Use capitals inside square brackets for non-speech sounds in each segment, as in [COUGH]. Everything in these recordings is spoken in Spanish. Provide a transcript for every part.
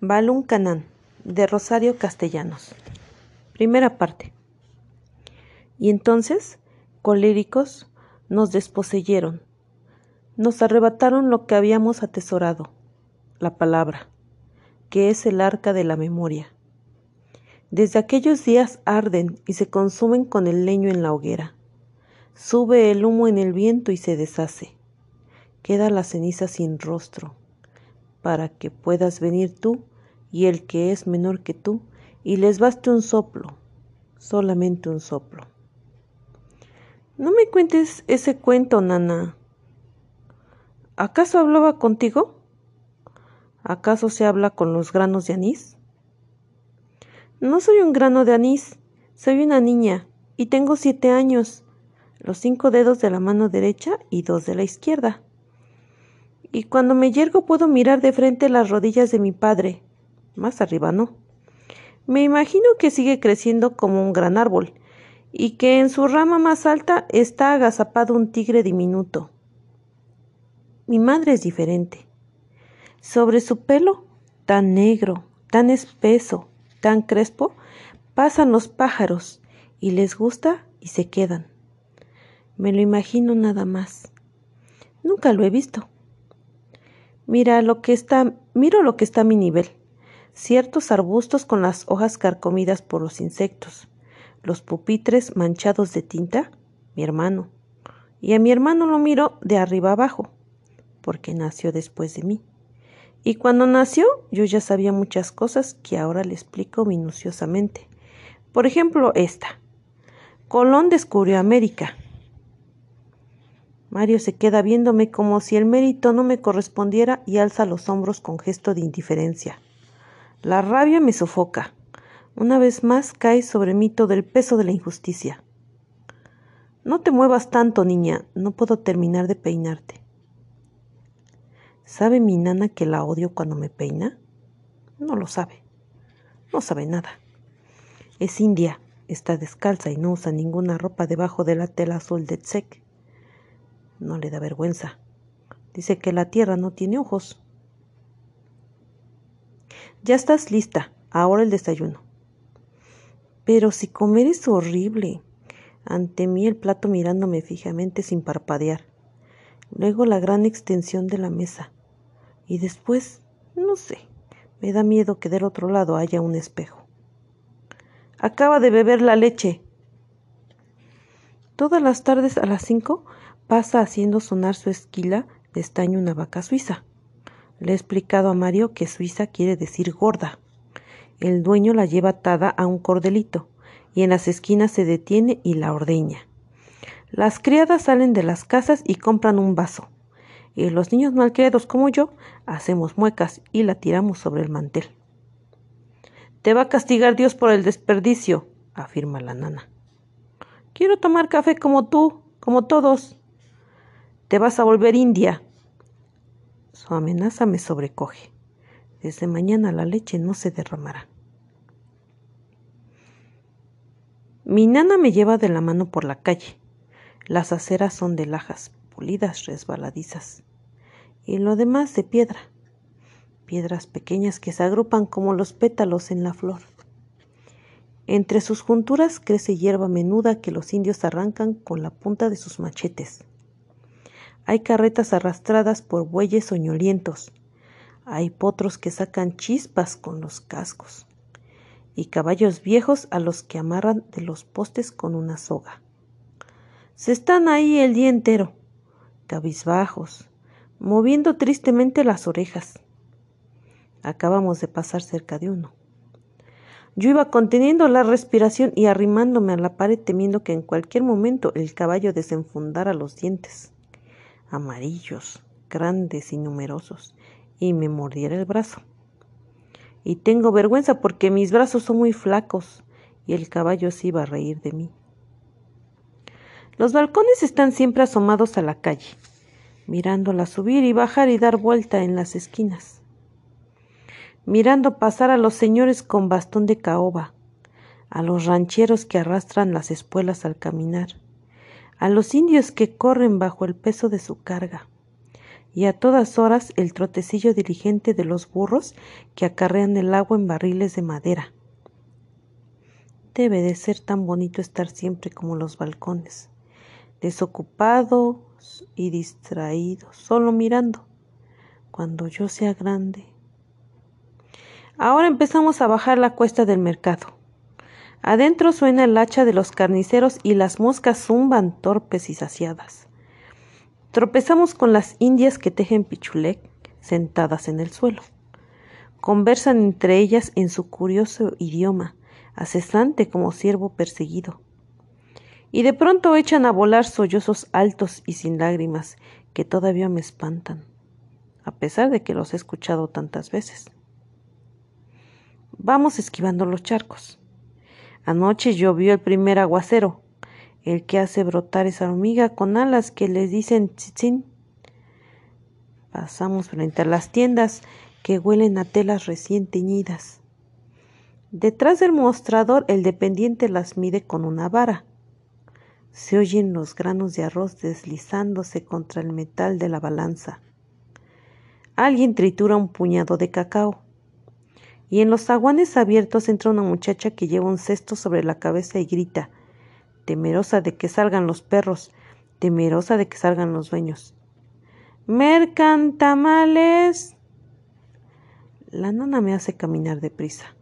Balún Canán, de Rosario Castellanos. Primera parte. Y entonces, coléricos, nos desposeyeron, nos arrebataron lo que habíamos atesorado, la palabra, que es el arca de la memoria. Desde aquellos días arden y se consumen con el leño en la hoguera. Sube el humo en el viento y se deshace. Queda la ceniza sin rostro, para que puedas venir tú y el que es menor que tú, y les baste un soplo, solamente un soplo. No me cuentes ese cuento, nana. ¿Acaso hablaba contigo? ¿Acaso se habla con los granos de anís? No soy un grano de anís, soy una niña, y tengo siete años, los cinco dedos de la mano derecha y dos de la izquierda. Y cuando me yergo puedo mirar de frente las rodillas de mi padre, más arriba no. Me imagino que sigue creciendo como un gran árbol, y que en su rama más alta está agazapado un tigre diminuto. Mi madre es diferente. Sobre su pelo, tan negro, tan espeso, tan crespo, pasan los pájaros, y les gusta y se quedan. Me lo imagino nada más. Nunca lo he visto. Mira lo que está, miro lo que está a mi nivel ciertos arbustos con las hojas carcomidas por los insectos, los pupitres manchados de tinta, mi hermano. Y a mi hermano lo miro de arriba abajo, porque nació después de mí. Y cuando nació yo ya sabía muchas cosas que ahora le explico minuciosamente. Por ejemplo, esta. Colón descubrió América. Mario se queda viéndome como si el mérito no me correspondiera y alza los hombros con gesto de indiferencia. La rabia me sofoca. Una vez más cae sobre mí todo el peso de la injusticia. No te muevas tanto, niña, no puedo terminar de peinarte. ¿Sabe mi nana que la odio cuando me peina? No lo sabe. No sabe nada. Es india, está descalza y no usa ninguna ropa debajo de la tela azul de Tzek. No le da vergüenza. Dice que la tierra no tiene ojos. Ya estás lista, ahora el desayuno. Pero si comer es horrible. Ante mí el plato mirándome fijamente sin parpadear. Luego la gran extensión de la mesa. Y después, no sé, me da miedo que del otro lado haya un espejo. Acaba de beber la leche. Todas las tardes a las cinco pasa haciendo sonar su esquila de estaño una vaca suiza. Le he explicado a Mario que Suiza quiere decir gorda. El dueño la lleva atada a un cordelito y en las esquinas se detiene y la ordeña. Las criadas salen de las casas y compran un vaso. Y los niños malcriados como yo hacemos muecas y la tiramos sobre el mantel. Te va a castigar Dios por el desperdicio, afirma la nana. Quiero tomar café como tú, como todos. Te vas a volver india, su amenaza me sobrecoge. Desde mañana la leche no se derramará. Mi nana me lleva de la mano por la calle. Las aceras son de lajas, pulidas, resbaladizas. Y lo demás de piedra. Piedras pequeñas que se agrupan como los pétalos en la flor. Entre sus junturas crece hierba menuda que los indios arrancan con la punta de sus machetes. Hay carretas arrastradas por bueyes soñolientos. Hay potros que sacan chispas con los cascos. Y caballos viejos a los que amarran de los postes con una soga. Se están ahí el día entero, cabizbajos, moviendo tristemente las orejas. Acabamos de pasar cerca de uno. Yo iba conteniendo la respiración y arrimándome a la pared temiendo que en cualquier momento el caballo desenfundara los dientes amarillos, grandes y numerosos, y me mordiera el brazo. Y tengo vergüenza porque mis brazos son muy flacos y el caballo se iba a reír de mí. Los balcones están siempre asomados a la calle, mirándola subir y bajar y dar vuelta en las esquinas, mirando pasar a los señores con bastón de caoba, a los rancheros que arrastran las espuelas al caminar, a los indios que corren bajo el peso de su carga, y a todas horas el trotecillo diligente de los burros que acarrean el agua en barriles de madera. Debe de ser tan bonito estar siempre como los balcones, desocupados y distraídos, solo mirando. Cuando yo sea grande. Ahora empezamos a bajar la cuesta del mercado. Adentro suena el hacha de los carniceros y las moscas zumban torpes y saciadas. Tropezamos con las indias que tejen pichulec sentadas en el suelo. Conversan entre ellas en su curioso idioma, acesante como ciervo perseguido. Y de pronto echan a volar sollozos altos y sin lágrimas que todavía me espantan, a pesar de que los he escuchado tantas veces. Vamos esquivando los charcos. Anoche llovió el primer aguacero, el que hace brotar esa hormiga con alas que les dicen tzitzín. Pasamos frente a las tiendas que huelen a telas recién teñidas. Detrás del mostrador el dependiente las mide con una vara. Se oyen los granos de arroz deslizándose contra el metal de la balanza. Alguien tritura un puñado de cacao y en los zaguanes abiertos entra una muchacha que lleva un cesto sobre la cabeza y grita, temerosa de que salgan los perros, temerosa de que salgan los dueños. ¡Mercan tamales! La nana me hace caminar deprisa.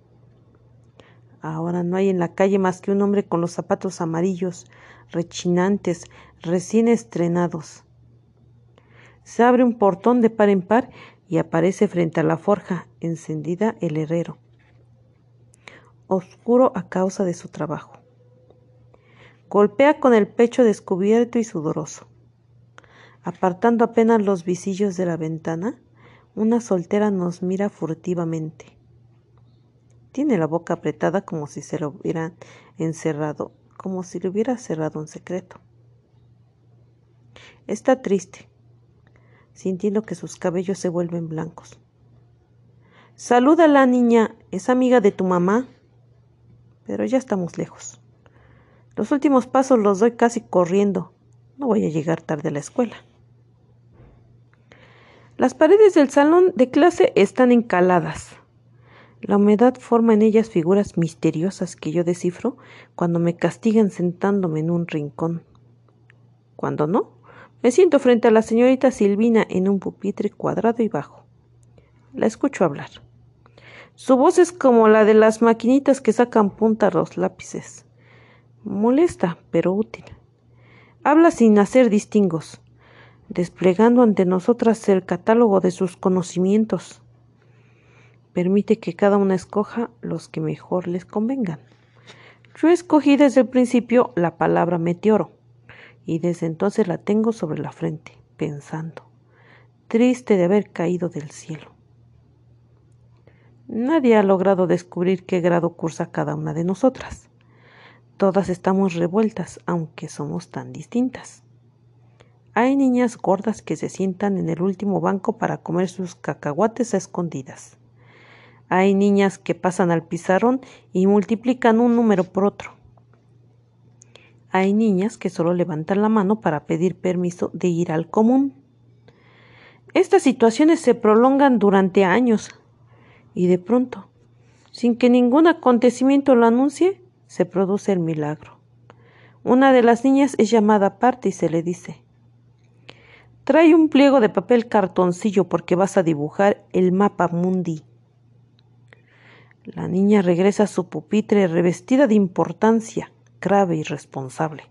Ahora no hay en la calle más que un hombre con los zapatos amarillos, rechinantes, recién estrenados. Se abre un portón de par en par y aparece frente a la forja encendida el herrero, oscuro a causa de su trabajo. Golpea con el pecho descubierto y sudoroso. Apartando apenas los visillos de la ventana, una soltera nos mira furtivamente. Tiene la boca apretada como si se lo hubieran encerrado, como si le hubiera cerrado un secreto. Está triste, sintiendo que sus cabellos se vuelven blancos. Salúdala, niña, es amiga de tu mamá. Pero ya estamos lejos. Los últimos pasos los doy casi corriendo. No voy a llegar tarde a la escuela. Las paredes del salón de clase están encaladas. La humedad forma en ellas figuras misteriosas que yo descifro cuando me castigan sentándome en un rincón. Cuando no, me siento frente a la señorita Silvina en un pupitre cuadrado y bajo. La escucho hablar. Su voz es como la de las maquinitas que sacan punta a los lápices. Molesta, pero útil. Habla sin hacer distingos, desplegando ante nosotras el catálogo de sus conocimientos. Permite que cada una escoja los que mejor les convengan. Yo escogí desde el principio la palabra meteoro y desde entonces la tengo sobre la frente, pensando, triste de haber caído del cielo. Nadie ha logrado descubrir qué grado cursa cada una de nosotras. Todas estamos revueltas, aunque somos tan distintas. Hay niñas gordas que se sientan en el último banco para comer sus cacahuates a escondidas. Hay niñas que pasan al pizarrón y multiplican un número por otro. Hay niñas que solo levantan la mano para pedir permiso de ir al común. Estas situaciones se prolongan durante años y de pronto, sin que ningún acontecimiento lo anuncie, se produce el milagro. Una de las niñas es llamada aparte y se le dice Trae un pliego de papel cartoncillo porque vas a dibujar el mapa mundi. La niña regresa a su pupitre revestida de importancia grave y responsable.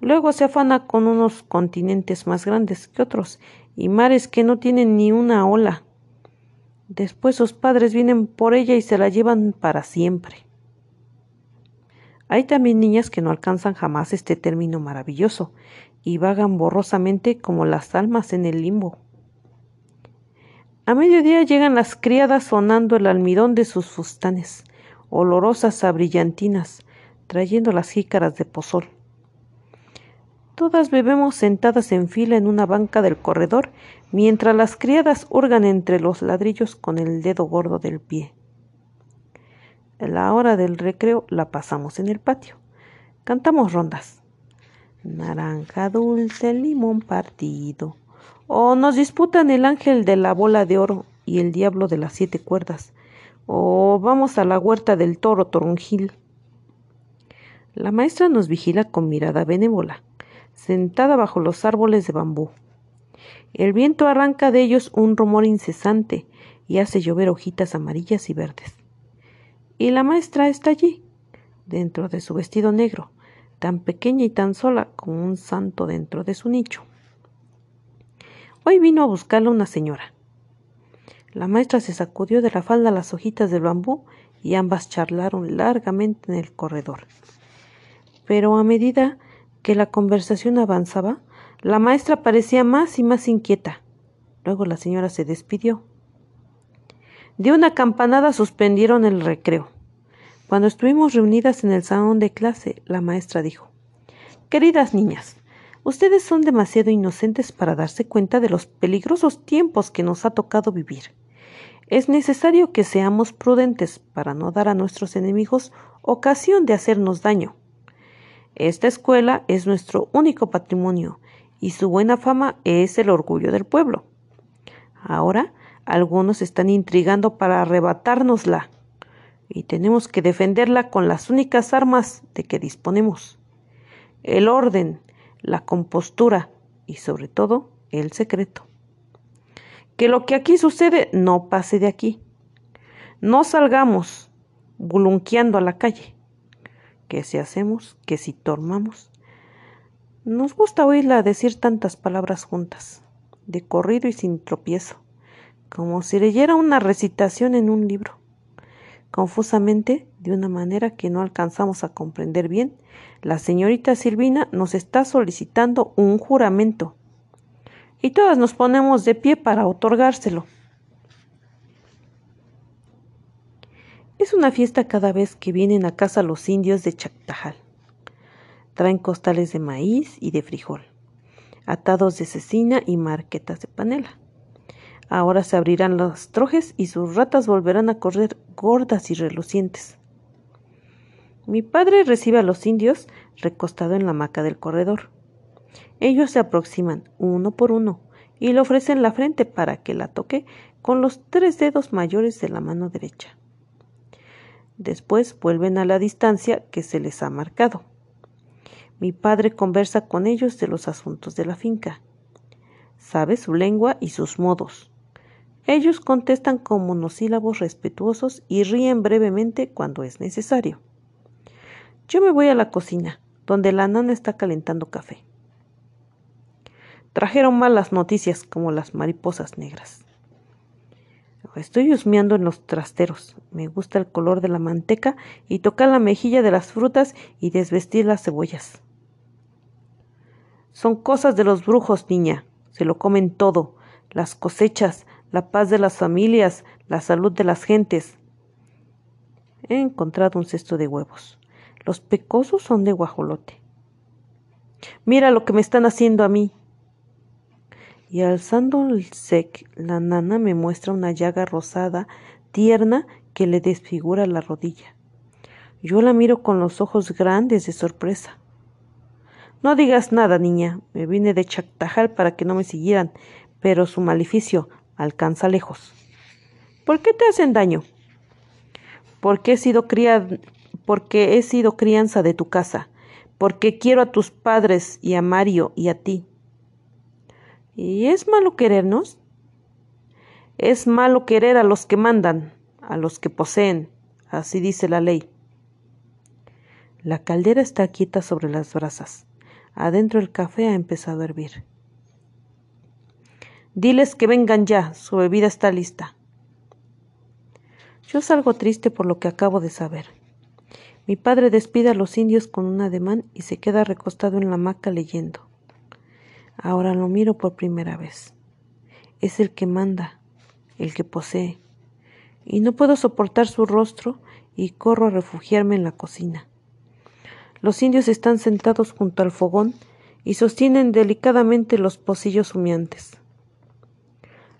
Luego se afana con unos continentes más grandes que otros y mares que no tienen ni una ola. Después sus padres vienen por ella y se la llevan para siempre. Hay también niñas que no alcanzan jamás este término maravilloso y vagan borrosamente como las almas en el limbo. A mediodía llegan las criadas sonando el almidón de sus fustanes, olorosas a brillantinas, trayendo las jícaras de pozol. Todas bebemos sentadas en fila en una banca del corredor, mientras las criadas hurgan entre los ladrillos con el dedo gordo del pie. La hora del recreo la pasamos en el patio. Cantamos rondas. Naranja dulce, limón partido, O nos disputan el ángel de la bola de oro y el diablo de las siete cuerdas. O vamos a la huerta del toro toronjil. La maestra nos vigila con mirada benévola, sentada bajo los árboles de bambú. El viento arranca de ellos un rumor incesante y hace llover hojitas amarillas y verdes. Y la maestra está allí, dentro de su vestido negro, tan pequeña y tan sola como un santo dentro de su nicho. Hoy vino a buscarla una señora. La maestra se sacudió de la falda las hojitas del bambú y ambas charlaron largamente en el corredor. Pero a medida que la conversación avanzaba, la maestra parecía más y más inquieta. Luego la señora se despidió. De una campanada suspendieron el recreo. Cuando estuvimos reunidas en el salón de clase, la maestra dijo Queridas niñas, ustedes son demasiado inocentes para darse cuenta de los peligrosos tiempos que nos ha tocado vivir. Es necesario que seamos prudentes para no dar a nuestros enemigos ocasión de hacernos daño. Esta escuela es nuestro único patrimonio y su buena fama es el orgullo del pueblo. Ahora algunos están intrigando para arrebatárnosla y tenemos que defenderla con las únicas armas de que disponemos. El orden, la compostura y sobre todo el secreto. Que lo que aquí sucede no pase de aquí. No salgamos bulunqueando a la calle que si hacemos, que si tomamos. Nos gusta oírla decir tantas palabras juntas, de corrido y sin tropiezo, como si leyera una recitación en un libro. Confusamente, de una manera que no alcanzamos a comprender bien, la señorita Silvina nos está solicitando un juramento. Y todas nos ponemos de pie para otorgárselo. Es una fiesta cada vez que vienen a casa los indios de Chactajal. Traen costales de maíz y de frijol, atados de cecina y marquetas de panela. Ahora se abrirán los trojes y sus ratas volverán a correr gordas y relucientes. Mi padre recibe a los indios recostado en la hamaca del corredor. Ellos se aproximan uno por uno y le ofrecen la frente para que la toque con los tres dedos mayores de la mano derecha. Después vuelven a la distancia que se les ha marcado. Mi padre conversa con ellos de los asuntos de la finca. Sabe su lengua y sus modos. Ellos contestan con monosílabos respetuosos y ríen brevemente cuando es necesario. Yo me voy a la cocina, donde la nana está calentando café. Trajeron malas noticias como las mariposas negras. Estoy husmeando en los trasteros. Me gusta el color de la manteca y tocar la mejilla de las frutas y desvestir las cebollas. Son cosas de los brujos, niña. Se lo comen todo. Las cosechas, la paz de las familias, la salud de las gentes. He encontrado un cesto de huevos. Los pecosos son de guajolote. Mira lo que me están haciendo a mí y alzando el sec, la nana me muestra una llaga rosada, tierna, que le desfigura la rodilla. Yo la miro con los ojos grandes de sorpresa. No digas nada, niña. Me vine de Chactajal para que no me siguieran, pero su maleficio alcanza lejos. ¿Por qué te hacen daño? Porque he sido porque he sido crianza de tu casa, porque quiero a tus padres y a Mario y a ti. ¿Y es malo querernos? Es malo querer a los que mandan, a los que poseen, así dice la ley. La caldera está quieta sobre las brasas. Adentro el café ha empezado a hervir. Diles que vengan ya, su bebida está lista. Yo salgo triste por lo que acabo de saber. Mi padre despide a los indios con un ademán y se queda recostado en la hamaca leyendo. Ahora lo miro por primera vez. Es el que manda, el que posee. Y no puedo soportar su rostro y corro a refugiarme en la cocina. Los indios están sentados junto al fogón y sostienen delicadamente los pocillos humeantes.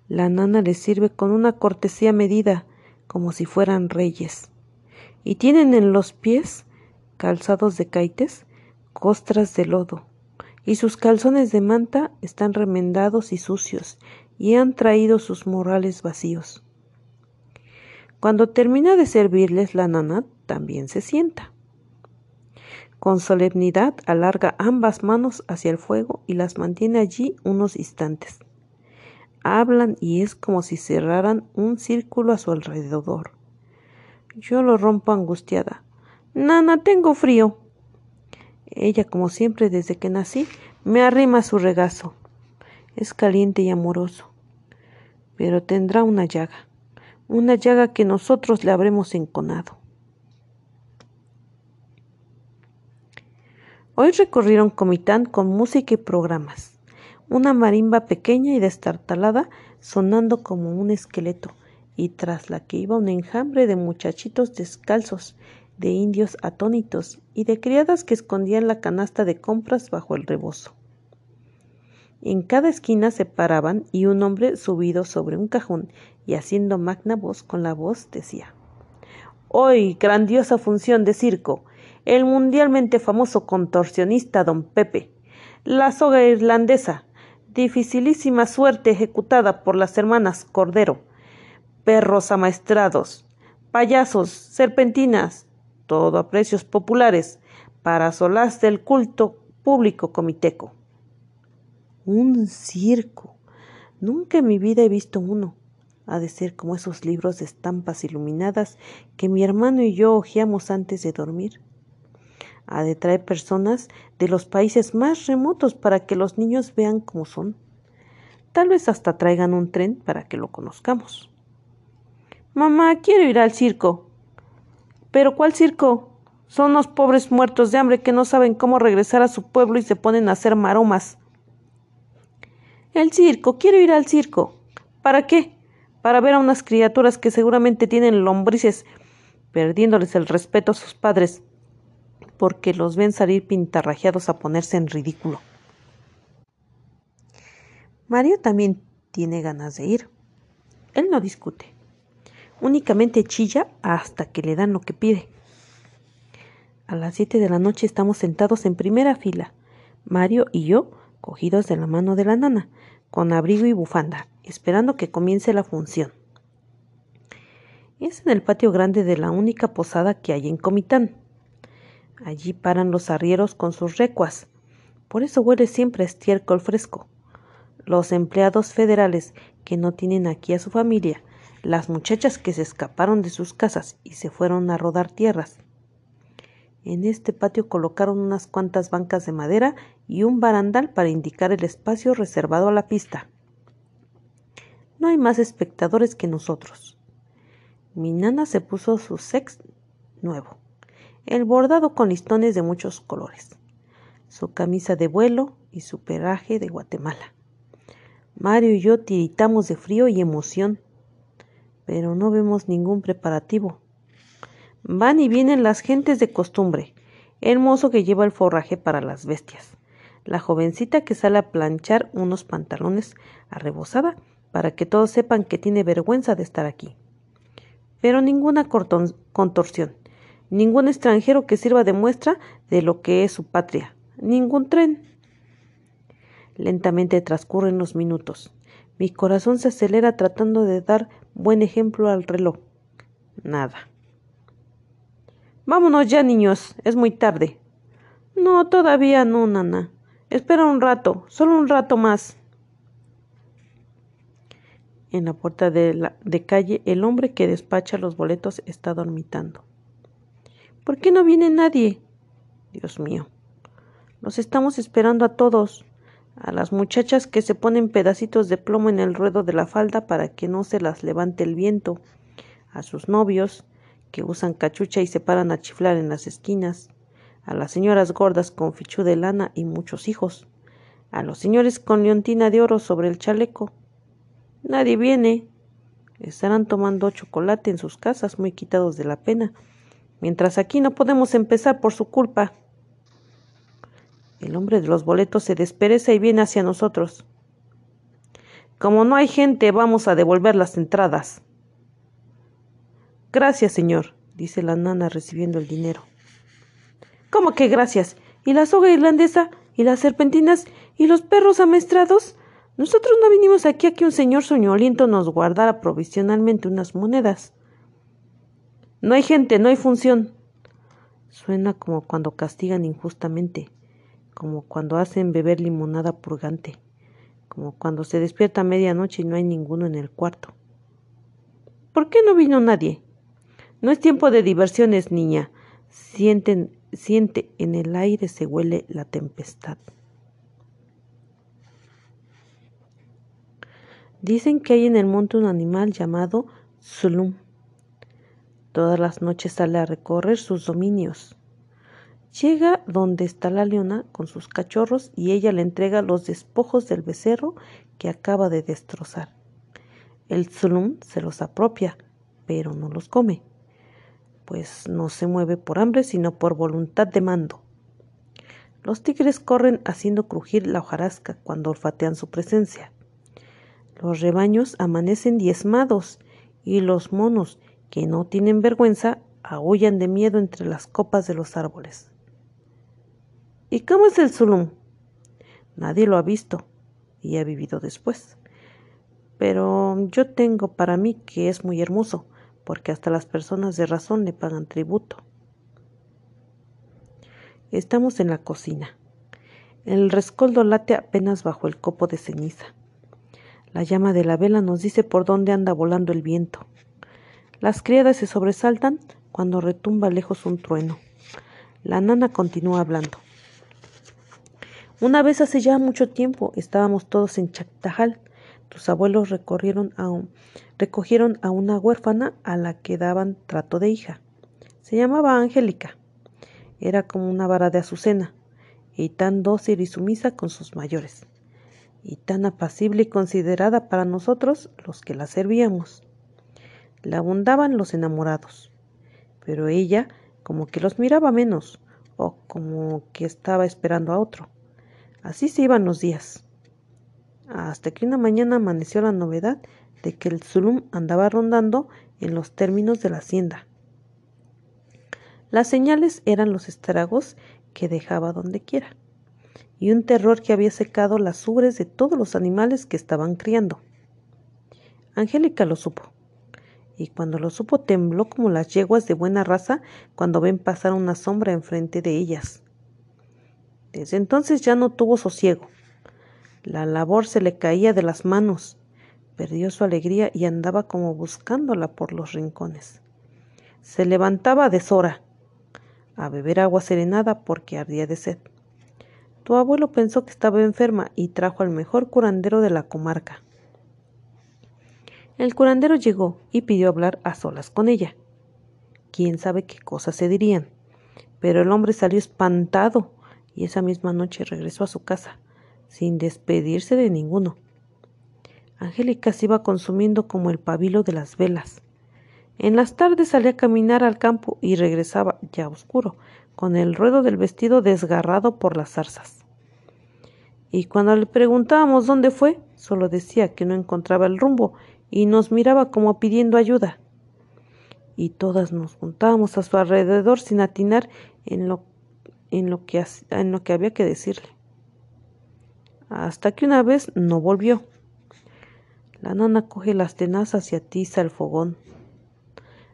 La nana les sirve con una cortesía medida, como si fueran reyes, y tienen en los pies, calzados de caites, costras de lodo, y sus calzones de manta están remendados y sucios, y han traído sus morrales vacíos. Cuando termina de servirles la nana, también se sienta. Con solemnidad alarga ambas manos hacia el fuego y las mantiene allí unos instantes. Hablan y es como si cerraran un círculo a su alrededor. Yo lo rompo angustiada. Nana, tengo frío. Ella, como siempre desde que nací, me arrima su regazo. Es caliente y amoroso, pero tendrá una llaga, una llaga que nosotros le habremos enconado. Hoy recorrieron Comitán con música y programas, una marimba pequeña y destartalada sonando como un esqueleto, y tras la que iba un enjambre de muchachitos descalzos de indios atónitos y de criadas que escondían la canasta de compras bajo el rebozo. En cada esquina se paraban y un hombre subido sobre un cajón y haciendo magna voz con la voz decía Hoy, grandiosa función de circo, el mundialmente famoso contorsionista don Pepe, la soga irlandesa, dificilísima suerte ejecutada por las hermanas Cordero, perros amaestrados, payasos, serpentinas, todo a precios populares, para solaz del culto público comiteco. Un circo. Nunca en mi vida he visto uno. Ha de ser como esos libros de estampas iluminadas que mi hermano y yo hojeamos antes de dormir. Ha de traer personas de los países más remotos para que los niños vean cómo son. Tal vez hasta traigan un tren para que lo conozcamos. Mamá, quiero ir al circo. Pero ¿cuál circo? Son los pobres muertos de hambre que no saben cómo regresar a su pueblo y se ponen a hacer maromas. El circo, quiero ir al circo. ¿Para qué? Para ver a unas criaturas que seguramente tienen lombrices, perdiéndoles el respeto a sus padres, porque los ven salir pintarrajeados a ponerse en ridículo. Mario también tiene ganas de ir. Él no discute únicamente chilla hasta que le dan lo que pide. A las siete de la noche estamos sentados en primera fila, Mario y yo, cogidos de la mano de la nana, con abrigo y bufanda, esperando que comience la función. Es en el patio grande de la única posada que hay en Comitán. Allí paran los arrieros con sus recuas, por eso huele siempre a estiércol fresco. Los empleados federales que no tienen aquí a su familia las muchachas que se escaparon de sus casas y se fueron a rodar tierras. En este patio colocaron unas cuantas bancas de madera y un barandal para indicar el espacio reservado a la pista. No hay más espectadores que nosotros. Mi nana se puso su sex nuevo, el bordado con listones de muchos colores, su camisa de vuelo y su peraje de Guatemala. Mario y yo tiritamos de frío y emoción pero no vemos ningún preparativo. Van y vienen las gentes de costumbre, el mozo que lleva el forraje para las bestias, la jovencita que sale a planchar unos pantalones arrebozada para que todos sepan que tiene vergüenza de estar aquí. Pero ninguna contorsión, ningún extranjero que sirva de muestra de lo que es su patria, ningún tren. Lentamente transcurren los minutos. Mi corazón se acelera tratando de dar buen ejemplo al reloj. Nada. Vámonos ya, niños. Es muy tarde. No, todavía no, nana. Espera un rato, solo un rato más. En la puerta de, de calle, el hombre que despacha los boletos está dormitando. ¿Por qué no viene nadie? Dios mío. Los estamos esperando a todos a las muchachas que se ponen pedacitos de plomo en el ruedo de la falda para que no se las levante el viento, a sus novios que usan cachucha y se paran a chiflar en las esquinas, a las señoras gordas con fichú de lana y muchos hijos, a los señores con leontina de oro sobre el chaleco. Nadie viene. Estarán tomando chocolate en sus casas muy quitados de la pena, mientras aquí no podemos empezar por su culpa. El hombre de los boletos se despereza y viene hacia nosotros. Como no hay gente, vamos a devolver las entradas. Gracias, señor, dice la nana recibiendo el dinero. ¿Cómo que gracias? ¿Y la soga irlandesa? ¿Y las serpentinas y los perros amestrados? Nosotros no vinimos aquí a que un señor soñoliento nos guardara provisionalmente unas monedas. No hay gente, no hay función. Suena como cuando castigan injustamente, como cuando hacen beber limonada purgante, como cuando se despierta a medianoche y no hay ninguno en el cuarto. ¿Por qué no vino nadie? No es tiempo de diversiones, niña. Siente en el aire se huele la tempestad. Dicen que hay en el monte un animal llamado Zulum. Todas las noches sale a recorrer sus dominios. Llega donde está la leona con sus cachorros y ella le entrega los despojos del becerro que acaba de destrozar. El Zulum se los apropia, pero no los come, pues no se mueve por hambre sino por voluntad de mando. Los tigres corren haciendo crujir la hojarasca cuando olfatean su presencia. Los rebaños amanecen diezmados y los monos, que no tienen vergüenza, aullan de miedo entre las copas de los árboles. ¿Y cómo es el Zulum? Nadie lo ha visto y ha vivido después. Pero yo tengo para mí que es muy hermoso, porque hasta las personas de razón le pagan tributo. Estamos en la cocina. El rescoldo late apenas bajo el copo de ceniza. La llama de la vela nos dice por dónde anda volando el viento. Las criadas se sobresaltan cuando retumba lejos un trueno. La nana continúa hablando. Una vez hace ya mucho tiempo estábamos todos en Chactajal. Tus abuelos recogieron a una huérfana a la que daban trato de hija. Se llamaba Angélica. Era como una vara de azucena y tan dócil y sumisa con sus mayores y tan apacible y considerada para nosotros los que la servíamos. La abundaban los enamorados, pero ella como que los miraba menos o como que estaba esperando a otro. Así se iban los días. Hasta que una mañana amaneció la novedad de que el Zulum andaba rondando en los términos de la hacienda. Las señales eran los estragos que dejaba donde quiera y un terror que había secado las ubres de todos los animales que estaban criando. Angélica lo supo, y cuando lo supo tembló como las yeguas de buena raza cuando ven pasar una sombra enfrente de ellas. Desde entonces ya no tuvo sosiego. La labor se le caía de las manos, perdió su alegría y andaba como buscándola por los rincones. Se levantaba a deshora, a beber agua serenada porque ardía de sed. Tu abuelo pensó que estaba enferma y trajo al mejor curandero de la comarca. El curandero llegó y pidió hablar a solas con ella. Quién sabe qué cosas se dirían. Pero el hombre salió espantado y esa misma noche regresó a su casa, sin despedirse de ninguno. Angélica se iba consumiendo como el pabilo de las velas. En las tardes salía a caminar al campo y regresaba, ya oscuro, con el ruedo del vestido desgarrado por las zarzas. Y cuando le preguntábamos dónde fue, solo decía que no encontraba el rumbo y nos miraba como pidiendo ayuda. Y todas nos juntábamos a su alrededor sin atinar en lo, en lo, que, en lo que había que decirle. Hasta que una vez no volvió. La nana coge las tenazas y atiza el fogón.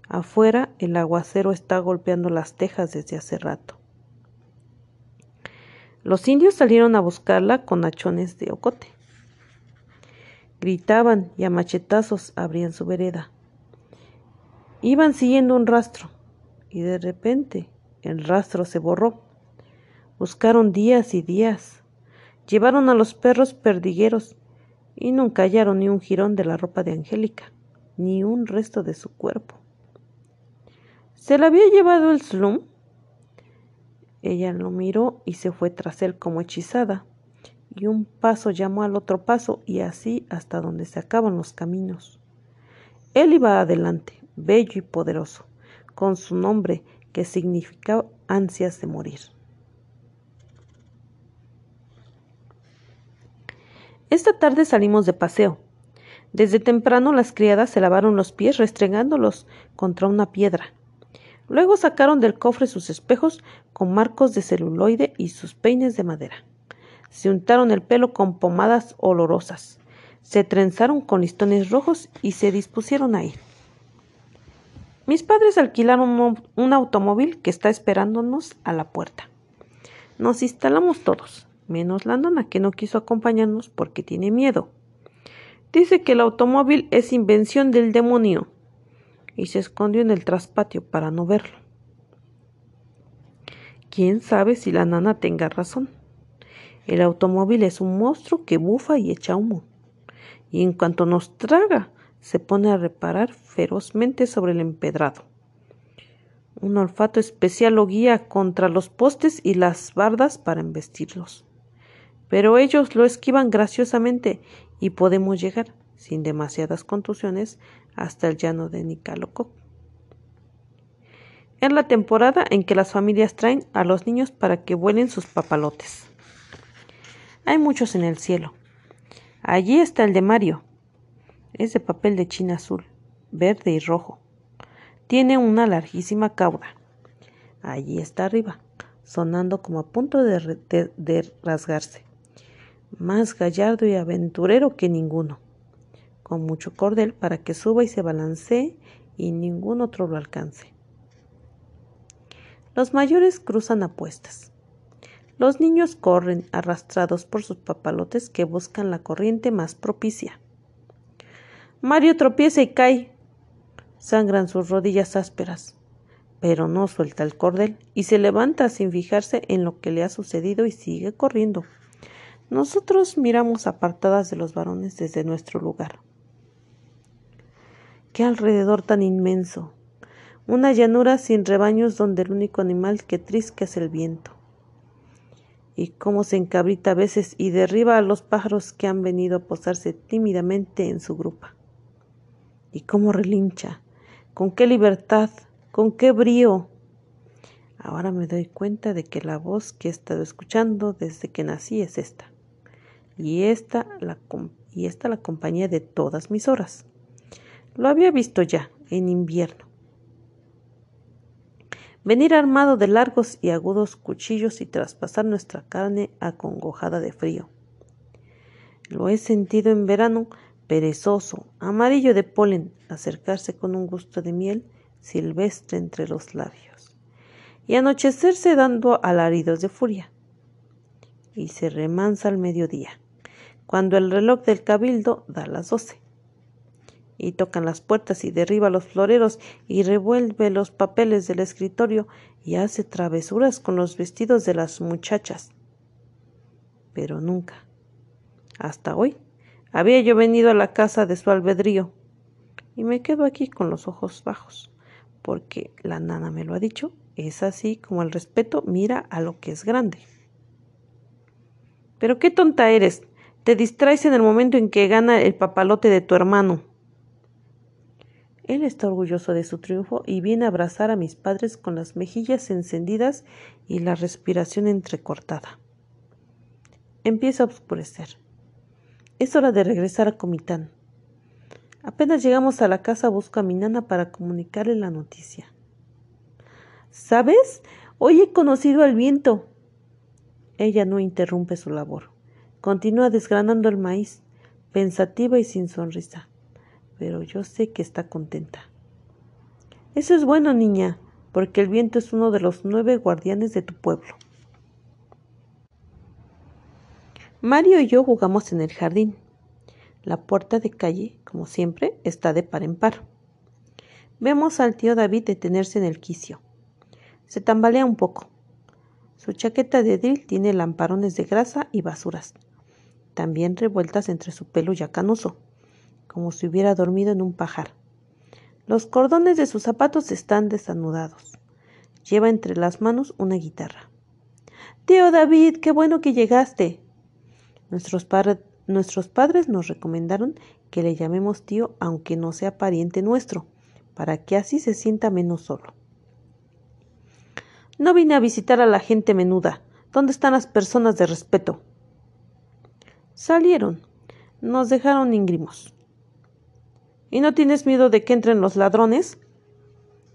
Afuera el aguacero está golpeando las tejas desde hace rato. Los indios salieron a buscarla con hachones de ocote. Gritaban y a machetazos abrían su vereda. Iban siguiendo un rastro y de repente el rastro se borró. Buscaron días y días. Llevaron a los perros perdigueros y nunca hallaron ni un jirón de la ropa de Angélica, ni un resto de su cuerpo. ¿Se la había llevado el slum? Ella lo miró y se fue tras él como hechizada, y un paso llamó al otro paso y así hasta donde se acaban los caminos. Él iba adelante, bello y poderoso, con su nombre que significaba ansias de morir. Esta tarde salimos de paseo. Desde temprano las criadas se lavaron los pies restregándolos contra una piedra Luego sacaron del cofre sus espejos con marcos de celuloide y sus peines de madera. Se untaron el pelo con pomadas olorosas, se trenzaron con listones rojos y se dispusieron a ir. Mis padres alquilaron un automóvil que está esperándonos a la puerta. Nos instalamos todos, menos la nana que no quiso acompañarnos porque tiene miedo. Dice que el automóvil es invención del demonio y se escondió en el traspatio para no verlo. ¿Quién sabe si la nana tenga razón? El automóvil es un monstruo que bufa y echa humo. Y en cuanto nos traga, se pone a reparar ferozmente sobre el empedrado. Un olfato especial lo guía contra los postes y las bardas para embestirlos. Pero ellos lo esquivan graciosamente y podemos llegar, sin demasiadas contusiones, hasta el llano de Nicaloco. Es la temporada en que las familias traen a los niños para que vuelen sus papalotes. Hay muchos en el cielo. Allí está el de Mario. Es de papel de china azul, verde y rojo. Tiene una larguísima cauda. Allí está arriba, sonando como a punto de, de rasgarse. Más gallardo y aventurero que ninguno. Con mucho cordel para que suba y se balancee y ningún otro lo alcance. Los mayores cruzan apuestas. Los niños corren arrastrados por sus papalotes que buscan la corriente más propicia. Mario tropieza y cae. Sangran sus rodillas ásperas, pero no suelta el cordel y se levanta sin fijarse en lo que le ha sucedido y sigue corriendo. Nosotros miramos apartadas de los varones desde nuestro lugar. Qué alrededor tan inmenso, una llanura sin rebaños donde el único animal que trisca es el viento. Y cómo se encabrita a veces y derriba a los pájaros que han venido a posarse tímidamente en su grupa. Y cómo relincha, con qué libertad, con qué brío. Ahora me doy cuenta de que la voz que he estado escuchando desde que nací es esta. Y esta la, y esta la compañía de todas mis horas. Lo había visto ya, en invierno venir armado de largos y agudos cuchillos y traspasar nuestra carne acongojada de frío. Lo he sentido en verano, perezoso, amarillo de polen, acercarse con un gusto de miel silvestre entre los labios, y anochecerse dando alaridos de furia. Y se remansa al mediodía, cuando el reloj del cabildo da las doce y tocan las puertas y derriba los floreros y revuelve los papeles del escritorio y hace travesuras con los vestidos de las muchachas. Pero nunca, hasta hoy, había yo venido a la casa de su albedrío y me quedo aquí con los ojos bajos, porque la nana me lo ha dicho, es así como el respeto mira a lo que es grande. Pero qué tonta eres, te distraes en el momento en que gana el papalote de tu hermano. Él está orgulloso de su triunfo y viene a abrazar a mis padres con las mejillas encendidas y la respiración entrecortada. Empieza a oscurecer. Es hora de regresar a Comitán. Apenas llegamos a la casa busco a mi nana para comunicarle la noticia. ¿Sabes? Hoy he conocido al viento. Ella no interrumpe su labor. Continúa desgranando el maíz, pensativa y sin sonrisa pero yo sé que está contenta. Eso es bueno, niña, porque el viento es uno de los nueve guardianes de tu pueblo. Mario y yo jugamos en el jardín. La puerta de calle, como siempre, está de par en par. Vemos al tío David detenerse en el quicio. Se tambalea un poco. Su chaqueta de drill tiene lamparones de grasa y basuras, también revueltas entre su pelo ya canoso como si hubiera dormido en un pajar. Los cordones de sus zapatos están desanudados. Lleva entre las manos una guitarra. Tío David, qué bueno que llegaste. Nuestros, nuestros padres nos recomendaron que le llamemos tío aunque no sea pariente nuestro, para que así se sienta menos solo. No vine a visitar a la gente menuda. ¿Dónde están las personas de respeto? Salieron. Nos dejaron íngrimos. ¿Y no tienes miedo de que entren los ladrones?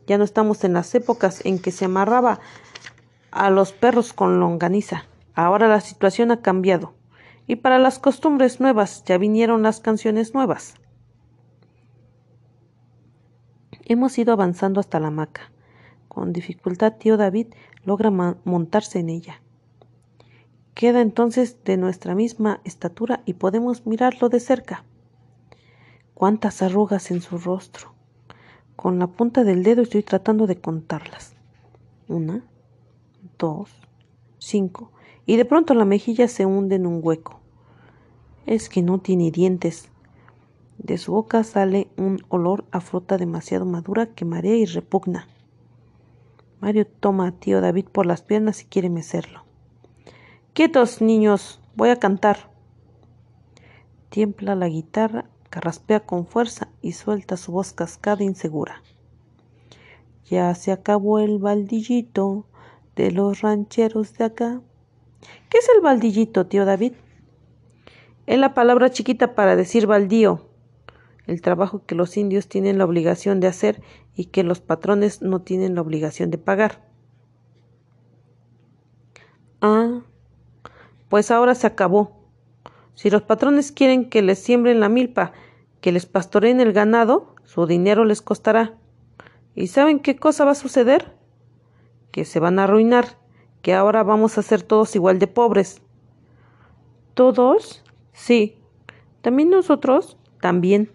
Ya no estamos en las épocas en que se amarraba a los perros con longaniza. Ahora la situación ha cambiado, y para las costumbres nuevas ya vinieron las canciones nuevas. Hemos ido avanzando hasta la hamaca. Con dificultad tío David logra montarse en ella. Queda entonces de nuestra misma estatura y podemos mirarlo de cerca. Cuántas arrugas en su rostro. Con la punta del dedo estoy tratando de contarlas. Una, dos, cinco. Y de pronto la mejilla se hunde en un hueco. Es que no tiene dientes. De su boca sale un olor a fruta demasiado madura que marea y repugna. Mario toma a tío David por las piernas y quiere mecerlo. Quietos, niños, voy a cantar. Tiembla la guitarra, carraspea con fuerza y suelta su voz cascada e insegura. Ya se acabó el baldillito de los rancheros de acá. ¿Qué es el baldillito, tío David? Es la palabra chiquita para decir baldío, el trabajo que los indios tienen la obligación de hacer y que los patrones no tienen la obligación de pagar. Ah, pues ahora se acabó. Si los patrones quieren que les siembren la milpa, que les pastoreen el ganado, su dinero les costará. ¿Y saben qué cosa va a suceder? Que se van a arruinar, que ahora vamos a ser todos igual de pobres. ¿Todos? Sí. ¿También nosotros? También.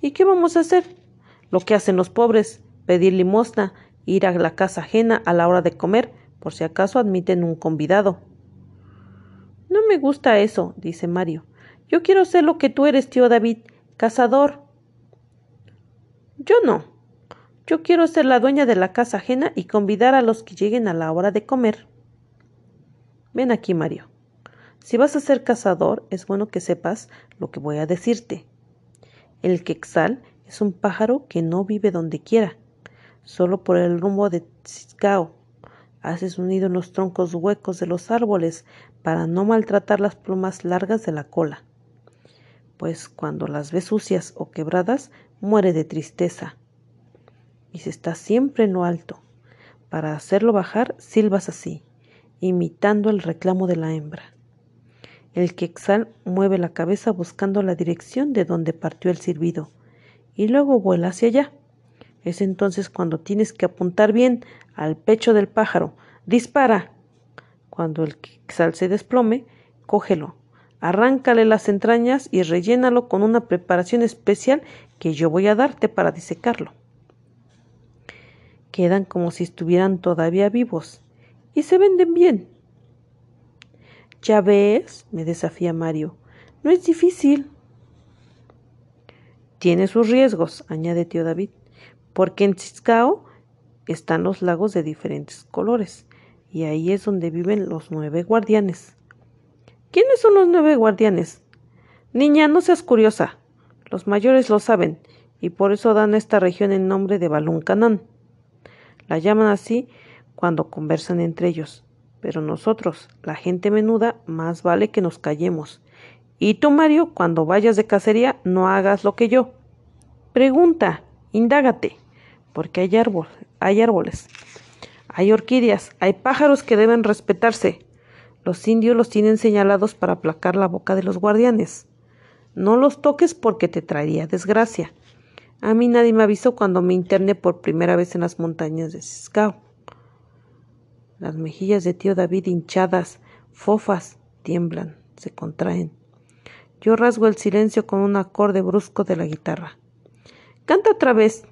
¿Y qué vamos a hacer? Lo que hacen los pobres, pedir limosna, ir a la casa ajena a la hora de comer, por si acaso admiten un convidado. No me gusta eso, dice Mario. Yo quiero ser lo que tú eres, tío David, cazador. Yo no. Yo quiero ser la dueña de la casa ajena y convidar a los que lleguen a la hora de comer. Ven aquí, Mario. Si vas a ser cazador, es bueno que sepas lo que voy a decirte. El quexal es un pájaro que no vive donde quiera, solo por el rumbo de Tziscao. Hace su nido en los troncos huecos de los árboles para no maltratar las plumas largas de la cola. Pues cuando las ve sucias o quebradas, muere de tristeza. Y se está siempre en lo alto. Para hacerlo bajar, silbas así, imitando el reclamo de la hembra. El quexal mueve la cabeza buscando la dirección de donde partió el silbido y luego vuela hacia allá. Es entonces cuando tienes que apuntar bien al pecho del pájaro. Dispara. Cuando el quexal se desplome, cógelo, arráncale las entrañas y rellénalo con una preparación especial que yo voy a darte para disecarlo. Quedan como si estuvieran todavía vivos y se venden bien. Ya ves, me desafía Mario, no es difícil. Tiene sus riesgos, añade tío David, porque en Tziscao están los lagos de diferentes colores, y ahí es donde viven los nueve guardianes. ¿Quiénes son los nueve guardianes? Niña, no seas curiosa. Los mayores lo saben, y por eso dan a esta región el nombre de Baluncanán. La llaman así cuando conversan entre ellos. Pero nosotros, la gente menuda, más vale que nos callemos. Y tú, Mario, cuando vayas de cacería, no hagas lo que yo. Pregunta, indágate, porque hay, árbol, hay árboles, hay orquídeas, hay pájaros que deben respetarse. Los indios los tienen señalados para aplacar la boca de los guardianes. No los toques porque te traería desgracia. A mí nadie me avisó cuando me interné por primera vez en las montañas de Ciscao. Las mejillas de tío David hinchadas, fofas, tiemblan, se contraen. Yo rasgo el silencio con un acorde brusco de la guitarra. Canta otra vez.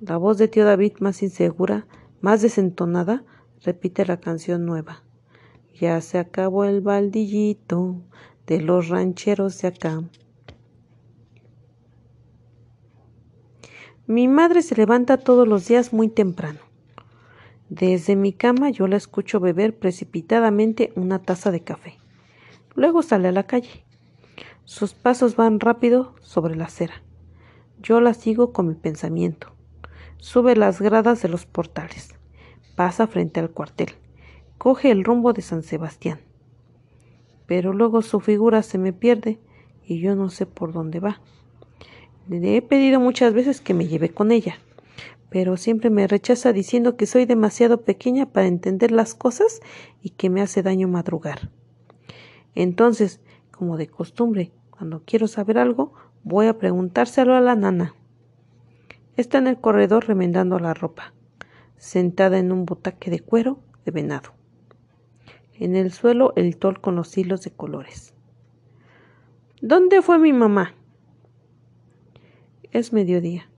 La voz de tío David, más insegura, más desentonada, repite la canción nueva. Ya se acabó el baldillito de los rancheros de acá. Mi madre se levanta todos los días muy temprano. Desde mi cama yo la escucho beber precipitadamente una taza de café. Luego sale a la calle. Sus pasos van rápido sobre la acera. Yo la sigo con mi pensamiento. Sube las gradas de los portales. Pasa frente al cuartel. Coge el rumbo de San Sebastián. Pero luego su figura se me pierde y yo no sé por dónde va. Le he pedido muchas veces que me lleve con ella, pero siempre me rechaza diciendo que soy demasiado pequeña para entender las cosas y que me hace daño madrugar. Entonces, como de costumbre, cuando quiero saber algo, voy a preguntárselo a la nana. Está en el corredor remendando la ropa, sentada en un botaque de cuero de venado. En el suelo el tol con los hilos de colores. ¿Dónde fue mi mamá? Es mediodía.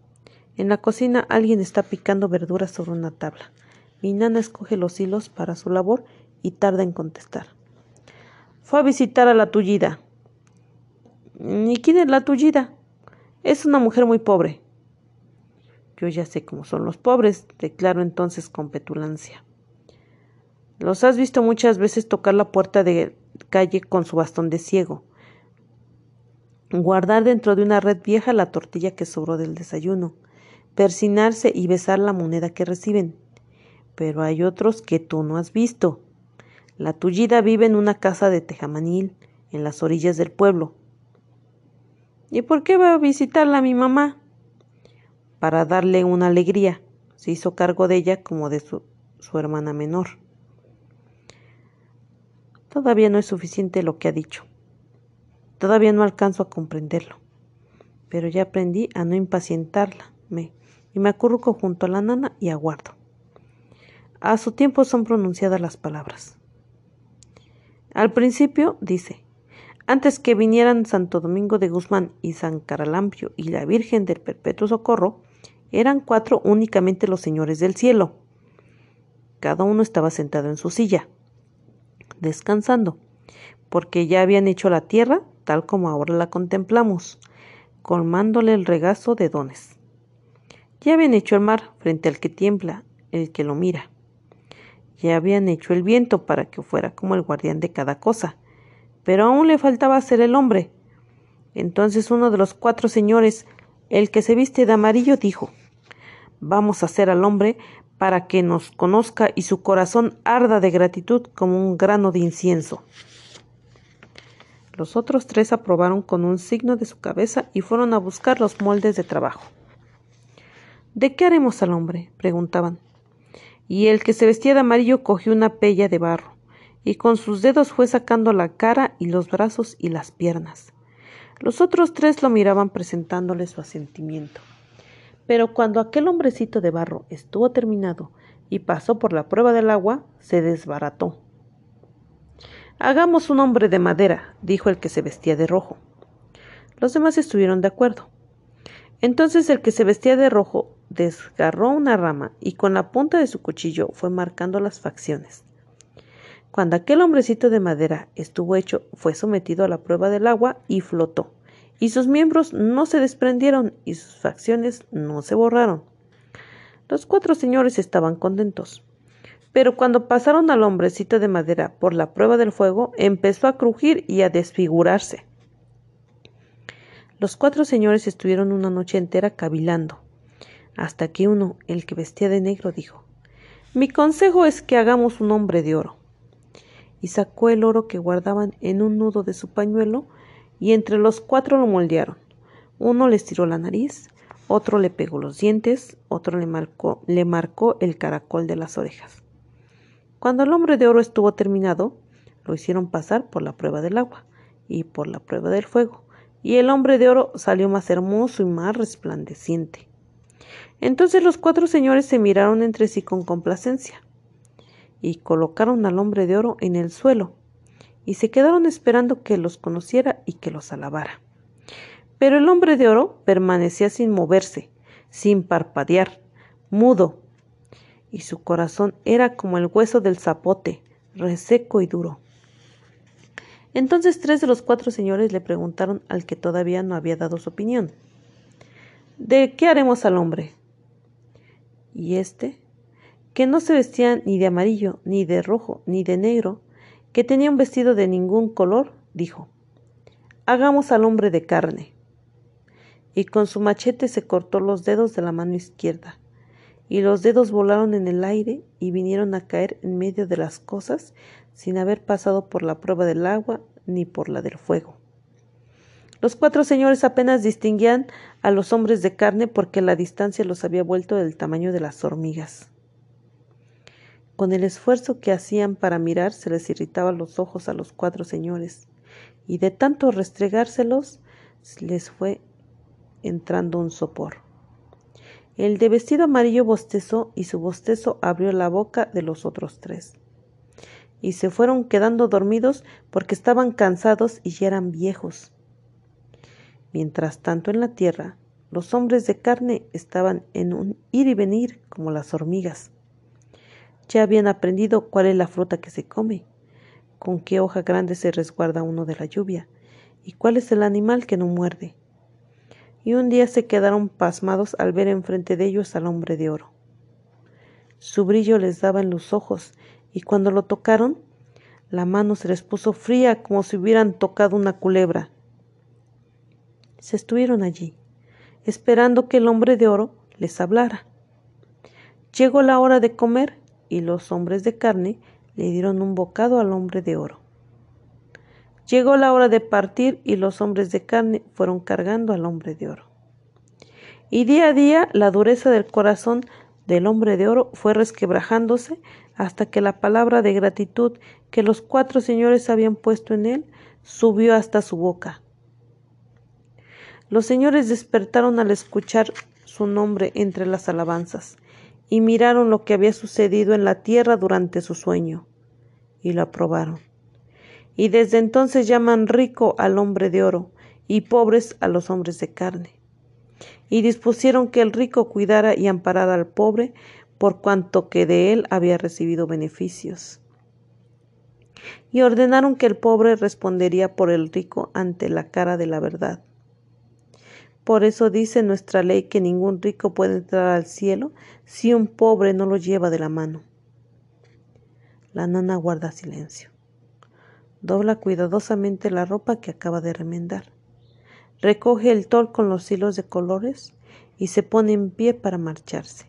En la cocina alguien está picando verduras sobre una tabla. Mi nana escoge los hilos para su labor y tarda en contestar. Fue a visitar a la tullida. ¿Y quién es la tullida? Es una mujer muy pobre. Yo ya sé cómo son los pobres, declaró entonces con petulancia. Los has visto muchas veces tocar la puerta de calle con su bastón de ciego, guardar dentro de una red vieja la tortilla que sobró del desayuno, persinarse y besar la moneda que reciben. Pero hay otros que tú no has visto. La tullida vive en una casa de tejamanil, en las orillas del pueblo. ¿Y por qué va a visitarla mi mamá? Para darle una alegría. Se hizo cargo de ella como de su, su hermana menor. Todavía no es suficiente lo que ha dicho. Todavía no alcanzo a comprenderlo. Pero ya aprendí a no impacientarla, me, y me acurruco junto a la nana y aguardo. A su tiempo son pronunciadas las palabras. Al principio dice, antes que vinieran Santo Domingo de Guzmán y San Caralampio y la Virgen del Perpetuo Socorro, eran cuatro únicamente los señores del cielo. Cada uno estaba sentado en su silla descansando, porque ya habían hecho la tierra tal como ahora la contemplamos, colmándole el regazo de dones. Ya habían hecho el mar frente al que tiembla, el que lo mira. Ya habían hecho el viento para que fuera como el guardián de cada cosa, pero aún le faltaba ser el hombre. Entonces uno de los cuatro señores, el que se viste de amarillo, dijo Vamos a hacer al hombre para que nos conozca y su corazón arda de gratitud como un grano de incienso. Los otros tres aprobaron con un signo de su cabeza y fueron a buscar los moldes de trabajo. ¿De qué haremos al hombre? preguntaban. Y el que se vestía de amarillo cogió una pella de barro, y con sus dedos fue sacando la cara y los brazos y las piernas. Los otros tres lo miraban presentándole su asentimiento. Pero cuando aquel hombrecito de barro estuvo terminado y pasó por la prueba del agua, se desbarató. Hagamos un hombre de madera, dijo el que se vestía de rojo. Los demás estuvieron de acuerdo. Entonces el que se vestía de rojo desgarró una rama y con la punta de su cuchillo fue marcando las facciones. Cuando aquel hombrecito de madera estuvo hecho, fue sometido a la prueba del agua y flotó y sus miembros no se desprendieron y sus facciones no se borraron. Los cuatro señores estaban contentos. Pero cuando pasaron al hombrecito de madera por la prueba del fuego, empezó a crujir y a desfigurarse. Los cuatro señores estuvieron una noche entera cavilando, hasta que uno, el que vestía de negro, dijo Mi consejo es que hagamos un hombre de oro. Y sacó el oro que guardaban en un nudo de su pañuelo y entre los cuatro lo moldearon. Uno le estiró la nariz, otro le pegó los dientes, otro le marcó, le marcó el caracol de las orejas. Cuando el hombre de oro estuvo terminado, lo hicieron pasar por la prueba del agua y por la prueba del fuego, y el hombre de oro salió más hermoso y más resplandeciente. Entonces los cuatro señores se miraron entre sí con complacencia, y colocaron al hombre de oro en el suelo, y se quedaron esperando que los conociera y que los alabara. Pero el hombre de oro permanecía sin moverse, sin parpadear, mudo, y su corazón era como el hueso del zapote, reseco y duro. Entonces tres de los cuatro señores le preguntaron al que todavía no había dado su opinión. ¿De qué haremos al hombre? Y este, que no se vestía ni de amarillo, ni de rojo, ni de negro, que tenía un vestido de ningún color, dijo, Hagamos al hombre de carne. Y con su machete se cortó los dedos de la mano izquierda, y los dedos volaron en el aire y vinieron a caer en medio de las cosas sin haber pasado por la prueba del agua ni por la del fuego. Los cuatro señores apenas distinguían a los hombres de carne porque la distancia los había vuelto del tamaño de las hormigas. Con el esfuerzo que hacían para mirar se les irritaban los ojos a los cuatro señores, y de tanto restregárselos les fue entrando un sopor. El de vestido amarillo bostezó y su bostezo abrió la boca de los otros tres. Y se fueron quedando dormidos porque estaban cansados y ya eran viejos. Mientras tanto en la tierra, los hombres de carne estaban en un ir y venir como las hormigas. Ya habían aprendido cuál es la fruta que se come, con qué hoja grande se resguarda uno de la lluvia, y cuál es el animal que no muerde y un día se quedaron pasmados al ver enfrente de ellos al hombre de oro. Su brillo les daba en los ojos, y cuando lo tocaron, la mano se les puso fría como si hubieran tocado una culebra. Se estuvieron allí, esperando que el hombre de oro les hablara. Llegó la hora de comer y los hombres de carne le dieron un bocado al hombre de oro. Llegó la hora de partir y los hombres de carne fueron cargando al hombre de oro. Y día a día la dureza del corazón del hombre de oro fue resquebrajándose hasta que la palabra de gratitud que los cuatro señores habían puesto en él subió hasta su boca. Los señores despertaron al escuchar su nombre entre las alabanzas y miraron lo que había sucedido en la tierra durante su sueño y lo aprobaron y desde entonces llaman rico al hombre de oro y pobres a los hombres de carne. Y dispusieron que el rico cuidara y amparara al pobre por cuanto que de él había recibido beneficios. Y ordenaron que el pobre respondería por el rico ante la cara de la verdad. Por eso dice nuestra ley que ningún rico puede entrar al cielo si un pobre no lo lleva de la mano. La nana guarda silencio. Dobla cuidadosamente la ropa que acaba de remendar. Recoge el tol con los hilos de colores y se pone en pie para marcharse.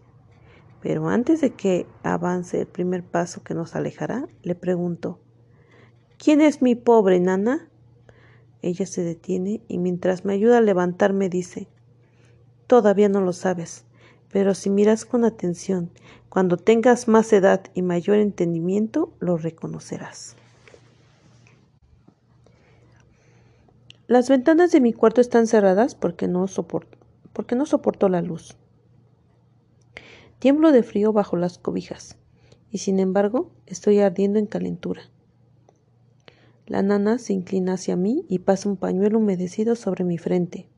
Pero antes de que avance el primer paso que nos alejará, le pregunto ¿Quién es mi pobre nana? Ella se detiene y mientras me ayuda a levantarme dice Todavía no lo sabes, pero si miras con atención, cuando tengas más edad y mayor entendimiento, lo reconocerás. Las ventanas de mi cuarto están cerradas porque no, soporto, porque no soporto la luz. Tiemblo de frío bajo las cobijas y sin embargo estoy ardiendo en calentura. La nana se inclina hacia mí y pasa un pañuelo humedecido sobre mi frente.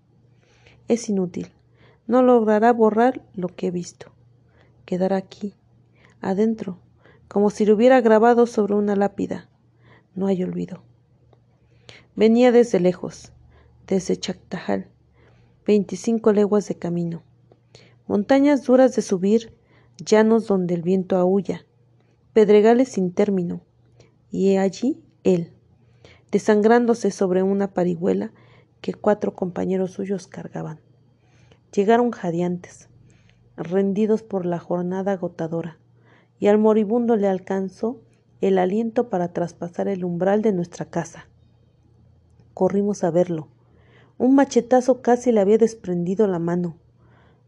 Es inútil. No logrará borrar lo que he visto. Quedará aquí, adentro, como si lo hubiera grabado sobre una lápida. No hay olvido. Venía desde lejos, desde Chactajal, veinticinco leguas de camino, montañas duras de subir, llanos donde el viento aúlla, pedregales sin término, y allí él, desangrándose sobre una parihuela que cuatro compañeros suyos cargaban. Llegaron jadeantes, rendidos por la jornada agotadora, y al moribundo le alcanzó el aliento para traspasar el umbral de nuestra casa corrimos a verlo. Un machetazo casi le había desprendido la mano.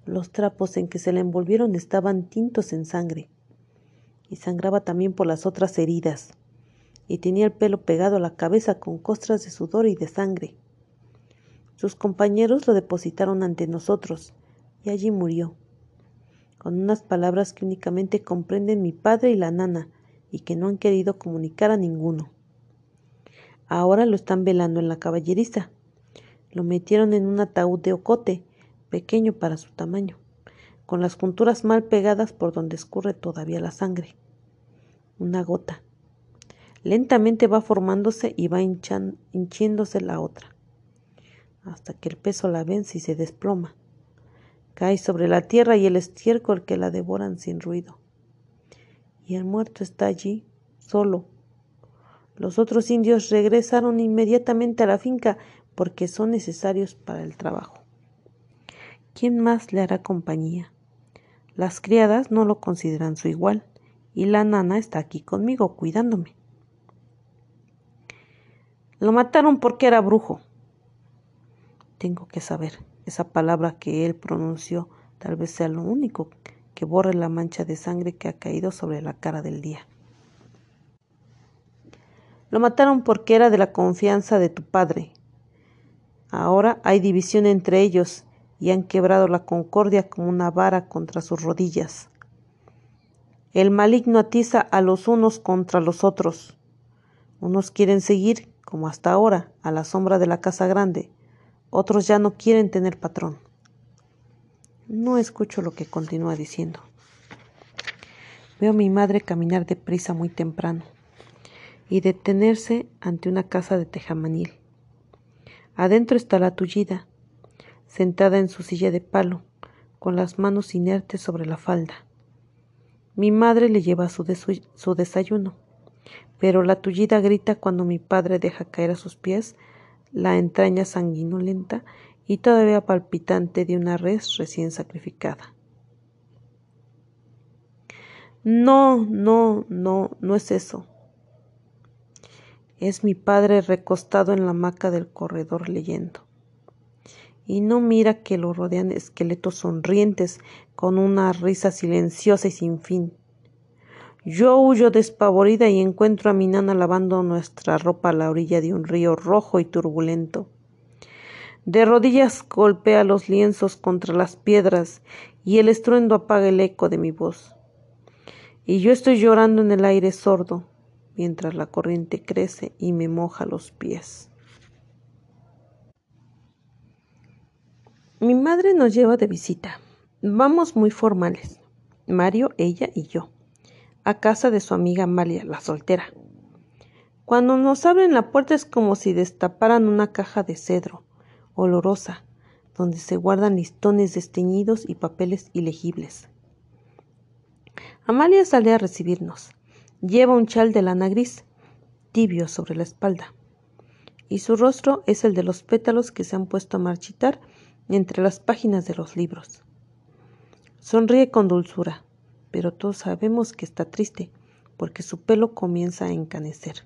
Los trapos en que se le envolvieron estaban tintos en sangre. Y sangraba también por las otras heridas. Y tenía el pelo pegado a la cabeza con costras de sudor y de sangre. Sus compañeros lo depositaron ante nosotros, y allí murió, con unas palabras que únicamente comprenden mi padre y la nana, y que no han querido comunicar a ninguno. Ahora lo están velando en la caballeriza. Lo metieron en un ataúd de ocote, pequeño para su tamaño, con las junturas mal pegadas por donde escurre todavía la sangre. Una gota. Lentamente va formándose y va hinchiéndose la otra, hasta que el peso la vence y se desploma. Cae sobre la tierra y el estiércol que la devoran sin ruido. Y el muerto está allí, solo, los otros indios regresaron inmediatamente a la finca porque son necesarios para el trabajo. ¿Quién más le hará compañía? Las criadas no lo consideran su igual y la nana está aquí conmigo cuidándome. Lo mataron porque era brujo. Tengo que saber. Esa palabra que él pronunció tal vez sea lo único que borre la mancha de sangre que ha caído sobre la cara del día. Lo mataron porque era de la confianza de tu padre. Ahora hay división entre ellos y han quebrado la concordia como una vara contra sus rodillas. El maligno atiza a los unos contra los otros. Unos quieren seguir, como hasta ahora, a la sombra de la casa grande. Otros ya no quieren tener patrón. No escucho lo que continúa diciendo. Veo a mi madre caminar deprisa muy temprano y detenerse ante una casa de tejamanil. Adentro está la tullida, sentada en su silla de palo, con las manos inertes sobre la falda. Mi madre le lleva su, su desayuno, pero la tullida grita cuando mi padre deja caer a sus pies la entraña sanguinolenta y todavía palpitante de una res recién sacrificada. No, no, no, no es eso. Es mi padre recostado en la hamaca del corredor leyendo. Y no mira que lo rodean esqueletos sonrientes con una risa silenciosa y sin fin. Yo huyo despavorida y encuentro a mi nana lavando nuestra ropa a la orilla de un río rojo y turbulento. De rodillas golpea los lienzos contra las piedras y el estruendo apaga el eco de mi voz. Y yo estoy llorando en el aire sordo, mientras la corriente crece y me moja los pies. Mi madre nos lleva de visita. Vamos muy formales, Mario, ella y yo, a casa de su amiga Amalia, la soltera. Cuando nos abren la puerta es como si destaparan una caja de cedro, olorosa, donde se guardan listones desteñidos y papeles ilegibles. Amalia sale a recibirnos. Lleva un chal de lana gris, tibio sobre la espalda, y su rostro es el de los pétalos que se han puesto a marchitar entre las páginas de los libros. Sonríe con dulzura, pero todos sabemos que está triste, porque su pelo comienza a encanecer.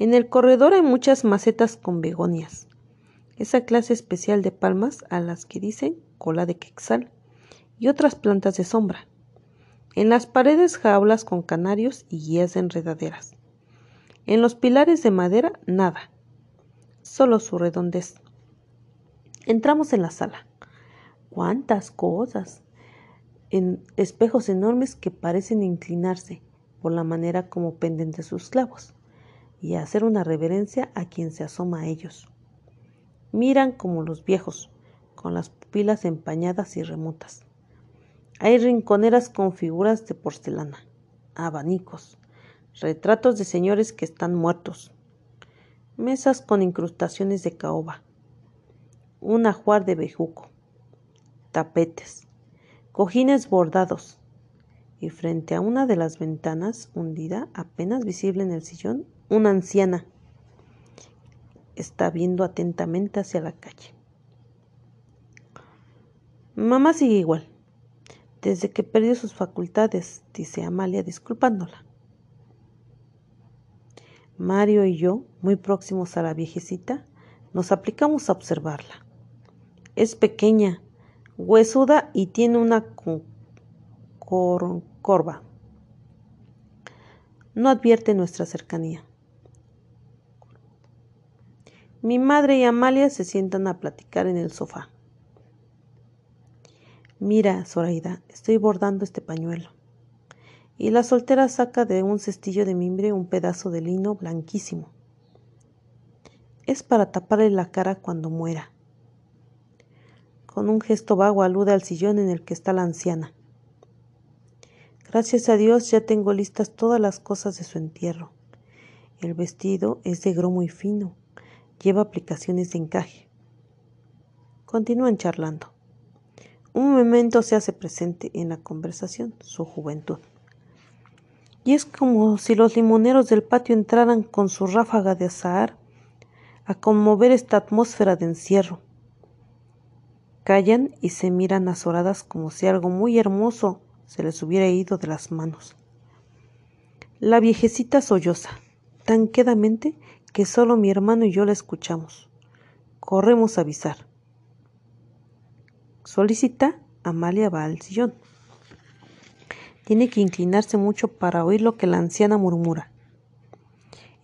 En el corredor hay muchas macetas con begonias, esa clase especial de palmas a las que dicen cola de quexal, y otras plantas de sombra. En las paredes jaulas con canarios y guías de enredaderas. En los pilares de madera nada, solo su redondez. Entramos en la sala. ¡Cuántas cosas! Espejos enormes que parecen inclinarse por la manera como penden de sus clavos y hacer una reverencia a quien se asoma a ellos. Miran como los viejos, con las pupilas empañadas y remotas. Hay rinconeras con figuras de porcelana, abanicos, retratos de señores que están muertos, mesas con incrustaciones de caoba, un ajuar de bejuco, tapetes, cojines bordados, y frente a una de las ventanas hundida, apenas visible en el sillón, una anciana está viendo atentamente hacia la calle. Mamá sigue igual desde que perdió sus facultades, dice Amalia disculpándola. Mario y yo, muy próximos a la viejecita, nos aplicamos a observarla. Es pequeña, huesuda y tiene una corva. No advierte nuestra cercanía. Mi madre y Amalia se sientan a platicar en el sofá. Mira, Zoraida, estoy bordando este pañuelo. Y la soltera saca de un cestillo de mimbre un pedazo de lino blanquísimo. Es para taparle la cara cuando muera. Con un gesto vago alude al sillón en el que está la anciana. Gracias a Dios ya tengo listas todas las cosas de su entierro. El vestido es de gro muy fino, lleva aplicaciones de encaje. Continúan charlando. Un momento se hace presente en la conversación, su juventud. Y es como si los limoneros del patio entraran con su ráfaga de azahar a conmover esta atmósfera de encierro. Callan y se miran azoradas como si algo muy hermoso se les hubiera ido de las manos. La viejecita solloza, tan quedamente que solo mi hermano y yo la escuchamos. Corremos a avisar. Solicita, Amalia va al sillón. Tiene que inclinarse mucho para oír lo que la anciana murmura.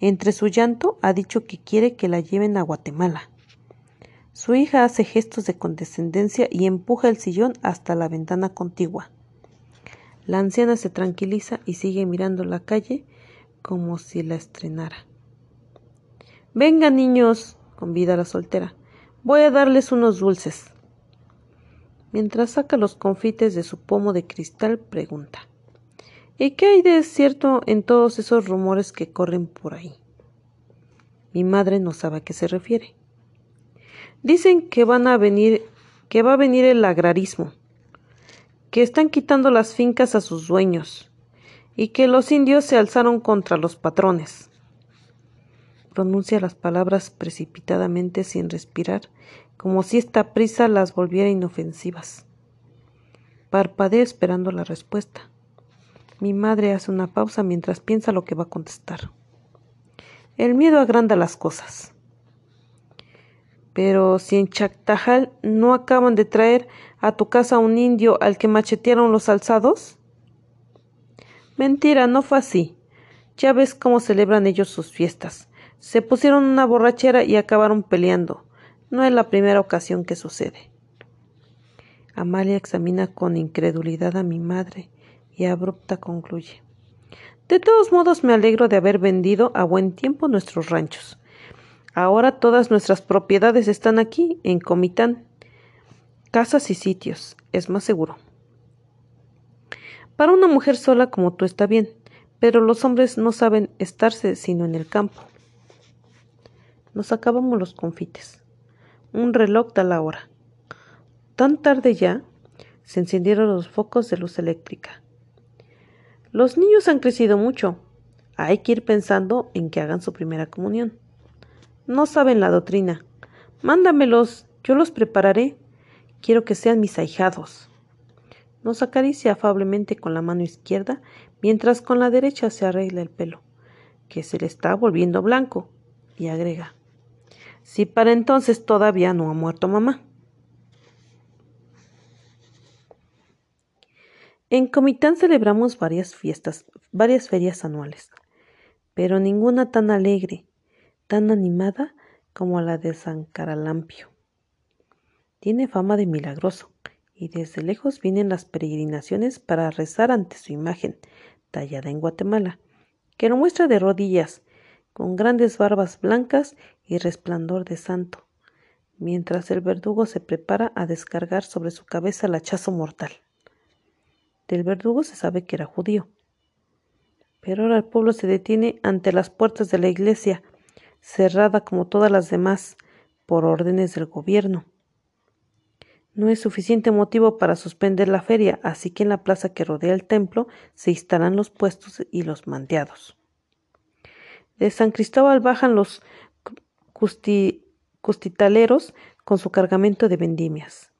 Entre su llanto ha dicho que quiere que la lleven a Guatemala. Su hija hace gestos de condescendencia y empuja el sillón hasta la ventana contigua. La anciana se tranquiliza y sigue mirando la calle como si la estrenara. Venga, niños, convida la soltera. Voy a darles unos dulces. Mientras saca los confites de su pomo de cristal, pregunta. ¿Y qué hay de cierto en todos esos rumores que corren por ahí? Mi madre no sabe a qué se refiere. Dicen que van a venir, que va a venir el agrarismo, que están quitando las fincas a sus dueños y que los indios se alzaron contra los patrones. Pronuncia las palabras precipitadamente sin respirar, como si esta prisa las volviera inofensivas. Parpadea esperando la respuesta. Mi madre hace una pausa mientras piensa lo que va a contestar. El miedo agranda las cosas. Pero si en Chactajal no acaban de traer a tu casa un indio al que machetearon los alzados. Mentira, no fue así. Ya ves cómo celebran ellos sus fiestas. Se pusieron una borrachera y acabaron peleando. No es la primera ocasión que sucede. Amalia examina con incredulidad a mi madre y abrupta concluye. De todos modos me alegro de haber vendido a buen tiempo nuestros ranchos. Ahora todas nuestras propiedades están aquí, en Comitán. Casas y sitios, es más seguro. Para una mujer sola como tú está bien, pero los hombres no saben estarse sino en el campo. Nos acabamos los confites. Un reloj da la hora. Tan tarde ya, se encendieron los focos de luz eléctrica. Los niños han crecido mucho. Hay que ir pensando en que hagan su primera comunión. No saben la doctrina. Mándamelos, yo los prepararé. Quiero que sean mis ahijados. Nos acaricia afablemente con la mano izquierda, mientras con la derecha se arregla el pelo, que se le está volviendo blanco, y agrega Si para entonces todavía no ha muerto mamá. En Comitán celebramos varias fiestas, varias ferias anuales, pero ninguna tan alegre, tan animada como la de San Caralampio. Tiene fama de milagroso, y desde lejos vienen las peregrinaciones para rezar ante su imagen, tallada en Guatemala, que lo muestra de rodillas, con grandes barbas blancas y resplandor de santo, mientras el verdugo se prepara a descargar sobre su cabeza el hachazo mortal. Del verdugo se sabe que era judío. Pero ahora el pueblo se detiene ante las puertas de la iglesia, cerrada como todas las demás por órdenes del gobierno. No es suficiente motivo para suspender la feria, así que en la plaza que rodea el templo se instalan los puestos y los manteados. De San Cristóbal bajan los custitaleros con su cargamento de vendimias.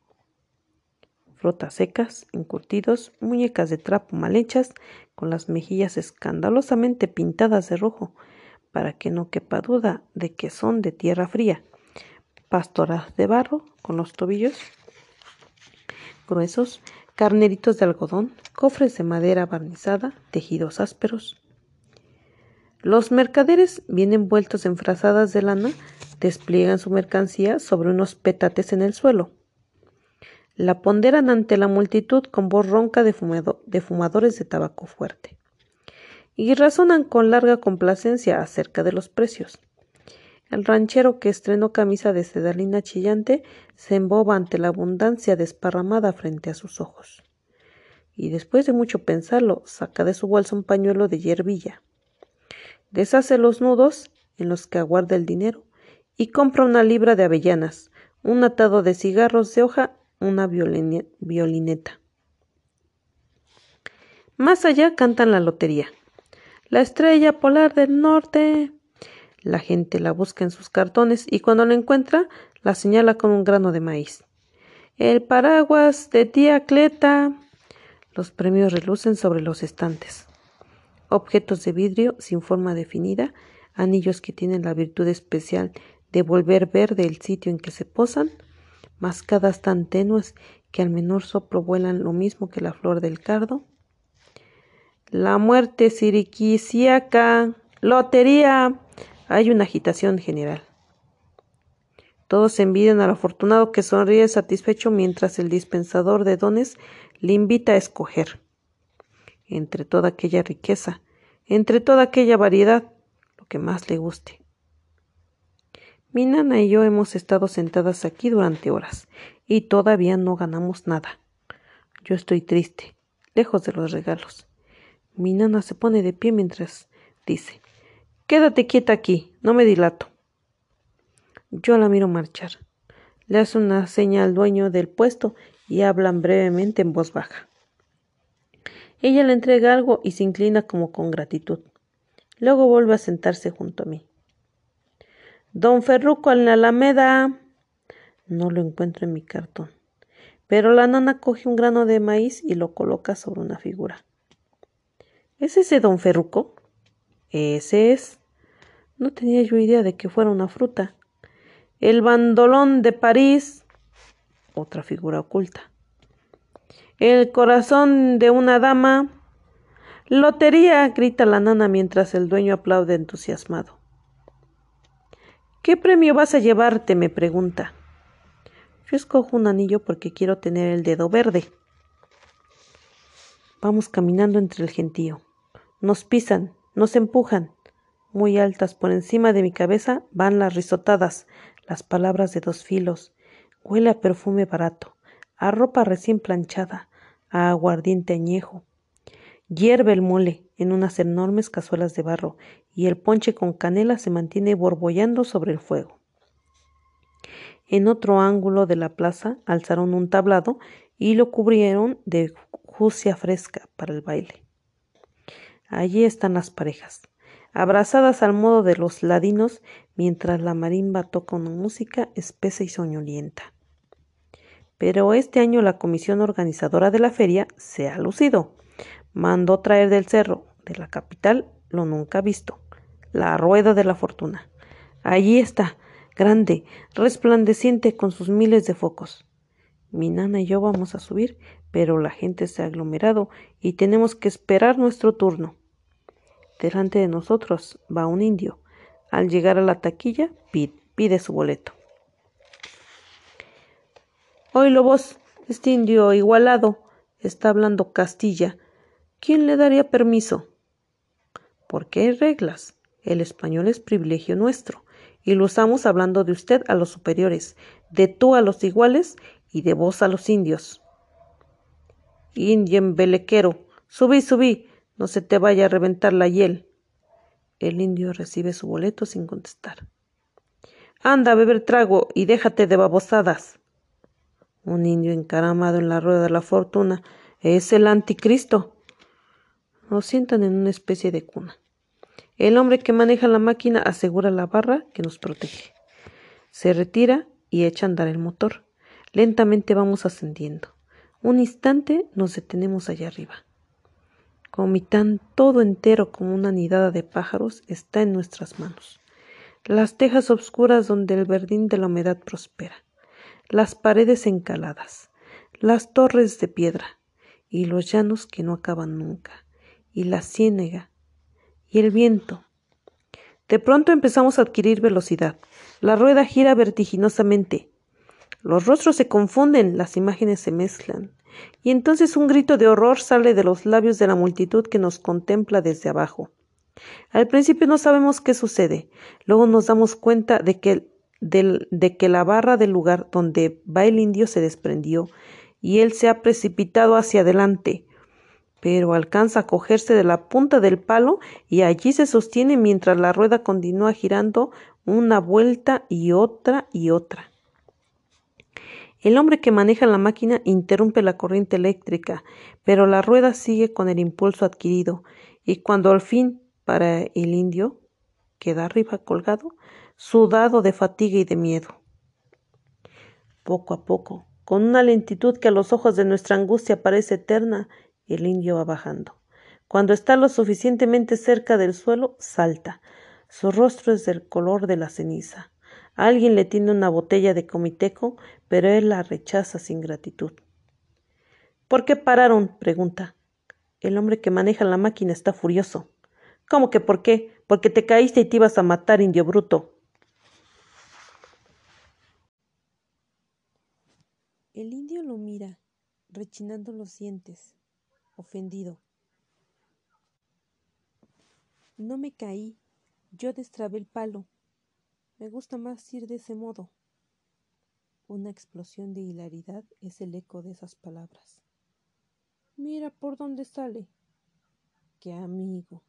Frotas secas, encurtidos, muñecas de trapo mal hechas, con las mejillas escandalosamente pintadas de rojo, para que no quepa duda de que son de tierra fría, pastoras de barro con los tobillos gruesos, carneritos de algodón, cofres de madera barnizada, tejidos ásperos. Los mercaderes, bien envueltos en frazadas de lana, despliegan su mercancía sobre unos petates en el suelo. La ponderan ante la multitud con voz ronca de, de fumadores de tabaco fuerte y razonan con larga complacencia acerca de los precios. El ranchero que estrenó camisa de sedalina chillante se emboba ante la abundancia desparramada frente a sus ojos. Y después de mucho pensarlo, saca de su bolsa un pañuelo de hierbilla. Deshace los nudos en los que aguarda el dinero y compra una libra de avellanas, un atado de cigarros de hoja, una violineta. Más allá cantan la lotería. La estrella polar del norte. La gente la busca en sus cartones y cuando la encuentra la señala con un grano de maíz. El paraguas de tía Cleta. Los premios relucen sobre los estantes. Objetos de vidrio sin forma definida, anillos que tienen la virtud especial de volver verde el sitio en que se posan, mascadas tan tenues que al menor soplo vuelan lo mismo que la flor del cardo. La muerte siriquisiaca, lotería. Hay una agitación general. Todos envidian al afortunado que sonríe satisfecho mientras el dispensador de dones le invita a escoger. Entre toda aquella riqueza, entre toda aquella variedad, lo que más le guste. Mi nana y yo hemos estado sentadas aquí durante horas y todavía no ganamos nada. Yo estoy triste, lejos de los regalos. Mi nana se pone de pie mientras dice Quédate quieta aquí, no me dilato. Yo la miro marchar. Le hace una seña al dueño del puesto y hablan brevemente en voz baja. Ella le entrega algo y se inclina como con gratitud. Luego vuelve a sentarse junto a mí. Don Ferruco en la Alameda. No lo encuentro en mi cartón. Pero la nana coge un grano de maíz y lo coloca sobre una figura. ¿Es ese don Ferruco? Ese es. No tenía yo idea de que fuera una fruta. El bandolón de París, otra figura oculta. El corazón de una dama. Lotería, grita la nana mientras el dueño aplaude entusiasmado. ¿Qué premio vas a llevarte? me pregunta. Yo escojo un anillo porque quiero tener el dedo verde. Vamos caminando entre el gentío. Nos pisan, nos empujan. Muy altas por encima de mi cabeza van las risotadas, las palabras de dos filos. Huele a perfume barato, a ropa recién planchada, a aguardiente añejo. Hierve el mole en unas enormes cazuelas de barro y el ponche con canela se mantiene borbollando sobre el fuego. En otro ángulo de la plaza alzaron un tablado y lo cubrieron de jucia fresca para el baile. Allí están las parejas, abrazadas al modo de los ladinos, mientras la marimba toca una música espesa y soñolienta. Pero este año la comisión organizadora de la feria se ha lucido. Mandó traer del cerro, de la capital, lo nunca visto, la rueda de la fortuna. Allí está, grande, resplandeciente con sus miles de focos. Mi nana y yo vamos a subir, pero la gente se ha aglomerado y tenemos que esperar nuestro turno. Delante de nosotros va un indio. Al llegar a la taquilla, pide, su boleto. Oílo vos, este indio igualado está hablando Castilla. ¿Quién le daría permiso? Porque hay reglas. El español es privilegio nuestro, y lo usamos hablando de usted a los superiores, de tú a los iguales y de vos a los indios. Embelequero, subí, subí, no se te vaya a reventar la hiel. El indio recibe su boleto sin contestar. Anda a beber trago y déjate de babosadas. Un indio encaramado en la rueda de la fortuna es el anticristo. Nos sientan en una especie de cuna. El hombre que maneja la máquina asegura la barra que nos protege. Se retira y echa a andar el motor. Lentamente vamos ascendiendo. Un instante nos detenemos allá arriba. Comitán todo entero como una nidada de pájaros está en nuestras manos. Las tejas obscuras donde el verdín de la humedad prospera las paredes encaladas, las torres de piedra, y los llanos que no acaban nunca, y la ciénega, y el viento. De pronto empezamos a adquirir velocidad. La rueda gira vertiginosamente. Los rostros se confunden, las imágenes se mezclan, y entonces un grito de horror sale de los labios de la multitud que nos contempla desde abajo. Al principio no sabemos qué sucede, luego nos damos cuenta de que de que la barra del lugar donde va el indio se desprendió y él se ha precipitado hacia adelante, pero alcanza a cogerse de la punta del palo y allí se sostiene mientras la rueda continúa girando una vuelta y otra y otra. El hombre que maneja la máquina interrumpe la corriente eléctrica, pero la rueda sigue con el impulso adquirido, y cuando al fin para el indio queda arriba colgado, sudado de fatiga y de miedo. Poco a poco, con una lentitud que a los ojos de nuestra angustia parece eterna, el indio va bajando. Cuando está lo suficientemente cerca del suelo, salta. Su rostro es del color de la ceniza. Alguien le tiene una botella de comiteco, pero él la rechaza sin gratitud. ¿Por qué pararon? pregunta. El hombre que maneja la máquina está furioso. ¿Cómo que por qué? Porque te caíste y te ibas a matar, indio bruto. El indio lo mira, rechinando los dientes, ofendido. No me caí, yo destrabé el palo. Me gusta más ir de ese modo. Una explosión de hilaridad es el eco de esas palabras. Mira por dónde sale. Qué amigo.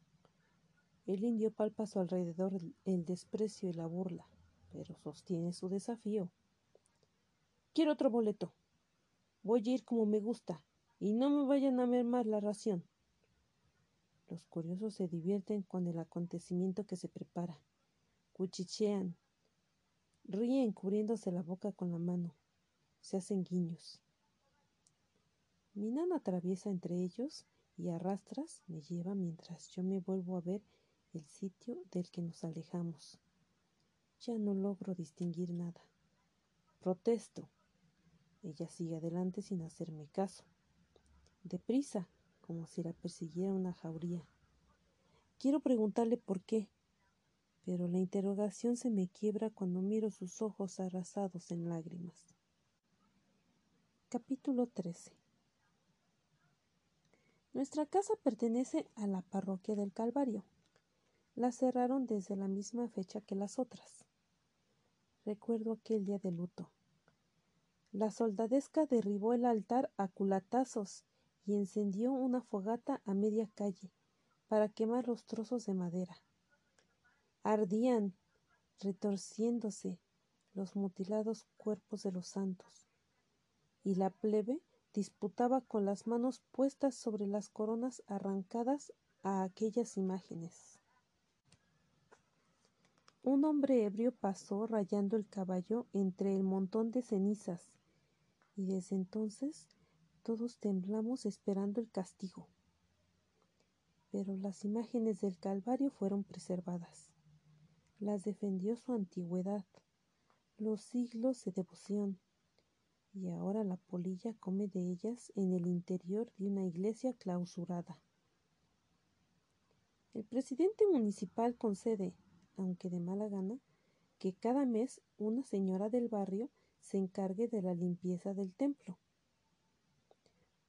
El indio palpa a su alrededor el desprecio y la burla, pero sostiene su desafío. Quiero otro boleto. Voy a ir como me gusta, y no me vayan a mermar la ración. Los curiosos se divierten con el acontecimiento que se prepara. Cuchichean. Ríen cubriéndose la boca con la mano. Se hacen guiños. Mi nana atraviesa entre ellos y a rastras me lleva mientras yo me vuelvo a ver el sitio del que nos alejamos. Ya no logro distinguir nada. Protesto. Ella sigue adelante sin hacerme caso. Deprisa, como si la persiguiera una jauría. Quiero preguntarle por qué, pero la interrogación se me quiebra cuando miro sus ojos arrasados en lágrimas. Capítulo 13 nuestra casa pertenece a la parroquia del Calvario. La cerraron desde la misma fecha que las otras. Recuerdo aquel día de luto. La soldadesca derribó el altar a culatazos y encendió una fogata a media calle para quemar los trozos de madera. Ardían, retorciéndose, los mutilados cuerpos de los santos, y la plebe disputaba con las manos puestas sobre las coronas arrancadas a aquellas imágenes. Un hombre ebrio pasó rayando el caballo entre el montón de cenizas, y desde entonces todos temblamos esperando el castigo. Pero las imágenes del Calvario fueron preservadas. Las defendió su antigüedad, los siglos de devoción, y ahora la polilla come de ellas en el interior de una iglesia clausurada. El presidente municipal concede, aunque de mala gana, que cada mes una señora del barrio se encargue de la limpieza del templo.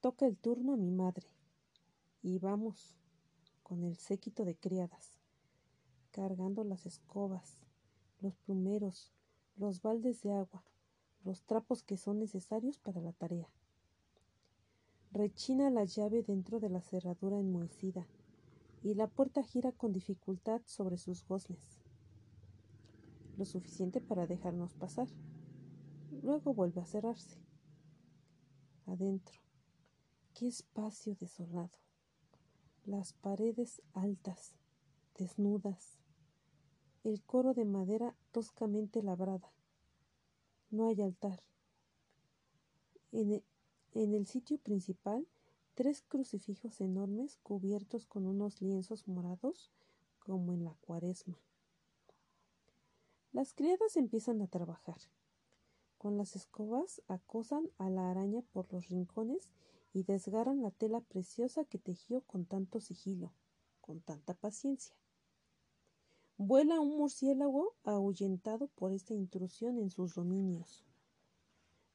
Toca el turno a mi madre, y vamos, con el séquito de criadas, cargando las escobas, los plumeros, los baldes de agua, los trapos que son necesarios para la tarea. Rechina la llave dentro de la cerradura enmohecida y la puerta gira con dificultad sobre sus goznes, lo suficiente para dejarnos pasar. Luego vuelve a cerrarse. Adentro, qué espacio desolado. Las paredes altas, desnudas, el coro de madera toscamente labrada, no hay altar. En el, en el sitio principal, tres crucifijos enormes cubiertos con unos lienzos morados como en la cuaresma. Las criadas empiezan a trabajar. Con las escobas acosan a la araña por los rincones y desgarran la tela preciosa que tejió con tanto sigilo, con tanta paciencia. Vuela un murciélago ahuyentado por esta intrusión en sus dominios.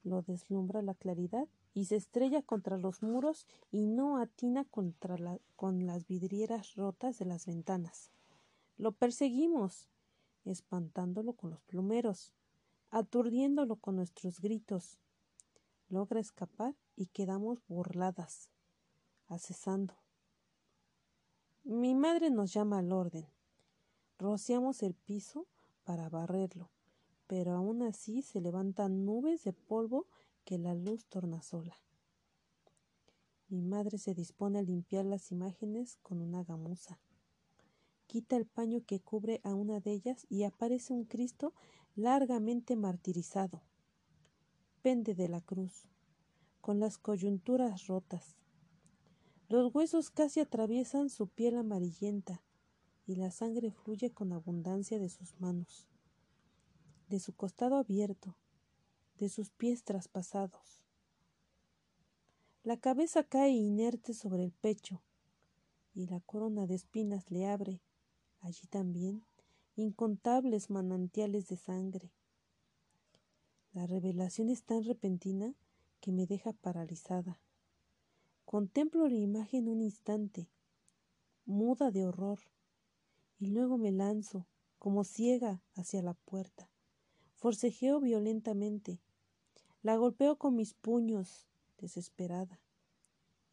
Lo deslumbra la claridad y se estrella contra los muros y no atina contra con las vidrieras rotas de las ventanas. Lo perseguimos, espantándolo con los plumeros, aturdiéndolo con nuestros gritos. Logra escapar y quedamos burladas, acesando. Mi madre nos llama al orden. Rociamos el piso para barrerlo, pero aún así se levantan nubes de polvo que la luz torna sola. Mi madre se dispone a limpiar las imágenes con una gamuza. Quita el paño que cubre a una de ellas y aparece un Cristo largamente martirizado. Pende de la cruz, con las coyunturas rotas. Los huesos casi atraviesan su piel amarillenta y la sangre fluye con abundancia de sus manos. de su costado abierto, de sus pies traspasados. La cabeza cae inerte sobre el pecho y la corona de espinas le abre, allí también, incontables manantiales de sangre. La revelación es tan repentina que me deja paralizada. Contemplo la imagen un instante, muda de horror, y luego me lanzo, como ciega, hacia la puerta. Forcejeo violentamente. La golpeo con mis puños, desesperada.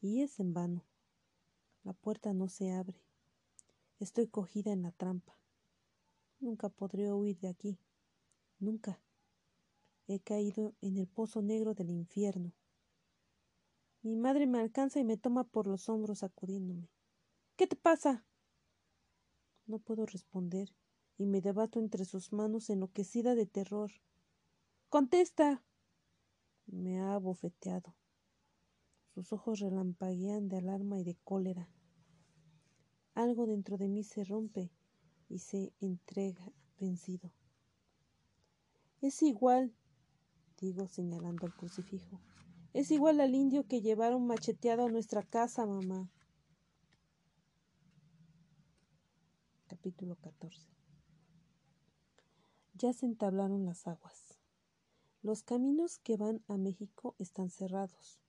Y es en vano. La puerta no se abre. Estoy cogida en la trampa. Nunca podré huir de aquí. Nunca. He caído en el pozo negro del infierno. Mi madre me alcanza y me toma por los hombros sacudiéndome. ¿Qué te pasa? No puedo responder y me debato entre sus manos enloquecida de terror. ¡Contesta! Me ha abofeteado. Sus ojos relampaguean de alarma y de cólera. Algo dentro de mí se rompe y se entrega vencido. Es igual, digo señalando al crucifijo. Es igual al indio que llevaron macheteado a nuestra casa, mamá. Capítulo 14 Ya se entablaron las aguas. Los caminos que van a México están cerrados.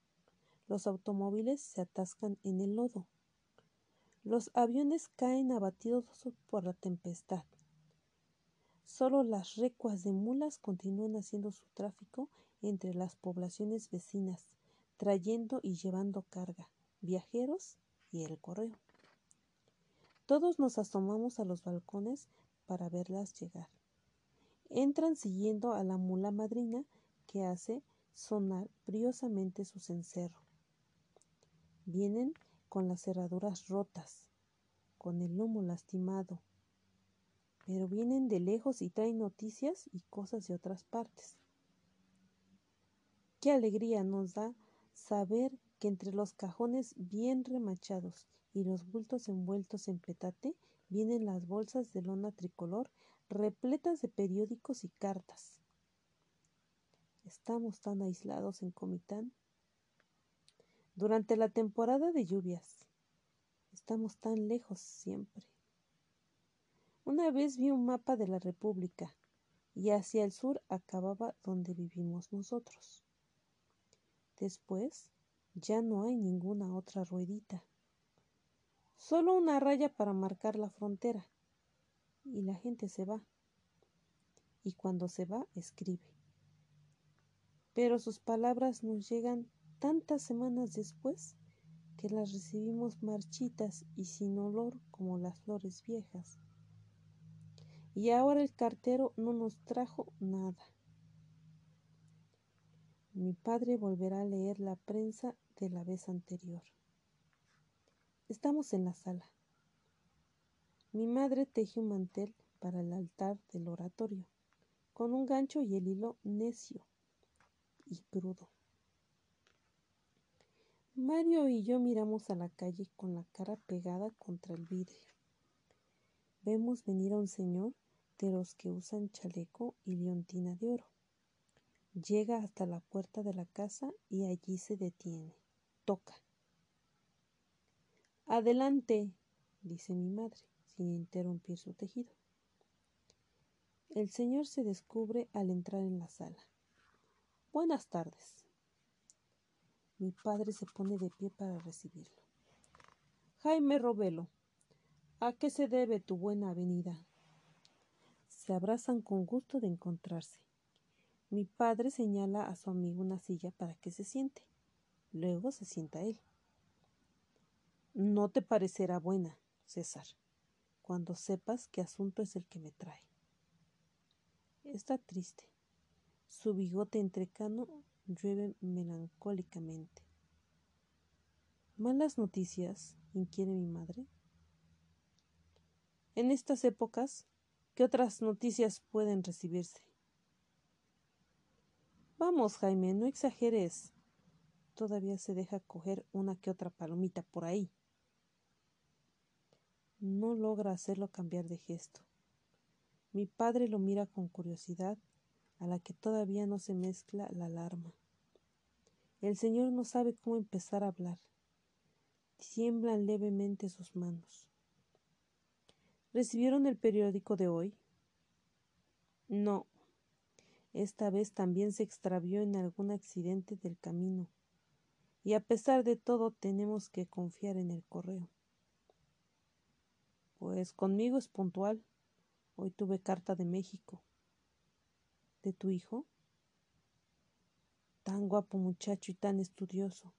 Los automóviles se atascan en el lodo. Los aviones caen abatidos por la tempestad. Solo las recuas de mulas continúan haciendo su tráfico entre las poblaciones vecinas, trayendo y llevando carga, viajeros y el correo. Todos nos asomamos a los balcones para verlas llegar. Entran siguiendo a la mula madrina que hace sonar briosamente su cencerro. Vienen con las cerraduras rotas, con el lomo lastimado, pero vienen de lejos y traen noticias y cosas de otras partes. Qué alegría nos da saber que entre los cajones bien remachados y los bultos envueltos en petate vienen las bolsas de lona tricolor repletas de periódicos y cartas. Estamos tan aislados en Comitán. Durante la temporada de lluvias, estamos tan lejos siempre. Una vez vi un mapa de la República y hacia el sur acababa donde vivimos nosotros. Después ya no hay ninguna otra ruedita. Solo una raya para marcar la frontera. Y la gente se va. Y cuando se va, escribe. Pero sus palabras nos llegan tantas semanas después que las recibimos marchitas y sin olor como las flores viejas. Y ahora el cartero no nos trajo nada. Mi padre volverá a leer la prensa de la vez anterior. Estamos en la sala. Mi madre teje un mantel para el altar del oratorio, con un gancho y el hilo necio y crudo. Mario y yo miramos a la calle con la cara pegada contra el vidrio. Vemos venir a un señor de los que usan chaleco y leontina de oro. Llega hasta la puerta de la casa y allí se detiene. Toca. Adelante, dice mi madre, sin interrumpir su tejido. El señor se descubre al entrar en la sala. Buenas tardes. Mi padre se pone de pie para recibirlo. Jaime Robelo, ¿a qué se debe tu buena venida? Se abrazan con gusto de encontrarse. Mi padre señala a su amigo una silla para que se siente. Luego se sienta él. No te parecerá buena, César, cuando sepas qué asunto es el que me trae. Está triste. Su bigote entrecano llueve melancólicamente. ¿Malas noticias? inquiere mi madre. En estas épocas, ¿qué otras noticias pueden recibirse? Vamos, Jaime, no exageres. Todavía se deja coger una que otra palomita por ahí. No logra hacerlo cambiar de gesto. Mi padre lo mira con curiosidad a la que todavía no se mezcla la alarma. El señor no sabe cómo empezar a hablar. Tiemblan levemente sus manos. ¿Recibieron el periódico de hoy? No. Esta vez también se extravió en algún accidente del camino. Y a pesar de todo tenemos que confiar en el correo. Pues conmigo es puntual. Hoy tuve carta de México. ¿De tu hijo? Tan guapo muchacho y tan estudioso.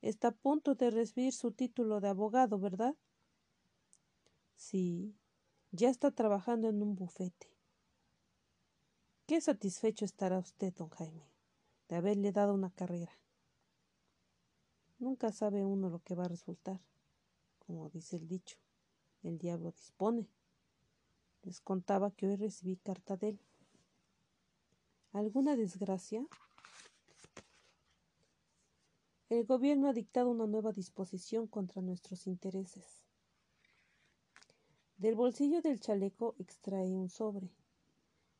Está a punto de recibir su título de abogado, ¿verdad? Sí, ya está trabajando en un bufete. Qué satisfecho estará usted, don Jaime, de haberle dado una carrera. Nunca sabe uno lo que va a resultar, como dice el dicho el diablo dispone. Les contaba que hoy recibí carta de él. ¿Alguna desgracia? El gobierno ha dictado una nueva disposición contra nuestros intereses. Del bolsillo del chaleco extrae un sobre,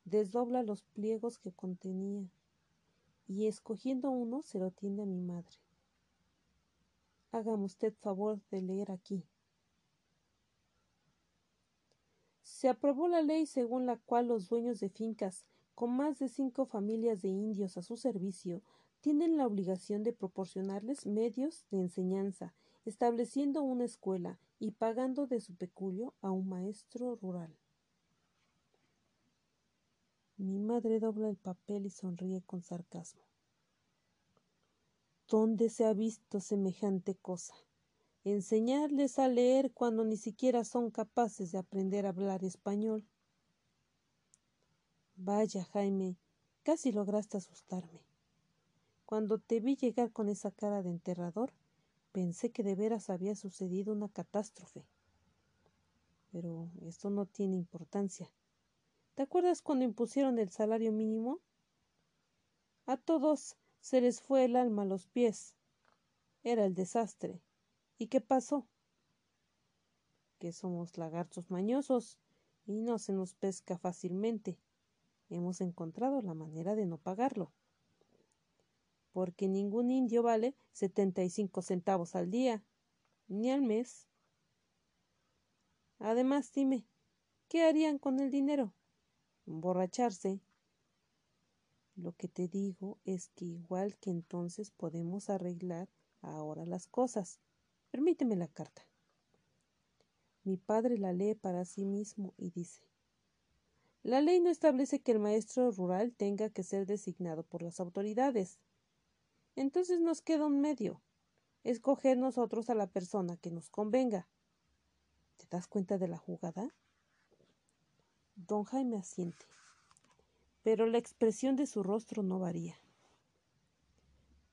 desdobla los pliegos que contenía y escogiendo uno se lo tiende a mi madre. Hágame usted favor de leer aquí. Se aprobó la ley según la cual los dueños de fincas con más de cinco familias de indios a su servicio tienen la obligación de proporcionarles medios de enseñanza, estableciendo una escuela y pagando de su peculio a un maestro rural. Mi madre dobla el papel y sonríe con sarcasmo. ¿Dónde se ha visto semejante cosa? enseñarles a leer cuando ni siquiera son capaces de aprender a hablar español. Vaya, Jaime, casi lograste asustarme. Cuando te vi llegar con esa cara de enterrador, pensé que de veras había sucedido una catástrofe. Pero esto no tiene importancia. ¿Te acuerdas cuando impusieron el salario mínimo? A todos se les fue el alma a los pies. Era el desastre. ¿Y qué pasó? Que somos lagartos mañosos y no se nos pesca fácilmente. Hemos encontrado la manera de no pagarlo. Porque ningún indio vale setenta y cinco centavos al día, ni al mes. Además, dime, ¿qué harían con el dinero? Emborracharse. Lo que te digo es que igual que entonces podemos arreglar ahora las cosas. Permíteme la carta. Mi padre la lee para sí mismo y dice La ley no establece que el maestro rural tenga que ser designado por las autoridades. Entonces nos queda un medio escoger nosotros a la persona que nos convenga. ¿Te das cuenta de la jugada? Don Jaime asiente, pero la expresión de su rostro no varía.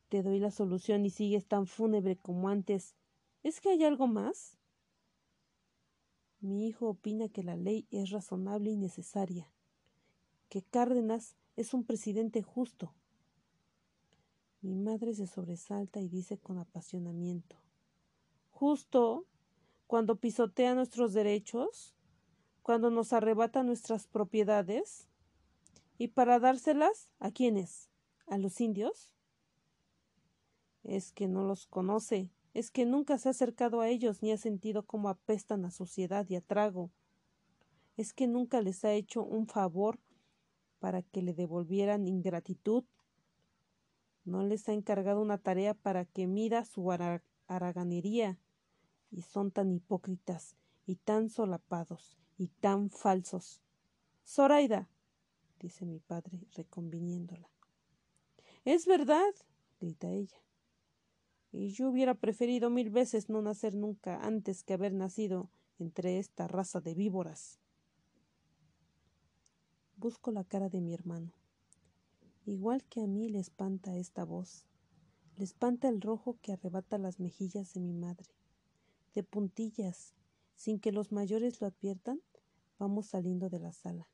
Te doy la solución y sigues tan fúnebre como antes ¿Es que hay algo más? Mi hijo opina que la ley es razonable y necesaria, que Cárdenas es un presidente justo. Mi madre se sobresalta y dice con apasionamiento ¿Justo? cuando pisotea nuestros derechos, cuando nos arrebata nuestras propiedades, y para dárselas a quiénes? ¿A los indios? Es que no los conoce, es que nunca se ha acercado a ellos ni ha sentido cómo apestan a suciedad y a trago. Es que nunca les ha hecho un favor para que le devolvieran ingratitud. No les ha encargado una tarea para que mida su haraganería. Y son tan hipócritas y tan solapados y tan falsos. Zoraida, dice mi padre, reconviniéndola. Es verdad, grita ella y yo hubiera preferido mil veces no nacer nunca antes que haber nacido entre esta raza de víboras. Busco la cara de mi hermano. Igual que a mí le espanta esta voz, le espanta el rojo que arrebata las mejillas de mi madre. De puntillas, sin que los mayores lo adviertan, vamos saliendo de la sala.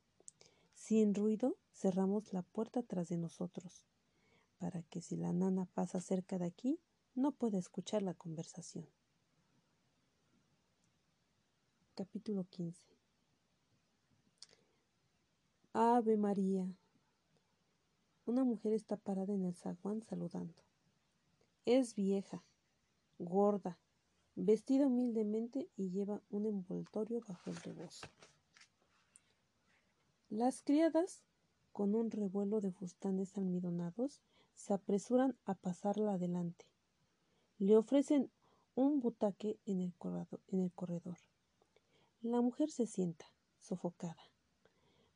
Sin ruido, cerramos la puerta tras de nosotros, para que si la nana pasa cerca de aquí, no puede escuchar la conversación. Capítulo 15 Ave María. Una mujer está parada en el zaguán saludando. Es vieja, gorda, vestida humildemente y lleva un envoltorio bajo el rebozo. Las criadas, con un revuelo de fustanes almidonados, se apresuran a pasarla adelante. Le ofrecen un butaque en el, en el corredor. La mujer se sienta, sofocada.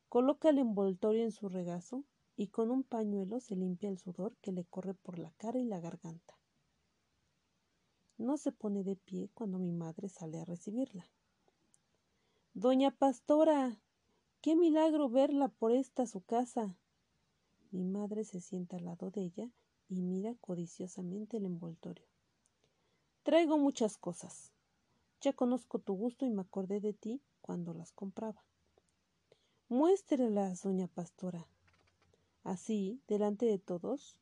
Coloca el envoltorio en su regazo y con un pañuelo se limpia el sudor que le corre por la cara y la garganta. No se pone de pie cuando mi madre sale a recibirla. Doña Pastora, qué milagro verla por esta su casa. Mi madre se sienta al lado de ella y mira codiciosamente el envoltorio. Traigo muchas cosas. Ya conozco tu gusto y me acordé de ti cuando las compraba. Muéstrelas, doña Pastora. Así, delante de todos,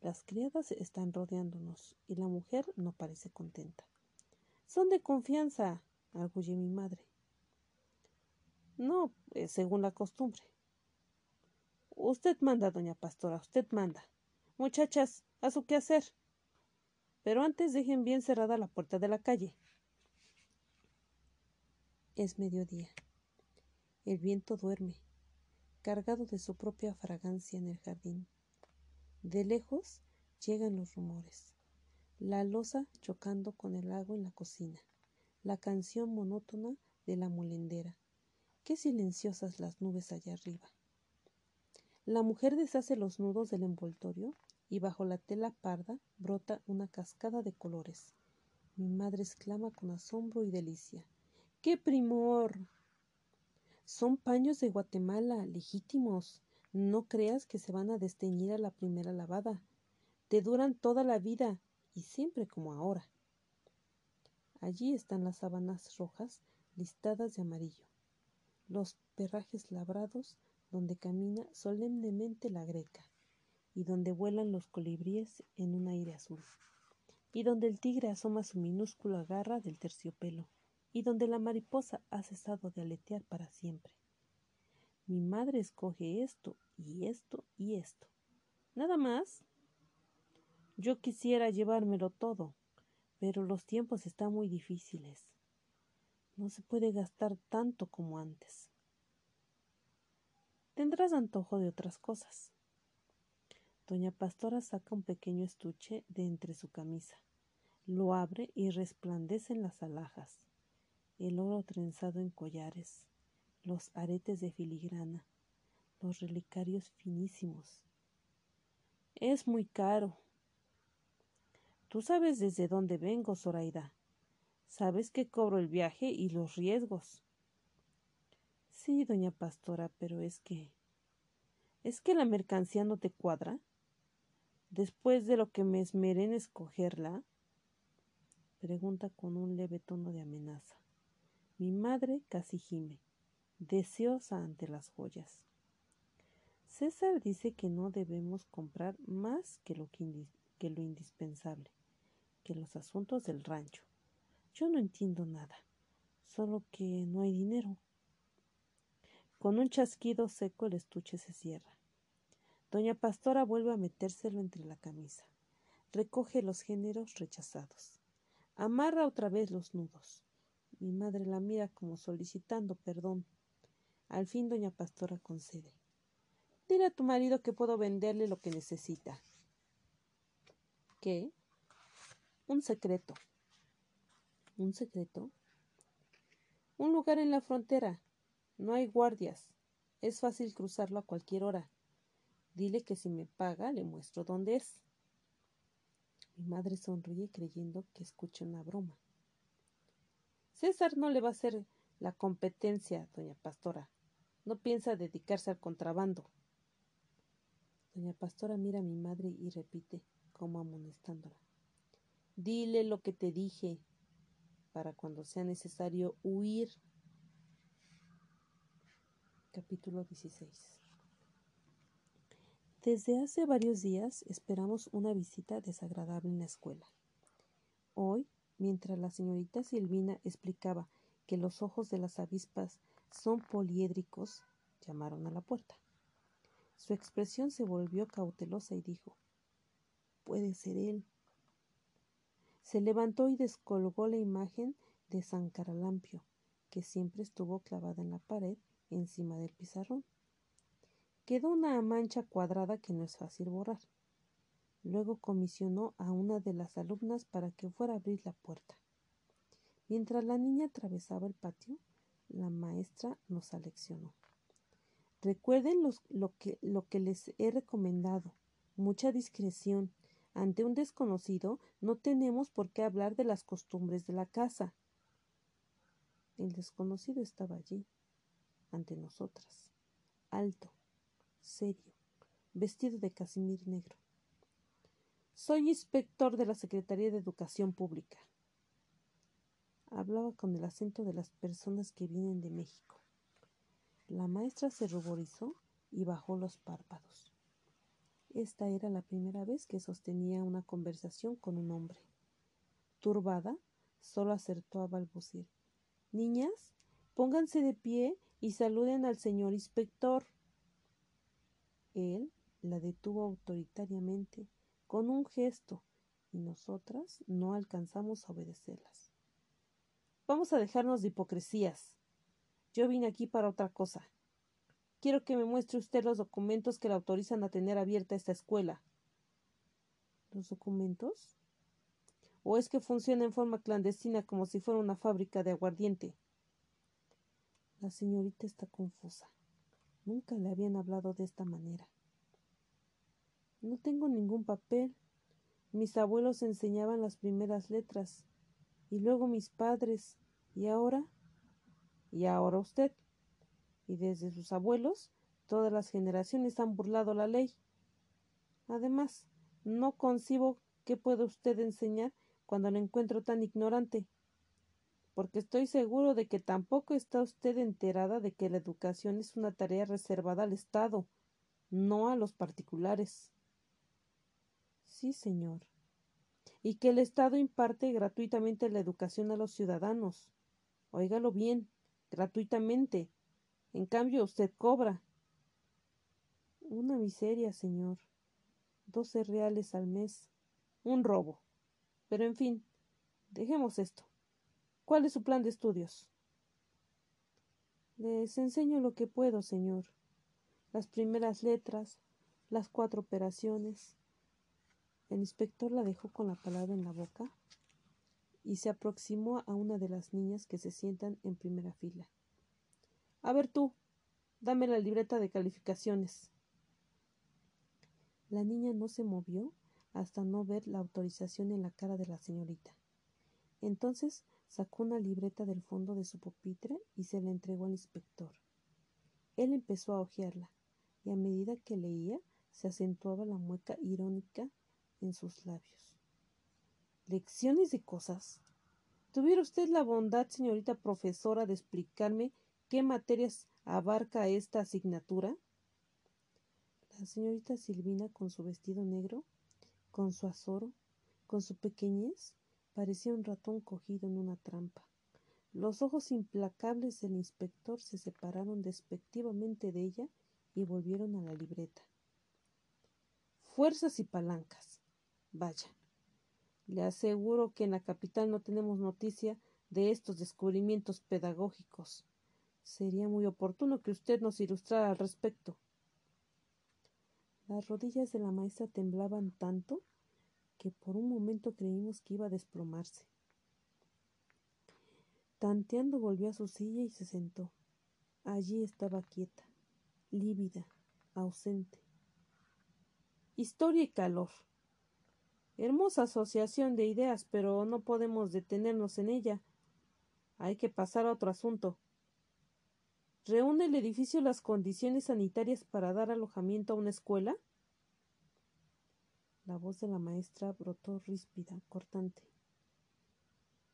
las criadas están rodeándonos y la mujer no parece contenta. Son de confianza, arguye mi madre. No, eh, según la costumbre. Usted manda, doña Pastora, usted manda. Muchachas, a su hacer. Pero antes dejen bien cerrada la puerta de la calle. Es mediodía. El viento duerme cargado de su propia fragancia en el jardín. De lejos llegan los rumores, la losa chocando con el agua en la cocina, la canción monótona de la molendera. Qué silenciosas las nubes allá arriba. La mujer deshace los nudos del envoltorio y bajo la tela parda brota una cascada de colores. Mi madre exclama con asombro y delicia. ¡Qué primor! Son paños de Guatemala, legítimos. No creas que se van a desteñir a la primera lavada. Te duran toda la vida y siempre como ahora. Allí están las sábanas rojas listadas de amarillo, los perrajes labrados donde camina solemnemente la greca y donde vuelan los colibríes en un aire azul, y donde el tigre asoma su minúscula garra del terciopelo y donde la mariposa ha cesado de aletear para siempre. Mi madre escoge esto y esto y esto. Nada más. Yo quisiera llevármelo todo, pero los tiempos están muy difíciles. No se puede gastar tanto como antes. Tendrás antojo de otras cosas. Doña Pastora saca un pequeño estuche de entre su camisa, lo abre y resplandecen las alhajas el oro trenzado en collares, los aretes de filigrana, los relicarios finísimos. Es muy caro. Tú sabes desde dónde vengo, Zoraida. Sabes que cobro el viaje y los riesgos. Sí, doña Pastora, pero es que. ¿Es que la mercancía no te cuadra? Después de lo que me esmeré en escogerla, pregunta con un leve tono de amenaza. Mi madre casi gime, deseosa ante las joyas. César dice que no debemos comprar más que lo, que lo indispensable, que los asuntos del rancho. Yo no entiendo nada, solo que no hay dinero. Con un chasquido seco el estuche se cierra. Doña Pastora vuelve a metérselo entre la camisa. Recoge los géneros rechazados. Amarra otra vez los nudos. Mi madre la mira como solicitando perdón. Al fin doña Pastora concede. Dile a tu marido que puedo venderle lo que necesita. ¿Qué? Un secreto. ¿Un secreto? Un lugar en la frontera. No hay guardias. Es fácil cruzarlo a cualquier hora. Dile que si me paga le muestro dónde es. Mi madre sonríe creyendo que escucha una broma. César no le va a hacer la competencia, doña Pastora. No piensa dedicarse al contrabando. Doña Pastora mira a mi madre y repite, como amonestándola. Dile lo que te dije, para cuando sea necesario huir. Capítulo 16 Desde hace varios días esperamos una visita desagradable en la escuela. Hoy mientras la señorita Silvina explicaba que los ojos de las avispas son poliédricos, llamaron a la puerta. Su expresión se volvió cautelosa y dijo Puede ser él. Se levantó y descolgó la imagen de San Caralampio, que siempre estuvo clavada en la pared encima del pizarrón. Quedó una mancha cuadrada que no es fácil borrar. Luego comisionó a una de las alumnas para que fuera a abrir la puerta. Mientras la niña atravesaba el patio, la maestra nos aleccionó. Recuerden lo, que, lo que les he recomendado, mucha discreción. Ante un desconocido no tenemos por qué hablar de las costumbres de la casa. El desconocido estaba allí, ante nosotras, alto, serio, vestido de casimir negro. Soy inspector de la Secretaría de Educación Pública. Hablaba con el acento de las personas que vienen de México. La maestra se ruborizó y bajó los párpados. Esta era la primera vez que sostenía una conversación con un hombre. Turbada, solo acertó a balbucear. Niñas, pónganse de pie y saluden al señor inspector. Él la detuvo autoritariamente con un gesto y nosotras no alcanzamos a obedecerlas. Vamos a dejarnos de hipocresías. Yo vine aquí para otra cosa. Quiero que me muestre usted los documentos que le autorizan a tener abierta esta escuela. ¿Los documentos? ¿O es que funciona en forma clandestina como si fuera una fábrica de aguardiente? La señorita está confusa. Nunca le habían hablado de esta manera. No tengo ningún papel. Mis abuelos enseñaban las primeras letras, y luego mis padres, y ahora, y ahora usted. Y desde sus abuelos, todas las generaciones han burlado la ley. Además, no concibo qué puede usted enseñar cuando lo encuentro tan ignorante, porque estoy seguro de que tampoco está usted enterada de que la educación es una tarea reservada al Estado, no a los particulares. Sí, señor. Y que el Estado imparte gratuitamente la educación a los ciudadanos. Óigalo bien, gratuitamente. En cambio, usted cobra. Una miseria, señor. Doce reales al mes. Un robo. Pero en fin, dejemos esto. ¿Cuál es su plan de estudios? Les enseño lo que puedo, señor. Las primeras letras, las cuatro operaciones, el inspector la dejó con la palabra en la boca y se aproximó a una de las niñas que se sientan en primera fila. A ver tú, dame la libreta de calificaciones. La niña no se movió hasta no ver la autorización en la cara de la señorita. Entonces sacó una libreta del fondo de su pupitre y se la entregó al inspector. Él empezó a hojearla, y a medida que leía se acentuaba la mueca irónica en sus labios. ¿Lecciones de cosas? ¿Tuviera usted la bondad, señorita profesora, de explicarme qué materias abarca esta asignatura? La señorita Silvina, con su vestido negro, con su azoro, con su pequeñez, parecía un ratón cogido en una trampa. Los ojos implacables del inspector se separaron despectivamente de ella y volvieron a la libreta. Fuerzas y palancas. Vaya, le aseguro que en la capital no tenemos noticia de estos descubrimientos pedagógicos. Sería muy oportuno que usted nos ilustrara al respecto. Las rodillas de la maestra temblaban tanto que por un momento creímos que iba a desplomarse. Tanteando volvió a su silla y se sentó. Allí estaba quieta, lívida, ausente. Historia y calor. Hermosa asociación de ideas, pero no podemos detenernos en ella. Hay que pasar a otro asunto. ¿Reúne el edificio las condiciones sanitarias para dar alojamiento a una escuela? La voz de la maestra brotó ríspida, cortante.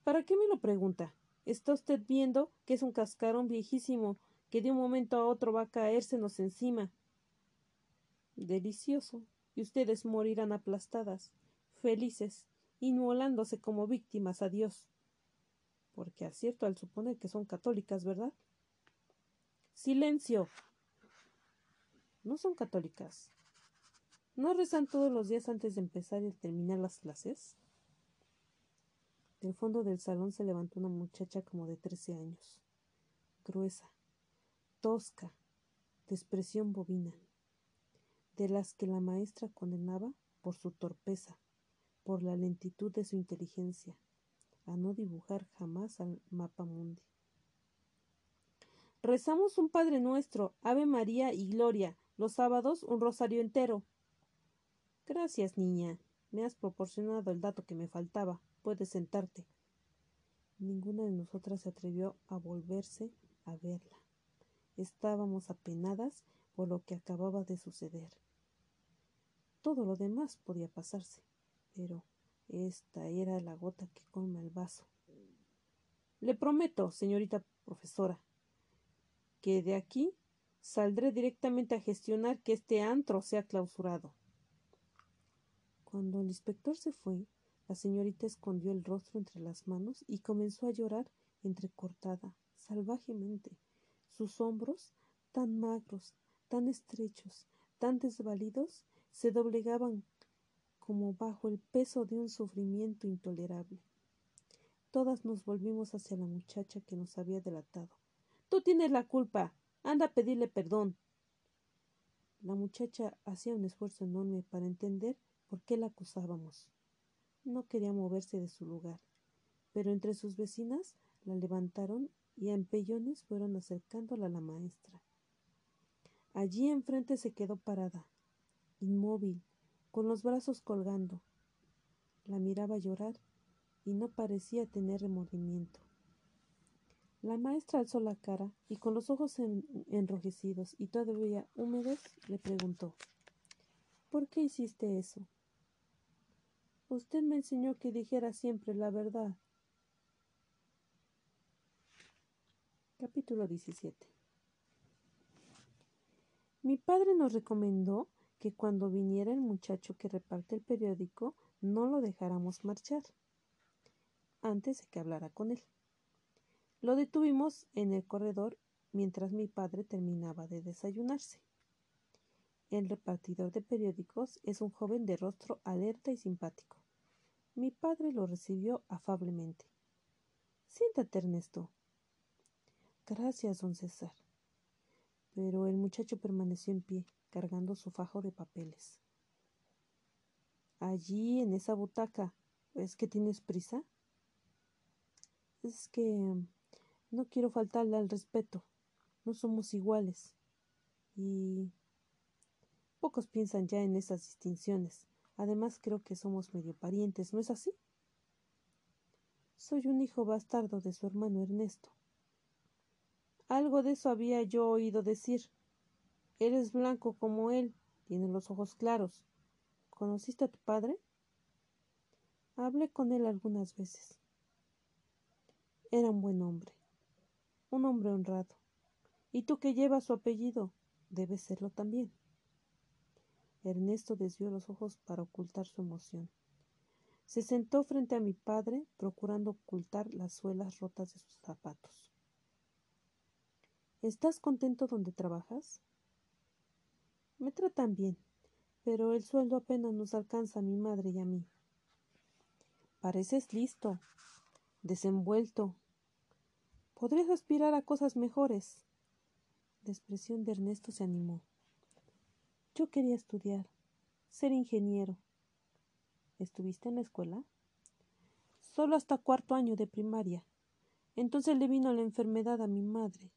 ¿Para qué me lo pregunta? Está usted viendo que es un cascarón viejísimo que de un momento a otro va a caérsenos encima. Delicioso. Y ustedes morirán aplastadas felices, inmolándose como víctimas a Dios. Porque acierto al suponer que son católicas, ¿verdad? Silencio. no son católicas. ¿No rezan todos los días antes de empezar y terminar las clases? Del fondo del salón se levantó una muchacha como de trece años, gruesa, tosca, de expresión bovina, de las que la maestra condenaba por su torpeza, por la lentitud de su inteligencia, a no dibujar jamás al mapa mundi. Rezamos un Padre Nuestro, Ave María y Gloria, los sábados un rosario entero. Gracias, niña. Me has proporcionado el dato que me faltaba. Puedes sentarte. Ninguna de nosotras se atrevió a volverse a verla. Estábamos apenadas por lo que acababa de suceder. Todo lo demás podía pasarse, pero esta era la gota que colma el vaso. Le prometo, señorita profesora, que de aquí saldré directamente a gestionar que este antro sea clausurado. Cuando el inspector se fue, la señorita escondió el rostro entre las manos y comenzó a llorar entrecortada, salvajemente. Sus hombros, tan magros, tan estrechos, tan desvalidos, se doblegaban como bajo el peso de un sufrimiento intolerable. Todas nos volvimos hacia la muchacha que nos había delatado. Tú tienes la culpa. Anda a pedirle perdón. La muchacha hacía un esfuerzo enorme para entender por qué la acusábamos. No quería moverse de su lugar, pero entre sus vecinas la levantaron y a empellones fueron acercándola a la maestra. Allí enfrente se quedó parada, inmóvil, con los brazos colgando. La miraba llorar y no parecía tener remordimiento. La maestra alzó la cara y con los ojos enrojecidos y todavía húmedos le preguntó ¿Por qué hiciste eso? Usted me enseñó que dijera siempre la verdad. Capítulo 17 Mi padre nos recomendó que cuando viniera el muchacho que reparte el periódico no lo dejáramos marchar antes de que hablara con él. Lo detuvimos en el corredor mientras mi padre terminaba de desayunarse. El repartidor de periódicos es un joven de rostro alerta y simpático. Mi padre lo recibió afablemente. Siéntate, Ernesto. Gracias, don César. Pero el muchacho permaneció en pie, cargando su fajo de papeles. Allí, en esa butaca. ¿Es que tienes prisa? Es que no quiero faltarle al respeto. No somos iguales. Y pocos piensan ya en esas distinciones. Además creo que somos medio parientes, ¿no es así? Soy un hijo bastardo de su hermano Ernesto. Algo de eso había yo oído decir. Eres blanco como él, tiene los ojos claros. ¿Conociste a tu padre? Hablé con él algunas veces. Era un buen hombre un hombre honrado. Y tú que llevas su apellido, debes serlo también. Ernesto desvió los ojos para ocultar su emoción. Se sentó frente a mi padre, procurando ocultar las suelas rotas de sus zapatos. ¿Estás contento donde trabajas? Me tratan bien, pero el sueldo apenas nos alcanza a mi madre y a mí. Pareces listo, desenvuelto, Podrías aspirar a cosas mejores. La expresión de Ernesto se animó. Yo quería estudiar, ser ingeniero. ¿Estuviste en la escuela? Solo hasta cuarto año de primaria. Entonces le vino la enfermedad a mi madre.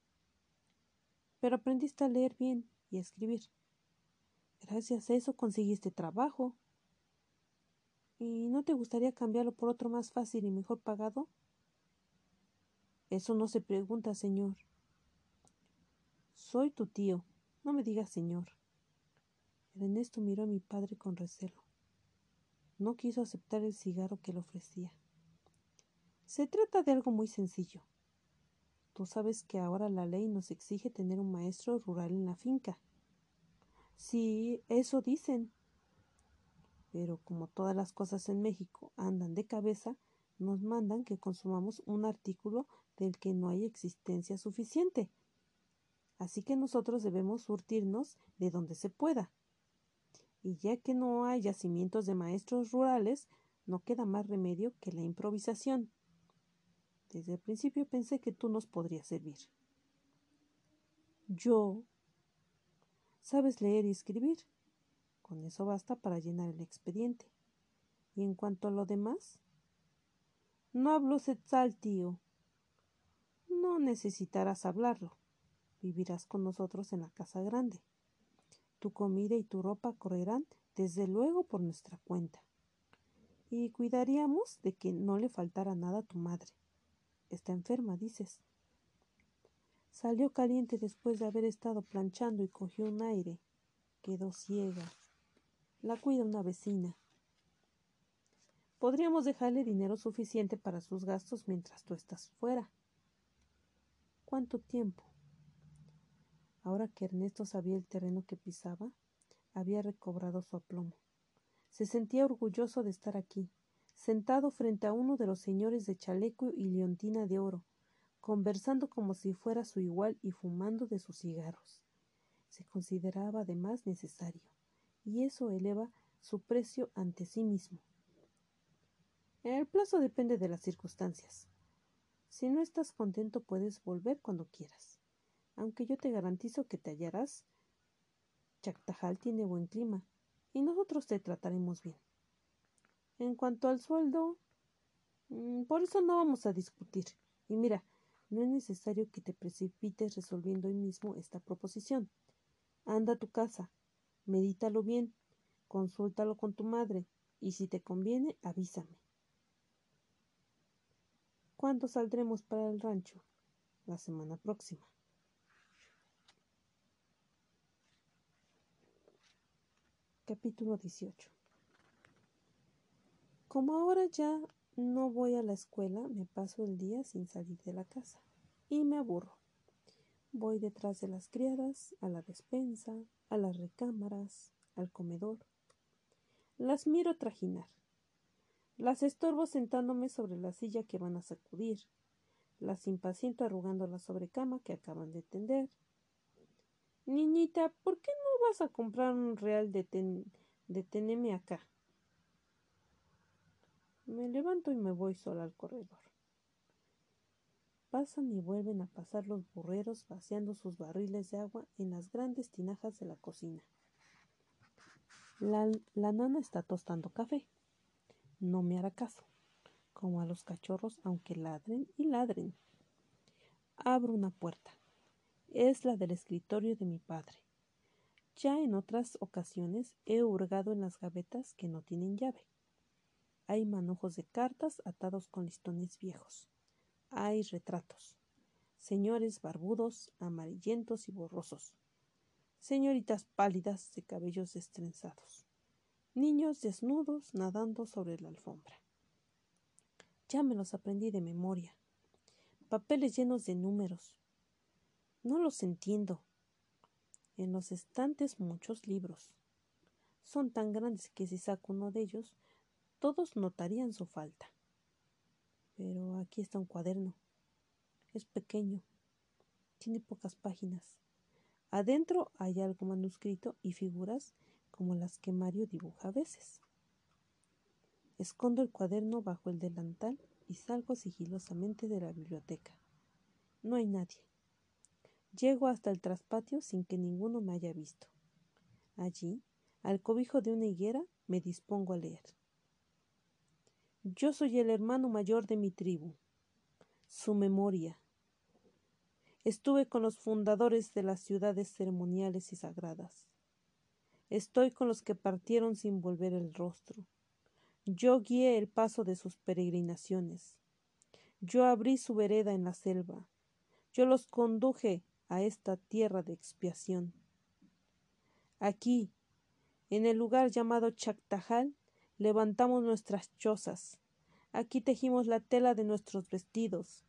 Pero aprendiste a leer bien y a escribir. Gracias a eso conseguiste trabajo. ¿Y no te gustaría cambiarlo por otro más fácil y mejor pagado? Eso no se pregunta, señor. Soy tu tío. No me digas señor. Ernesto miró a mi padre con recelo. No quiso aceptar el cigarro que le ofrecía. Se trata de algo muy sencillo. Tú sabes que ahora la ley nos exige tener un maestro rural en la finca. Sí, eso dicen. Pero como todas las cosas en México andan de cabeza, nos mandan que consumamos un artículo del que no hay existencia suficiente. Así que nosotros debemos surtirnos de donde se pueda. Y ya que no hay yacimientos de maestros rurales, no queda más remedio que la improvisación. Desde el principio pensé que tú nos podrías servir. Yo. Sabes leer y escribir. Con eso basta para llenar el expediente. Y en cuanto a lo demás, no hablo setzal, tío. No necesitarás hablarlo. Vivirás con nosotros en la casa grande. Tu comida y tu ropa correrán desde luego por nuestra cuenta. Y cuidaríamos de que no le faltara nada a tu madre. Está enferma, dices. Salió caliente después de haber estado planchando y cogió un aire. Quedó ciega. La cuida una vecina. Podríamos dejarle dinero suficiente para sus gastos mientras tú estás fuera. ¿Cuánto tiempo? Ahora que Ernesto sabía el terreno que pisaba, había recobrado su aplomo. Se sentía orgulloso de estar aquí, sentado frente a uno de los señores de chaleco y leontina de oro, conversando como si fuera su igual y fumando de sus cigarros. Se consideraba además necesario, y eso eleva su precio ante sí mismo. El plazo depende de las circunstancias. Si no estás contento puedes volver cuando quieras. Aunque yo te garantizo que te hallarás. Chactajal tiene buen clima y nosotros te trataremos bien. En cuanto al sueldo, mm, por eso no vamos a discutir. Y mira, no es necesario que te precipites resolviendo hoy mismo esta proposición. Anda a tu casa, medítalo bien, consúltalo con tu madre y si te conviene, avísame. ¿Cuándo saldremos para el rancho? La semana próxima. Capítulo 18 Como ahora ya no voy a la escuela, me paso el día sin salir de la casa y me aburro. Voy detrás de las criadas, a la despensa, a las recámaras, al comedor. Las miro trajinar. Las estorbo sentándome sobre la silla que van a sacudir. Las impaciento arrugando la sobrecama que acaban de tender. Niñita, ¿por qué no vas a comprar un real de, ten acá? Me levanto y me voy sola al corredor. Pasan y vuelven a pasar los burreros vaciando sus barriles de agua en las grandes tinajas de la cocina. la nana está tostando café no me hará caso, como a los cachorros, aunque ladren y ladren. Abro una puerta. Es la del escritorio de mi padre. Ya en otras ocasiones he hurgado en las gavetas que no tienen llave. Hay manojos de cartas atados con listones viejos. Hay retratos. Señores barbudos, amarillentos y borrosos. Señoritas pálidas de cabellos destrenzados niños desnudos nadando sobre la alfombra. Ya me los aprendí de memoria. Papeles llenos de números. No los entiendo. En los estantes muchos libros. Son tan grandes que si saco uno de ellos, todos notarían su falta. Pero aquí está un cuaderno. Es pequeño. Tiene pocas páginas. Adentro hay algo manuscrito y figuras como las que Mario dibuja a veces. Escondo el cuaderno bajo el delantal y salgo sigilosamente de la biblioteca. No hay nadie. Llego hasta el traspatio sin que ninguno me haya visto. Allí, al cobijo de una higuera, me dispongo a leer. Yo soy el hermano mayor de mi tribu. Su memoria. Estuve con los fundadores de las ciudades ceremoniales y sagradas. Estoy con los que partieron sin volver el rostro. Yo guié el paso de sus peregrinaciones. Yo abrí su vereda en la selva. Yo los conduje a esta tierra de expiación. Aquí, en el lugar llamado Chactajal, levantamos nuestras chozas. Aquí tejimos la tela de nuestros vestidos.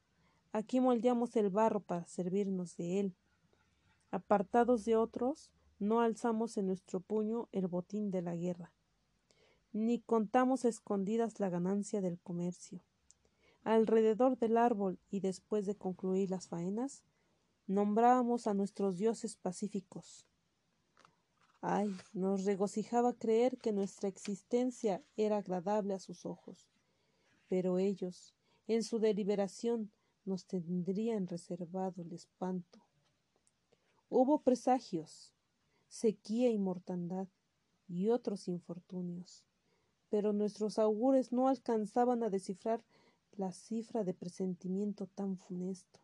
Aquí moldeamos el barro para servirnos de él. Apartados de otros, no alzamos en nuestro puño el botín de la guerra, ni contamos escondidas la ganancia del comercio. Alrededor del árbol y después de concluir las faenas, nombrábamos a nuestros dioses pacíficos. Ay, nos regocijaba creer que nuestra existencia era agradable a sus ojos, pero ellos, en su deliberación, nos tendrían reservado el espanto. Hubo presagios, sequía y mortandad, y otros infortunios, pero nuestros augures no alcanzaban a descifrar la cifra de presentimiento tan funesto,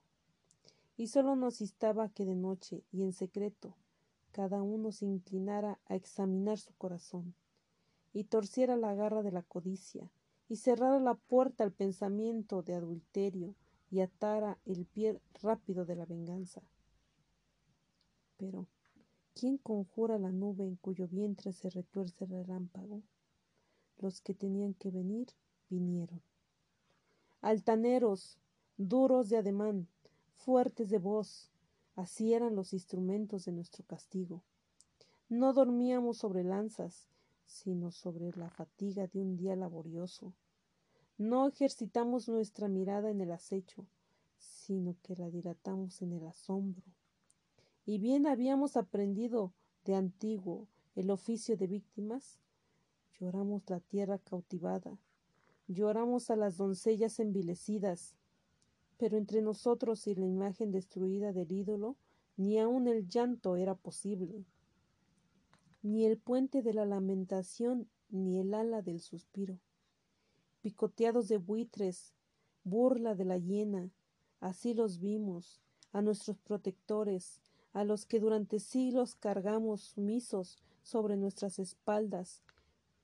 y sólo nos instaba que de noche y en secreto cada uno se inclinara a examinar su corazón, y torciera la garra de la codicia, y cerrara la puerta al pensamiento de adulterio, y atara el pie rápido de la venganza. Pero, ¿quién conjura la nube en cuyo vientre se retuerce el relámpago? Los que tenían que venir, vinieron. Altaneros, duros de ademán, fuertes de voz, así eran los instrumentos de nuestro castigo. No dormíamos sobre lanzas, sino sobre la fatiga de un día laborioso. No ejercitamos nuestra mirada en el acecho, sino que la dilatamos en el asombro. Y bien habíamos aprendido de antiguo el oficio de víctimas, lloramos la tierra cautivada, lloramos a las doncellas envilecidas, pero entre nosotros y la imagen destruida del ídolo, ni aun el llanto era posible, ni el puente de la lamentación, ni el ala del suspiro. Picoteados de buitres, burla de la hiena, así los vimos, a nuestros protectores, a los que durante siglos cargamos sumisos sobre nuestras espaldas.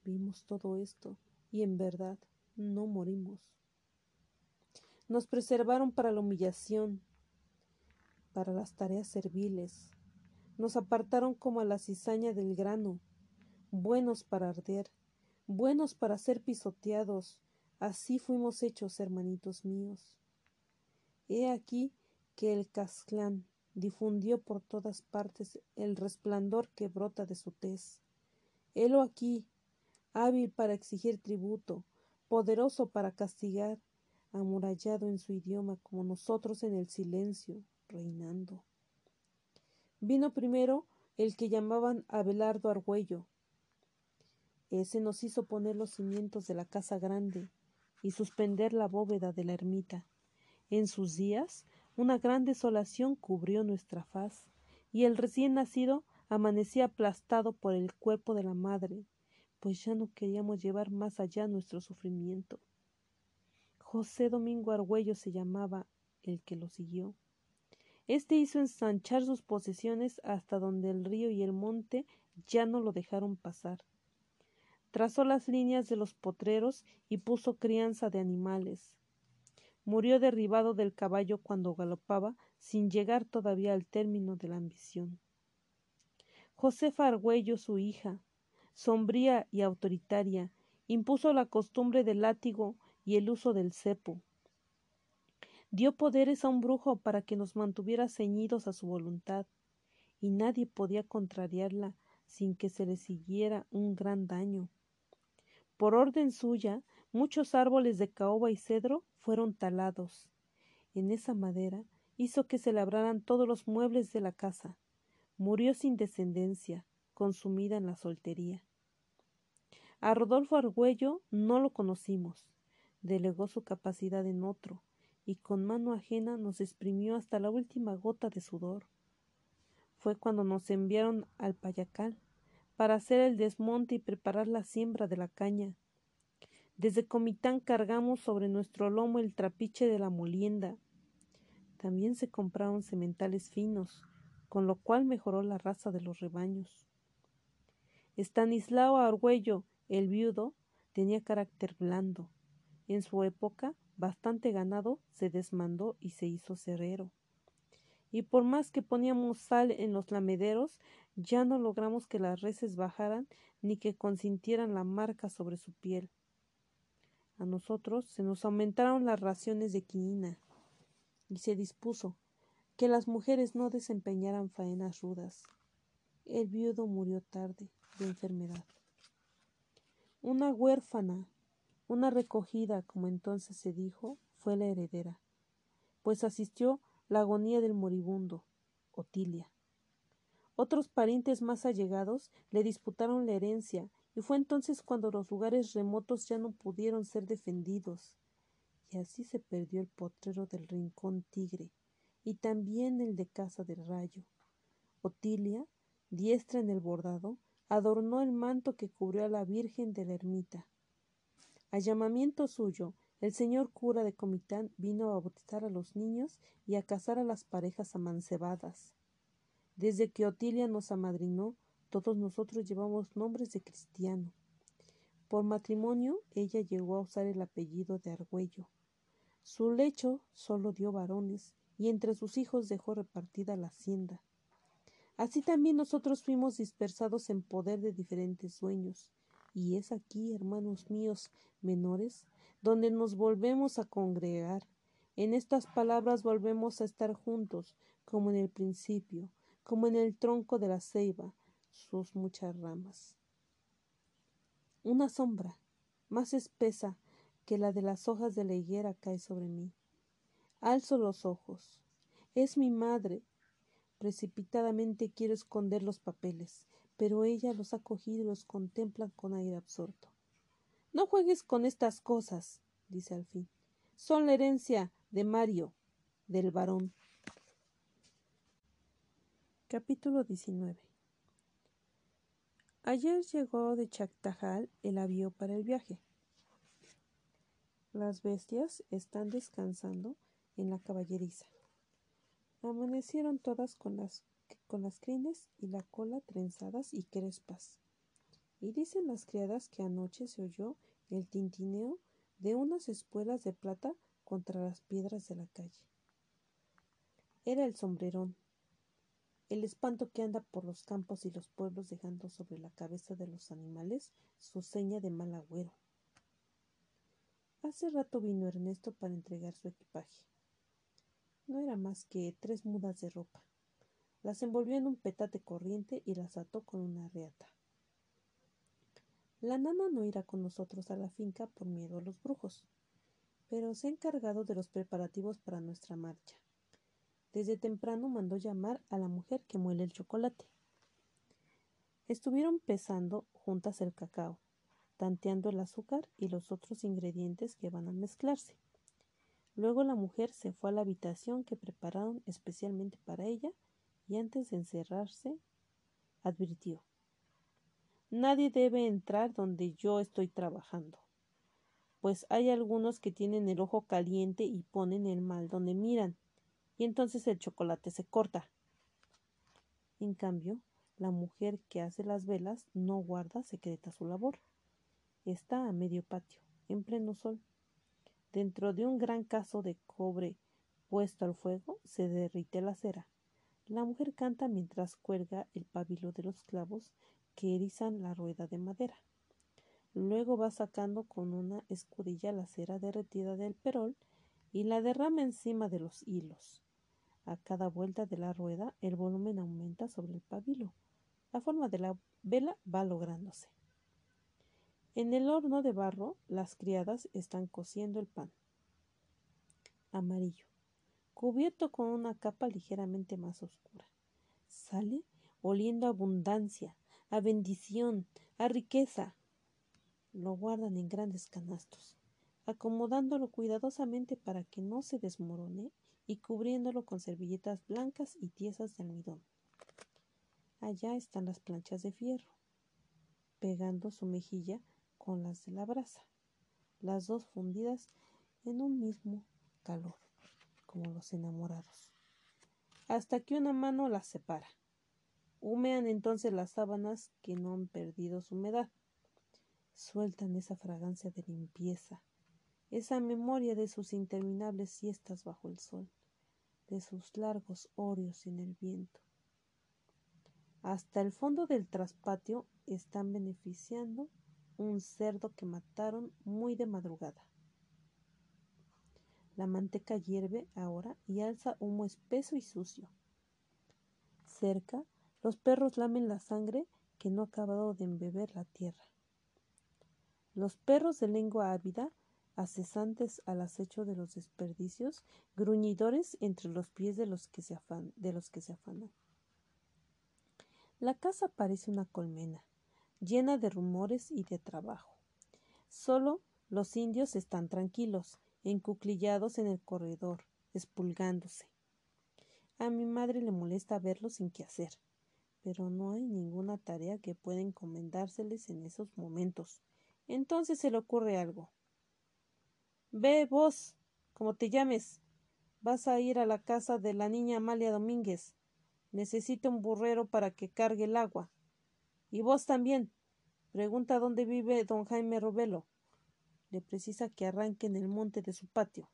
Vimos todo esto y en verdad no morimos. Nos preservaron para la humillación, para las tareas serviles. Nos apartaron como a la cizaña del grano, buenos para arder, buenos para ser pisoteados, Así fuimos hechos, hermanitos míos. He aquí que el Casclán difundió por todas partes el resplandor que brota de su tez. Helo aquí, hábil para exigir tributo, poderoso para castigar, amurallado en su idioma como nosotros en el silencio, reinando. Vino primero el que llamaban Abelardo Argüello. Ese nos hizo poner los cimientos de la casa grande, y suspender la bóveda de la ermita. En sus días una gran desolación cubrió nuestra faz, y el recién nacido amanecía aplastado por el cuerpo de la madre, pues ya no queríamos llevar más allá nuestro sufrimiento. José Domingo Argüello se llamaba el que lo siguió. Este hizo ensanchar sus posesiones hasta donde el río y el monte ya no lo dejaron pasar trazó las líneas de los potreros y puso crianza de animales. Murió derribado del caballo cuando galopaba, sin llegar todavía al término de la ambición. Josefa Argüello, su hija, sombría y autoritaria, impuso la costumbre del látigo y el uso del cepo. Dio poderes a un brujo para que nos mantuviera ceñidos a su voluntad, y nadie podía contrariarla sin que se le siguiera un gran daño. Por orden suya, muchos árboles de caoba y cedro fueron talados. En esa madera hizo que se labraran todos los muebles de la casa. Murió sin descendencia, consumida en la soltería. A Rodolfo Argüello no lo conocimos. Delegó su capacidad en otro, y con mano ajena nos exprimió hasta la última gota de sudor. Fue cuando nos enviaron al Payacal, para hacer el desmonte y preparar la siembra de la caña. Desde Comitán cargamos sobre nuestro lomo el trapiche de la molienda. También se compraron sementales finos, con lo cual mejoró la raza de los rebaños. Estanislao Argüello, el viudo, tenía carácter blando. En su época, bastante ganado se desmandó y se hizo cerrero. Y por más que poníamos sal en los lamederos, ya no logramos que las reses bajaran ni que consintieran la marca sobre su piel. A nosotros se nos aumentaron las raciones de quinina y se dispuso que las mujeres no desempeñaran faenas rudas. El viudo murió tarde de enfermedad. Una huérfana, una recogida, como entonces se dijo, fue la heredera, pues asistió la agonía del moribundo, Otilia. Otros parientes más allegados le disputaron la herencia, y fue entonces cuando los lugares remotos ya no pudieron ser defendidos. Y así se perdió el potrero del rincón tigre, y también el de casa del rayo. Otilia, diestra en el bordado, adornó el manto que cubrió a la Virgen de la ermita. A llamamiento suyo, el señor cura de Comitán vino a bautizar a los niños y a casar a las parejas amancebadas. Desde que Otilia nos amadrinó, todos nosotros llevamos nombres de cristiano. Por matrimonio, ella llegó a usar el apellido de Argüello. Su lecho solo dio varones, y entre sus hijos dejó repartida la hacienda. Así también nosotros fuimos dispersados en poder de diferentes sueños. Y es aquí, hermanos míos menores, donde nos volvemos a congregar. En estas palabras volvemos a estar juntos, como en el principio, como en el tronco de la ceiba, sus muchas ramas. Una sombra, más espesa que la de las hojas de la higuera, cae sobre mí. Alzo los ojos. Es mi madre. Precipitadamente quiero esconder los papeles, pero ella los ha cogido y los contempla con aire absorto. No juegues con estas cosas, dice al fin. Son la herencia de Mario, del varón. Capítulo 19 Ayer llegó de Chactajal el avión para el viaje. Las bestias están descansando en la caballeriza. Amanecieron todas con las, con las crines y la cola trenzadas y crespas. Y dicen las criadas que anoche se oyó el tintineo de unas espuelas de plata contra las piedras de la calle. Era el sombrerón, el espanto que anda por los campos y los pueblos dejando sobre la cabeza de los animales su seña de mal agüero. Hace rato vino Ernesto para entregar su equipaje. No era más que tres mudas de ropa. Las envolvió en un petate corriente y las ató con una reata. La nana no irá con nosotros a la finca por miedo a los brujos, pero se ha encargado de los preparativos para nuestra marcha. Desde temprano mandó llamar a la mujer que muele el chocolate. Estuvieron pesando juntas el cacao, tanteando el azúcar y los otros ingredientes que van a mezclarse. Luego la mujer se fue a la habitación que prepararon especialmente para ella y antes de encerrarse advirtió Nadie debe entrar donde yo estoy trabajando, pues hay algunos que tienen el ojo caliente y ponen el mal donde miran y entonces el chocolate se corta. En cambio, la mujer que hace las velas no guarda secreta su labor. Está a medio patio, en pleno sol. Dentro de un gran caso de cobre puesto al fuego se derrite la cera. La mujer canta mientras cuelga el pabilo de los clavos que erizan la rueda de madera. Luego va sacando con una escudilla la cera derretida del perol y la derrama encima de los hilos. A cada vuelta de la rueda el volumen aumenta sobre el pabilo. La forma de la vela va lográndose. En el horno de barro las criadas están cociendo el pan. Amarillo, cubierto con una capa ligeramente más oscura. Sale oliendo a abundancia, a bendición, a riqueza. Lo guardan en grandes canastos, acomodándolo cuidadosamente para que no se desmorone y cubriéndolo con servilletas blancas y tiesas de almidón. Allá están las planchas de fierro, pegando su mejilla con las de la brasa, las dos fundidas en un mismo calor, como los enamorados, hasta que una mano las separa. Humean entonces las sábanas que no han perdido su humedad. Sueltan esa fragancia de limpieza, esa memoria de sus interminables siestas bajo el sol, de sus largos orios en el viento. Hasta el fondo del traspatio están beneficiando un cerdo que mataron muy de madrugada. La manteca hierve ahora y alza humo espeso y sucio. Cerca, los perros lamen la sangre que no ha acabado de embeber la tierra. Los perros de lengua ávida acesantes al acecho de los desperdicios, gruñidores entre los pies de los que se, de los que se afanan. La casa parece una colmena, llena de rumores y de trabajo. Solo los indios están tranquilos, encuclillados en el corredor, espulgándose. A mi madre le molesta verlos sin qué hacer, pero no hay ninguna tarea que pueda encomendárseles en esos momentos. Entonces se le ocurre algo. Ve vos, como te llames, vas a ir a la casa de la niña Amalia Domínguez. Necesita un burrero para que cargue el agua. Y vos también. Pregunta dónde vive don Jaime Robelo. Le precisa que arranque en el monte de su patio.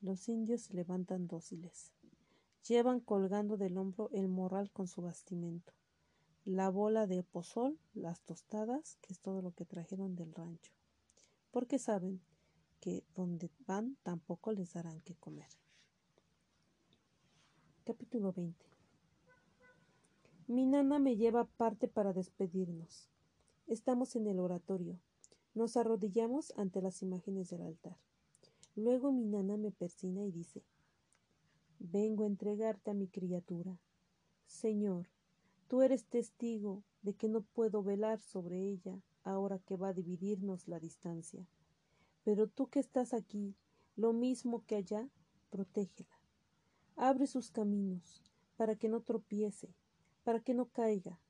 Los indios se levantan dóciles. Llevan colgando del hombro el morral con su bastimento, la bola de pozol, las tostadas, que es todo lo que trajeron del rancho, porque saben que donde van tampoco les darán que comer. Capítulo 20 Mi nana me lleva parte para despedirnos. Estamos en el oratorio. Nos arrodillamos ante las imágenes del altar. Luego mi nana me persina y dice Vengo a entregarte a mi criatura. Señor, tú eres testigo de que no puedo velar sobre ella ahora que va a dividirnos la distancia. Pero tú que estás aquí, lo mismo que allá, protégela. Abre sus caminos, para que no tropiece, para que no caiga,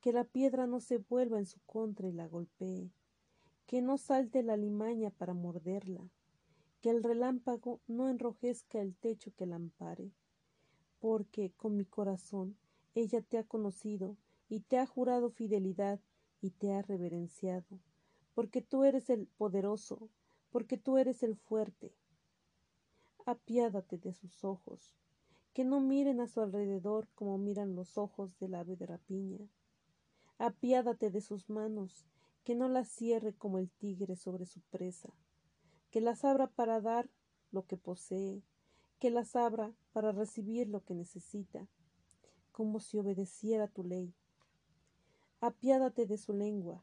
que la piedra no se vuelva en su contra y la golpee, que no salte la limaña para morderla, que el relámpago no enrojezca el techo que la ampare, porque con mi corazón ella te ha conocido y te ha jurado fidelidad y te ha reverenciado, porque tú eres el poderoso, porque tú eres el fuerte. Apiádate de sus ojos, que no miren a su alrededor como miran los ojos del ave de rapiña. Apiádate de sus manos, que no las cierre como el tigre sobre su presa que las abra para dar lo que posee, que las abra para recibir lo que necesita, como si obedeciera tu ley. Apiádate de su lengua,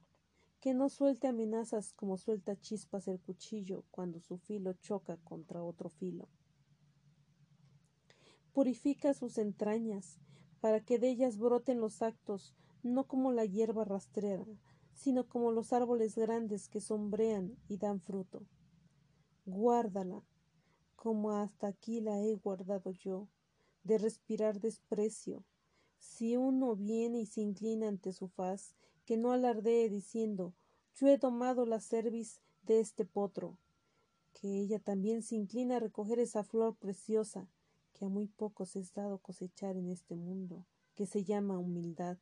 que no suelte amenazas como suelta chispas el cuchillo cuando su filo choca contra otro filo. Purifica sus entrañas, para que de ellas broten los actos, no como la hierba rastrera, sino como los árboles grandes que sombrean y dan fruto guárdala, como hasta aquí la he guardado yo, de respirar desprecio. Si uno viene y se inclina ante su faz, que no alardee diciendo yo he tomado la cerviz de este potro, que ella también se inclina a recoger esa flor preciosa que a muy pocos es dado cosechar en este mundo, que se llama humildad.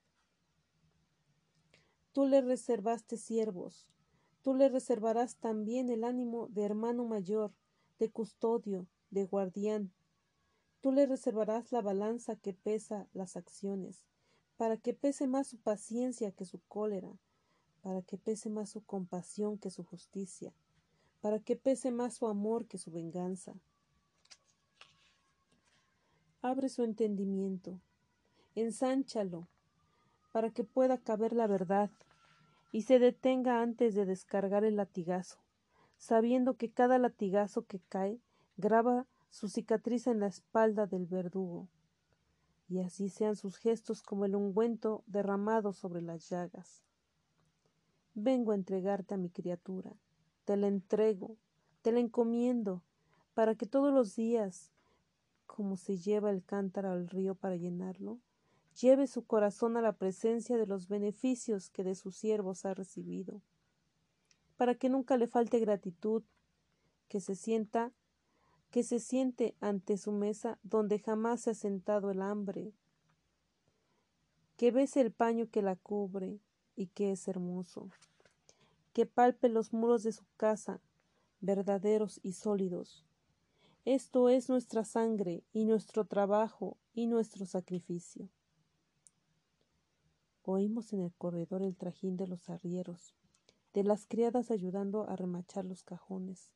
Tú le reservaste siervos, Tú le reservarás también el ánimo de hermano mayor, de custodio, de guardián. Tú le reservarás la balanza que pesa las acciones, para que pese más su paciencia que su cólera, para que pese más su compasión que su justicia, para que pese más su amor que su venganza. Abre su entendimiento, ensánchalo, para que pueda caber la verdad, y se detenga antes de descargar el latigazo, sabiendo que cada latigazo que cae graba su cicatriz en la espalda del verdugo, y así sean sus gestos como el ungüento derramado sobre las llagas. Vengo a entregarte a mi criatura, te la entrego, te la encomiendo, para que todos los días, como se lleva el cántaro al río para llenarlo, lleve su corazón a la presencia de los beneficios que de sus siervos ha recibido, para que nunca le falte gratitud, que se sienta, que se siente ante su mesa donde jamás se ha sentado el hambre, que bese el paño que la cubre y que es hermoso, que palpe los muros de su casa, verdaderos y sólidos. Esto es nuestra sangre y nuestro trabajo y nuestro sacrificio. Oímos en el corredor el trajín de los arrieros, de las criadas ayudando a remachar los cajones.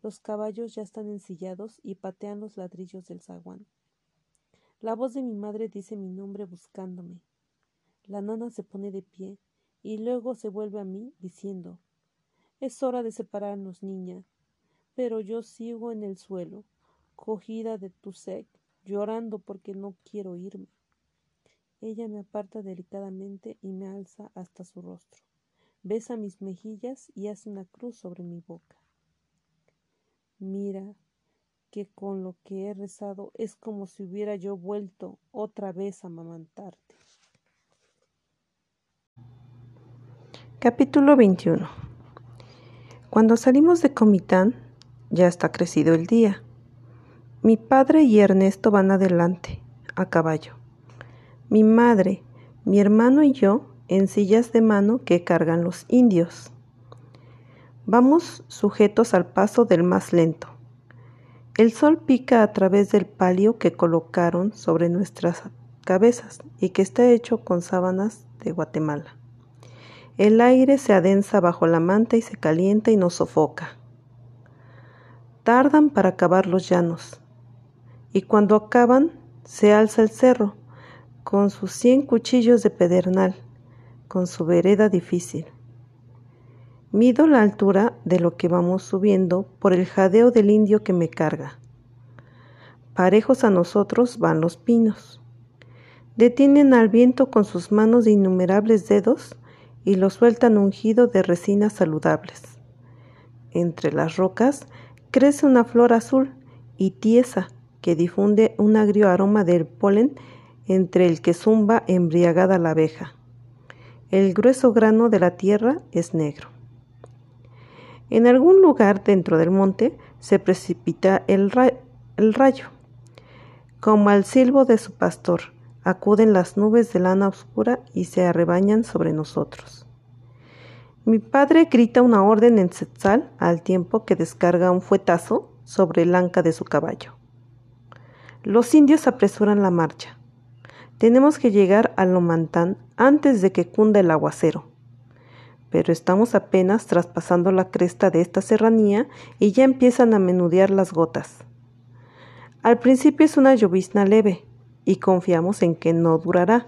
Los caballos ya están ensillados y patean los ladrillos del zaguán. La voz de mi madre dice mi nombre buscándome. La nana se pone de pie y luego se vuelve a mí diciendo Es hora de separarnos, niña. Pero yo sigo en el suelo, cogida de tu sec, llorando porque no quiero irme. Ella me aparta delicadamente y me alza hasta su rostro. Besa mis mejillas y hace una cruz sobre mi boca. Mira que con lo que he rezado es como si hubiera yo vuelto otra vez a amamantarte. Capítulo 21 Cuando salimos de Comitán, ya está crecido el día. Mi padre y Ernesto van adelante, a caballo. Mi madre, mi hermano y yo en sillas de mano que cargan los indios. Vamos sujetos al paso del más lento. El sol pica a través del palio que colocaron sobre nuestras cabezas y que está hecho con sábanas de Guatemala. El aire se adensa bajo la manta y se calienta y nos sofoca. Tardan para acabar los llanos, y cuando acaban se alza el cerro, con sus cien cuchillos de pedernal, con su vereda difícil. Mido la altura de lo que vamos subiendo por el jadeo del indio que me carga. Parejos a nosotros van los pinos. Detienen al viento con sus manos de innumerables dedos y lo sueltan ungido de resinas saludables. Entre las rocas crece una flor azul y tiesa que difunde un agrio aroma del polen entre el que zumba embriagada la abeja. El grueso grano de la tierra es negro. En algún lugar dentro del monte se precipita el, rayo. Como al silbo de su pastor, acuden las nubes de lana oscura y se arrebañan sobre nosotros. Mi padre grita una orden en Setzal al tiempo que descarga un fuetazo sobre el anca de su caballo. Los indios apresuran la marcha. Tenemos que llegar a Lomantán antes de que cunda el aguacero. Pero estamos apenas traspasando la cresta de esta serranía y ya empiezan a menudear las gotas. Al principio es una llovizna leve y confiamos en que no durará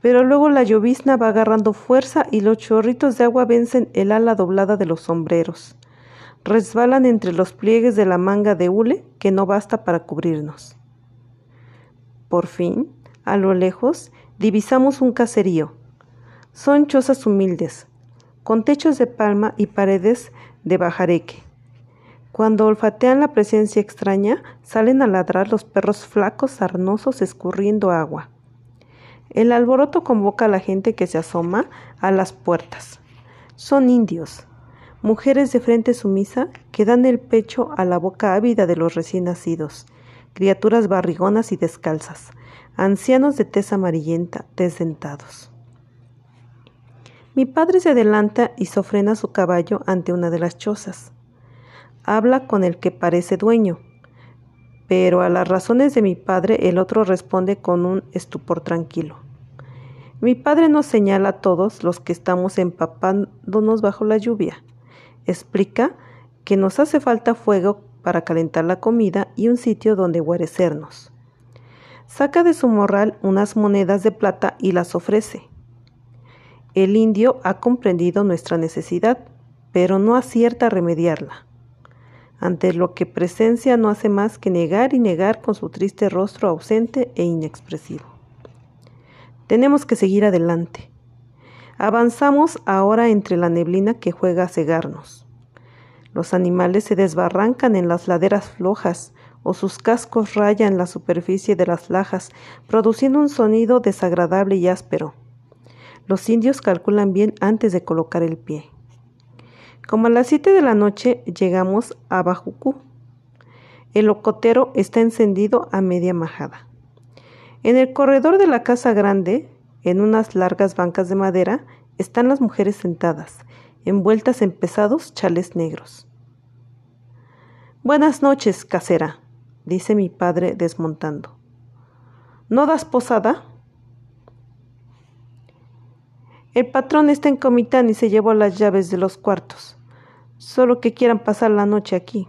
pero luego la llovizna va agarrando fuerza y los chorritos de agua vencen el ala doblada de los sombreros. Resbalan entre los pliegues de la manga de hule que no basta para cubrirnos. Por fin, a lo lejos, divisamos un caserío. Son chozas humildes, con techos de palma y paredes de bajareque. Cuando olfatean la presencia extraña, salen a ladrar los perros flacos sarnosos escurriendo agua. El alboroto convoca a la gente que se asoma a las puertas. Son indios, mujeres de frente sumisa que dan el pecho a la boca ávida de los recién nacidos, criaturas barrigonas y descalzas, ancianos de tez amarillenta, desdentados. Mi padre se adelanta y sofrena su caballo ante una de las chozas. Habla con el que parece dueño, pero a las razones de mi padre el otro responde con un estupor tranquilo. Mi padre nos señala a todos los que estamos empapándonos bajo la lluvia. Explica que nos hace falta fuego para calentar la comida y un sitio donde guarecernos. Saca de su morral unas monedas de plata y las ofrece. El indio ha comprendido nuestra necesidad, pero no acierta a remediarla ante lo que presencia no hace más que negar y negar con su triste rostro ausente e inexpresivo. Tenemos que seguir adelante. Avanzamos ahora entre la neblina que juega a cegarnos. Los animales se desbarrancan en las laderas flojas o sus cascos rayan la superficie de las lajas, produciendo un sonido desagradable y áspero. Los indios calculan bien antes de colocar el pie. Como a las siete de la noche llegamos a Bajucú. El locotero está encendido a media majada. En el corredor de la casa grande, en unas largas bancas de madera, están las mujeres sentadas, envueltas en pesados chales negros. Buenas noches, casera, dice mi padre desmontando. ¿No das posada? El patrón está en Comitán y se llevó las llaves de los cuartos solo que quieran pasar la noche aquí.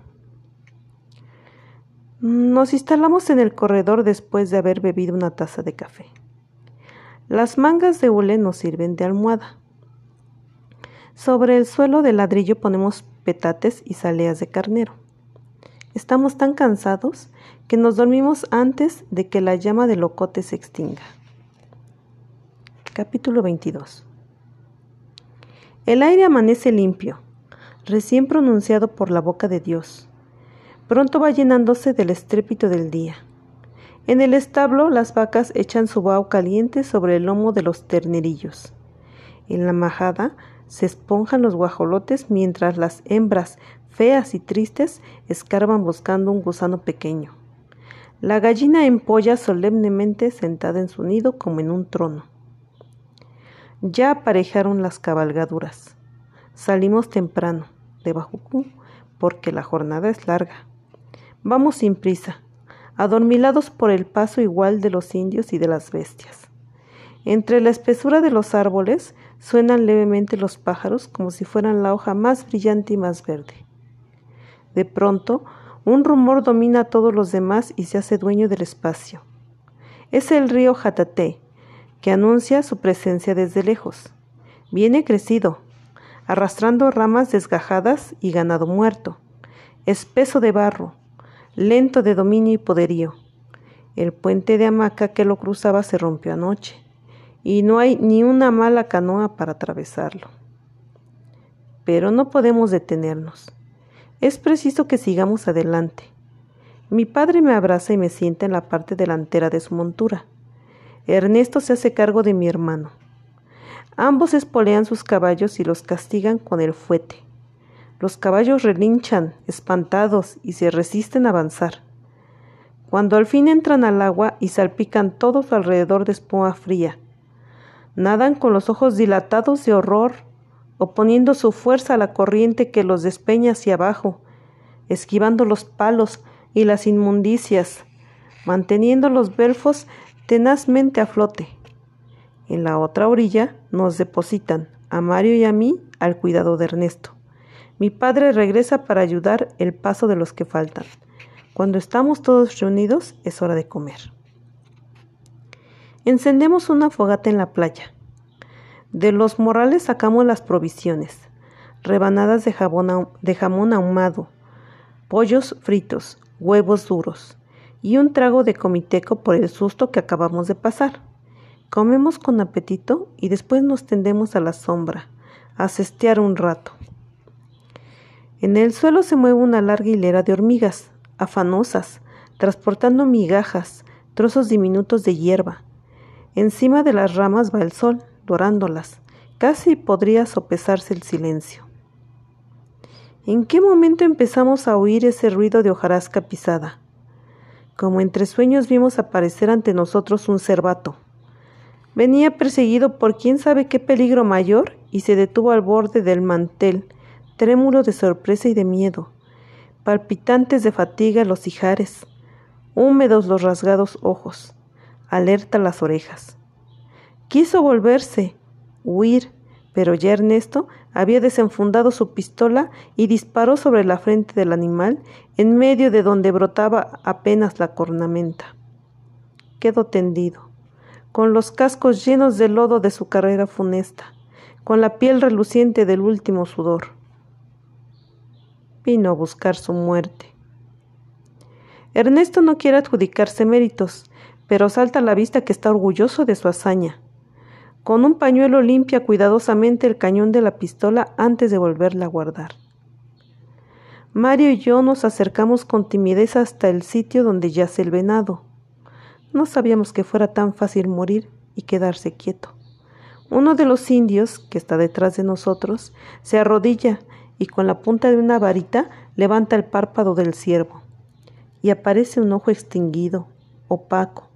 Nos instalamos en el corredor después de haber bebido una taza de café. Las mangas de hule nos sirven de almohada. Sobre el suelo de ladrillo ponemos petates y saleas de carnero. Estamos tan cansados que nos dormimos antes de que la llama del locote se extinga. Capítulo 22 El aire amanece limpio, recién pronunciado por la boca de Dios. Pronto va llenándose del estrépito del día. En el establo las vacas echan su vaho caliente sobre el lomo de los ternerillos. En la majada se esponjan los guajolotes mientras las hembras, feas y tristes, escarban buscando un gusano pequeño. La gallina empolla solemnemente sentada en su nido como en un trono. Ya aparejaron las cabalgaduras. Salimos temprano, de Bajucú, porque la jornada es larga. Vamos sin prisa, adormilados por el paso igual de los indios y de las bestias. Entre la espesura de los árboles suenan levemente los pájaros como si fueran la hoja más brillante y más verde. De pronto, un rumor domina a todos los demás y se hace dueño del espacio. Es el río Jatate, que anuncia su presencia desde lejos. Viene crecido, arrastrando ramas desgajadas y ganado muerto, espeso de barro, lento de dominio y poderío. El puente de hamaca que lo cruzaba se rompió anoche, y no hay ni una mala canoa para atravesarlo. Pero no podemos detenernos. Es preciso que sigamos adelante. Mi padre me abraza y me sienta en la parte delantera de su montura. Ernesto se hace cargo de mi hermano. Ambos espolean sus caballos y los castigan con el fuete. Los caballos relinchan, espantados, y se resisten a avanzar. Cuando al fin entran al agua y salpican todo su alrededor de espuma fría, nadan con los ojos dilatados de horror, oponiendo su fuerza a la corriente que los despeña hacia abajo, esquivando los palos y las inmundicias, manteniendo los belfos tenazmente a flote. En la otra orilla nos depositan, a Mario y a mí, al cuidado de Ernesto. Mi padre regresa para ayudar el paso de los que faltan. Cuando estamos todos reunidos es hora de comer. Encendemos una fogata en la playa. De los morrales sacamos las provisiones, rebanadas de, de jamón ahumado, pollos fritos, huevos duros y un trago de comiteco por el susto que acabamos de pasar. Comemos con apetito y después nos tendemos a la sombra, a cestear un rato. En el suelo se mueve una larga hilera de hormigas, afanosas, transportando migajas, trozos diminutos de hierba. Encima de las ramas va el sol, dorándolas. Casi podría sopesarse el silencio. ¿En qué momento empezamos a oír ese ruido de hojarasca pisada? Como entre sueños vimos aparecer ante nosotros un cervato. Venía perseguido por quién sabe qué peligro mayor y se detuvo al borde del mantel, trémulo de sorpresa y de miedo, palpitantes de fatiga los ijares, húmedos los rasgados ojos, alerta las orejas. Quiso volverse, huir, pero ya Ernesto había desenfundado su pistola y disparó sobre la frente del animal, en medio de donde brotaba apenas la cornamenta. Quedó tendido, con los cascos llenos de lodo de su carrera funesta, con la piel reluciente del último sudor vino a buscar su muerte. Ernesto no quiere adjudicarse méritos, pero salta a la vista que está orgulloso de su hazaña. Con un pañuelo limpia cuidadosamente el cañón de la pistola antes de volverla a guardar. Mario y yo nos acercamos con timidez hasta el sitio donde yace el venado. No sabíamos que fuera tan fácil morir y quedarse quieto. Uno de los indios, que está detrás de nosotros, se arrodilla y con la punta de una varita levanta el párpado del ciervo. Y aparece un ojo extinguido, opaco,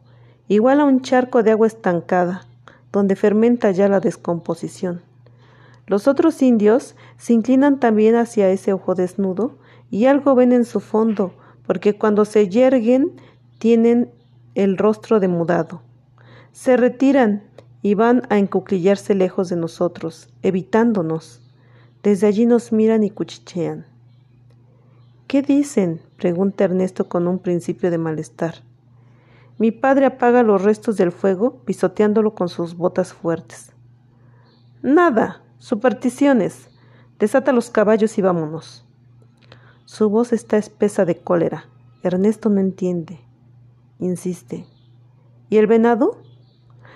igual a un charco de agua estancada, donde fermenta ya la descomposición. Los otros indios se inclinan también hacia ese ojo desnudo y algo ven en su fondo, porque cuando se yerguen tienen el rostro demudado. Se retiran y van a encuclillarse lejos de nosotros, evitándonos. Desde allí nos miran y cuchichean. ¿Qué dicen? pregunta Ernesto con un principio de malestar. Mi padre apaga los restos del fuego pisoteándolo con sus botas fuertes. Nada, supersticiones. Desata los caballos y vámonos. Su voz está espesa de cólera. Ernesto no entiende. Insiste. ¿Y el venado?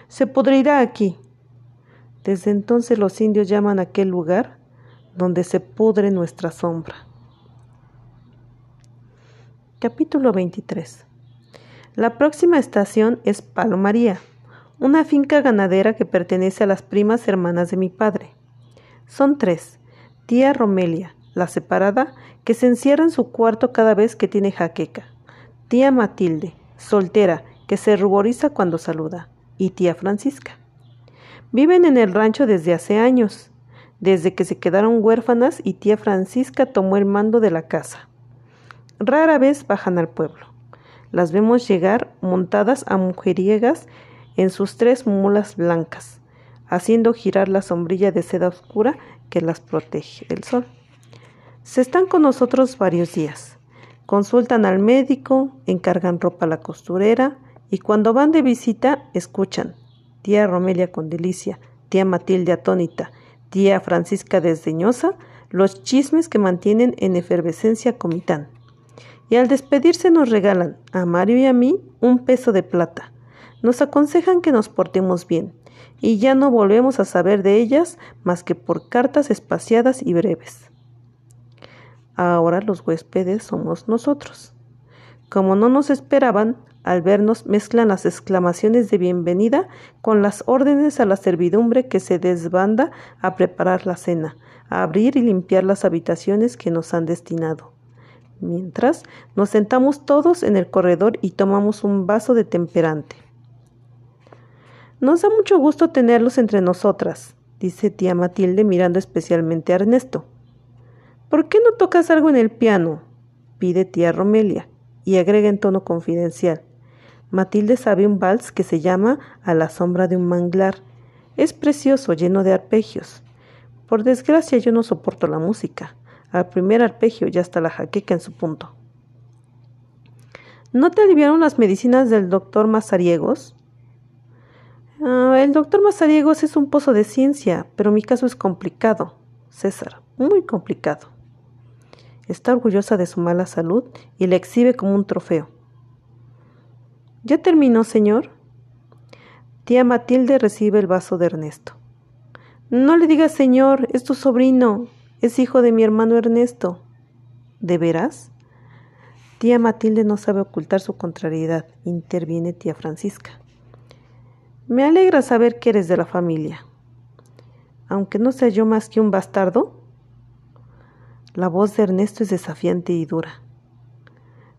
Se pudrirá aquí. Desde entonces los indios llaman a aquel lugar donde se pudre nuestra sombra. Capítulo 23 La próxima estación es Palomaría, una finca ganadera que pertenece a las primas hermanas de mi padre. Son tres, tía Romelia, la separada, que se encierra en su cuarto cada vez que tiene jaqueca, tía Matilde, soltera, que se ruboriza cuando saluda, y tía Francisca. Viven en el rancho desde hace años, desde que se quedaron huérfanas y tía Francisca tomó el mando de la casa. Rara vez bajan al pueblo. Las vemos llegar montadas a mujeriegas en sus tres mulas blancas, haciendo girar la sombrilla de seda oscura que las protege del sol. Se están con nosotros varios días. Consultan al médico, encargan ropa a la costurera y cuando van de visita escuchan. Tía Romelia con delicia, tía Matilde atónita, tía Francisca desdeñosa, los chismes que mantienen en efervescencia Comitán. Y al despedirse nos regalan, a Mario y a mí, un peso de plata, nos aconsejan que nos portemos bien, y ya no volvemos a saber de ellas más que por cartas espaciadas y breves. Ahora los huéspedes somos nosotros. Como no nos esperaban, al vernos mezclan las exclamaciones de bienvenida con las órdenes a la servidumbre que se desbanda a preparar la cena, a abrir y limpiar las habitaciones que nos han destinado. Mientras, nos sentamos todos en el corredor y tomamos un vaso de temperante. Nos da mucho gusto tenerlos entre nosotras, dice tía Matilde mirando especialmente a Ernesto. ¿Por qué no tocas algo en el piano? pide tía Romelia, y agrega en tono confidencial. Matilde sabe un vals que se llama A la sombra de un manglar. Es precioso, lleno de arpegios. Por desgracia yo no soporto la música. Al primer arpegio ya está la jaqueca en su punto. ¿No te aliviaron las medicinas del doctor Mazariegos? Ah, el doctor Mazariegos es un pozo de ciencia, pero mi caso es complicado, César, muy complicado. Está orgullosa de su mala salud y la exhibe como un trofeo. ¿Ya terminó, señor? Tía Matilde recibe el vaso de Ernesto. No le digas señor, es tu sobrino, es hijo de mi hermano Ernesto. ¿De veras? Tía Matilde no sabe ocultar su contrariedad, interviene tía Francisca. Me alegra saber que eres de la familia. Aunque no sea yo más que un bastardo. La voz de Ernesto es desafiante y dura.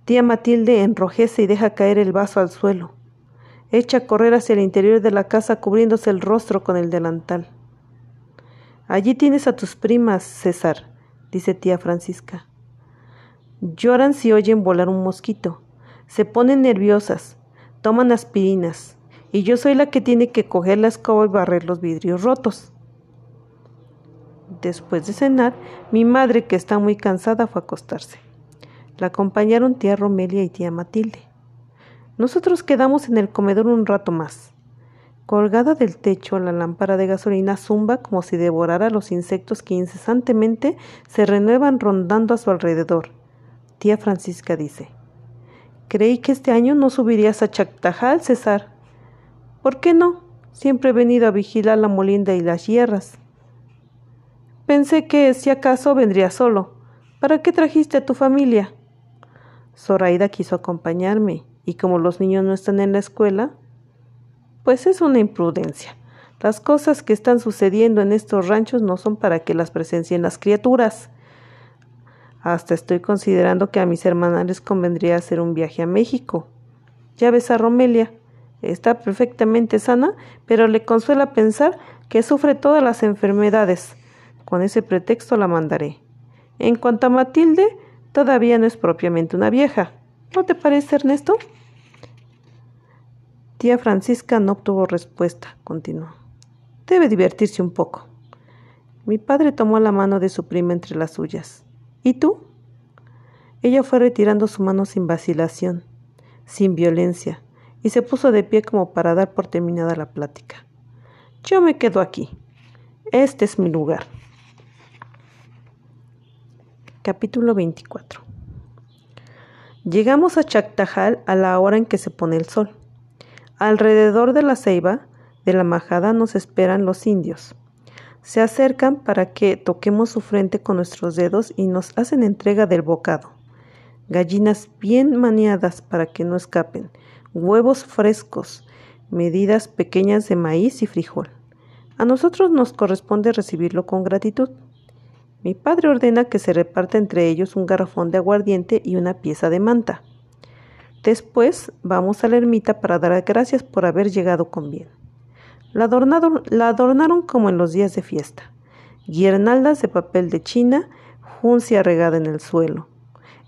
Tía Matilde enrojece y deja caer el vaso al suelo. Echa a correr hacia el interior de la casa cubriéndose el rostro con el delantal. Allí tienes a tus primas, César, dice tía Francisca. Lloran si oyen volar un mosquito. Se ponen nerviosas. Toman aspirinas y yo soy la que tiene que coger la escoba y barrer los vidrios rotos. Después de cenar, mi madre, que está muy cansada, fue a acostarse. La acompañaron tía Romelia y tía Matilde. Nosotros quedamos en el comedor un rato más. Colgada del techo, la lámpara de gasolina zumba como si devorara los insectos que incesantemente se renuevan rondando a su alrededor. Tía Francisca dice: Creí que este año no subirías a Chactajal, César. ¿Por qué no? Siempre he venido a vigilar la molinda y las hierras. Pensé que, si acaso, vendría solo. ¿Para qué trajiste a tu familia? Zoraida quiso acompañarme, y como los niños no están en la escuela, pues es una imprudencia. Las cosas que están sucediendo en estos ranchos no son para que las presencien las criaturas. Hasta estoy considerando que a mis hermanas les convendría hacer un viaje a México. Ya ves a Romelia. Está perfectamente sana, pero le consuela pensar que sufre todas las enfermedades. Con ese pretexto la mandaré. En cuanto a Matilde, todavía no es propiamente una vieja. ¿No te parece, Ernesto? Tía Francisca no obtuvo respuesta, continuó. Debe divertirse un poco. Mi padre tomó la mano de su prima entre las suyas. ¿Y tú? Ella fue retirando su mano sin vacilación, sin violencia, y se puso de pie como para dar por terminada la plática. Yo me quedo aquí. Este es mi lugar. Capítulo 24 Llegamos a Chactajal a la hora en que se pone el sol. Alrededor de la ceiba de la majada nos esperan los indios. Se acercan para que toquemos su frente con nuestros dedos y nos hacen entrega del bocado. Gallinas bien maniadas para que no escapen, huevos frescos, medidas pequeñas de maíz y frijol. A nosotros nos corresponde recibirlo con gratitud. Mi padre ordena que se reparta entre ellos un garrafón de aguardiente y una pieza de manta. Después vamos a la ermita para dar gracias por haber llegado con bien. La, adornaron como en los días de fiesta. Guirnaldas de papel de china, juncia regada en el suelo.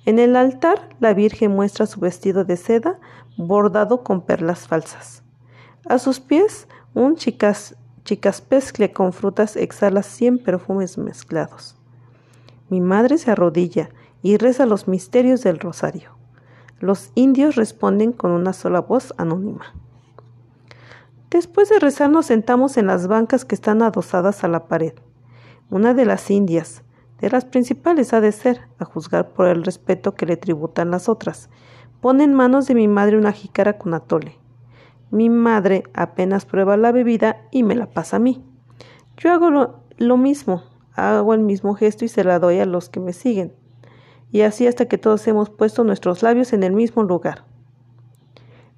En el altar la Virgen muestra su vestido de seda bordado con perlas falsas. A sus pies un chicas, con frutas exhala cien perfumes mezclados. Mi madre se arrodilla y reza los misterios del rosario. Los indios responden con una sola voz anónima. Después de rezar nos sentamos en las bancas que están adosadas a la pared. Una de las indias, de las principales ha de ser, a juzgar por el respeto que le tributan las otras, pone en manos de mi madre una jícara con atole. Mi madre apenas prueba la bebida y me la pasa a mí. Yo hago lo, lo mismo, hago el mismo gesto y se la doy a los que me siguen. Y así hasta que todos hemos puesto nuestros labios en el mismo lugar.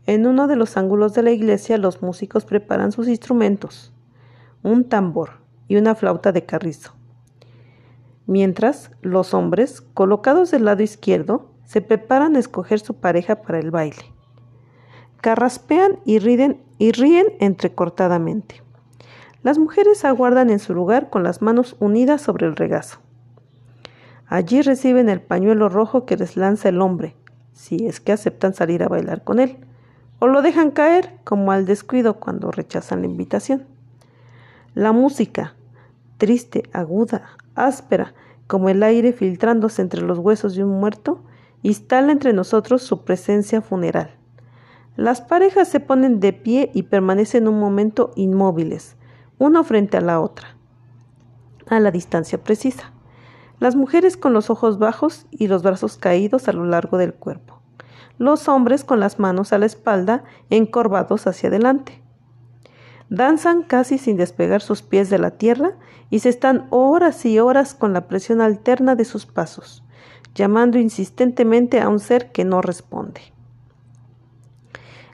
En uno de los ángulos de la iglesia los músicos preparan sus instrumentos, un tambor y una flauta de carrizo. Mientras, los hombres, colocados del lado izquierdo, se preparan a escoger su pareja para el baile. Carraspean y ríen, entrecortadamente. Las mujeres aguardan en su lugar con las manos unidas sobre el regazo. Allí reciben el pañuelo rojo que les lanza el hombre, si es que aceptan salir a bailar con él, o lo dejan caer como al descuido cuando rechazan la invitación. La música, triste, aguda, áspera, como el aire filtrándose entre los huesos de un muerto, instala entre nosotros su presencia funeral. Las parejas se ponen de pie y permanecen un momento inmóviles, uno frente a la otra, a la distancia precisa. Las mujeres con los ojos bajos y los brazos caídos a lo largo del cuerpo. Los hombres con las manos a la espalda encorvados hacia adelante. Danzan casi sin despegar sus pies de la tierra y se están horas y horas con la presión alterna de sus pasos, llamando insistentemente a un ser que no responde.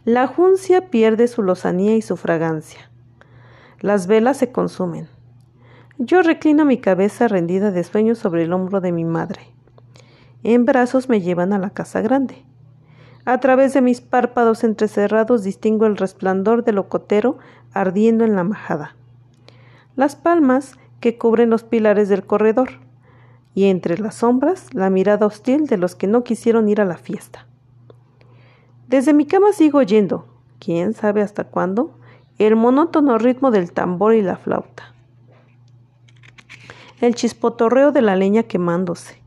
La juncia pierde su lozanía y su fragancia. Las velas se consumen. Yo reclino mi cabeza rendida de sueño sobre el hombro de mi madre. En brazos me llevan a la casa grande. A través de mis párpados entrecerrados distingo el resplandor del ocotero ardiendo en la majada. Las palmas que cubren los pilares del corredor y entre las sombras la mirada hostil de los que no quisieron ir a la fiesta. Desde mi cama sigo oyendo, quién sabe hasta cuándo, el monótono ritmo del tambor y la flauta, el chispotorreo de la leña quemándose,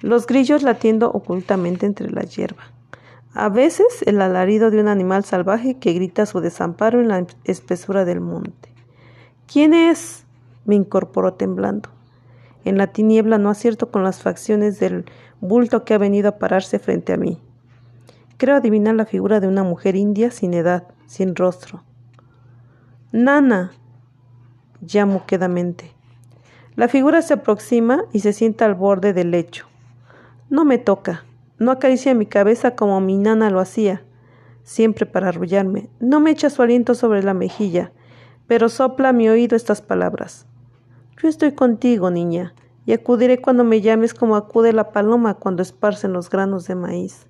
los grillos latiendo ocultamente entre la hierba, a veces el alarido de un animal salvaje que grita su desamparo en la espesura del monte. ¿Quién es? me incorporó temblando. En la tiniebla no acierto con las facciones del bulto que ha venido a pararse frente a mí. Creo adivinar la figura de una mujer india sin edad, sin rostro, Nana, llamo quedamente. La figura se aproxima y se sienta al borde del lecho. No me toca, no acaricia mi cabeza como mi nana lo hacía, siempre para arrullarme. No me echa su aliento sobre la mejilla, pero sopla a mi oído estas palabras. Yo estoy contigo, niña, y acudiré cuando me llames como acude la paloma cuando esparcen los granos de maíz.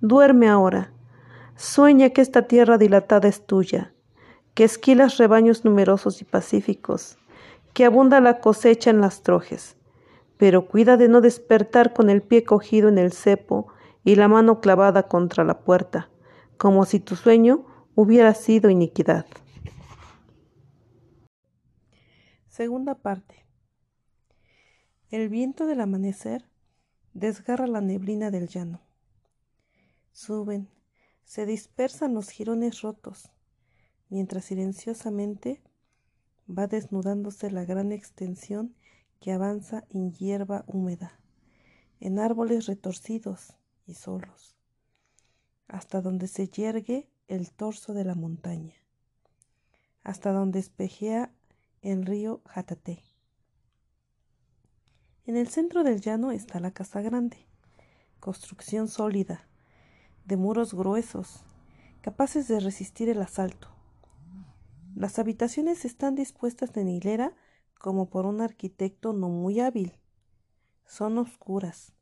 Duerme ahora. Sueña que esta tierra dilatada es tuya que esquilas rebaños numerosos y pacíficos, que abunda la cosecha en las trojes, pero cuida de no despertar con el pie cogido en el cepo y la mano clavada contra la puerta, como si tu sueño hubiera sido iniquidad. Segunda parte. El viento del amanecer desgarra la neblina del llano. Suben, se dispersan los jirones rotos, mientras silenciosamente va desnudándose la gran extensión que avanza en hierba húmeda, en árboles retorcidos y solos, hasta donde se yergue el torso de la montaña, hasta donde espejea el río Jatate. En el centro del llano está la casa grande, construcción sólida, de muros gruesos, capaces de resistir el asalto. Las habitaciones están dispuestas en hilera como por un arquitecto no muy hábil. Son oscuras,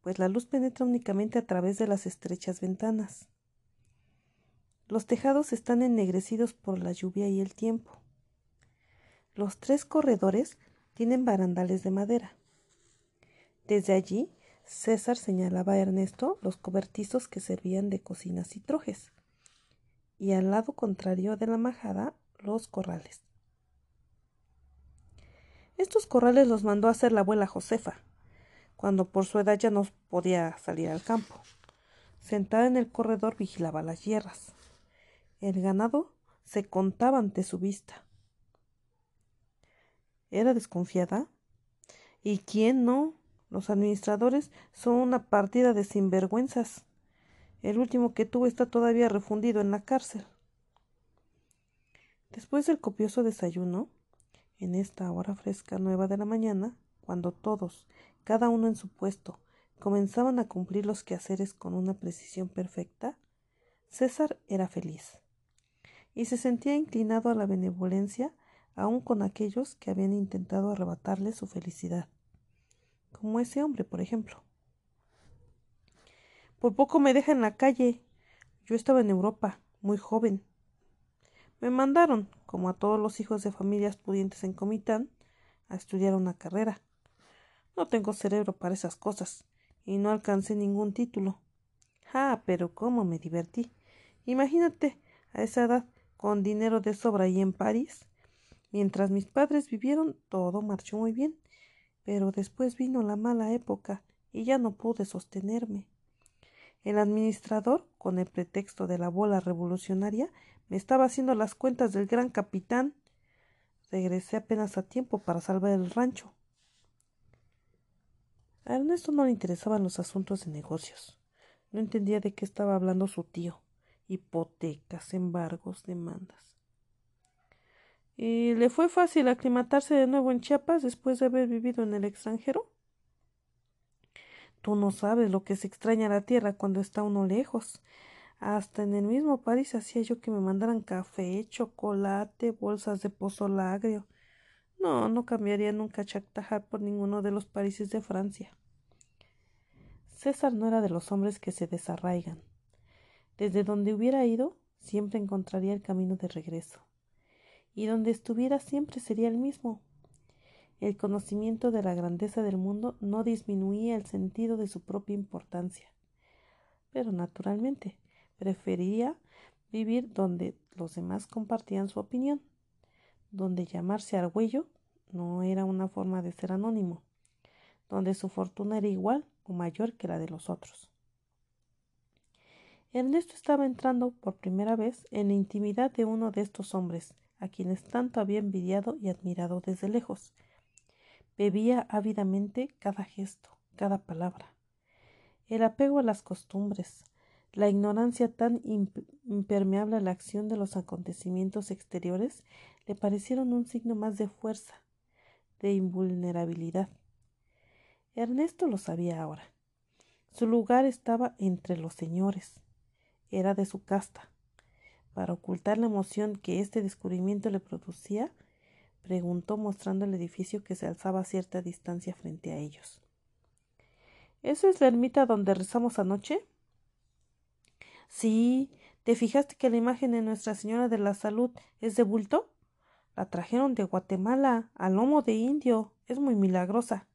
pues la luz penetra únicamente a través de las estrechas ventanas. Los tejados están ennegrecidos por la lluvia y el tiempo. Los tres corredores tienen barandales de madera. Desde allí, César señalaba a Ernesto los cobertizos que servían de cocinas y trojes, y al lado contrario de la majada, los corrales. Estos corrales los mandó a hacer la abuela Josefa, cuando por su edad ya no podía salir al campo. Sentada en el corredor vigilaba las hierras. El ganado se contaba ante su vista. ¿Era desconfiada? ¿Y quién no? Los administradores son una partida de sinvergüenzas. El último que tuvo está todavía refundido en la cárcel. Después del copioso desayuno, en esta hora fresca nueva de la mañana, cuando todos, cada uno en su puesto, comenzaban a cumplir los quehaceres con una precisión perfecta, César era feliz y se sentía inclinado a la benevolencia aun con aquellos que habían intentado arrebatarle su felicidad, como ese hombre, por ejemplo. Por poco me deja en la calle. Yo estaba en Europa, muy joven, me mandaron, como a todos los hijos de familias pudientes en Comitán, a estudiar una carrera. No tengo cerebro para esas cosas, y no alcancé ningún título. Ah, pero cómo me divertí. Imagínate, a esa edad, con dinero de sobra y en París. Mientras mis padres vivieron, todo marchó muy bien, pero después vino la mala época y ya no pude sostenerme. El administrador, con el pretexto de la bola revolucionaria, me estaba haciendo las cuentas del gran capitán. Regresé apenas a tiempo para salvar el rancho. A Ernesto no le interesaban los asuntos de negocios. No entendía de qué estaba hablando su tío. Hipotecas, embargos, demandas. ¿Y le fue fácil aclimatarse de nuevo en Chiapas después de haber vivido en el extranjero? Tú no sabes lo que se extraña la tierra cuando está uno lejos. Hasta en el mismo París hacía yo que me mandaran café, chocolate, bolsas de pozol agrio. No, no cambiaría nunca Chactajar por ninguno de los países de Francia. César no era de los hombres que se desarraigan. Desde donde hubiera ido, siempre encontraría el camino de regreso. Y donde estuviera siempre sería el mismo. El conocimiento de la grandeza del mundo no disminuía el sentido de su propia importancia. Pero naturalmente, Prefería vivir donde los demás compartían su opinión, donde llamarse Argüello no era una forma de ser anónimo, donde su fortuna era igual o mayor que la de los otros. Ernesto estaba entrando por primera vez en la intimidad de uno de estos hombres, a quienes tanto había envidiado y admirado desde lejos. Bebía ávidamente cada gesto, cada palabra. El apego a las costumbres, la ignorancia tan impermeable a la acción de los acontecimientos exteriores le parecieron un signo más de fuerza, de invulnerabilidad. Ernesto lo sabía ahora. Su lugar estaba entre los señores. Era de su casta. Para ocultar la emoción que este descubrimiento le producía, preguntó mostrando el edificio que se alzaba a cierta distancia frente a ellos. ¿Esa es la ermita donde rezamos anoche? Sí, ¿te fijaste que la imagen de Nuestra Señora de la Salud es de bulto? La trajeron de Guatemala, al lomo de indio. Es muy milagrosa.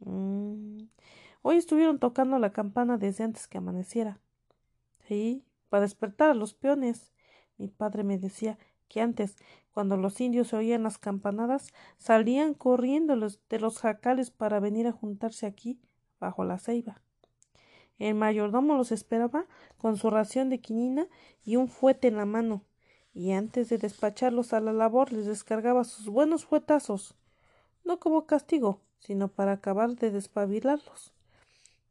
Mm, hoy estuvieron tocando la campana desde antes que amaneciera. Sí, para despertar a los peones. Mi padre me decía que antes, cuando los indios oían las campanadas, salían corriendo de los jacales para venir a juntarse aquí, bajo la ceiba. El mayordomo los esperaba con su ración de quinina y un fuete en la mano, y antes de despacharlos a la labor les descargaba sus buenos fuetazos, no como castigo, sino para acabar de despabilarlos.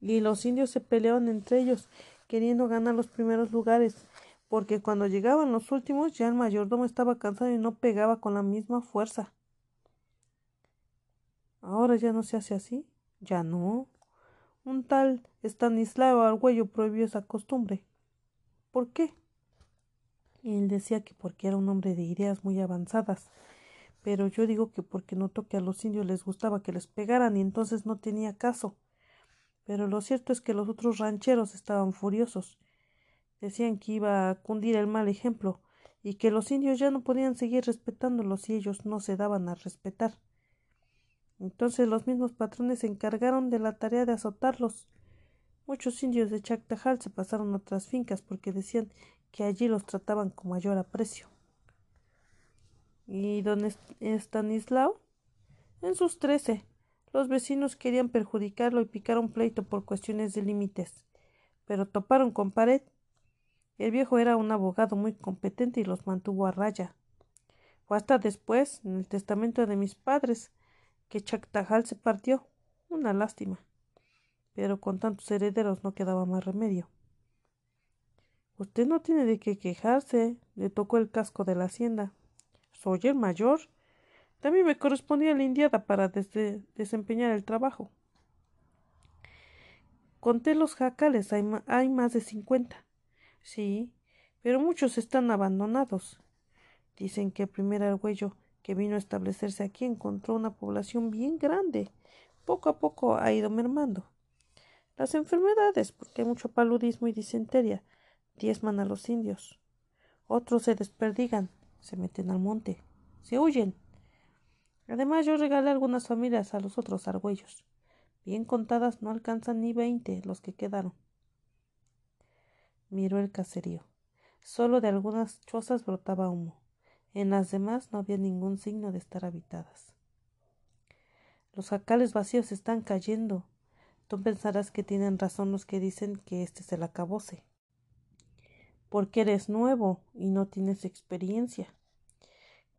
Y los indios se peleaban entre ellos, queriendo ganar los primeros lugares, porque cuando llegaban los últimos ya el mayordomo estaba cansado y no pegaba con la misma fuerza. Ahora ya no se hace así, ya no. Un tal Estanislao Argüello prohibió esa costumbre. ¿Por qué? él decía que porque era un hombre de ideas muy avanzadas, pero yo digo que porque notó que a los indios les gustaba que les pegaran y entonces no tenía caso. Pero lo cierto es que los otros rancheros estaban furiosos. Decían que iba a cundir el mal ejemplo y que los indios ya no podían seguir respetándolos si ellos no se daban a respetar. Entonces los mismos patrones se encargaron de la tarea de azotarlos. Muchos indios de Chactajal se pasaron a otras fincas porque decían que allí los trataban con mayor aprecio. ¿Y don Estanislao? En sus trece. Los vecinos querían perjudicarlo y picaron pleito por cuestiones de límites, pero toparon con pared. El viejo era un abogado muy competente y los mantuvo a raya. Fue hasta después, en el testamento de mis padres, que Chactajal se partió. Una lástima. Pero con tantos herederos no quedaba más remedio. Usted no tiene de qué quejarse, le tocó el casco de la hacienda. Soy el mayor. También me correspondía la indiada para desempeñar el trabajo. Conté los jacales, hay, más de cincuenta. Sí, pero muchos están abandonados. Dicen que el primer argüello que vino a establecerse aquí encontró una población bien grande. Poco a poco ha ido mermando. Las enfermedades, porque hay mucho paludismo y disenteria, diezman a los indios. Otros se desperdigan, se meten al monte, se huyen. Además, yo regalé algunas familias a los otros argüellos. Bien contadas no alcanzan ni veinte los que quedaron. Miró el caserío. Solo de algunas chozas brotaba humo. En las demás no había ningún signo de estar habitadas. Los jacales vacíos están cayendo. Tú pensarás que tienen razón los que dicen que este es el acabose. Porque eres nuevo y no tienes experiencia.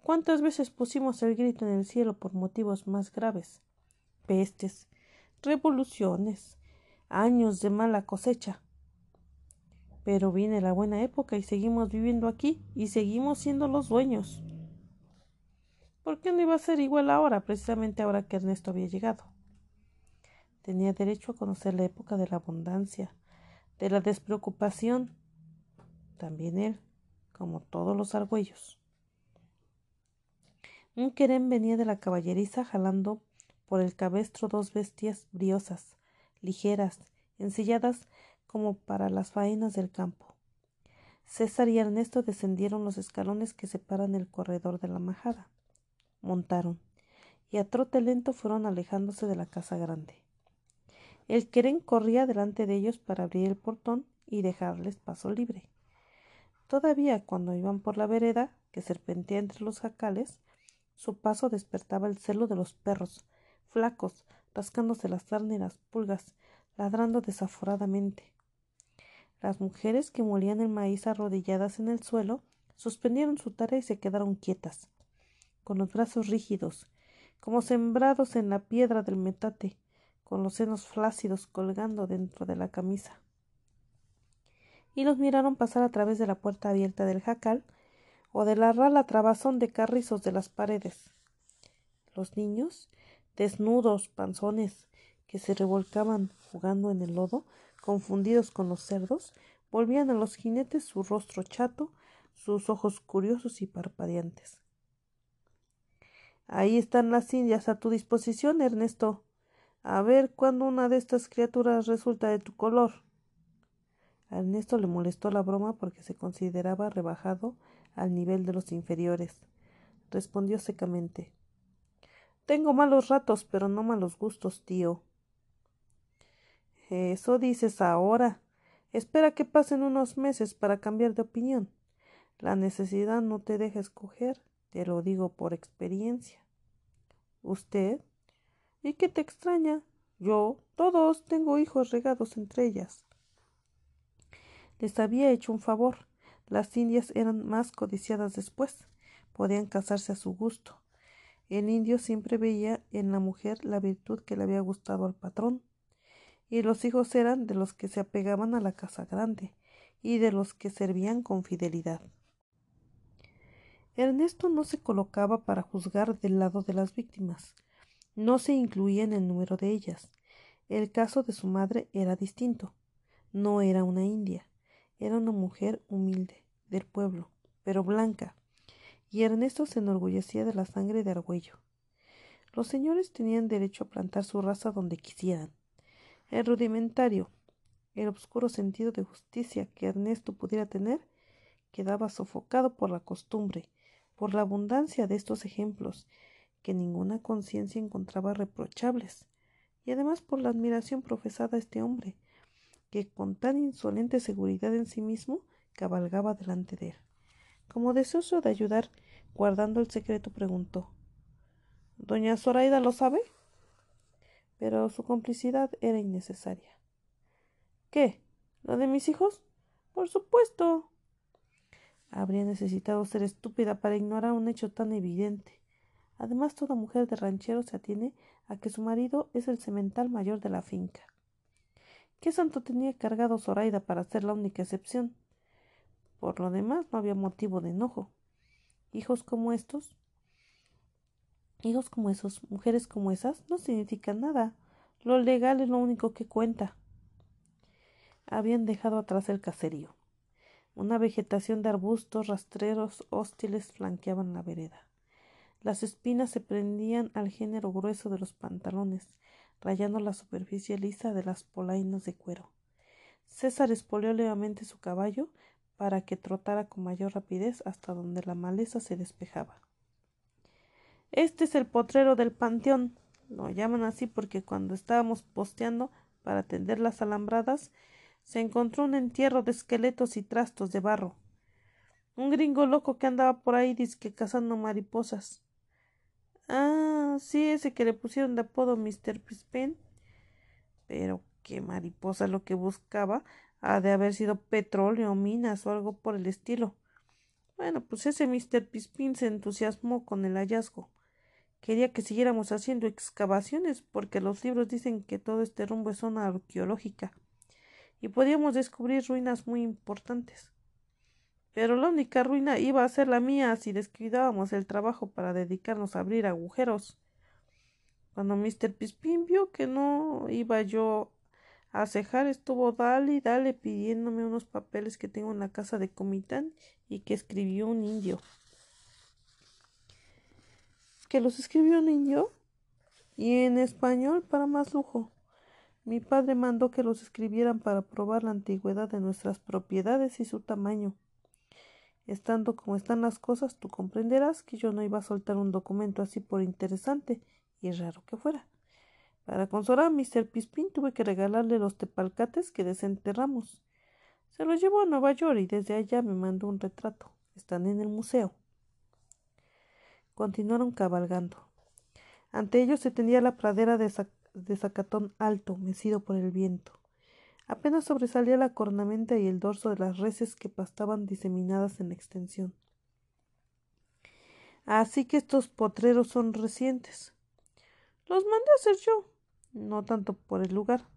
¿Cuántas veces pusimos el grito en el cielo por motivos más graves? Pestes, revoluciones, años de mala cosecha. Pero viene la buena época y seguimos viviendo aquí y seguimos siendo los dueños. ¿Por qué no iba a ser igual ahora, precisamente ahora que Ernesto había llegado? Tenía derecho a conocer la época de la abundancia, de la despreocupación. También él, como todos los argüellos. Un querén venía de la caballeriza jalando por el cabestro dos bestias briosas, ligeras, ensilladas como para las faenas del campo. César y Ernesto descendieron los escalones que separan el corredor de la majada. Montaron, y a trote lento fueron alejándose de la casa grande. El querén corría delante de ellos para abrir el portón y dejarles paso libre. Todavía cuando iban por la vereda, que serpentea entre los jacales, su paso despertaba el celo de los perros, flacos, rascándose las tárneras pulgas, ladrando desaforadamente. Las mujeres que molían el maíz arrodilladas en el suelo suspendieron su tarea y se quedaron quietas, con los brazos rígidos, como sembrados en la piedra del metate, con los senos flácidos colgando dentro de la camisa. Y los miraron pasar a través de la puerta abierta del jacal o de la rala trabazón de carrizos de las paredes. Los niños, desnudos, panzones, que se revolcaban jugando en el lodo, confundidos con los cerdos, volvían a los jinetes su rostro chato, sus ojos curiosos y parpadeantes. Ahí están las indias a tu disposición, Ernesto. A ver cuándo una de estas criaturas resulta de tu color. A Ernesto le molestó la broma porque se consideraba rebajado al nivel de los inferiores. Respondió secamente Tengo malos ratos, pero no malos gustos, tío. Eso dices ahora. Espera que pasen unos meses para cambiar de opinión. La necesidad no te deja escoger, te lo digo por experiencia. ¿Usted? ¿Y qué te extraña? Yo, todos, tengo hijos regados entre ellas. Les había hecho un favor. Las indias eran más codiciadas después. Podían casarse a su gusto. El indio siempre veía en la mujer la virtud que le había gustado al patrón, y los hijos eran de los que se apegaban a la casa grande y de los que servían con fidelidad. Ernesto no se colocaba para juzgar del lado de las víctimas, no se incluía en el número de ellas. El caso de su madre era distinto. No era una india, era una mujer humilde, del pueblo, pero blanca, y Ernesto se enorgullecía de la sangre de Argüello. Los señores tenían derecho a plantar su raza donde quisieran. El rudimentario, el obscuro sentido de justicia que Ernesto pudiera tener, quedaba sofocado por la costumbre, por la abundancia de estos ejemplos, que ninguna conciencia encontraba reprochables, y además por la admiración profesada a este hombre, que con tan insolente seguridad en sí mismo cabalgaba delante de él. Como deseoso de ayudar, guardando el secreto, preguntó ¿Doña Zoraida lo sabe? Pero su complicidad era innecesaria. ¿Qué? ¿Lo de mis hijos? Por supuesto. Habría necesitado ser estúpida para ignorar un hecho tan evidente. Además, toda mujer de ranchero se atiene a que su marido es el semental mayor de la finca. ¿Qué santo tenía cargado Zoraida para ser la única excepción? Por lo demás, no había motivo de enojo. Hijos como estos, hijos como esos, mujeres como esas, no significan nada. Lo legal es lo único que cuenta. Habían dejado atrás el caserío. Una vegetación de arbustos rastreros hostiles flanqueaban la vereda. Las espinas se prendían al género grueso de los pantalones, rayando la superficie lisa de las polainas de cuero. César espoleó levemente su caballo para que trotara con mayor rapidez hasta donde la maleza se despejaba. Este es el potrero del panteón. Lo llaman así porque cuando estábamos posteando para tender las alambradas, se encontró un entierro de esqueletos y trastos de barro. Un gringo loco que andaba por ahí disque cazando mariposas. Ah, sí, ese que le pusieron de apodo Mr. Pispin. Pero qué mariposa lo que buscaba ha de haber sido petróleo, minas o algo por el estilo. Bueno, pues ese Mr. Pispin se entusiasmó con el hallazgo. Quería que siguiéramos haciendo excavaciones porque los libros dicen que todo este rumbo es zona arqueológica y podíamos descubrir ruinas muy importantes. Pero la única ruina iba a ser la mía si descuidábamos el trabajo para dedicarnos a abrir agujeros. Cuando Mr. Pispin vio que no iba yo a cejar, estuvo dale y dale pidiéndome unos papeles que tengo en la casa de Comitán y que escribió un indio. ¿Que los escribió un indio? Y en español para más lujo. Mi padre mandó que los escribieran para probar la antigüedad de nuestras propiedades y su tamaño. Estando como están las cosas, tú comprenderás que yo no iba a soltar un documento así por interesante y raro que fuera. Para consolar a Mr. Pispin tuve que regalarle los tepalcates que desenterramos. Se los llevó a Nueva York y desde allá me mandó un retrato. Están en el museo. Continuaron cabalgando. Ante ellos se tendía la pradera de, de zacatón alto, mecido por el viento. Apenas sobresalía la cornamenta y el dorso de las reses que pastaban diseminadas en extensión. Así que estos potreros son recientes. Los mandé a hacer yo, no tanto por el lugar.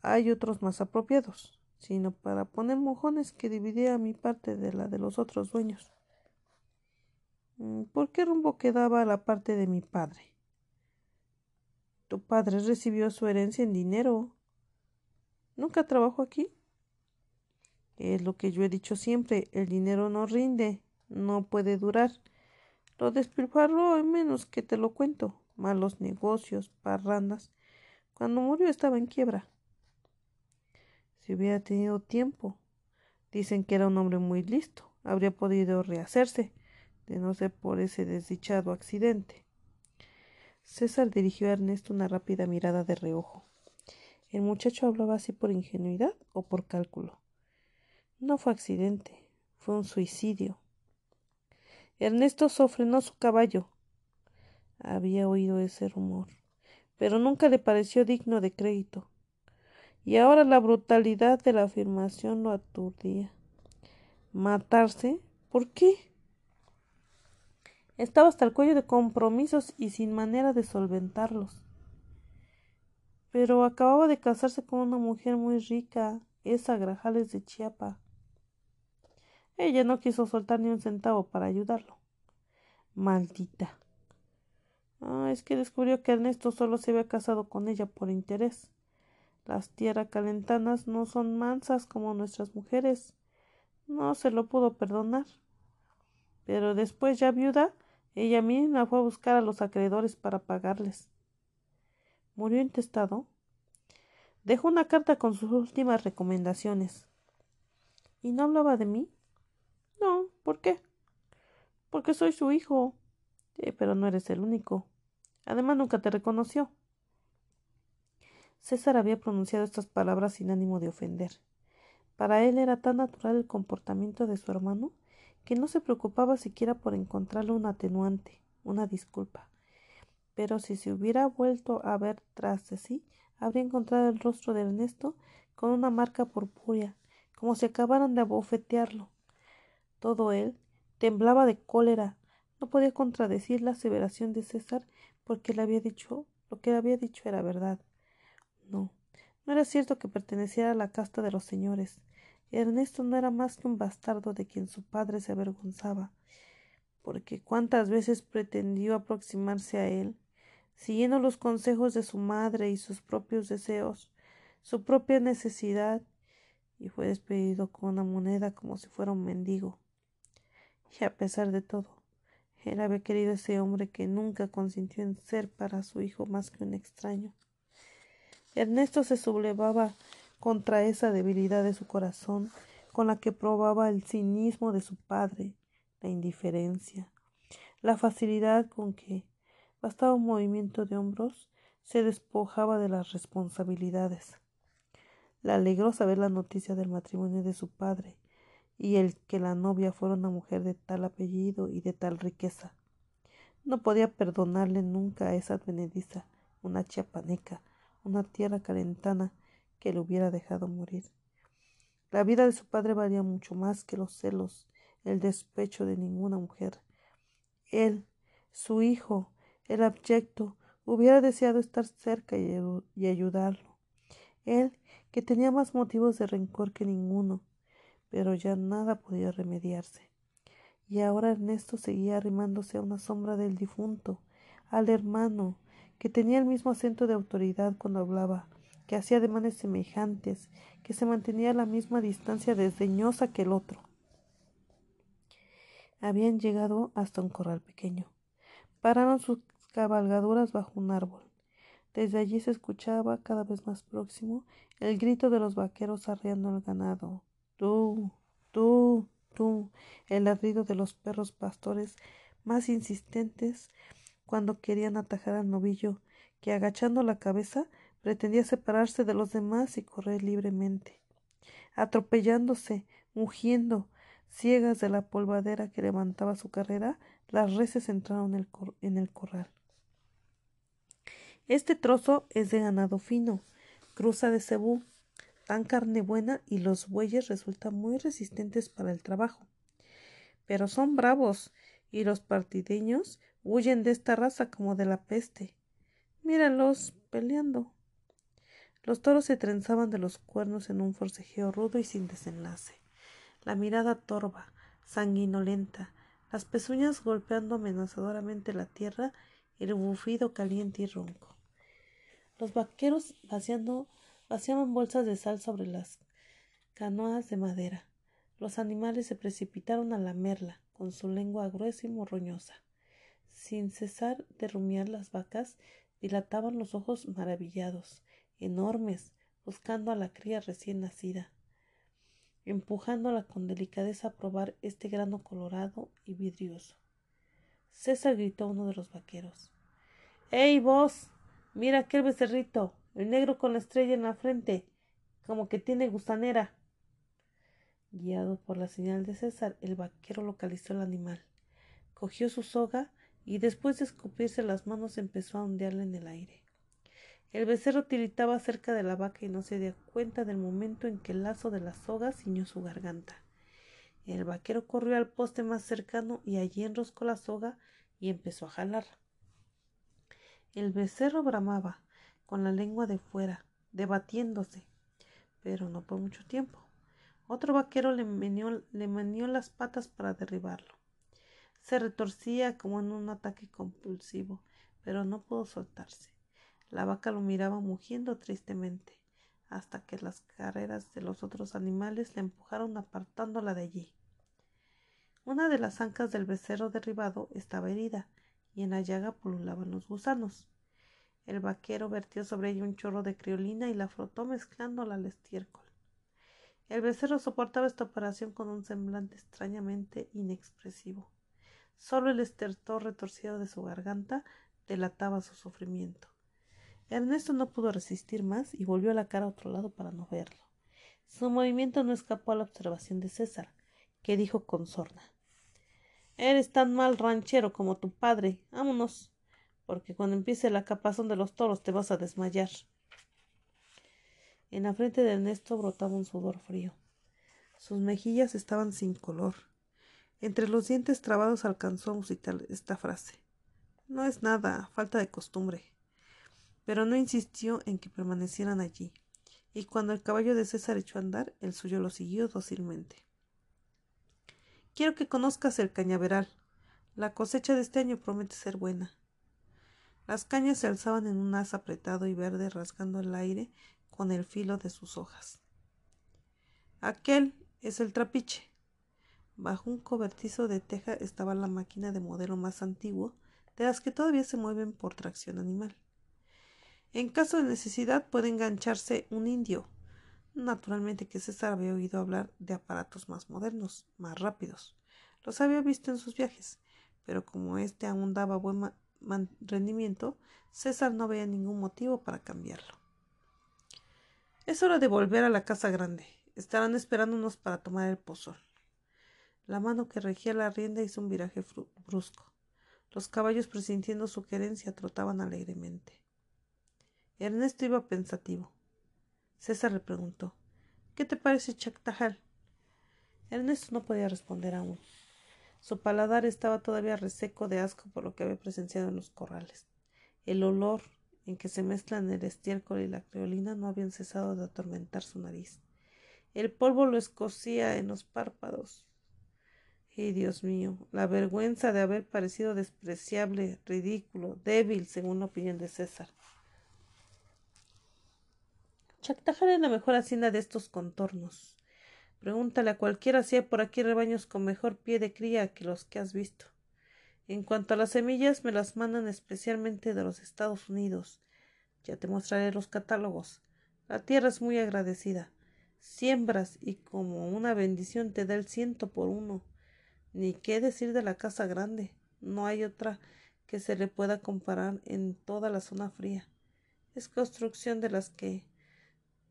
Hay otros más apropiados, sino para poner mojones que dividía mi parte de la de los otros dueños. Mm, ¿Por qué rumbo quedaba la parte de mi padre? Tu padre recibió su herencia en dinero, ¿Nunca trabajo aquí? Es lo que yo he dicho siempre, el dinero no rinde, no puede durar. Lo despilfarró en menos que te lo cuento. Malos negocios, parrandas. Cuando murió estaba en quiebra. Si hubiera tenido tiempo. Dicen que era un hombre muy listo. Habría podido rehacerse, de no ser por ese desdichado accidente. César dirigió a Ernesto una rápida mirada de reojo. ¿El muchacho hablaba así por ingenuidad o por cálculo? No fue accidente, fue un suicidio. Ernesto sofrenó su caballo. Había oído ese rumor, pero nunca le pareció digno de crédito. Y ahora la brutalidad de la afirmación lo aturdía. ¿Matarse? ¿Por qué? Estaba hasta el cuello de compromisos y sin manera de solventarlos. Pero acababa de casarse con una mujer muy rica, esa Grajales de Chiapa. Ella no quiso soltar ni un centavo para ayudarlo. Maldita. Ah, es que descubrió que Ernesto solo se había casado con ella por interés. Las tierras calentanas no son mansas como nuestras mujeres. No se lo pudo perdonar. Pero después, ya viuda, ella misma fue a buscar a los acreedores para pagarles. Murió intestado. Dejó una carta con sus últimas recomendaciones. ¿Y no hablaba de mí? No, ¿por qué? Porque soy su hijo. pero no eres el único. Además, nunca te reconoció. César había pronunciado estas palabras sin ánimo de ofender. Para él era tan natural el comportamiento de su hermano que no se preocupaba siquiera por encontrarle un atenuante, una disculpa. Pero si se hubiera vuelto a ver tras de sí, habría encontrado el rostro de Ernesto con una marca purpúrea, como si acabaran de abofetearlo. Todo él temblaba de cólera. No podía contradecir la aseveración de César porque le había dicho lo que le había dicho era verdad. No, no era cierto que perteneciera a la casta de los señores. Ernesto no era más que un bastardo de quien su padre se avergonzaba, porque cuántas veces pretendió aproximarse a él, siguiendo los consejos de su madre y sus propios deseos, su propia necesidad, y fue despedido con una moneda como si fuera un mendigo. Y a pesar de todo, él había querido ese hombre que nunca consintió en ser para su hijo más que un extraño. Ernesto se sublevaba contra esa debilidad de su corazón con la que probaba el cinismo de su padre, la indiferencia, la facilidad con que, bastaba un movimiento de hombros, se despojaba de las responsabilidades. Le alegró saber la noticia del matrimonio de su padre y el que la novia fuera una mujer de tal apellido y de tal riqueza. No podía perdonarle nunca a esa advenediza, una chiapaneca, una tierra calentana que le hubiera dejado morir. La vida de su padre valía mucho más que los celos, el despecho de ninguna mujer. Él, su hijo, el abyecto, hubiera deseado estar cerca y, y ayudarlo. Él, que tenía más motivos de rencor que ninguno, pero ya nada podía remediarse. Y ahora Ernesto seguía arrimándose a una sombra del difunto, al hermano, que tenía el mismo acento de autoridad cuando hablaba, que hacía ademanes semejantes, que se mantenía a la misma distancia desdeñosa que el otro. Habían llegado hasta un corral pequeño. Pararon sus cabalgaduras bajo un árbol. Desde allí se escuchaba cada vez más próximo el grito de los vaqueros arreando al ganado. Tú, tú, tú, el ladrido de los perros pastores más insistentes cuando querían atajar al novillo, que agachando la cabeza pretendía separarse de los demás y correr libremente. Atropellándose, mugiendo, ciegas de la polvadera que levantaba su carrera, las reses entraron en el corral. Este trozo es de ganado fino, cruza de cebú, tan carne buena y los bueyes resultan muy resistentes para el trabajo. Pero son bravos y los partideños Huyen de esta raza como de la peste. Míralos peleando. Los toros se trenzaban de los cuernos en un forcejeo rudo y sin desenlace. La mirada torva, sanguinolenta, las pezuñas golpeando amenazadoramente la tierra, el bufido caliente y ronco. Los vaqueros vaciando, vaciaban bolsas de sal sobre las canoas de madera. Los animales se precipitaron a lamerla, con su lengua gruesa y morroñosa. Sin cesar de rumiar las vacas, dilataban los ojos maravillados, enormes, buscando a la cría recién nacida, empujándola con delicadeza a probar este grano colorado y vidrioso. César gritó a uno de los vaqueros. ¡Ey, vos! Mira aquel becerrito, el negro con la estrella en la frente, como que tiene gusanera. Guiado por la señal de César, el vaquero localizó el animal. Cogió su soga y después de escupirse las manos empezó a ondearla en el aire. El becerro tiritaba cerca de la vaca y no se dio cuenta del momento en que el lazo de la soga ciñó su garganta. El vaquero corrió al poste más cercano y allí enroscó la soga y empezó a jalar. El becerro bramaba, con la lengua de fuera, debatiéndose, pero no por mucho tiempo. Otro vaquero le meneó, las patas para derribarlo. Se retorcía como en un ataque compulsivo, pero no pudo soltarse. La vaca lo miraba mugiendo tristemente, hasta que las carreras de los otros animales le empujaron apartándola de allí. Una de las ancas del becerro derribado estaba herida, y en la llaga pululaban los gusanos. El vaquero vertió sobre ella un chorro de criolina y la frotó mezclándola al estiércol. El becerro soportaba esta operación con un semblante extrañamente inexpresivo. Solo el estertor retorcido de su garganta delataba su sufrimiento. Ernesto no pudo resistir más y volvió la cara a otro lado para no verlo. Su movimiento no escapó a la observación de César, que dijo con sorna Eres tan mal ranchero como tu padre. Vámonos, porque cuando empiece la capazón de los toros te vas a desmayar. En la frente de Ernesto brotaba un sudor frío. Sus mejillas estaban sin color. Entre los dientes trabados alcanzó a musicar esta frase. No es nada, falta de costumbre. Pero no insistió en que permanecieran allí, y cuando el caballo de César echó a andar, el suyo lo siguió dócilmente. Quiero que conozcas el cañaveral. La cosecha de este año promete ser buena. Las cañas se alzaban en un haz apretado y verde rasgando el aire con el filo de sus hojas. Aquel es el trapiche. Bajo un cobertizo de teja estaba la máquina de modelo más antiguo, de las que todavía se mueven por tracción animal. En caso de necesidad puede engancharse un indio. Naturalmente que César había oído hablar de aparatos más modernos, más rápidos. Los había visto en sus viajes, pero como éste aún daba buen rendimiento, César no veía ningún motivo para cambiarlo. Es hora de volver a la casa grande. Estarán esperándonos para tomar el pozol. La mano que regía la rienda hizo un viraje brusco. Los caballos, presintiendo su querencia, trotaban alegremente. Ernesto iba pensativo. César le preguntó ¿Qué te parece Chactajal? Ernesto no podía responder aún. Su paladar estaba todavía reseco de asco por lo que había presenciado en los corrales. El olor, en que se mezclan el estiércol y la creolina no habían cesado de atormentar su nariz. El polvo lo escocía en los párpados. Y Dios mío, la vergüenza de haber parecido despreciable, ridículo, débil, según la opinión de César. Chactajar es la mejor hacienda de estos contornos. Pregúntale a cualquiera si hay por aquí rebaños con mejor pie de cría que los que has visto. En cuanto a las semillas, me las mandan especialmente de los Estados Unidos. Ya te mostraré los catálogos. La tierra es muy agradecida. Siembras y como una bendición te da el ciento por uno. Ni qué decir de la casa grande. No hay otra que se le pueda comparar en toda la zona fría. Es construcción de las que,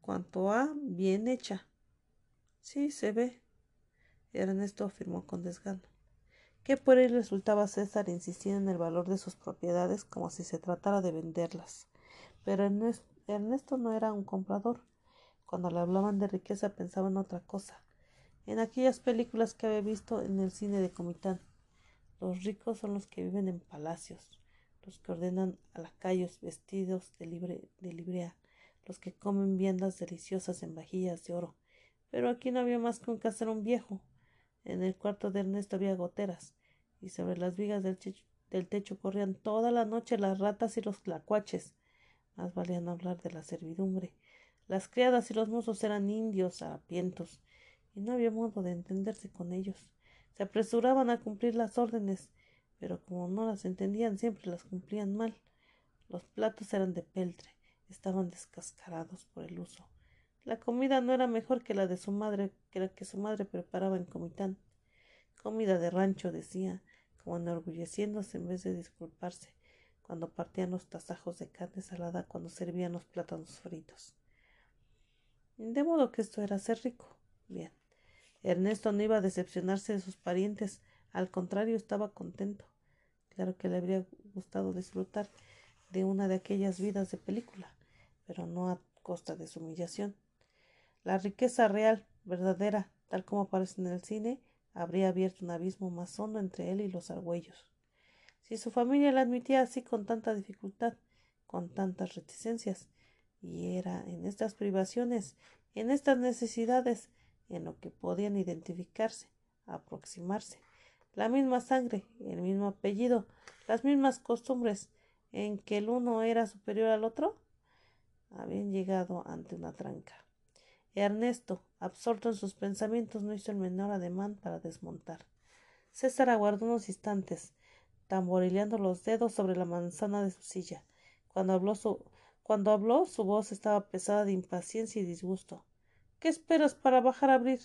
cuanto a, bien hecha. Sí, se ve. Ernesto afirmó con desgano que por él resultaba César insistir en el valor de sus propiedades como si se tratara de venderlas. Pero Ernesto no era un comprador. Cuando le hablaban de riqueza pensaba en otra cosa, en aquellas películas que había visto en el cine de Comitán. Los ricos son los que viven en palacios, los que ordenan a lacayos vestidos de, libre, de librea, los que comen viandas deliciosas en vajillas de oro. Pero aquí no había más que un caserón viejo, en el cuarto de Ernesto había goteras, y sobre las vigas del, techo corrían toda la noche las ratas y los clacuaches. Más valía no hablar de la servidumbre. Las criadas y los mozos eran indios harapientos, y no había modo de entenderse con ellos. Se apresuraban a cumplir las órdenes, pero como no las entendían siempre las cumplían mal. Los platos eran de peltre, estaban descascarados por el uso. La comida no era mejor que la de su madre, que la que su madre preparaba en Comitán. Comida de rancho, decía, como enorgulleciéndose en vez de disculparse, cuando partían los tasajos de carne salada, cuando servían los plátanos fritos. De modo que esto era ser rico. Bien. Ernesto no iba a decepcionarse de sus parientes, al contrario estaba contento. Claro que le habría gustado disfrutar de una de aquellas vidas de película, pero no a costa de su humillación. La riqueza real, verdadera, tal como aparece en el cine, habría abierto un abismo más hondo entre él y los argüellos. si su familia la admitía así con tanta dificultad, con tantas reticencias. Y era en estas privaciones, en estas necesidades, en lo que podían identificarse, aproximarse. La misma sangre, el mismo apellido, las mismas costumbres, en que el uno era superior al otro, habían llegado ante una tranca. Ernesto, absorto en sus pensamientos, no hizo el menor ademán para desmontar. César aguardó unos instantes, tamborileando los dedos sobre la manzana de su silla. Cuando habló su, cuando habló, su voz estaba pesada de impaciencia y disgusto. ¿Qué esperas para bajar a abrir?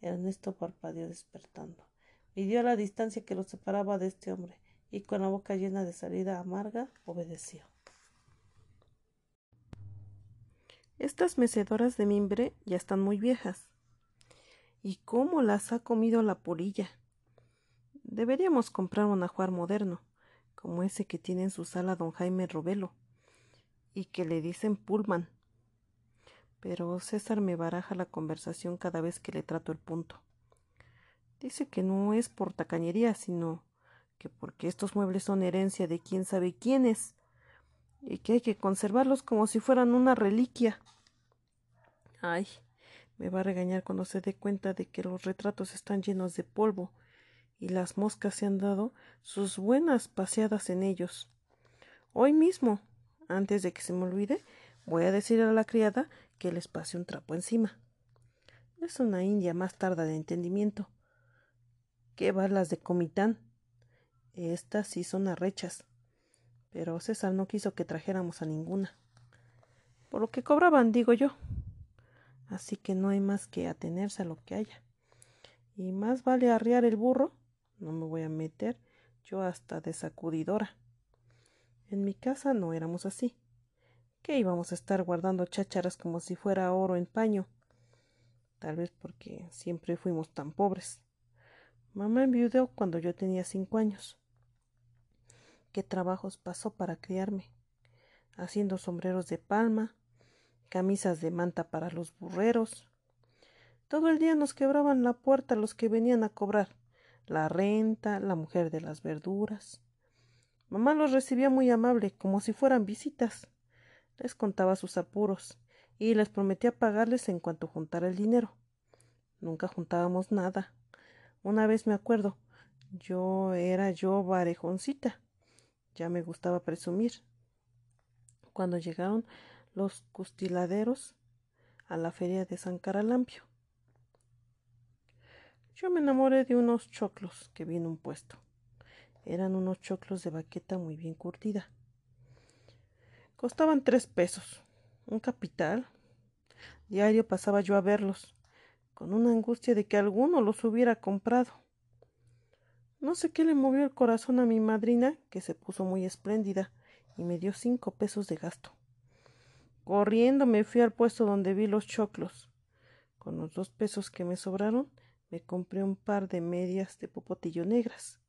Ernesto parpadeó despertando. Midió la distancia que lo separaba de este hombre y con la boca llena de salida amarga obedeció. Estas mecedoras de mimbre ya están muy viejas. ¿Y cómo las ha comido la polilla? Deberíamos comprar un ajuar moderno, como ese que tiene en su sala don Jaime Robelo, y que le dicen Pullman. Pero César me baraja la conversación cada vez que le trato el punto. Dice que no es por tacañería, sino que porque estos muebles son herencia de quién sabe quiénes y que hay que conservarlos como si fueran una reliquia. Ay, me va a regañar cuando se dé cuenta de que los retratos están llenos de polvo y las moscas se han dado sus buenas paseadas en ellos. Hoy mismo, antes de que se me olvide, voy a decir a la criada que les pase un trapo encima. Es una india más tarda de entendimiento. ¿Qué balas de comitán? Estas sí son arrechas pero César no quiso que trajéramos a ninguna. Por lo que cobraban, digo yo. Así que no hay más que atenerse a lo que haya. Y más vale arriar el burro, no me voy a meter yo hasta de sacudidora. En mi casa no éramos así. ¿Qué íbamos a estar guardando chácharas como si fuera oro en paño? Tal vez porque siempre fuimos tan pobres. Mamá enviudó cuando yo tenía cinco años qué trabajos pasó para criarme, haciendo sombreros de palma, camisas de manta para los burreros. Todo el día nos quebraban la puerta los que venían a cobrar la renta, la mujer de las verduras. Mamá los recibía muy amable, como si fueran visitas. Les contaba sus apuros y les prometía pagarles en cuanto juntara el dinero. Nunca juntábamos nada. Una vez me acuerdo, yo era yo varejoncita ya me gustaba presumir. Cuando llegaron los custiladeros a la feria de San Caralampio. Yo me enamoré de unos choclos que vi en un puesto. Eran unos choclos de baqueta muy bien curtida. Costaban tres pesos, un capital. Diario pasaba yo a verlos, con una angustia de que alguno los hubiera comprado. No sé qué le movió el corazón a mi madrina, que se puso muy espléndida, y me dio cinco pesos de gasto. Corriendo me fui al puesto donde vi los choclos. Con los dos pesos que me sobraron, me compré un par de medias de popotillo negras.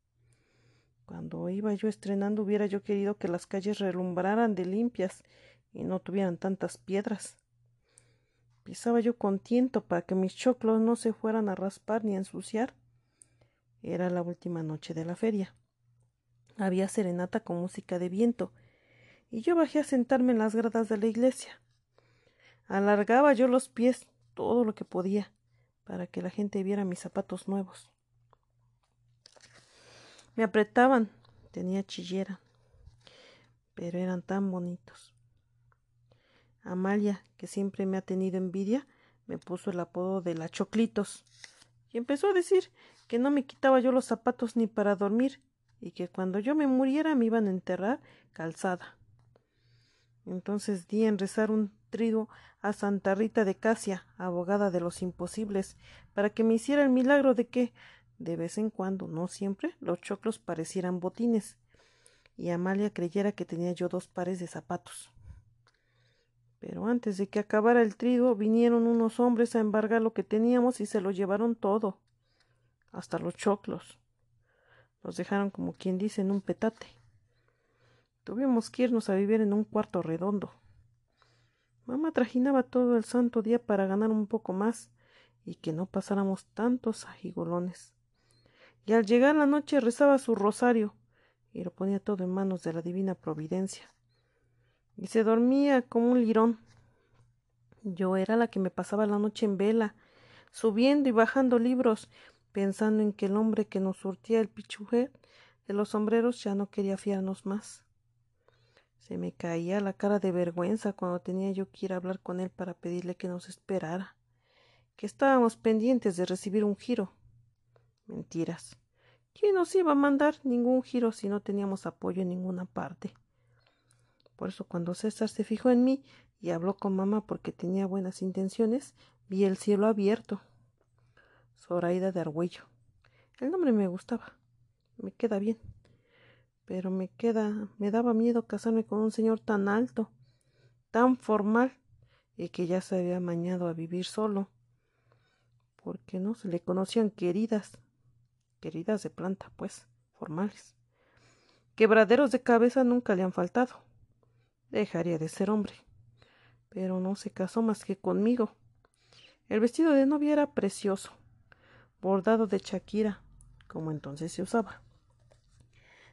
Cuando iba yo estrenando hubiera yo querido que las calles relumbraran de limpias y no tuvieran tantas piedras. Pisaba yo con tiento para que mis choclos no se fueran a raspar ni a ensuciar. Era la última noche de la feria. Había serenata con música de viento, y yo bajé a sentarme en las gradas de la iglesia. Alargaba yo los pies todo lo que podía, para que la gente viera mis zapatos nuevos. Me apretaban, tenía chillera, pero eran tan bonitos. Amalia, que siempre me ha tenido envidia, me puso el apodo de la Choclitos, y empezó a decir que no me quitaba yo los zapatos ni para dormir, y que cuando yo me muriera me iban a enterrar calzada. Entonces di en rezar un trigo a Santa Rita de Casia, abogada de los imposibles, para que me hiciera el milagro de que, de vez en cuando, no siempre, los choclos parecieran botines, y Amalia creyera que tenía yo dos pares de zapatos. Pero antes de que acabara el trigo, vinieron unos hombres a embargar lo que teníamos y se lo llevaron todo hasta los choclos. Nos dejaron como quien dice en un petate. Tuvimos que irnos a vivir en un cuarto redondo. Mamá trajinaba todo el santo día para ganar un poco más y que no pasáramos tantos agigolones. Y al llegar la noche rezaba su rosario y lo ponía todo en manos de la divina providencia. Y se dormía como un lirón. Yo era la que me pasaba la noche en vela, subiendo y bajando libros, pensando en que el hombre que nos surtía el pichujet de los sombreros ya no quería fiarnos más. Se me caía la cara de vergüenza cuando tenía yo que ir a hablar con él para pedirle que nos esperara, que estábamos pendientes de recibir un giro. Mentiras. ¿Quién nos iba a mandar ningún giro si no teníamos apoyo en ninguna parte? Por eso cuando César se fijó en mí y habló con mamá porque tenía buenas intenciones, vi el cielo abierto. Zoraida de Argüello. El nombre me gustaba. Me queda bien. Pero me queda, me daba miedo casarme con un señor tan alto, tan formal, y que ya se había mañado a vivir solo. Porque no se le conocían queridas, queridas de planta, pues, formales. Quebraderos de cabeza nunca le han faltado. Dejaría de ser hombre. Pero no se casó más que conmigo. El vestido de novia era precioso, bordado de Shakira, como entonces se usaba.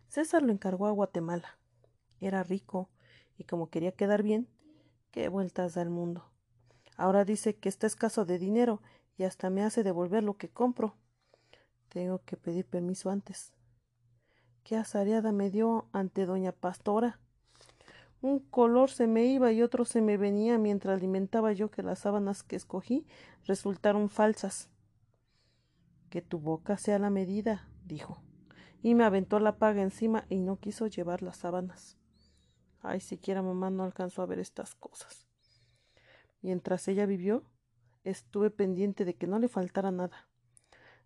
César lo encargó a Guatemala. Era rico, y como quería quedar bien, qué vueltas da el mundo. Ahora dice que está escaso de dinero y hasta me hace devolver lo que compro. Tengo que pedir permiso antes. Qué azareada me dio ante doña Pastora. Un color se me iba y otro se me venía mientras alimentaba yo que las sábanas que escogí resultaron falsas. Que tu boca sea la medida, dijo, y me aventó la paga encima y no quiso llevar las sábanas. Ay, siquiera mamá no alcanzó a ver estas cosas. Mientras ella vivió, estuve pendiente de que no le faltara nada.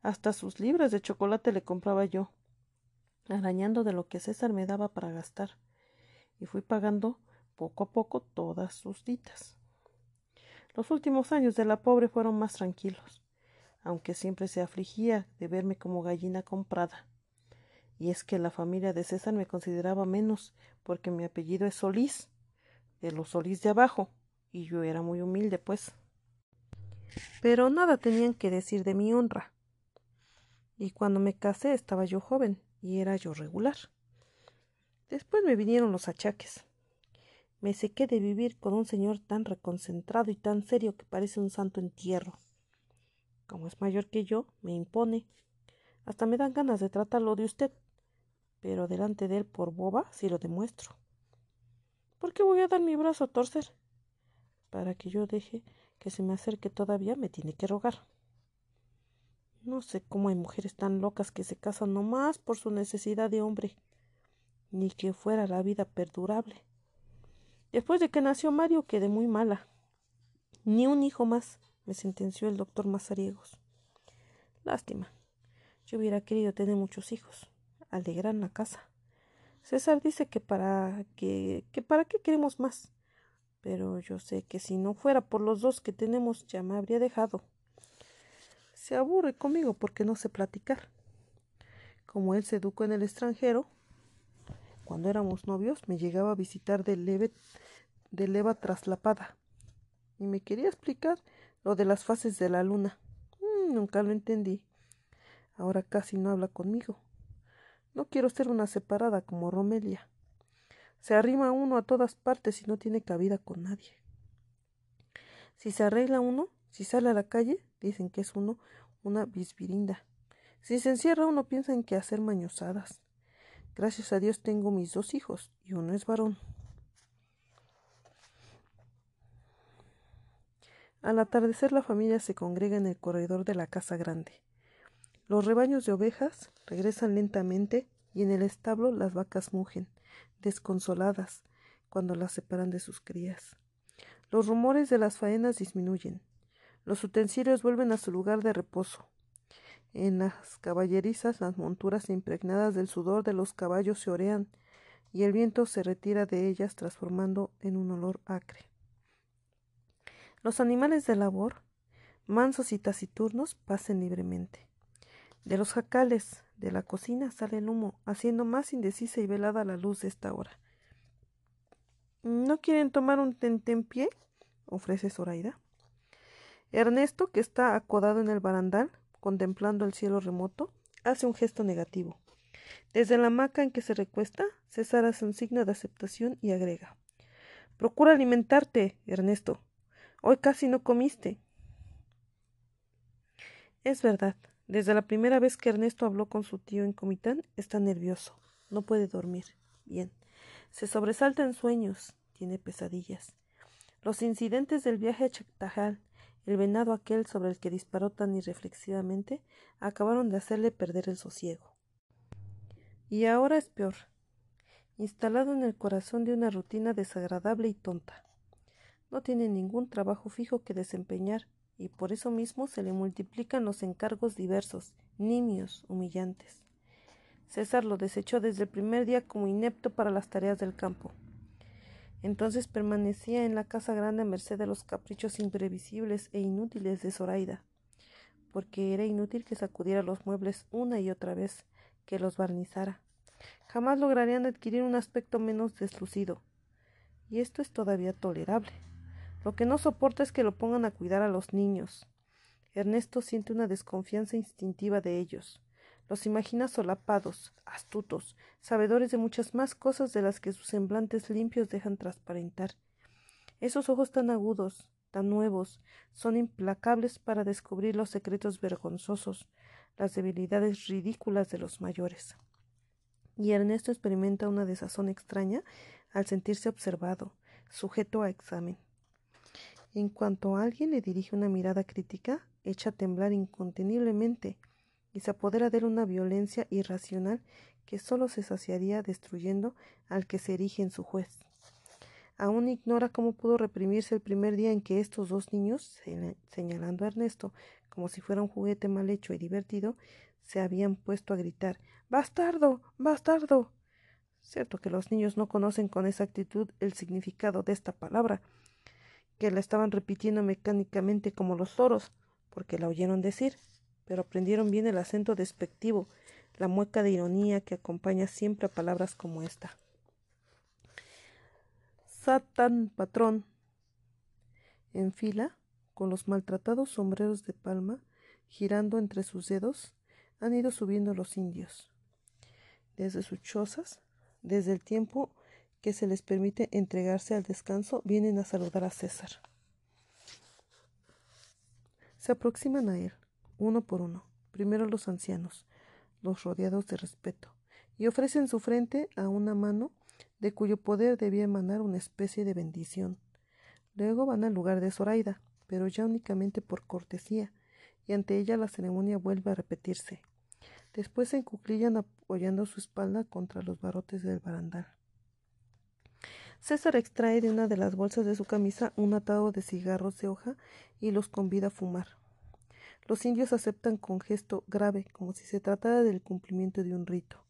Hasta sus libras de chocolate le compraba yo, arañando de lo que César me daba para gastar y fui pagando poco a poco todas sus ditas. Los últimos años de la pobre fueron más tranquilos, aunque siempre se afligía de verme como gallina comprada. Y es que la familia de César me consideraba menos, porque mi apellido es Solís, de los Solís de abajo, y yo era muy humilde, pues. Pero nada tenían que decir de mi honra. Y cuando me casé estaba yo joven, y era yo regular. Después me vinieron los achaques. Me sequé de vivir con un señor tan reconcentrado y tan serio que parece un santo entierro. Como es mayor que yo, me impone. Hasta me dan ganas de tratarlo de usted. Pero delante de él por boba sí lo demuestro. ¿Por qué voy a dar mi brazo a torcer? Para que yo deje que se me acerque todavía me tiene que rogar. No sé cómo hay mujeres tan locas que se casan nomás por su necesidad de hombre ni que fuera la vida perdurable. Después de que nació Mario quedé muy mala. Ni un hijo más, me sentenció el doctor Mazariegos. Lástima. Yo hubiera querido tener muchos hijos. Alegrar la casa. César dice que para que para qué queremos más. Pero yo sé que si no fuera por los dos que tenemos ya me habría dejado. Se aburre conmigo porque no sé platicar. Como él se educó en el extranjero, cuando éramos novios, me llegaba a visitar de, leve, de leva traslapada y me quería explicar lo de las fases de la luna. Mm, nunca lo entendí. Ahora casi no habla conmigo. No quiero ser una separada como Romelia. Se arrima uno a todas partes y no tiene cabida con nadie. Si se arregla uno, si sale a la calle, dicen que es uno una bisbirinda. Si se encierra uno piensan que hacer mañosadas. Gracias a Dios tengo mis dos hijos y uno es varón. Al atardecer la familia se congrega en el corredor de la casa grande. Los rebaños de ovejas regresan lentamente y en el establo las vacas mugen, desconsoladas, cuando las separan de sus crías. Los rumores de las faenas disminuyen. Los utensilios vuelven a su lugar de reposo. En las caballerizas las monturas impregnadas del sudor de los caballos se orean y el viento se retira de ellas transformando en un olor acre. Los animales de labor, mansos y taciturnos, pasen libremente. De los jacales de la cocina sale el humo, haciendo más indecisa y velada la luz de esta hora. ¿No quieren tomar un tentempié? ofrece Zoraida. Ernesto, que está acodado en el barandal, contemplando el cielo remoto, hace un gesto negativo. Desde la hamaca en que se recuesta, César hace un signo de aceptación y agrega Procura alimentarte, Ernesto. Hoy casi no comiste. Es verdad, desde la primera vez que Ernesto habló con su tío en Comitán, está nervioso. No puede dormir. Bien. Se sobresalta en sueños. Tiene pesadillas. Los incidentes del viaje a Chactajal, el venado aquel sobre el que disparó tan irreflexivamente, acabaron de hacerle perder el sosiego. Y ahora es peor. Instalado en el corazón de una rutina desagradable y tonta. No tiene ningún trabajo fijo que desempeñar y por eso mismo se le multiplican los encargos diversos, nimios, humillantes. César lo desechó desde el primer día como inepto para las tareas del campo. Entonces permanecía en la casa grande a merced de los caprichos imprevisibles e inútiles de Zoraida, porque era inútil que sacudiera los muebles una y otra vez, que los barnizara. Jamás lograrían adquirir un aspecto menos deslucido. Y esto es todavía tolerable. Lo que no soporta es que lo pongan a cuidar a los niños. Ernesto siente una desconfianza instintiva de ellos. Los imagina solapados, astutos, sabedores de muchas más cosas de las que sus semblantes limpios dejan transparentar. Esos ojos tan agudos, tan nuevos, son implacables para descubrir los secretos vergonzosos, las debilidades ridículas de los mayores. Y Ernesto experimenta una desazón extraña al sentirse observado, sujeto a examen. En cuanto alguien le dirige una mirada crítica, echa a temblar inconteniblemente y se apodera de él una violencia irracional que sólo se saciaría destruyendo al que se erige en su juez. Aún ignora cómo pudo reprimirse el primer día en que estos dos niños, señalando a Ernesto como si fuera un juguete mal hecho y divertido, se habían puesto a gritar Bastardo. Bastardo. Cierto que los niños no conocen con exactitud el significado de esta palabra, que la estaban repitiendo mecánicamente como los toros, porque la oyeron decir, pero aprendieron bien el acento despectivo, la mueca de ironía que acompaña siempre a palabras como esta. Satán, patrón. En fila, con los maltratados sombreros de palma girando entre sus dedos, han ido subiendo los indios. Desde sus chozas, desde el tiempo que se les permite entregarse al descanso, vienen a saludar a César. Se aproximan a él, uno por uno, primero los ancianos, los rodeados de respeto, y ofrecen su frente a una mano de cuyo poder debía emanar una especie de bendición. Luego van al lugar de Zoraida, pero ya únicamente por cortesía, y ante ella la ceremonia vuelve a repetirse. Después se encuclillan apoyando su espalda contra los barrotes del barandal. César extrae de una de las bolsas de su camisa un atado de cigarros de hoja y los convida a fumar. Los indios aceptan con gesto grave, como si se tratara del cumplimiento de un rito.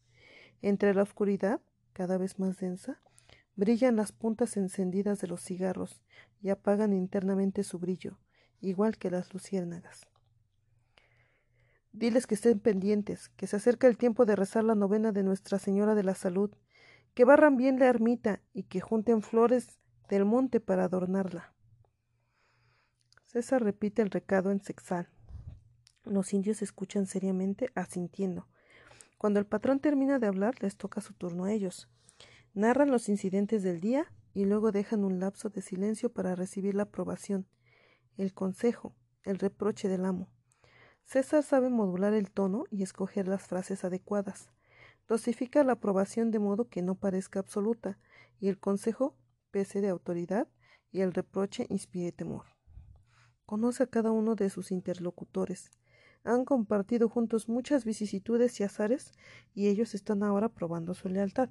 Entre la oscuridad, cada vez más densa, brillan las puntas encendidas de los cigarros y apagan internamente su brillo, igual que las luciérnagas. Diles que estén pendientes, que se acerca el tiempo de rezar la novena de Nuestra Señora de la Salud, que barran bien la ermita y que junten flores del monte para adornarla. César repite el recado en sexal. Los indios escuchan seriamente, asintiendo. Cuando el patrón termina de hablar, les toca su turno a ellos. Narran los incidentes del día y luego dejan un lapso de silencio para recibir la aprobación, el consejo, el reproche del amo. César sabe modular el tono y escoger las frases adecuadas. Dosifica la aprobación de modo que no parezca absoluta, y el consejo pese de autoridad, y el reproche inspire temor. Conoce a cada uno de sus interlocutores. Han compartido juntos muchas vicisitudes y azares, y ellos están ahora probando su lealtad.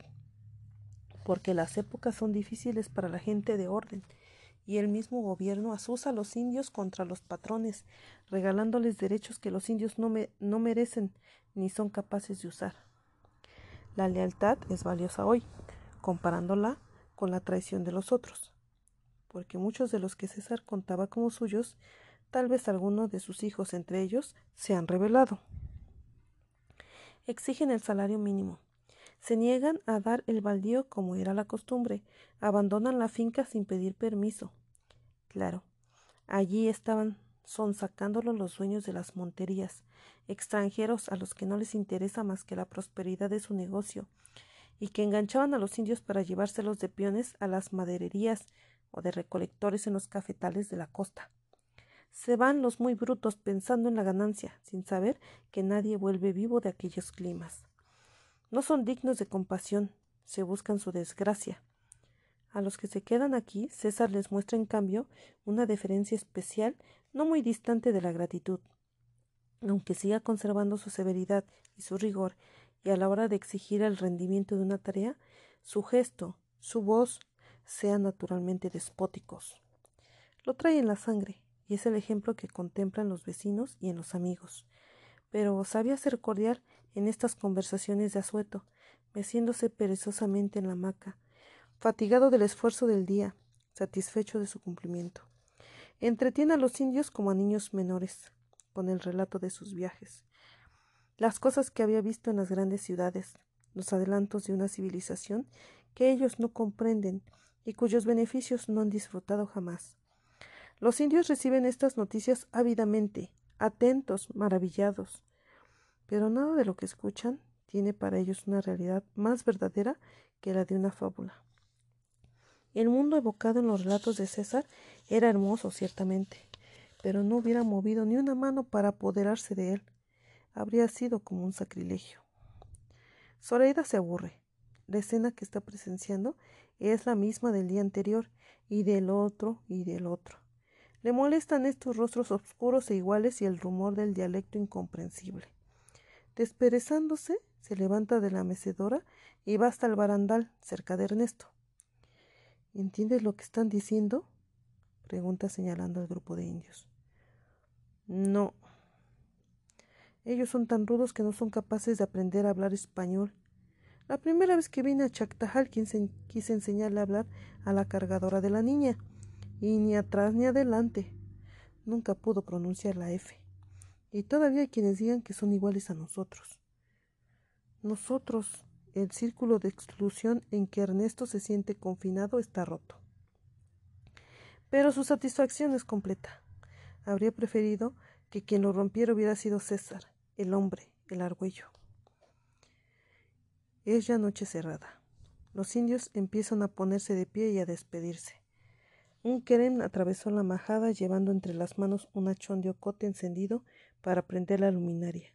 Porque las épocas son difíciles para la gente de orden, y el mismo gobierno asusa a los indios contra los patrones, regalándoles derechos que los indios no, no merecen ni son capaces de usar. La lealtad es valiosa hoy, comparándola con la traición de los otros, porque muchos de los que César contaba como suyos, tal vez algunos de sus hijos entre ellos, se han revelado. Exigen el salario mínimo, se niegan a dar el baldío como era la costumbre, abandonan la finca sin pedir permiso. Claro, allí estaban son sacándolo los dueños de las monterías, extranjeros a los que no les interesa más que la prosperidad de su negocio, y que enganchaban a los indios para llevárselos de peones a las madererías o de recolectores en los cafetales de la costa. Se van los muy brutos pensando en la ganancia, sin saber que nadie vuelve vivo de aquellos climas. No son dignos de compasión, se buscan su desgracia. A los que se quedan aquí, César les muestra en cambio una deferencia especial no muy distante de la gratitud. Aunque siga conservando su severidad y su rigor, y a la hora de exigir el rendimiento de una tarea, su gesto, su voz, sean naturalmente despóticos. Lo trae en la sangre, y es el ejemplo que contemplan los vecinos y en los amigos. Pero sabía ser cordial en estas conversaciones de asueto, meciéndose perezosamente en la hamaca, fatigado del esfuerzo del día, satisfecho de su cumplimiento. Entretiene a los indios como a niños menores, con el relato de sus viajes, las cosas que había visto en las grandes ciudades, los adelantos de una civilización que ellos no comprenden y cuyos beneficios no han disfrutado jamás. Los indios reciben estas noticias ávidamente, atentos, maravillados, pero nada de lo que escuchan tiene para ellos una realidad más verdadera que la de una fábula. El mundo evocado en los relatos de César era hermoso, ciertamente, pero no hubiera movido ni una mano para apoderarse de él. Habría sido como un sacrilegio. Zoraida se aburre. La escena que está presenciando es la misma del día anterior, y del otro, y del otro. Le molestan estos rostros oscuros e iguales y el rumor del dialecto incomprensible. Desperezándose, se levanta de la mecedora y va hasta el barandal, cerca de Ernesto. ¿Entiendes lo que están diciendo? pregunta señalando al grupo de indios. No. Ellos son tan rudos que no son capaces de aprender a hablar español. La primera vez que vine a Chactajal quise enseñarle a hablar a la cargadora de la niña y ni atrás ni adelante. Nunca pudo pronunciar la F. Y todavía hay quienes digan que son iguales a nosotros. Nosotros, el círculo de exclusión en que Ernesto se siente confinado está roto. Pero su satisfacción es completa. Habría preferido que quien lo rompiera hubiera sido César, el hombre, el argüello. Es ya noche cerrada. Los indios empiezan a ponerse de pie y a despedirse. Un querem atravesó la majada llevando entre las manos un hachón de ocote encendido para prender la luminaria.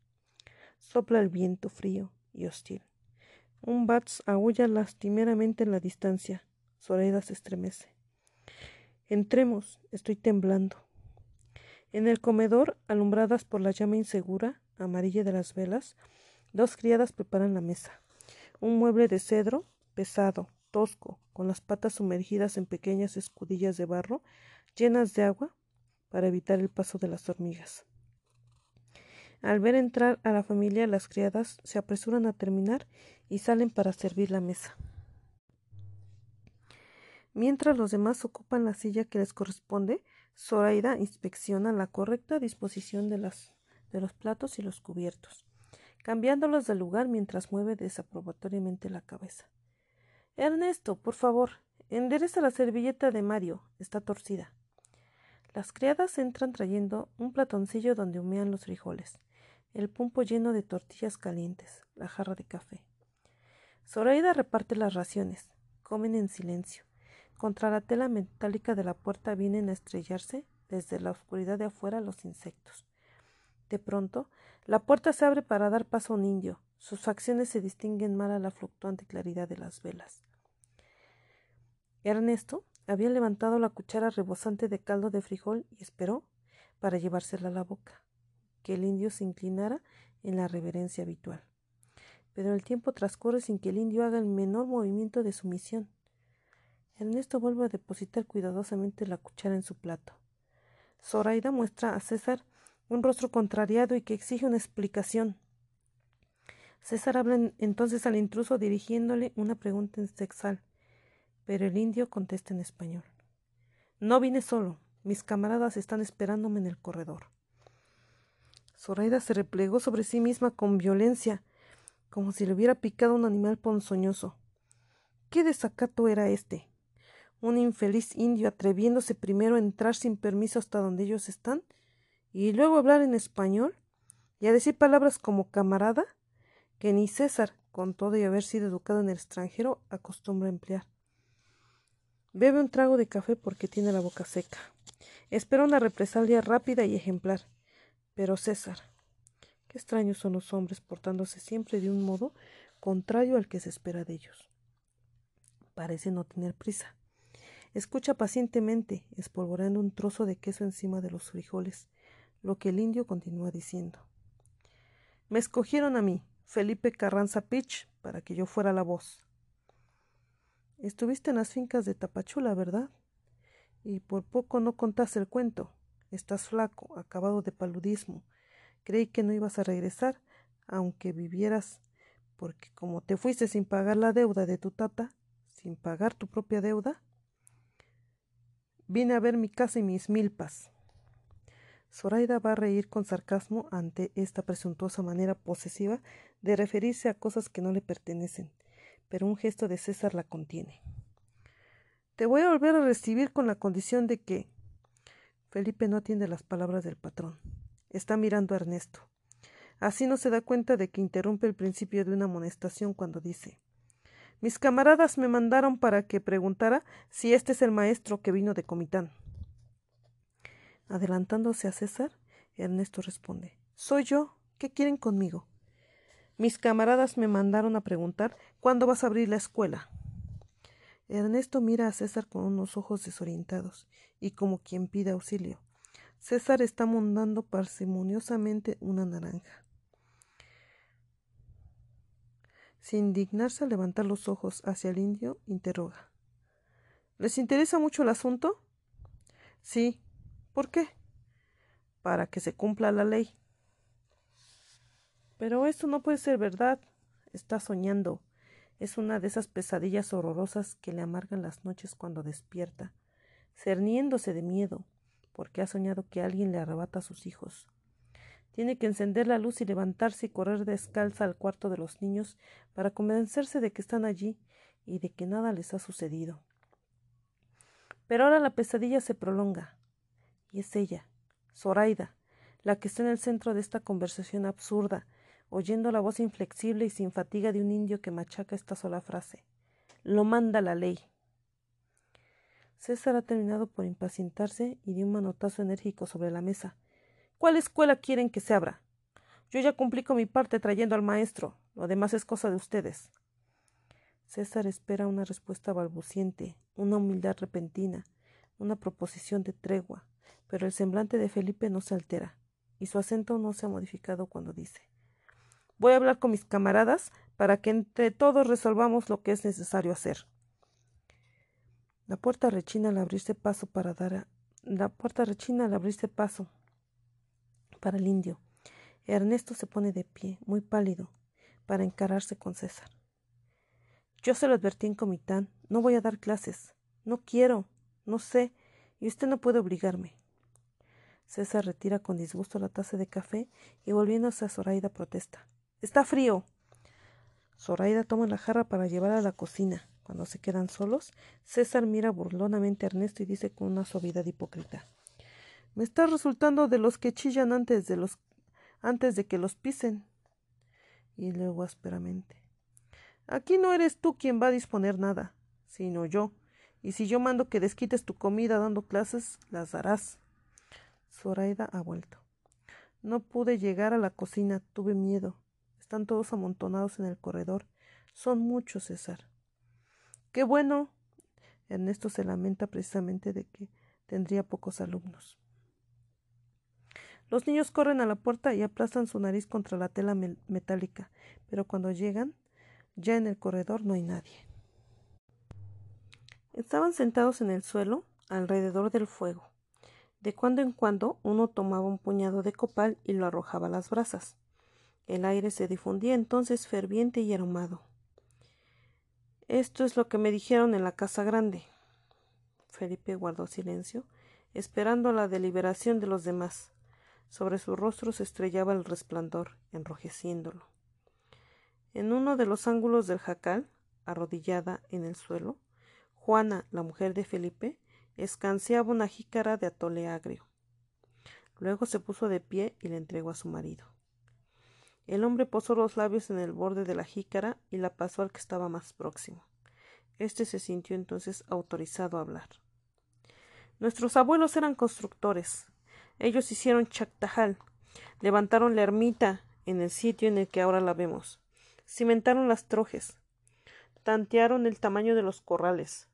Sopla el viento frío y hostil. Un bats aúlla lastimeramente en la distancia. Zoraida se estremece. Entremos, estoy temblando. En el comedor, alumbradas por la llama insegura, amarilla de las velas, dos criadas preparan la mesa. Un mueble de cedro, pesado, tosco, con las patas sumergidas en pequeñas escudillas de barro llenas de agua para evitar el paso de las hormigas. Al ver entrar a la familia, las criadas se apresuran a terminar y salen para servir la mesa. Mientras los demás ocupan la silla que les corresponde, Zoraida inspecciona la correcta disposición de, los platos y los cubiertos, cambiándolos de lugar mientras mueve desaprobatoriamente la cabeza. Ernesto, por favor, endereza la servilleta de Mario. Está torcida. Las criadas entran trayendo un platoncillo donde humean los frijoles, el pumpo lleno de tortillas calientes, la jarra de café. Zoraida reparte las raciones. Comen en silencio. Contra la tela metálica de la puerta vienen a estrellarse desde la oscuridad de afuera los insectos. De pronto, la puerta se abre para dar paso a un indio. Sus facciones se distinguen mal a la fluctuante claridad de las velas. Ernesto había levantado la cuchara rebosante de caldo de frijol y esperó, para llevársela a la boca, que el indio se inclinara en la reverencia habitual. Pero el tiempo transcurre sin que el indio haga el menor movimiento de sumisión. Ernesto vuelve a depositar cuidadosamente la cuchara en su plato. Zoraida muestra a César un rostro contrariado y que exige una explicación. César habla entonces al intruso dirigiéndole una pregunta en sexal, pero el indio contesta en español. No vine solo, mis camaradas están esperándome en el corredor. Zoraida se replegó sobre sí misma con violencia, como si le hubiera picado un animal ponzoñoso. ¿Qué desacato era este? ¿Un infeliz indio atreviéndose primero a entrar sin permiso hasta donde ellos están? y luego hablar en español y a decir palabras como camarada que ni César, con todo y haber sido educado en el extranjero, acostumbra emplear. Bebe un trago de café porque tiene la boca seca. Espera una represalia rápida y ejemplar. Pero César, qué extraños son los hombres portándose siempre de un modo contrario al que se espera de ellos. Parece no tener prisa. Escucha pacientemente, espolvoreando un trozo de queso encima de los frijoles, lo que el indio continúa diciendo. Me escogieron a mí, Felipe Carranza Pitch, para que yo fuera la voz. Estuviste en las fincas de Tapachula, ¿verdad? Y por poco no contaste el cuento. Estás flaco, acabado de paludismo. Creí que no ibas a regresar, aunque vivieras, porque como te fuiste sin pagar la deuda de tu tata, sin pagar tu propia deuda, vine a ver mi casa y mis milpas. Zoraida va a reír con sarcasmo ante esta presuntuosa manera posesiva de referirse a cosas que no le pertenecen pero un gesto de César la contiene. Te voy a volver a recibir con la condición de que. Felipe no atiende las palabras del patrón. Está mirando a Ernesto. Así no se da cuenta de que interrumpe el principio de una amonestación cuando dice Mis camaradas me mandaron para que preguntara si este es el maestro que vino de Comitán. Adelantándose a César, Ernesto responde Soy yo. ¿Qué quieren conmigo? Mis camaradas me mandaron a preguntar cuándo vas a abrir la escuela. Ernesto mira a César con unos ojos desorientados y como quien pide auxilio. César está mondando parsimoniosamente una naranja. Sin dignarse a levantar los ojos hacia el indio, interroga. ¿Les interesa mucho el asunto? Sí. ¿Por qué? Para que se cumpla la ley. Pero esto no puede ser verdad. Está soñando. Es una de esas pesadillas horrorosas que le amargan las noches cuando despierta, cerniéndose de miedo, porque ha soñado que alguien le arrebata a sus hijos. Tiene que encender la luz y levantarse y correr descalza al cuarto de los niños para convencerse de que están allí y de que nada les ha sucedido. Pero ahora la pesadilla se prolonga, y es ella, Zoraida, la que está en el centro de esta conversación absurda, oyendo la voz inflexible y sin fatiga de un indio que machaca esta sola frase. Lo manda la ley. César ha terminado por impacientarse y dio un manotazo enérgico sobre la mesa. ¿Cuál escuela quieren que se abra? Yo ya cumplí con mi parte trayendo al maestro. Lo demás es cosa de ustedes. César espera una respuesta balbuciente, una humildad repentina, una proposición de tregua, pero el semblante de Felipe no se altera, y su acento no se ha modificado cuando dice Voy a hablar con mis camaradas para que entre todos resolvamos lo que es necesario hacer. La puerta rechina al abrirse paso para dar la puerta rechina al abrirse paso para el indio. Ernesto se pone de pie, muy pálido, para encararse con César. Yo se lo advertí en Comitán, no voy a dar clases, no quiero, no sé, y usted no puede obligarme. César retira con disgusto la taza de café y volviéndose a Zoraida protesta. Está frío. Zoraida toma la jarra para llevarla a la cocina. Cuando se quedan solos, César mira burlonamente a Ernesto y dice con una suavidad hipócrita Me está resultando de los que chillan antes de los antes de que los pisen. Y luego ásperamente Aquí no eres tú quien va a disponer nada, sino yo. Y si yo mando que desquites tu comida dando clases, las darás. Zoraida ha vuelto. No pude llegar a la cocina, tuve miedo. Están todos amontonados en el corredor. Son muchos, César. Qué bueno. Ernesto se lamenta precisamente de que tendría pocos alumnos. Los niños corren a la puerta y aplastan su nariz contra la tela metálica, pero cuando llegan, ya en el corredor no hay nadie. Estaban sentados en el suelo, alrededor del fuego. De cuando en cuando uno tomaba un puñado de copal y lo arrojaba a las brasas. El aire se difundía entonces ferviente y aromado. Esto es lo que me dijeron en la casa grande. Felipe guardó silencio, esperando la deliberación de los demás. Sobre su rostro se estrellaba el resplandor, enrojeciéndolo. En uno de los ángulos del jacal, arrodillada en el suelo, Juana, la mujer de Felipe, escanciaba una jícara de atole agrio. Luego se puso de pie y le entregó a su marido. El hombre posó los labios en el borde de la jícara y la pasó al que estaba más próximo. Este se sintió entonces autorizado a hablar. Nuestros abuelos eran constructores. Ellos hicieron Chactajal, levantaron la ermita en el sitio en el que ahora la vemos, cimentaron las trojes, tantearon el tamaño de los corrales.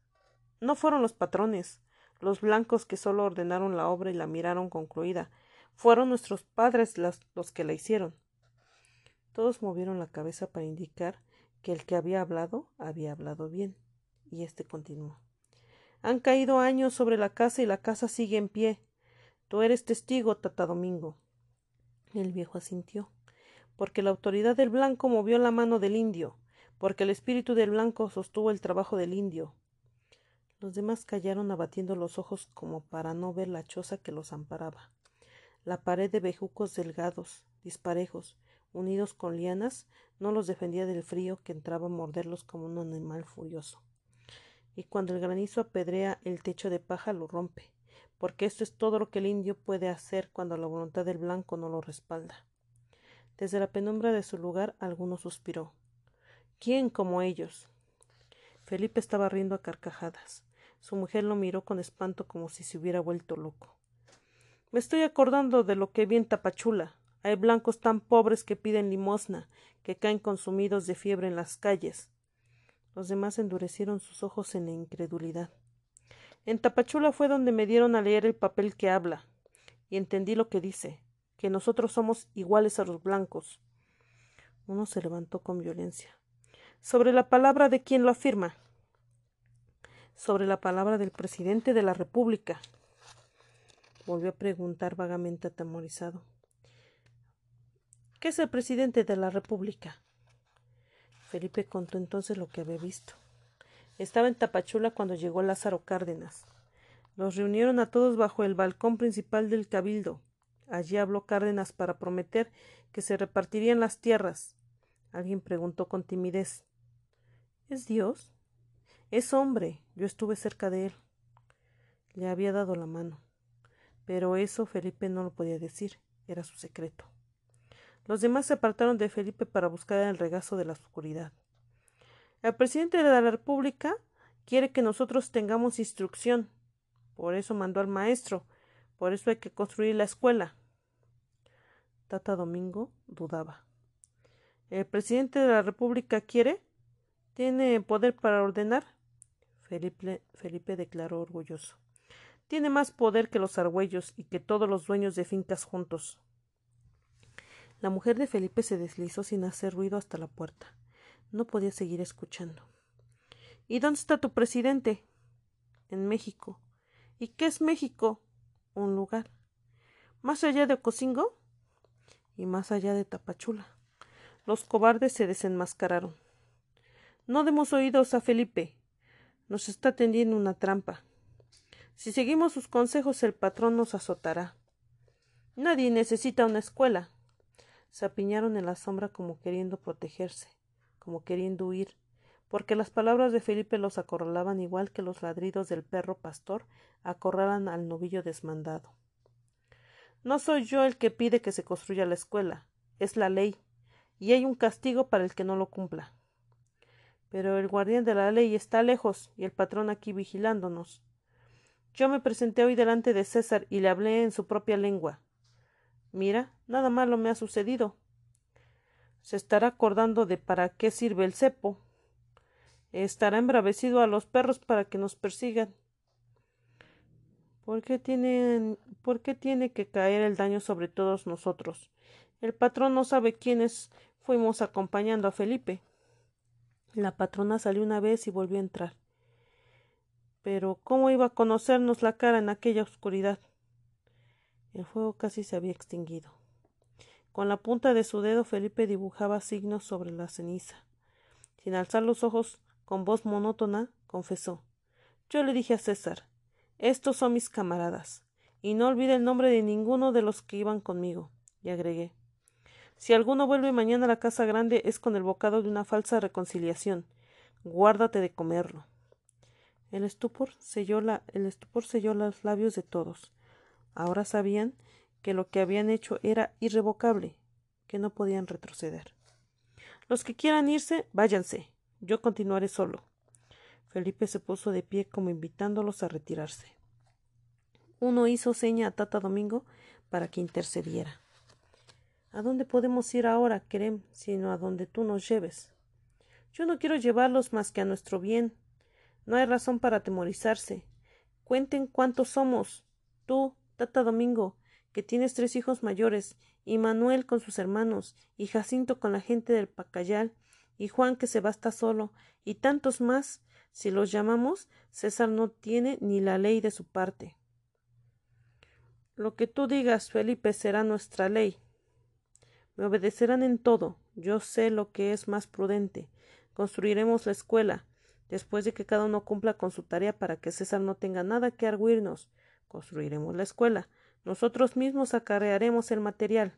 No fueron los patrones, los blancos que solo ordenaron la obra y la miraron concluida, fueron nuestros padres los que la hicieron. Todos movieron la cabeza para indicar que el que había hablado había hablado bien, y éste continuó. Han caído años sobre la casa y la casa sigue en pie. Tú eres testigo, Tata Domingo. El viejo asintió, porque la autoridad del blanco movió la mano del indio, porque el espíritu del blanco sostuvo el trabajo del indio. Los demás callaron abatiendo los ojos como para no ver la choza que los amparaba. La pared de bejucos delgados, disparejos, unidos con lianas, no los defendía del frío que entraba a morderlos como un animal furioso. Y cuando el granizo apedrea el techo de paja lo rompe, porque esto es todo lo que el indio puede hacer cuando la voluntad del blanco no lo respalda. Desde la penumbra de su lugar alguno suspiró. ¿Quién como ellos? Felipe estaba riendo a carcajadas. Su mujer lo miró con espanto como si se hubiera vuelto loco. Me estoy acordando de lo que vi en Tapachula, hay blancos tan pobres que piden limosna, que caen consumidos de fiebre en las calles. Los demás endurecieron sus ojos en incredulidad. En Tapachula fue donde me dieron a leer el papel que habla, y entendí lo que dice, que nosotros somos iguales a los blancos. Uno se levantó con violencia. ¿Sobre la palabra de quién lo afirma? Sobre la palabra del presidente de la República. Volvió a preguntar vagamente atemorizado. ¿Qué es el presidente de la República? Felipe contó entonces lo que había visto. Estaba en Tapachula cuando llegó Lázaro Cárdenas. Los reunieron a todos bajo el balcón principal del cabildo. Allí habló Cárdenas para prometer que se repartirían las tierras. Alguien preguntó con timidez ¿Es Dios? Es hombre. Yo estuve cerca de él. Le había dado la mano. Pero eso Felipe no lo podía decir. Era su secreto. Los demás se apartaron de Felipe para buscar el regazo de la oscuridad. El presidente de la República quiere que nosotros tengamos instrucción. Por eso mandó al maestro. Por eso hay que construir la escuela. Tata Domingo dudaba. ¿El presidente de la República quiere? ¿Tiene poder para ordenar? Felipe, Felipe declaró orgulloso. Tiene más poder que los argüellos y que todos los dueños de fincas juntos. La mujer de Felipe se deslizó sin hacer ruido hasta la puerta. No podía seguir escuchando. ¿Y dónde está tu presidente? En México. ¿Y qué es México? Un lugar. ¿Más allá de Ocosingo? Y más allá de Tapachula. Los cobardes se desenmascararon. No demos oídos a Felipe. Nos está tendiendo una trampa. Si seguimos sus consejos el patrón nos azotará. Nadie necesita una escuela se apiñaron en la sombra como queriendo protegerse, como queriendo huir, porque las palabras de Felipe los acorralaban igual que los ladridos del perro pastor acorralan al novillo desmandado. No soy yo el que pide que se construya la escuela, es la ley, y hay un castigo para el que no lo cumpla. Pero el guardián de la ley está lejos y el patrón aquí vigilándonos. Yo me presenté hoy delante de César y le hablé en su propia lengua. Mira, nada malo me ha sucedido. Se estará acordando de para qué sirve el cepo. Estará embravecido a los perros para que nos persigan. ¿Por qué, ¿Por qué tiene que caer el daño sobre todos nosotros? El patrón no sabe quiénes fuimos acompañando a Felipe. La patrona salió una vez y volvió a entrar. Pero ¿cómo iba a conocernos la cara en aquella oscuridad? El fuego casi se había extinguido. Con la punta de su dedo Felipe dibujaba signos sobre la ceniza. Sin alzar los ojos, con voz monótona, confesó Yo le dije a César Estos son mis camaradas, y no olvide el nombre de ninguno de los que iban conmigo. Y agregué Si alguno vuelve mañana a la casa grande es con el bocado de una falsa reconciliación. Guárdate de comerlo. El estupor selló, la, el estupor selló los labios de todos. Ahora sabían que lo que habían hecho era irrevocable, que no podían retroceder. Los que quieran irse, váyanse. Yo continuaré solo. Felipe se puso de pie como invitándolos a retirarse. Uno hizo seña a Tata Domingo para que intercediera. ¿A dónde podemos ir ahora, Kerem, sino a donde tú nos lleves? Yo no quiero llevarlos más que a nuestro bien. No hay razón para atemorizarse. Cuenten cuántos somos. Tú, Tata Domingo, que tienes tres hijos mayores, y Manuel con sus hermanos, y Jacinto con la gente del Pacayal, y Juan que se basta solo, y tantos más. Si los llamamos, César no tiene ni la ley de su parte. Lo que tú digas, Felipe, será nuestra ley. Me obedecerán en todo. Yo sé lo que es más prudente. Construiremos la escuela, después de que cada uno cumpla con su tarea para que César no tenga nada que arguirnos. Construiremos la escuela. Nosotros mismos acarrearemos el material.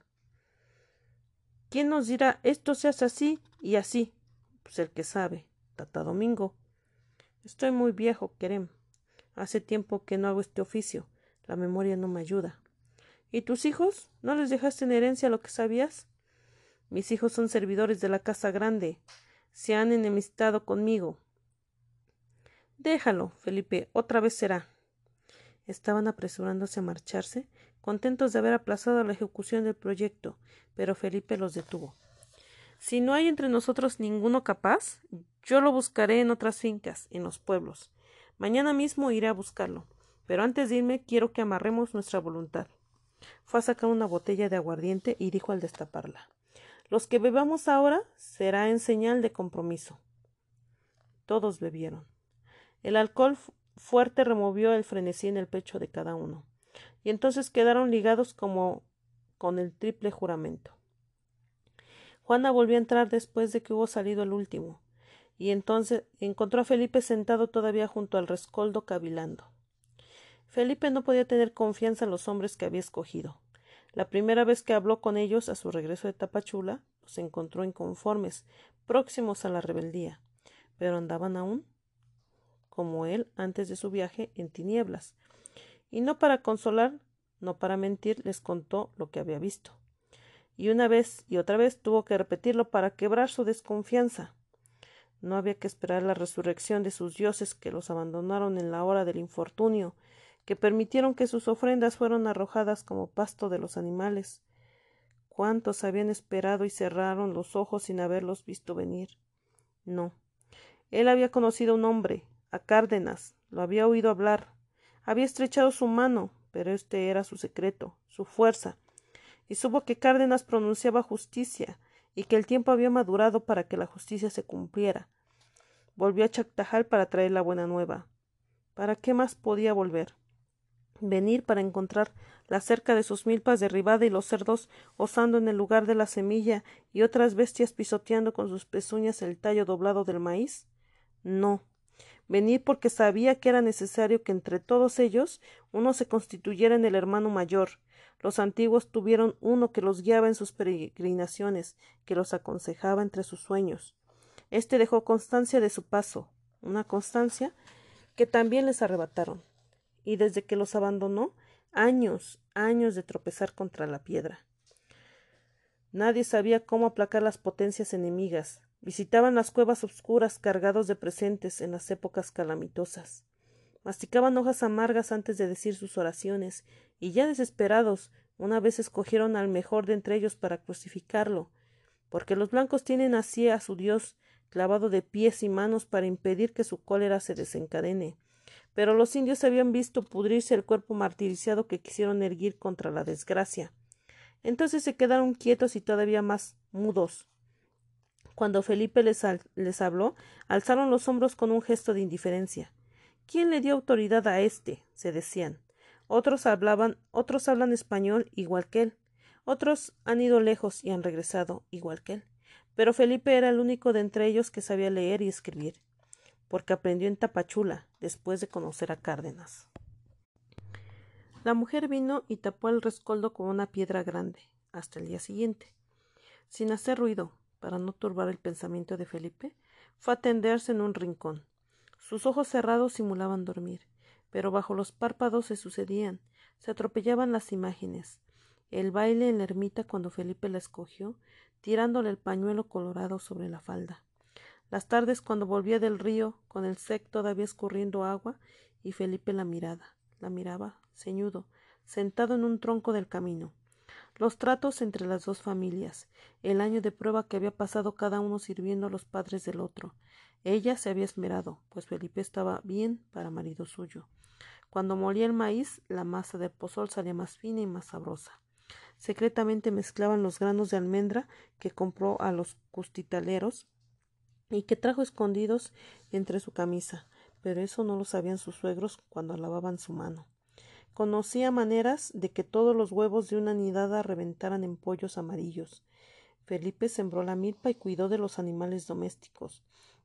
¿Quién nos dirá esto se hace así y así? Pues el que sabe, Tata Domingo. Estoy muy viejo, Querem. Hace tiempo que no hago este oficio. La memoria no me ayuda. ¿Y tus hijos? ¿No les dejaste en herencia lo que sabías? Mis hijos son servidores de la casa grande se han enemistado conmigo. Déjalo, Felipe, otra vez será. Estaban apresurándose a marcharse, contentos de haber aplazado la ejecución del proyecto, pero Felipe los detuvo. Si no hay entre nosotros ninguno capaz, yo lo buscaré en otras fincas, en los pueblos. Mañana mismo iré a buscarlo, pero antes de irme quiero que amarremos nuestra voluntad. Fue a sacar una botella de aguardiente y dijo al destaparla los que bebamos ahora será en señal de compromiso. Todos bebieron. El alcohol fuerte removió el frenesí en el pecho de cada uno, y entonces quedaron ligados como con el triple juramento. Juana volvió a entrar después de que hubo salido el último, y entonces encontró a Felipe sentado todavía junto al rescoldo cavilando. Felipe no podía tener confianza en los hombres que había escogido. La primera vez que habló con ellos a su regreso de Tapachula, los encontró inconformes, próximos a la rebeldía, pero andaban aún, como él antes de su viaje, en tinieblas. Y no para consolar, no para mentir, les contó lo que había visto. Y una vez y otra vez tuvo que repetirlo para quebrar su desconfianza. No había que esperar la resurrección de sus dioses que los abandonaron en la hora del infortunio que permitieron que sus ofrendas fueran arrojadas como pasto de los animales. ¿Cuántos habían esperado y cerraron los ojos sin haberlos visto venir? No. Él había conocido a un hombre, a Cárdenas, lo había oído hablar, había estrechado su mano, pero este era su secreto, su fuerza, y supo que Cárdenas pronunciaba justicia, y que el tiempo había madurado para que la justicia se cumpliera. Volvió a Chactajal para traer la buena nueva. ¿Para qué más podía volver? venir para encontrar la cerca de sus milpas derribada y los cerdos osando en el lugar de la semilla y otras bestias pisoteando con sus pezuñas el tallo doblado del maíz? No. Venir porque sabía que era necesario que entre todos ellos uno se constituyera en el hermano mayor. Los antiguos tuvieron uno que los guiaba en sus peregrinaciones, que los aconsejaba entre sus sueños. Este dejó constancia de su paso, una constancia que también les arrebataron y desde que los abandonó, años, años de tropezar contra la piedra. Nadie sabía cómo aplacar las potencias enemigas. Visitaban las cuevas oscuras cargados de presentes en las épocas calamitosas. Masticaban hojas amargas antes de decir sus oraciones, y ya desesperados, una vez escogieron al mejor de entre ellos para crucificarlo, porque los blancos tienen así a su Dios clavado de pies y manos para impedir que su cólera se desencadene pero los indios habían visto pudrirse el cuerpo martirizado que quisieron erguir contra la desgracia. Entonces se quedaron quietos y todavía más mudos. Cuando Felipe les, les habló, alzaron los hombros con un gesto de indiferencia. ¿Quién le dio autoridad a éste? se decían. Otros hablaban, otros hablan español igual que él. Otros han ido lejos y han regresado igual que él. Pero Felipe era el único de entre ellos que sabía leer y escribir porque aprendió en Tapachula, después de conocer a Cárdenas. La mujer vino y tapó el rescoldo con una piedra grande, hasta el día siguiente. Sin hacer ruido, para no turbar el pensamiento de Felipe, fue a tenderse en un rincón. Sus ojos cerrados simulaban dormir, pero bajo los párpados se sucedían, se atropellaban las imágenes. el baile en la ermita cuando Felipe la escogió, tirándole el pañuelo colorado sobre la falda. Las tardes cuando volvía del río, con el sec todavía escurriendo agua, y Felipe la miraba, la miraba, ceñudo, sentado en un tronco del camino. Los tratos entre las dos familias, el año de prueba que había pasado cada uno sirviendo a los padres del otro. Ella se había esmerado, pues Felipe estaba bien para marido suyo. Cuando molía el maíz, la masa del pozol salía más fina y más sabrosa. Secretamente mezclaban los granos de almendra que compró a los custitaleros y que trajo escondidos entre su camisa, pero eso no lo sabían sus suegros cuando lavaban su mano. Conocía maneras de que todos los huevos de una nidada reventaran en pollos amarillos. Felipe sembró la milpa y cuidó de los animales domésticos,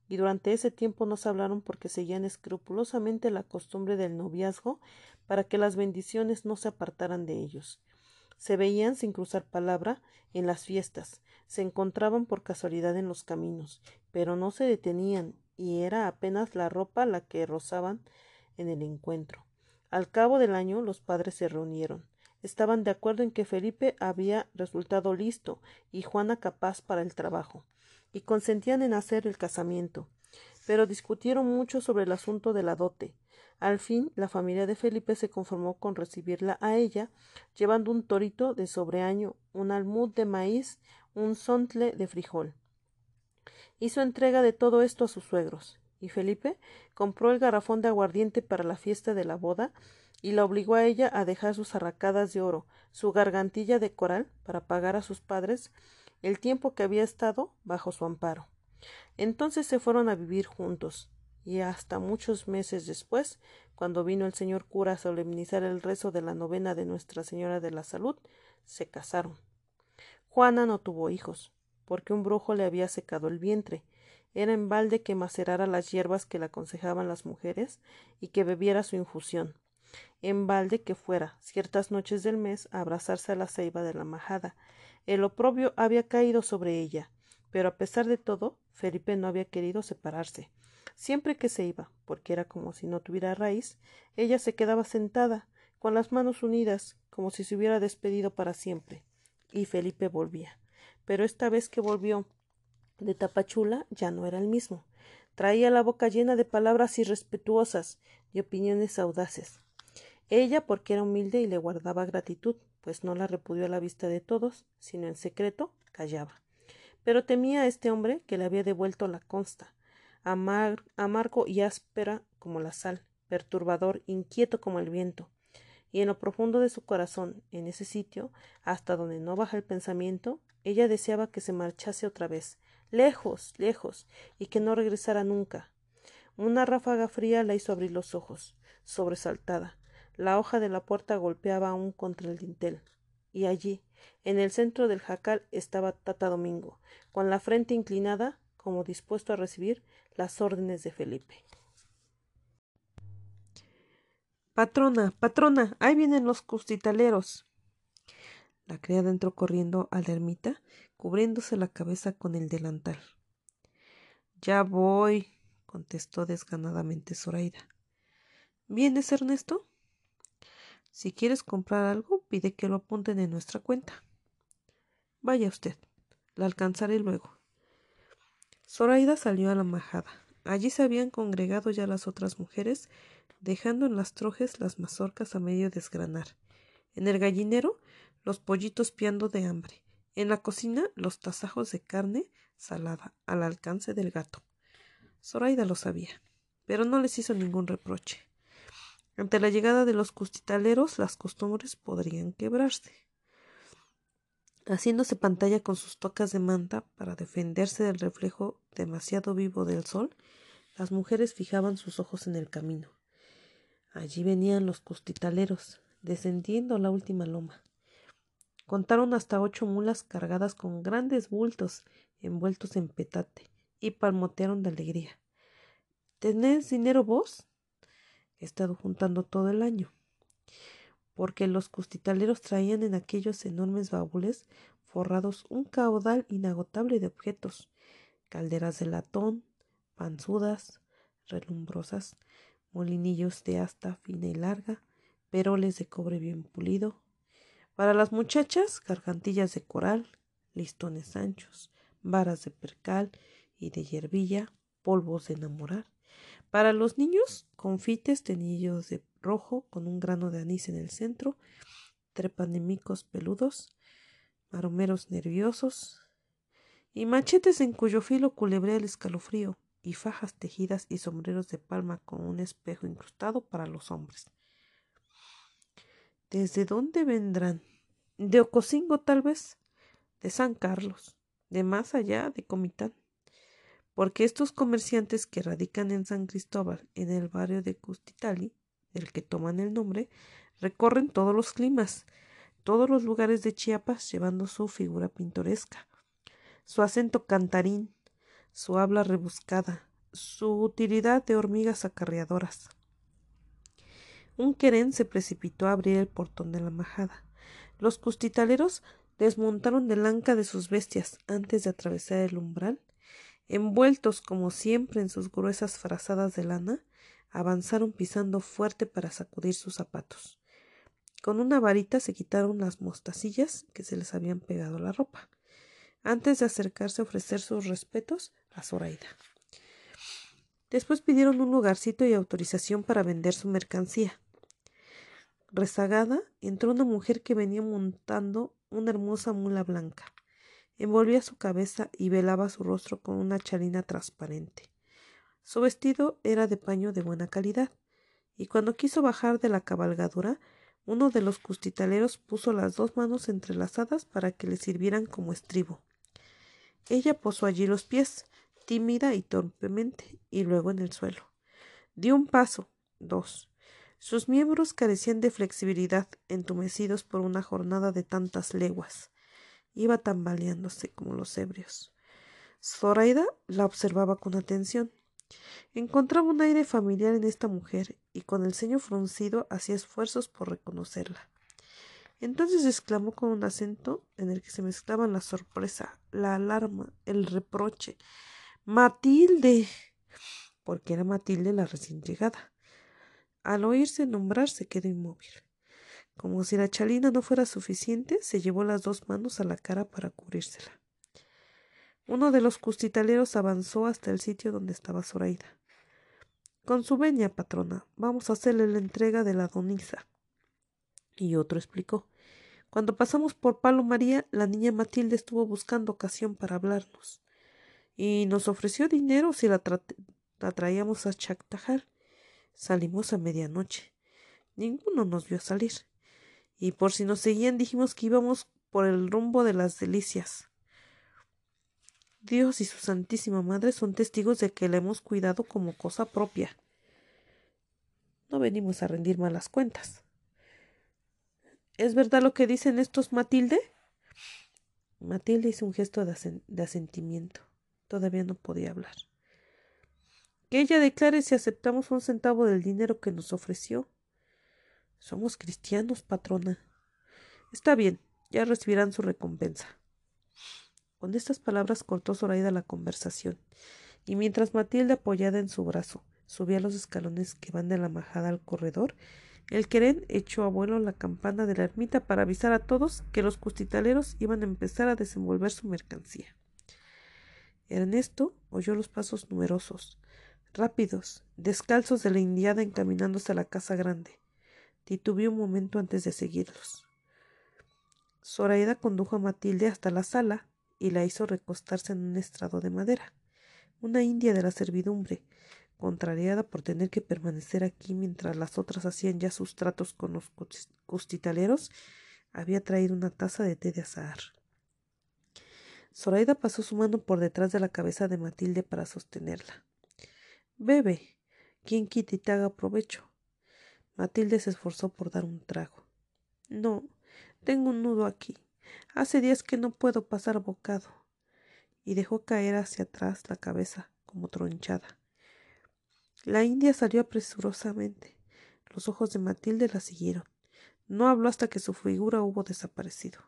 y durante ese tiempo no se hablaron porque seguían escrupulosamente la costumbre del noviazgo para que las bendiciones no se apartaran de ellos. Se veían sin cruzar palabra en las fiestas, se encontraban por casualidad en los caminos, pero no se detenían, y era apenas la ropa la que rozaban en el encuentro. Al cabo del año los padres se reunieron. Estaban de acuerdo en que Felipe había resultado listo y Juana capaz para el trabajo, y consentían en hacer el casamiento. Pero discutieron mucho sobre el asunto de la dote. Al fin, la familia de Felipe se conformó con recibirla a ella, llevando un torito de sobreaño, un almud de maíz, un sontle de frijol. Hizo entrega de todo esto a sus suegros, y Felipe compró el garrafón de aguardiente para la fiesta de la boda y la obligó a ella a dejar sus arracadas de oro, su gargantilla de coral, para pagar a sus padres el tiempo que había estado bajo su amparo. Entonces se fueron a vivir juntos, y hasta muchos meses después, cuando vino el señor cura a solemnizar el rezo de la novena de Nuestra Señora de la Salud, se casaron. Juana no tuvo hijos, porque un brujo le había secado el vientre, era en balde que macerara las hierbas que le aconsejaban las mujeres y que bebiera su infusión. En balde que fuera, ciertas noches del mes, a abrazarse a la ceiba de la majada. El oprobio había caído sobre ella, pero a pesar de todo, Felipe no había querido separarse. Siempre que se iba, porque era como si no tuviera raíz, ella se quedaba sentada, con las manos unidas, como si se hubiera despedido para siempre. Y Felipe volvía. Pero esta vez que volvió, de Tapachula ya no era el mismo. Traía la boca llena de palabras irrespetuosas y opiniones audaces. Ella porque era humilde y le guardaba gratitud, pues no la repudió a la vista de todos, sino en secreto callaba. Pero temía a este hombre que le había devuelto la consta, amargo y áspera como la sal, perturbador, inquieto como el viento. Y en lo profundo de su corazón, en ese sitio, hasta donde no baja el pensamiento, ella deseaba que se marchase otra vez, lejos, lejos, y que no regresara nunca. Una ráfaga fría la hizo abrir los ojos, sobresaltada. La hoja de la puerta golpeaba aún contra el dintel. Y allí, en el centro del jacal, estaba Tata Domingo, con la frente inclinada, como dispuesto a recibir las órdenes de Felipe. Patrona, patrona, ahí vienen los custitaleros. La criada entró corriendo a la ermita cubriéndose la cabeza con el delantal. Ya voy, contestó desganadamente Zoraida. ¿Vienes, Ernesto? Si quieres comprar algo, pide que lo apunten en nuestra cuenta. Vaya usted, la alcanzaré luego. Zoraida salió a la majada. Allí se habían congregado ya las otras mujeres, dejando en las trojes las mazorcas a medio desgranar. En el gallinero, los pollitos piando de hambre. En la cocina, los tasajos de carne salada al alcance del gato. Zoraida lo sabía, pero no les hizo ningún reproche. Ante la llegada de los custitaleros, las costumbres podrían quebrarse. Haciéndose pantalla con sus tocas de manta para defenderse del reflejo demasiado vivo del sol, las mujeres fijaban sus ojos en el camino. Allí venían los custitaleros, descendiendo la última loma. Contaron hasta ocho mulas cargadas con grandes bultos envueltos en petate y palmotearon de alegría. ¿Tenés dinero vos? He estado juntando todo el año. Porque los custitaleros traían en aquellos enormes baúles forrados un caudal inagotable de objetos, calderas de latón, panzudas, relumbrosas, molinillos de asta fina y larga, peroles de cobre bien pulido, Para las muchachas, gargantillas de coral, listones anchos, varas de percal y de yerbilla, polvos de enamorar. Para los niños, confites tenillos de rojo con un grano de anís en el centro, trepanemicos peludos, maromeros nerviosos y machetes en cuyo filo culebrea el escalofrío y fajas tejidas y sombreros de palma con un espejo incrustado para los hombres. ¿Desde dónde vendrán? De Ocosingo, tal vez, de San Carlos, de más allá de Comitán. Porque estos comerciantes que radican en San Cristóbal, en el barrio de Custitali, del que toman el nombre, recorren todos los climas, todos los lugares de Chiapas, llevando su figura pintoresca, su acento cantarín, su habla rebuscada, su utilidad de hormigas acarreadoras. Un querén se precipitó a abrir el portón de la majada. Los custitaleros desmontaron del anca de sus bestias antes de atravesar el umbral. Envueltos como siempre en sus gruesas frazadas de lana, avanzaron pisando fuerte para sacudir sus zapatos. Con una varita se quitaron las mostacillas que se les habían pegado a la ropa, antes de acercarse a ofrecer sus respetos a Zoraida. Después pidieron un lugarcito y autorización para vender su mercancía rezagada entró una mujer que venía montando una hermosa mula blanca. Envolvía su cabeza y velaba su rostro con una chalina transparente. Su vestido era de paño de buena calidad, y cuando quiso bajar de la cabalgadura, uno de los custitaleros puso las dos manos entrelazadas para que le sirvieran como estribo. Ella posó allí los pies, tímida y torpemente, y luego en el suelo. Dio un paso, dos, sus miembros carecían de flexibilidad, entumecidos por una jornada de tantas leguas. Iba tambaleándose como los ebrios. Zoraida la observaba con atención. Encontraba un aire familiar en esta mujer y con el ceño fruncido hacía esfuerzos por reconocerla. Entonces exclamó con un acento en el que se mezclaban la sorpresa, la alarma, el reproche. Matilde. porque era Matilde la recién llegada. Al oírse nombrar se quedó inmóvil. Como si la chalina no fuera suficiente, se llevó las dos manos a la cara para cubrírsela. Uno de los custitaleros avanzó hasta el sitio donde estaba Zoraida. Con su veña, patrona, vamos a hacerle la entrega de la donisa. Y otro explicó. Cuando pasamos por Palo María, la niña Matilde estuvo buscando ocasión para hablarnos. Y nos ofreció dinero si la, traíamos a Chactajal. Salimos a medianoche. Ninguno nos vio salir. Y por si nos seguían dijimos que íbamos por el rumbo de las delicias. Dios y su Santísima Madre son testigos de que la hemos cuidado como cosa propia. No venimos a rendir malas cuentas. ¿Es verdad lo que dicen estos, Matilde? Matilde hizo un gesto de asentimiento. Todavía no podía hablar. Que ella declare si aceptamos un centavo del dinero que nos ofreció. Somos cristianos, patrona. Está bien, ya recibirán su recompensa. Con estas palabras cortó Zoraida la conversación, y mientras Matilde, apoyada en su brazo, subía los escalones que van de la majada al corredor, el querén echó a vuelo la campana de la ermita para avisar a todos que los custitaleros iban a empezar a desenvolver su mercancía. Ernesto oyó los pasos numerosos, rápidos, descalzos de la indiada encaminándose a la casa grande. Titubeó un momento antes de seguirlos. Zoraida condujo a Matilde hasta la sala y la hizo recostarse en un estrado de madera. Una india de la servidumbre, contrariada por tener que permanecer aquí mientras las otras hacían ya sus tratos con los costitaleros, había traído una taza de té de azahar. Zoraida pasó su mano por detrás de la cabeza de Matilde para sostenerla. Bebe. Quien quita y te haga provecho. Matilde se esforzó por dar un trago. No, tengo un nudo aquí. Hace días que no puedo pasar bocado. Y dejó caer hacia atrás la cabeza como tronchada. La india salió apresurosamente. Los ojos de Matilde la siguieron. No habló hasta que su figura hubo desaparecido.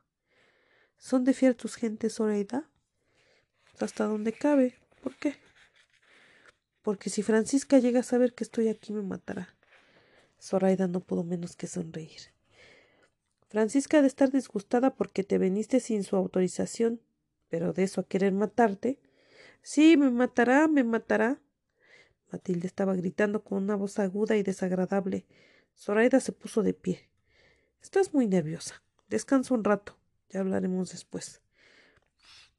¿Son de fiar tus gentes, Oreida? Hasta donde cabe. ¿Por qué? Porque si Francisca llega a saber que estoy aquí me matará. Zoraida no pudo menos que sonreír. Francisca ha de estar disgustada porque te veniste sin su autorización, pero de eso a querer matarte. Sí, me matará, me matará. Matilde estaba gritando con una voz aguda y desagradable. Zoraida se puso de pie. Estás muy nerviosa. Descansa un rato. Ya hablaremos después.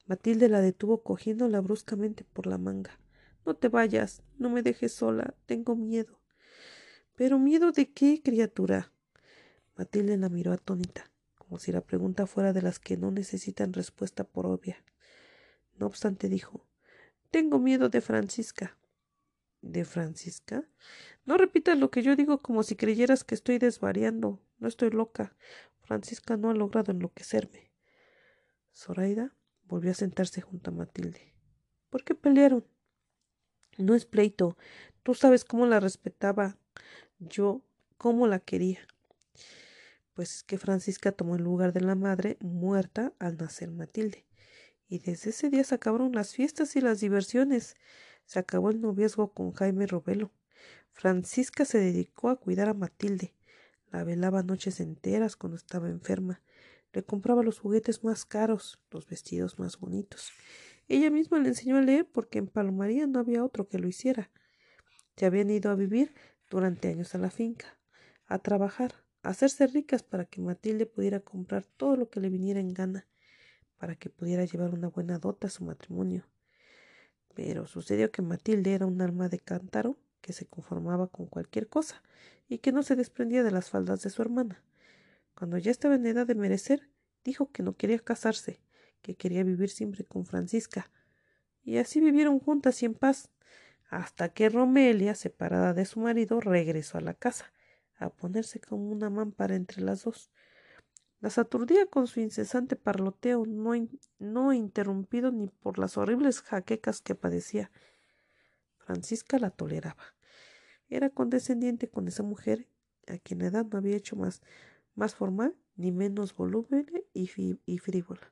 Matilde la detuvo cogiéndola bruscamente por la manga. No te vayas, no me dejes sola, tengo miedo. ¿Pero miedo de qué, criatura? Matilde la miró atónita, como si la pregunta fuera de las que no necesitan respuesta por obvia. No obstante dijo Tengo miedo de Francisca. ¿De Francisca? No repitas lo que yo digo como si creyeras que estoy desvariando. No estoy loca. Francisca no ha logrado enloquecerme. Zoraida volvió a sentarse junto a Matilde. ¿Por qué pelearon? No es pleito. Tú sabes cómo la respetaba. Yo cómo la quería. Pues es que Francisca tomó el lugar de la madre muerta al nacer Matilde. Y desde ese día se acabaron las fiestas y las diversiones. Se acabó el noviazgo con Jaime Robelo. Francisca se dedicó a cuidar a Matilde. La velaba noches enteras cuando estaba enferma. Le compraba los juguetes más caros, los vestidos más bonitos. Ella misma le enseñó a leer porque en Palomaría no había otro que lo hiciera. Se habían ido a vivir durante años a la finca, a trabajar, a hacerse ricas para que Matilde pudiera comprar todo lo que le viniera en gana, para que pudiera llevar una buena dota a su matrimonio. Pero sucedió que Matilde era un alma de cántaro que se conformaba con cualquier cosa y que no se desprendía de las faldas de su hermana. Cuando ya estaba en edad de merecer, dijo que no quería casarse, que quería vivir siempre con Francisca. Y así vivieron juntas y en paz, hasta que Romelia, separada de su marido, regresó a la casa, a ponerse como una mámpara entre las dos. Las aturdía con su incesante parloteo, no, no interrumpido ni por las horribles jaquecas que padecía. Francisca la toleraba. Era condescendiente con esa mujer, a quien la edad no había hecho más, más formal ni menos voluble y, y frívola.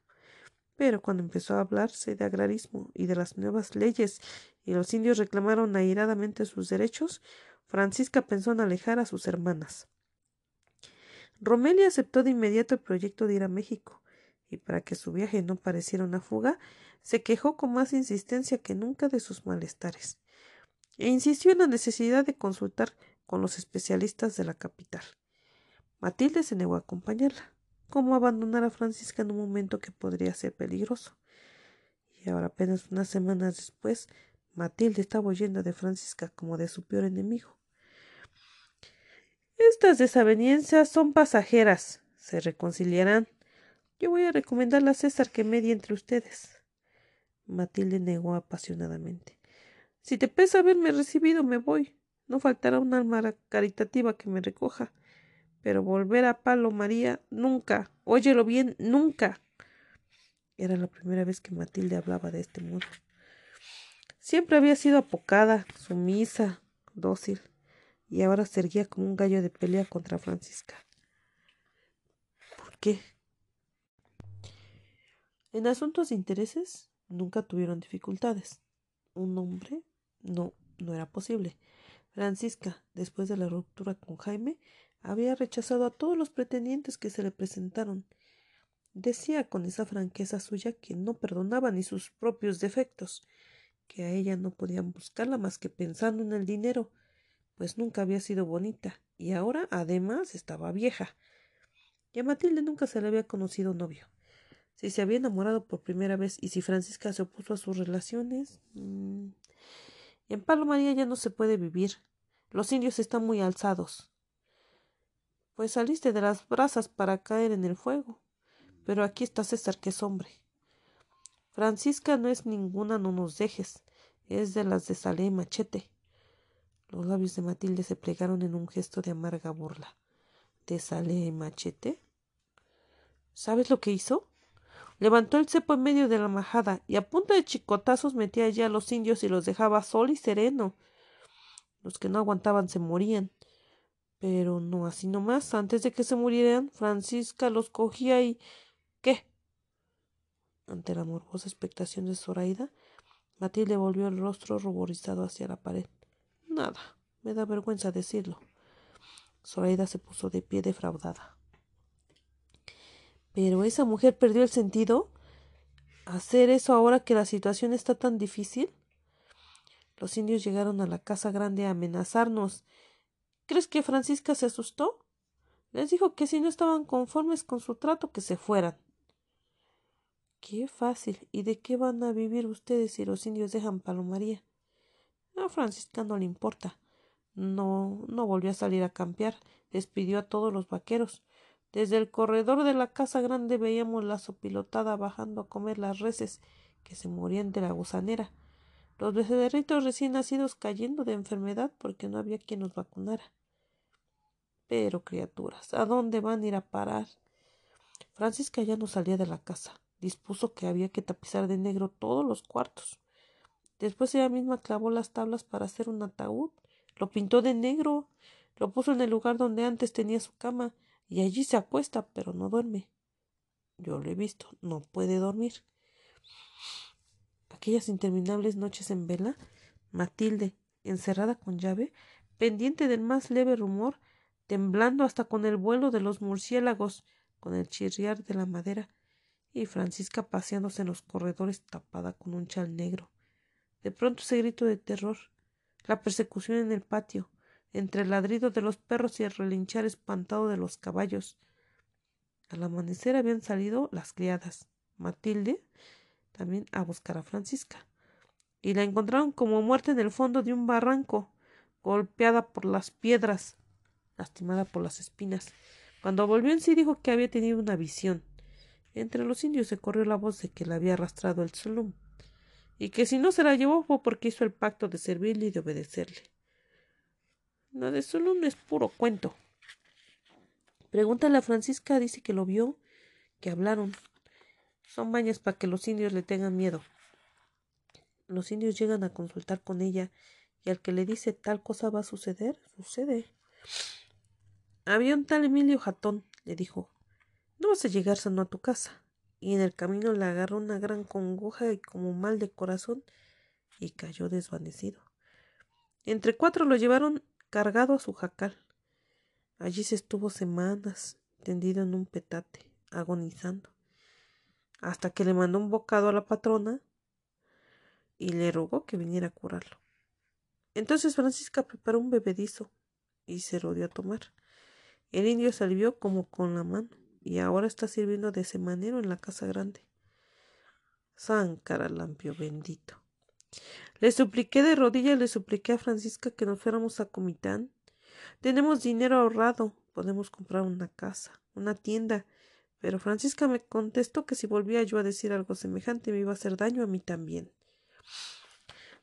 Pero cuando empezó a hablarse de agrarismo y de las nuevas leyes y los indios reclamaron airadamente sus derechos, Francisca pensó en alejar a sus hermanas. Romelia aceptó de inmediato el proyecto de ir a México, y para que su viaje no pareciera una fuga, se quejó con más insistencia que nunca de sus malestares, e insistió en la necesidad de consultar con los especialistas de la capital. Matilde se negó a acompañarla. ¿Cómo abandonar a Francisca en un momento que podría ser peligroso? Y ahora apenas unas semanas después, Matilde estaba oyendo de Francisca como de su peor enemigo. Estas desavenencias son pasajeras. Se reconciliarán. Yo voy a recomendarle a César que medie entre ustedes. Matilde negó apasionadamente. Si te pesa haberme recibido, me voy. No faltará un alma caritativa que me recoja. Pero volver a Palo María, nunca. Óyelo bien, nunca. Era la primera vez que Matilde hablaba de este modo. Siempre había sido apocada, sumisa, dócil y ahora se erguía como un gallo de pelea contra Francisca. ¿Por qué? En asuntos de intereses nunca tuvieron dificultades. Un hombre no, no era posible. Francisca, después de la ruptura con Jaime, había rechazado a todos los pretendientes que se le presentaron. Decía con esa franqueza suya que no perdonaba ni sus propios defectos, que a ella no podían buscarla más que pensando en el dinero, pues nunca había sido bonita y ahora además estaba vieja. Y a Matilde nunca se le había conocido novio. Si se había enamorado por primera vez y si Francisca se opuso a sus relaciones. Mm, en Palo María ya no se puede vivir. Los indios están muy alzados. Pues saliste de las brasas para caer en el fuego. Pero aquí está César, que es hombre. Francisca no es ninguna, no nos dejes. Es de las de Salé Machete. Los labios de Matilde se plegaron en un gesto de amarga burla. ¿Te sale machete? ¿Sabes lo que hizo? Levantó el cepo en medio de la majada y a punta de chicotazos metía allá a los indios y los dejaba sol y sereno. Los que no aguantaban se morían. Pero no así nomás. Antes de que se murieran, Francisca los cogía y. ¿Qué? Ante la morbosa expectación de Zoraida, Matilde volvió el rostro ruborizado hacia la pared. Nada, me da vergüenza decirlo. Zoraida se puso de pie defraudada. Pero esa mujer perdió el sentido. ¿Hacer eso ahora que la situación está tan difícil? Los indios llegaron a la casa grande a amenazarnos. ¿Crees que Francisca se asustó? Les dijo que si no estaban conformes con su trato, que se fueran. Qué fácil. ¿Y de qué van a vivir ustedes si los indios dejan Palomaría? A Francisca no le importa. No, no volvió a salir a campear. Despidió a todos los vaqueros. Desde el corredor de la casa grande veíamos la sopilotada bajando a comer las reses que se morían de la gusanera. Los becerritos recién nacidos cayendo de enfermedad porque no había quien los vacunara. Pero, criaturas, ¿a dónde van a ir a parar? Francisca ya no salía de la casa. Dispuso que había que tapizar de negro todos los cuartos. Después ella misma clavó las tablas para hacer un ataúd. Lo pintó de negro. Lo puso en el lugar donde antes tenía su cama. Y allí se acuesta, pero no duerme. Yo lo he visto. No puede dormir. Aquellas interminables noches en vela, Matilde, encerrada con llave, pendiente del más leve rumor, temblando hasta con el vuelo de los murciélagos, con el chirriar de la madera, y Francisca paseándose en los corredores tapada con un chal negro. De pronto ese grito de terror, la persecución en el patio, entre el ladrido de los perros y el relinchar espantado de los caballos. Al amanecer habían salido las criadas. Matilde también a buscar a Francisca. Y la encontraron como muerta en el fondo de un barranco, golpeada por las piedras lastimada por las espinas. Cuando volvió en sí dijo que había tenido una visión. Entre los indios se corrió la voz de que la había arrastrado el Zulum, y que si no se la llevó fue porque hizo el pacto de servirle y de obedecerle. Lo de Zulum es puro cuento. Pregúntale a Francisca, dice que lo vio, que hablaron. Son bañas para que los indios le tengan miedo. Los indios llegan a consultar con ella y al que le dice tal cosa va a suceder, sucede. Había un tal Emilio Jatón, le dijo. No vas a llegar sano a tu casa. Y en el camino le agarró una gran congoja y como mal de corazón y cayó desvanecido. Entre cuatro lo llevaron cargado a su jacal. Allí se estuvo semanas, tendido en un petate, agonizando, hasta que le mandó un bocado a la patrona y le rogó que viniera a curarlo. Entonces Francisca preparó un bebedizo y se lo dio a tomar. El indio salió como con la mano y ahora está sirviendo de ese manero en la casa grande. San Caralampio bendito. Le supliqué de rodillas, le supliqué a Francisca que nos fuéramos a Comitán. Tenemos dinero ahorrado, podemos comprar una casa, una tienda. Pero Francisca me contestó que si volvía yo a decir algo semejante me iba a hacer daño a mí también.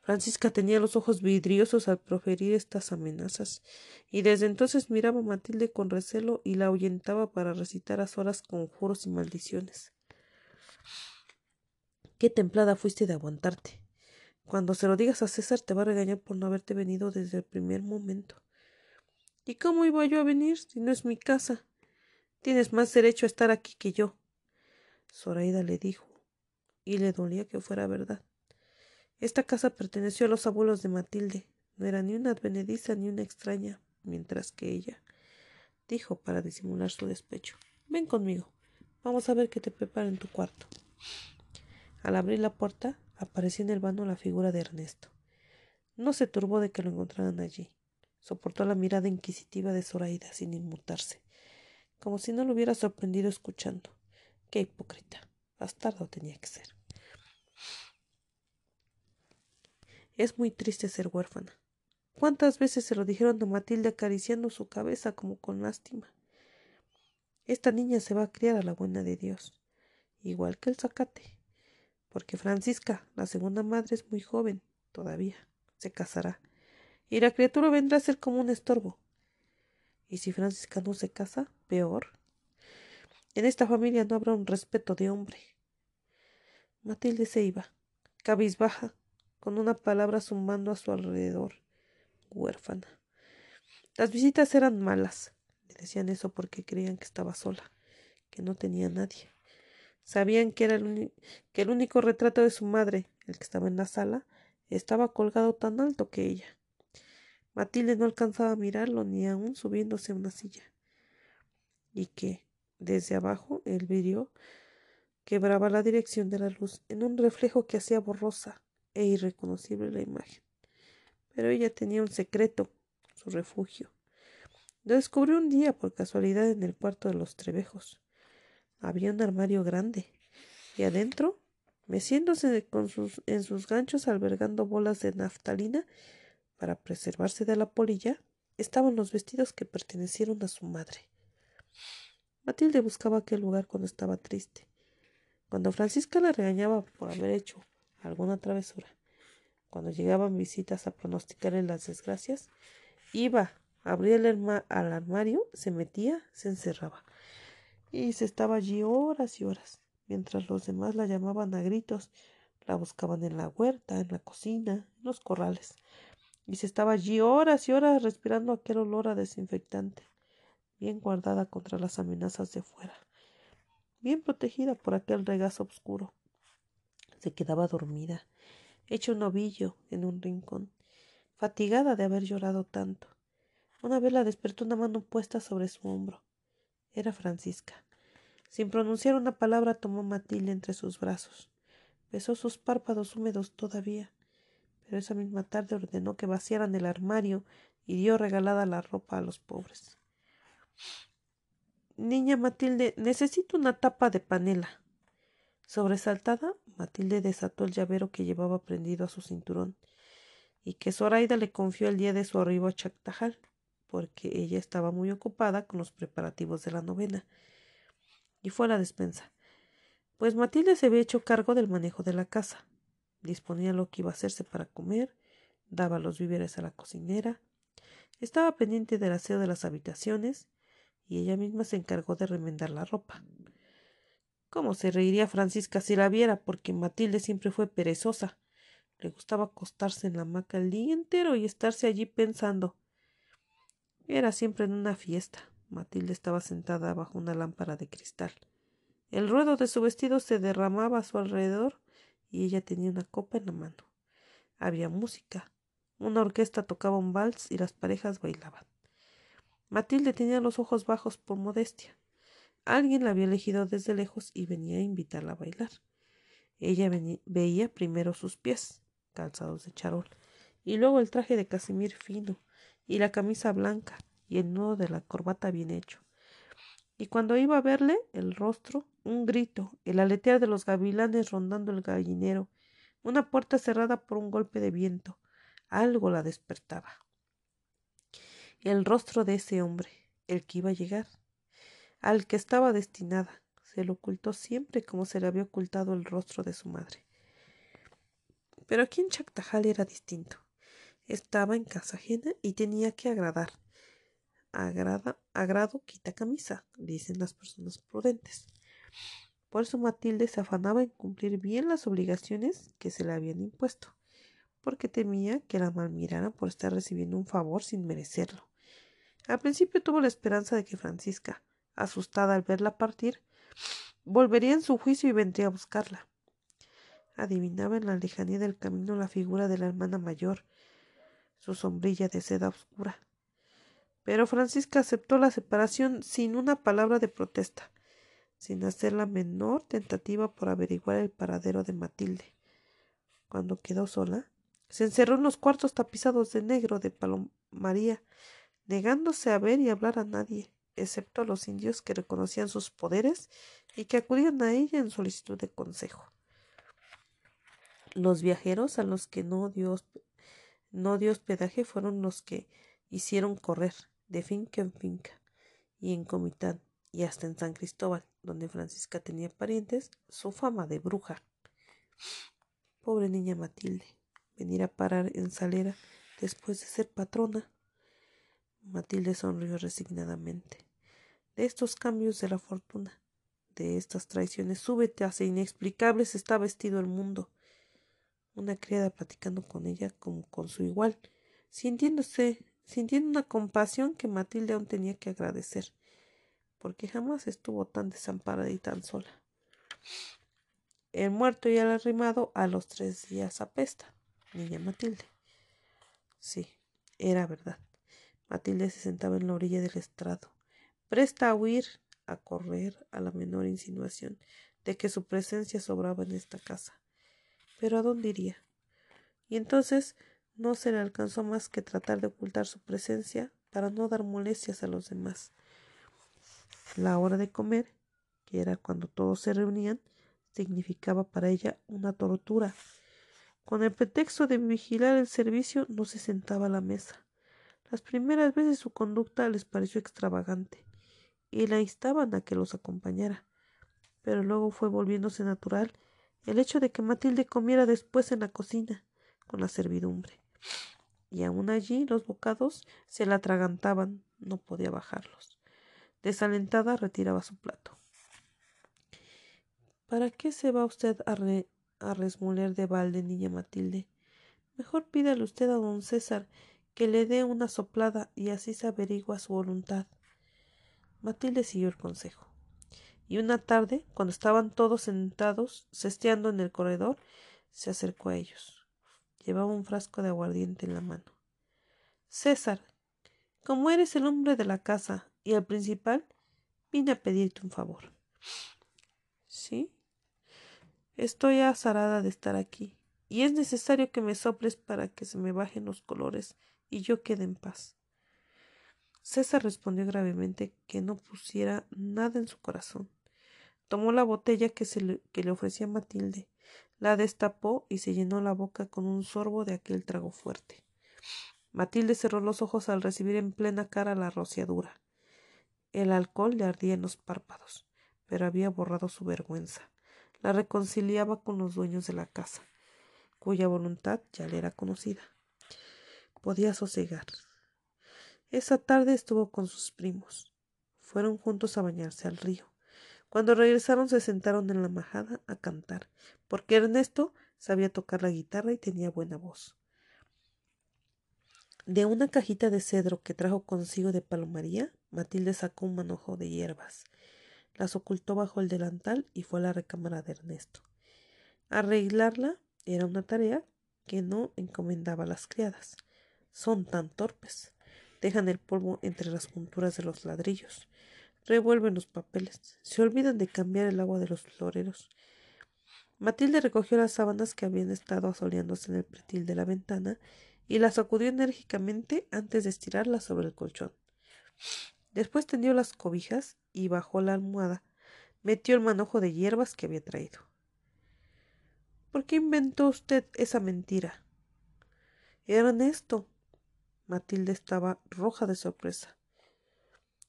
Francisca tenía los ojos vidriosos al proferir estas amenazas, y desde entonces miraba a Matilde con recelo y la ahuyentaba para recitar a solas conjuros y maldiciones. Qué templada fuiste de aguantarte. Cuando se lo digas a César te va a regañar por no haberte venido desde el primer momento. ¿Y cómo iba yo a venir si no es mi casa? Tienes más derecho a estar aquí que yo. Zoraida le dijo, y le dolía que fuera verdad. Esta casa perteneció a los abuelos de Matilde. No era ni una advenediza ni una extraña, mientras que ella dijo para disimular su despecho Ven conmigo. Vamos a ver qué te prepara en tu cuarto. Al abrir la puerta, apareció en el vano la figura de Ernesto. No se turbó de que lo encontraran allí. Soportó la mirada inquisitiva de Zoraida sin inmutarse, como si no lo hubiera sorprendido escuchando. Qué hipócrita. Bastardo tenía que ser. Es muy triste ser huérfana. ¿Cuántas veces se lo dijeron a Matilde acariciando su cabeza como con lástima? Esta niña se va a criar a la buena de Dios, igual que el zacate, porque Francisca, la segunda madre, es muy joven todavía, se casará, y la criatura vendrá a ser como un estorbo. Y si Francisca no se casa, peor. En esta familia no habrá un respeto de hombre. Matilde se iba, cabizbaja, con una palabra zumbando a su alrededor. Huérfana. Las visitas eran malas. Le decían eso porque creían que estaba sola, que no tenía nadie. Sabían que era el, que el único retrato de su madre, el que estaba en la sala, estaba colgado tan alto que ella. Matilde no alcanzaba a mirarlo ni aun subiéndose a una silla. Y que, Desde abajo el vidrio quebraba la dirección de la luz en un reflejo que hacía borrosa e irreconocible la imagen. Pero ella tenía un secreto, su refugio. Lo descubrió un día por casualidad en el cuarto de los trebejos. Había un armario grande y adentro, meciéndose sus, en sus ganchos albergando bolas de naftalina para preservarse de la polilla, estaban los vestidos que pertenecieron a su madre. Matilde buscaba aquel lugar cuando estaba triste, cuando Francisca la regañaba por haber hecho alguna travesura, cuando llegaban visitas a pronosticarle las desgracias, iba, abría el al armario, se metía, se encerraba, y se estaba allí horas y horas, mientras los demás la llamaban a gritos, la buscaban en la huerta, en la cocina, en los corrales, y se estaba allí horas y horas respirando aquel olor a desinfectante, bien guardada contra las amenazas de fuera, bien protegida por aquel regazo oscuro. Se quedaba dormida, hecha un ovillo en un rincón, fatigada de haber llorado tanto. Una vez la despertó una mano puesta sobre su hombro. Era Francisca. Sin pronunciar una palabra tomó Matilde entre sus brazos. Besó sus párpados húmedos todavía pero esa misma tarde ordenó que vaciaran el armario y dio regalada la ropa a los pobres. Niña Matilde, necesito una tapa de panela. Sobresaltada, Matilde desató el llavero que llevaba prendido a su cinturón y que Zoraida le confió el día de su arribo a Chactajal, porque ella estaba muy ocupada con los preparativos de la novena. Y fue a la despensa, pues Matilde se había hecho cargo del manejo de la casa disponía lo que iba a hacerse para comer, daba los víveres a la cocinera, estaba pendiente del aseo de las habitaciones y ella misma se encargó de remendar la ropa. ¿Cómo se reiría Francisca si la viera? Porque Matilde siempre fue perezosa. Le gustaba acostarse en la hamaca el día entero y estarse allí pensando. Era siempre en una fiesta. Matilde estaba sentada bajo una lámpara de cristal. El ruedo de su vestido se derramaba a su alrededor y ella tenía una copa en la mano. Había música. Una orquesta tocaba un vals y las parejas bailaban. Matilde tenía los ojos bajos por modestia. Alguien la había elegido desde lejos y venía a invitarla a bailar. Ella veía primero sus pies, calzados de charol, y luego el traje de casimir fino, y la camisa blanca, y el nudo de la corbata bien hecho. Y cuando iba a verle, el rostro un grito, el aletear de los gavilanes rondando el gallinero, una puerta cerrada por un golpe de viento. Algo la despertaba. El rostro de ese hombre, el que iba a llegar, al que estaba destinada, se lo ocultó siempre como se le había ocultado el rostro de su madre. Pero aquí en Chactajal era distinto. Estaba en casa ajena y tenía que agradar. Agrada, agrado quita camisa, dicen las personas prudentes. Por eso Matilde se afanaba en cumplir bien las obligaciones que se le habían impuesto, porque temía que la malmiraran por estar recibiendo un favor sin merecerlo. Al principio tuvo la esperanza de que Francisca, asustada al verla partir, volvería en su juicio y vendría a buscarla. Adivinaba en la lejanía del camino la figura de la hermana mayor, su sombrilla de seda oscura. Pero Francisca aceptó la separación sin una palabra de protesta sin hacer la menor tentativa por averiguar el paradero de Matilde. Cuando quedó sola, se encerró en los cuartos tapizados de negro de Palomaría, negándose a ver y hablar a nadie, excepto a los indios que reconocían sus poderes y que acudían a ella en solicitud de consejo. Los viajeros a los que no dio, no dio hospedaje fueron los que hicieron correr de finca en finca y en Comitán y hasta en San Cristóbal, donde Francisca tenía parientes, su fama de bruja. Pobre niña Matilde, venir a parar en Salera después de ser patrona. Matilde sonrió resignadamente. De estos cambios de la fortuna, de estas traiciones súbitas e inexplicables está vestido el mundo. Una criada platicando con ella como con su igual, sintiéndose, sintiendo una compasión que Matilde aún tenía que agradecer porque jamás estuvo tan desamparada y tan sola. El muerto y el arrimado a los tres días apesta, niña Matilde. Sí, era verdad. Matilde se sentaba en la orilla del estrado, presta a huir a correr a la menor insinuación de que su presencia sobraba en esta casa. Pero ¿a dónde iría? Y entonces no se le alcanzó más que tratar de ocultar su presencia para no dar molestias a los demás. La hora de comer, que era cuando todos se reunían, significaba para ella una tortura. Con el pretexto de vigilar el servicio no se sentaba a la mesa. Las primeras veces su conducta les pareció extravagante y la instaban a que los acompañara. Pero luego fue volviéndose natural el hecho de que Matilde comiera después en la cocina con la servidumbre. Y aun allí los bocados se la atragantaban, no podía bajarlos. Desalentada retiraba su plato. ¿Para qué se va usted a, a resmoler de balde, niña Matilde? Mejor pídale usted a don César que le dé una soplada y así se averigua su voluntad. Matilde siguió el consejo. Y una tarde, cuando estaban todos sentados, cesteando en el corredor, se acercó a ellos. Llevaba un frasco de aguardiente en la mano. César, como eres el hombre de la casa y el principal, vine a pedirte un favor. ¿Sí? Estoy azarada de estar aquí, y es necesario que me soples para que se me bajen los colores y yo quede en paz. César respondió gravemente que no pusiera nada en su corazón. Tomó la botella que, le, que le ofrecía Matilde, la destapó y se llenó la boca con un sorbo de aquel trago fuerte. Matilde cerró los ojos al recibir en plena cara la rociadura. El alcohol le ardía en los párpados, pero había borrado su vergüenza la reconciliaba con los dueños de la casa, cuya voluntad ya le era conocida. Podía sosegar. Esa tarde estuvo con sus primos. Fueron juntos a bañarse al río. Cuando regresaron se sentaron en la majada a cantar, porque Ernesto sabía tocar la guitarra y tenía buena voz. De una cajita de cedro que trajo consigo de palomaría, Matilde sacó un manojo de hierbas las ocultó bajo el delantal y fue a la recámara de Ernesto. Arreglarla era una tarea que no encomendaba a las criadas. Son tan torpes. Dejan el polvo entre las junturas de los ladrillos. Revuelven los papeles. Se olvidan de cambiar el agua de los floreros. Matilde recogió las sábanas que habían estado asoleándose en el pretil de la ventana y las sacudió enérgicamente antes de estirarlas sobre el colchón. Después tendió las cobijas y bajó la almohada. Metió el manojo de hierbas que había traído. ¿Por qué inventó usted esa mentira? Ernesto. Matilde estaba roja de sorpresa.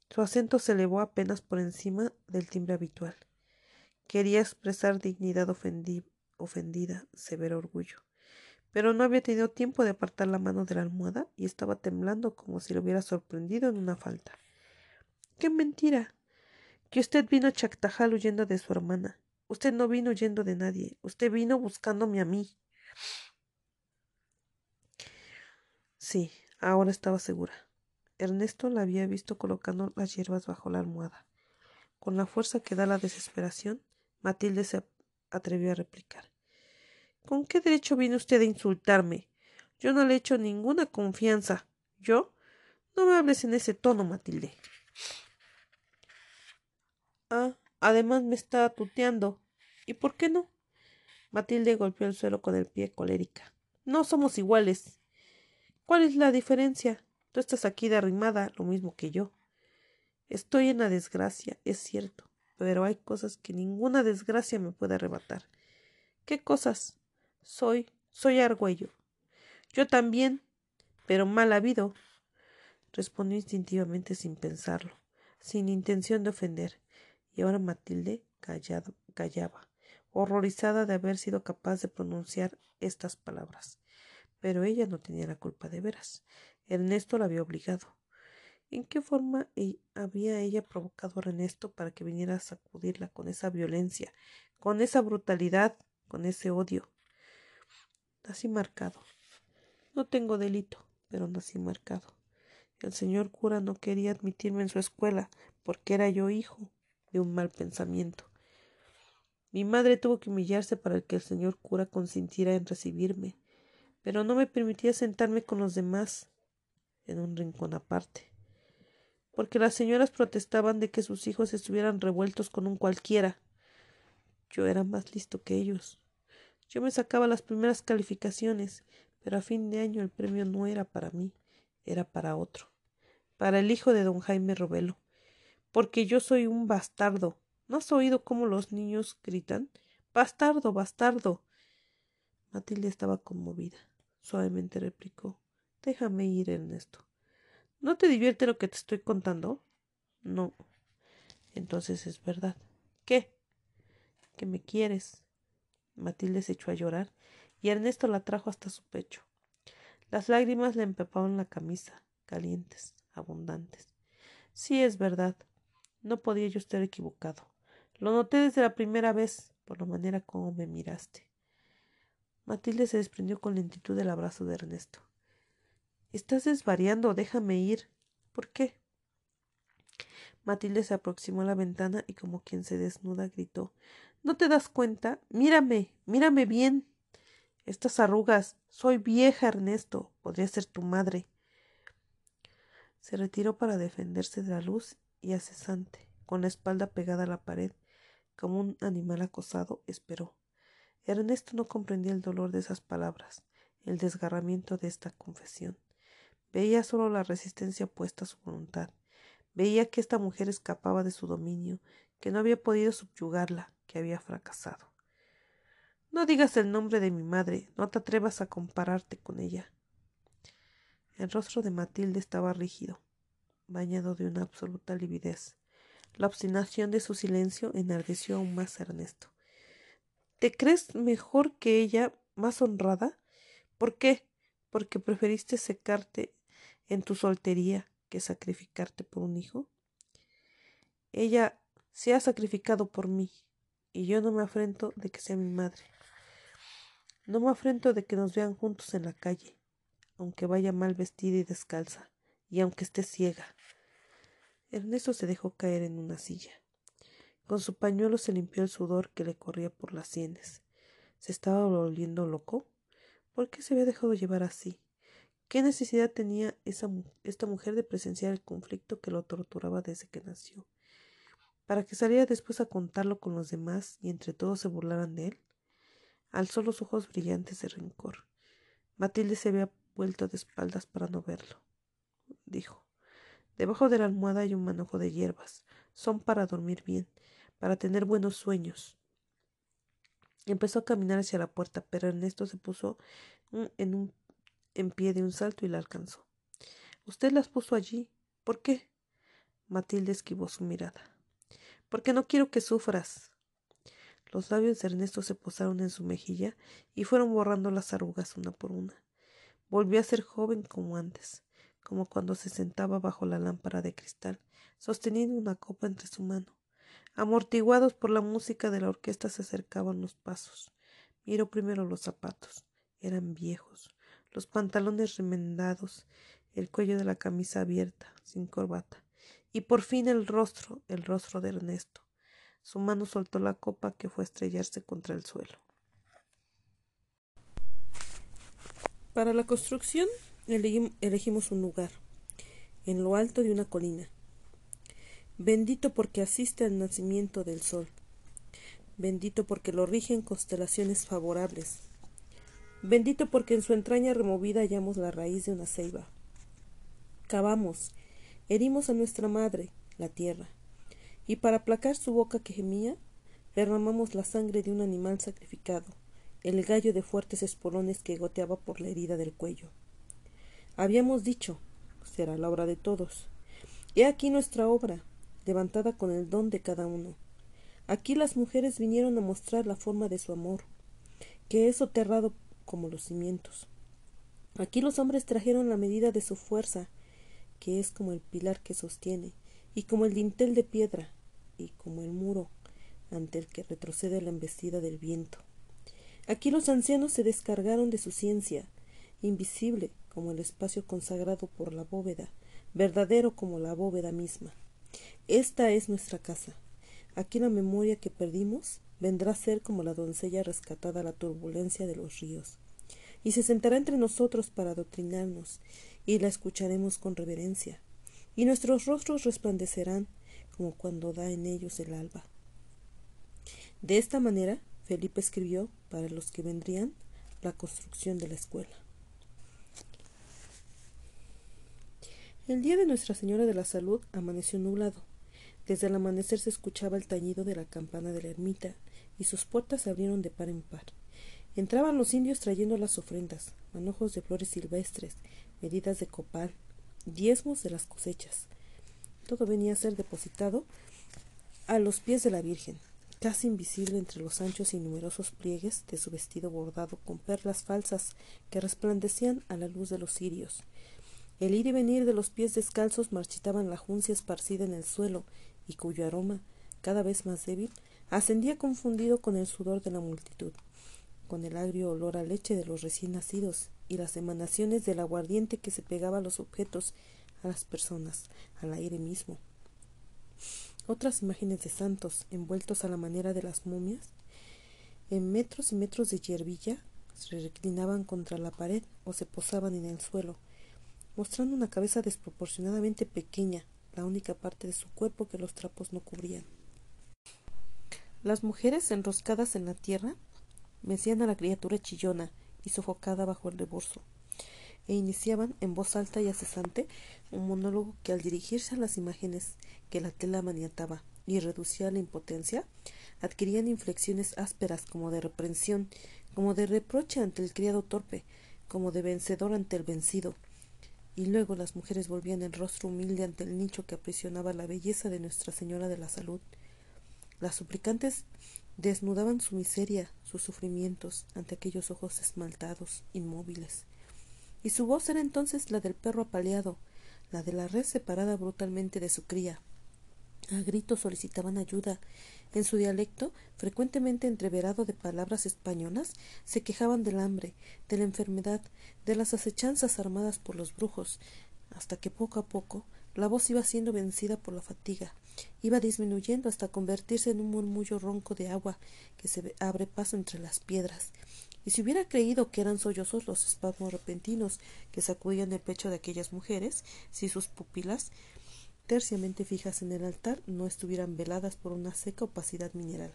Su acento se elevó apenas por encima del timbre habitual. Quería expresar dignidad ofendida, severo orgullo. Pero no había tenido tiempo de apartar la mano de la almohada y estaba temblando como si lo hubiera sorprendido en una falta. ¡Qué mentira! Que usted vino a Chactajal huyendo de su hermana. Usted no vino huyendo de nadie. Usted vino buscándome a mí. Sí, ahora estaba segura. Ernesto la había visto colocando las hierbas bajo la almohada. Con la fuerza que da la desesperación, Matilde se atrevió a replicar. ¿Con qué derecho viene usted a insultarme? Yo no le he hecho ninguna confianza. ¿Yo? No me hables en ese tono, Matilde. Ah, además me está tuteando. ¿Y por qué no? Matilde golpeó el suelo con el pie colérica. No somos iguales. ¿Cuál es la diferencia? Tú estás aquí derrimada, lo mismo que yo. Estoy en la desgracia, es cierto, pero hay cosas que ninguna desgracia me puede arrebatar. ¿Qué cosas? Soy, soy argüello. Yo también, pero mal habido. Respondió instintivamente sin pensarlo, sin intención de ofender y ahora Matilde callaba, horrorizada de haber sido capaz de pronunciar estas palabras. Pero ella no tenía la culpa de veras. Ernesto la había obligado. ¿En qué forma e-, había ella provocado a Ernesto para que viniera a sacudirla con esa violencia, con esa brutalidad, con ese odio? Nací marcado. No tengo delito, pero nací marcado. El señor cura no quería admitirme en su escuela porque era yo hijo de un mal pensamiento. Mi madre tuvo que humillarse para que el señor cura consintiera en recibirme, pero no me permitía sentarme con los demás en un rincón aparte. porque las señoras protestaban de que sus hijos estuvieran revueltos con un cualquiera. Yo era más listo que ellos. Yo me sacaba las primeras calificaciones, pero a fin de año el premio no era para mí, era para otro, para el hijo de don Jaime Robelo, porque yo soy un bastardo. ¿No has oído cómo los niños gritan? Bastardo, bastardo. Matilde estaba conmovida. Suavemente replicó Déjame ir, Ernesto. ¿No te divierte lo que te estoy contando? No. Entonces es verdad. ¿Qué? Que me quieres. Matilde se echó a llorar y Ernesto la trajo hasta su pecho. Las lágrimas le empapaban la camisa, calientes, abundantes. Sí, es verdad. No podía yo estar equivocado. Lo noté desde la primera vez, por la manera como me miraste. Matilde se desprendió con lentitud del abrazo de Ernesto. Estás desvariando, déjame ir. ¿Por qué? Matilde se aproximó a la ventana y como quien se desnuda gritó ¿No te das cuenta? Mírame, mírame bien. Estas arrugas. Soy vieja, Ernesto. Podría ser tu madre. Se retiró para defenderse de la luz y acesante, con la espalda pegada a la pared, como un animal acosado, esperó. Ernesto no comprendía el dolor de esas palabras, el desgarramiento de esta confesión. Veía solo la resistencia puesta a su voluntad. Veía que esta mujer escapaba de su dominio, que no había podido subyugarla, que había fracasado. No digas el nombre de mi madre, no te atrevas a compararte con ella. El rostro de Matilde estaba rígido, bañado de una absoluta lividez. La obstinación de su silencio enardeció aún más a Ernesto. ¿Te crees mejor que ella, más honrada? ¿Por qué? Porque preferiste secarte en tu soltería que sacrificarte por un hijo? Ella se ha sacrificado por mí, y yo no me afrento de que sea mi madre. No me afrento de que nos vean juntos en la calle, aunque vaya mal vestida y descalza, y aunque esté ciega. Ernesto se dejó caer en una silla. Con su pañuelo se limpió el sudor que le corría por las sienes. ¿Se estaba volviendo loco? ¿Por qué se había dejado llevar así? ¿Qué necesidad tenía esa, esta mujer de presenciar el conflicto que lo torturaba desde que nació? ¿Para que saliera después a contarlo con los demás y entre todos se burlaran de él? Alzó los ojos brillantes de rencor. Matilde se había vuelto de espaldas para no verlo. Dijo Debajo de la almohada hay un manojo de hierbas. Son para dormir bien, para tener buenos sueños. Empezó a caminar hacia la puerta, pero Ernesto se puso en un en pie de un salto y la alcanzó. Usted las puso allí. ¿Por qué? Matilde esquivó su mirada. Porque no quiero que sufras. Los labios de Ernesto se posaron en su mejilla y fueron borrando las arrugas una por una. Volvió a ser joven como antes, como cuando se sentaba bajo la lámpara de cristal, sosteniendo una copa entre su mano. Amortiguados por la música de la orquesta se acercaban los pasos. Miró primero los zapatos. Eran viejos, los pantalones remendados, el cuello de la camisa abierta, sin corbata, y por fin el rostro, el rostro de Ernesto. Su mano soltó la copa que fue a estrellarse contra el suelo. Para la construcción elegimos un lugar, en lo alto de una colina. Bendito porque asiste al nacimiento del sol. Bendito porque lo rigen constelaciones favorables. Bendito porque en su entraña removida hallamos la raíz de una ceiba. Cavamos, herimos a nuestra madre, la tierra, y para aplacar su boca que gemía, derramamos la sangre de un animal sacrificado, el gallo de fuertes espolones que goteaba por la herida del cuello. Habíamos dicho, será la obra de todos. He aquí nuestra obra, levantada con el don de cada uno. Aquí las mujeres vinieron a mostrar la forma de su amor, que es soterrado como los cimientos. Aquí los hombres trajeron la medida de su fuerza, que es como el pilar que sostiene, y como el dintel de piedra, y como el muro ante el que retrocede la embestida del viento. Aquí los ancianos se descargaron de su ciencia, invisible como el espacio consagrado por la bóveda, verdadero como la bóveda misma. Esta es nuestra casa. Aquí la memoria que perdimos vendrá a ser como la doncella rescatada a la turbulencia de los ríos, y se sentará entre nosotros para adoctrinarnos, y la escucharemos con reverencia. y nuestros rostros resplandecerán como cuando da en ellos el alba. De esta manera, Felipe escribió para los que vendrían la construcción de la escuela. El día de Nuestra Señora de la Salud amaneció nublado. Desde el amanecer se escuchaba el tañido de la campana de la ermita y sus puertas se abrieron de par en par. Entraban los indios trayendo las ofrendas, manojos de flores silvestres, medidas de copal, diezmos de las cosechas. Todo venía a ser depositado a los pies de la Virgen, casi invisible entre los anchos y numerosos pliegues de su vestido bordado con perlas falsas que resplandecían a la luz de los cirios. El ir y venir de los pies descalzos marchitaban la juncia esparcida en el suelo y cuyo aroma, cada vez más débil, ascendía confundido con el sudor de la multitud, con el agrio olor a leche de los recién nacidos y las emanaciones del aguardiente que se pegaba a los objetos, a las personas, al aire mismo. Otras imágenes de santos, envueltos a la manera de las momias, en metros y metros de hierbilla, se reclinaban contra la pared o se posaban en el suelo, mostrando una cabeza desproporcionadamente pequeña, la única parte de su cuerpo que los trapos no cubrían. Las mujeres enroscadas en la tierra mecían a la criatura chillona y sofocada bajo el reborso, e iniciaban en voz alta y acesante un monólogo que al dirigirse a las imágenes que la tela maniataba y reducía a la impotencia, adquirían inflexiones ásperas como de reprensión, como de reproche ante el criado torpe, como de vencedor ante el vencido, y luego las mujeres volvían el rostro humilde ante el nicho que aprisionaba la belleza de Nuestra Señora de la Salud. Las suplicantes desnudaban su miseria, sus sufrimientos, ante aquellos ojos esmaltados, inmóviles. Y su voz era entonces la del perro apaleado, la de la res separada brutalmente de su cría. A gritos solicitaban ayuda. En su dialecto, frecuentemente entreverado de palabras españolas, se quejaban del hambre, de la enfermedad, de las acechanzas armadas por los brujos, hasta que poco a poco la voz iba siendo vencida por la fatiga, iba disminuyendo hasta convertirse en un murmullo ronco de agua que se abre paso entre las piedras. Y si hubiera creído que eran sollozos los espasmos repentinos que sacudían el pecho de aquellas mujeres, si sus pupilas terciamente fijas en el altar no estuvieran veladas por una seca opacidad mineral.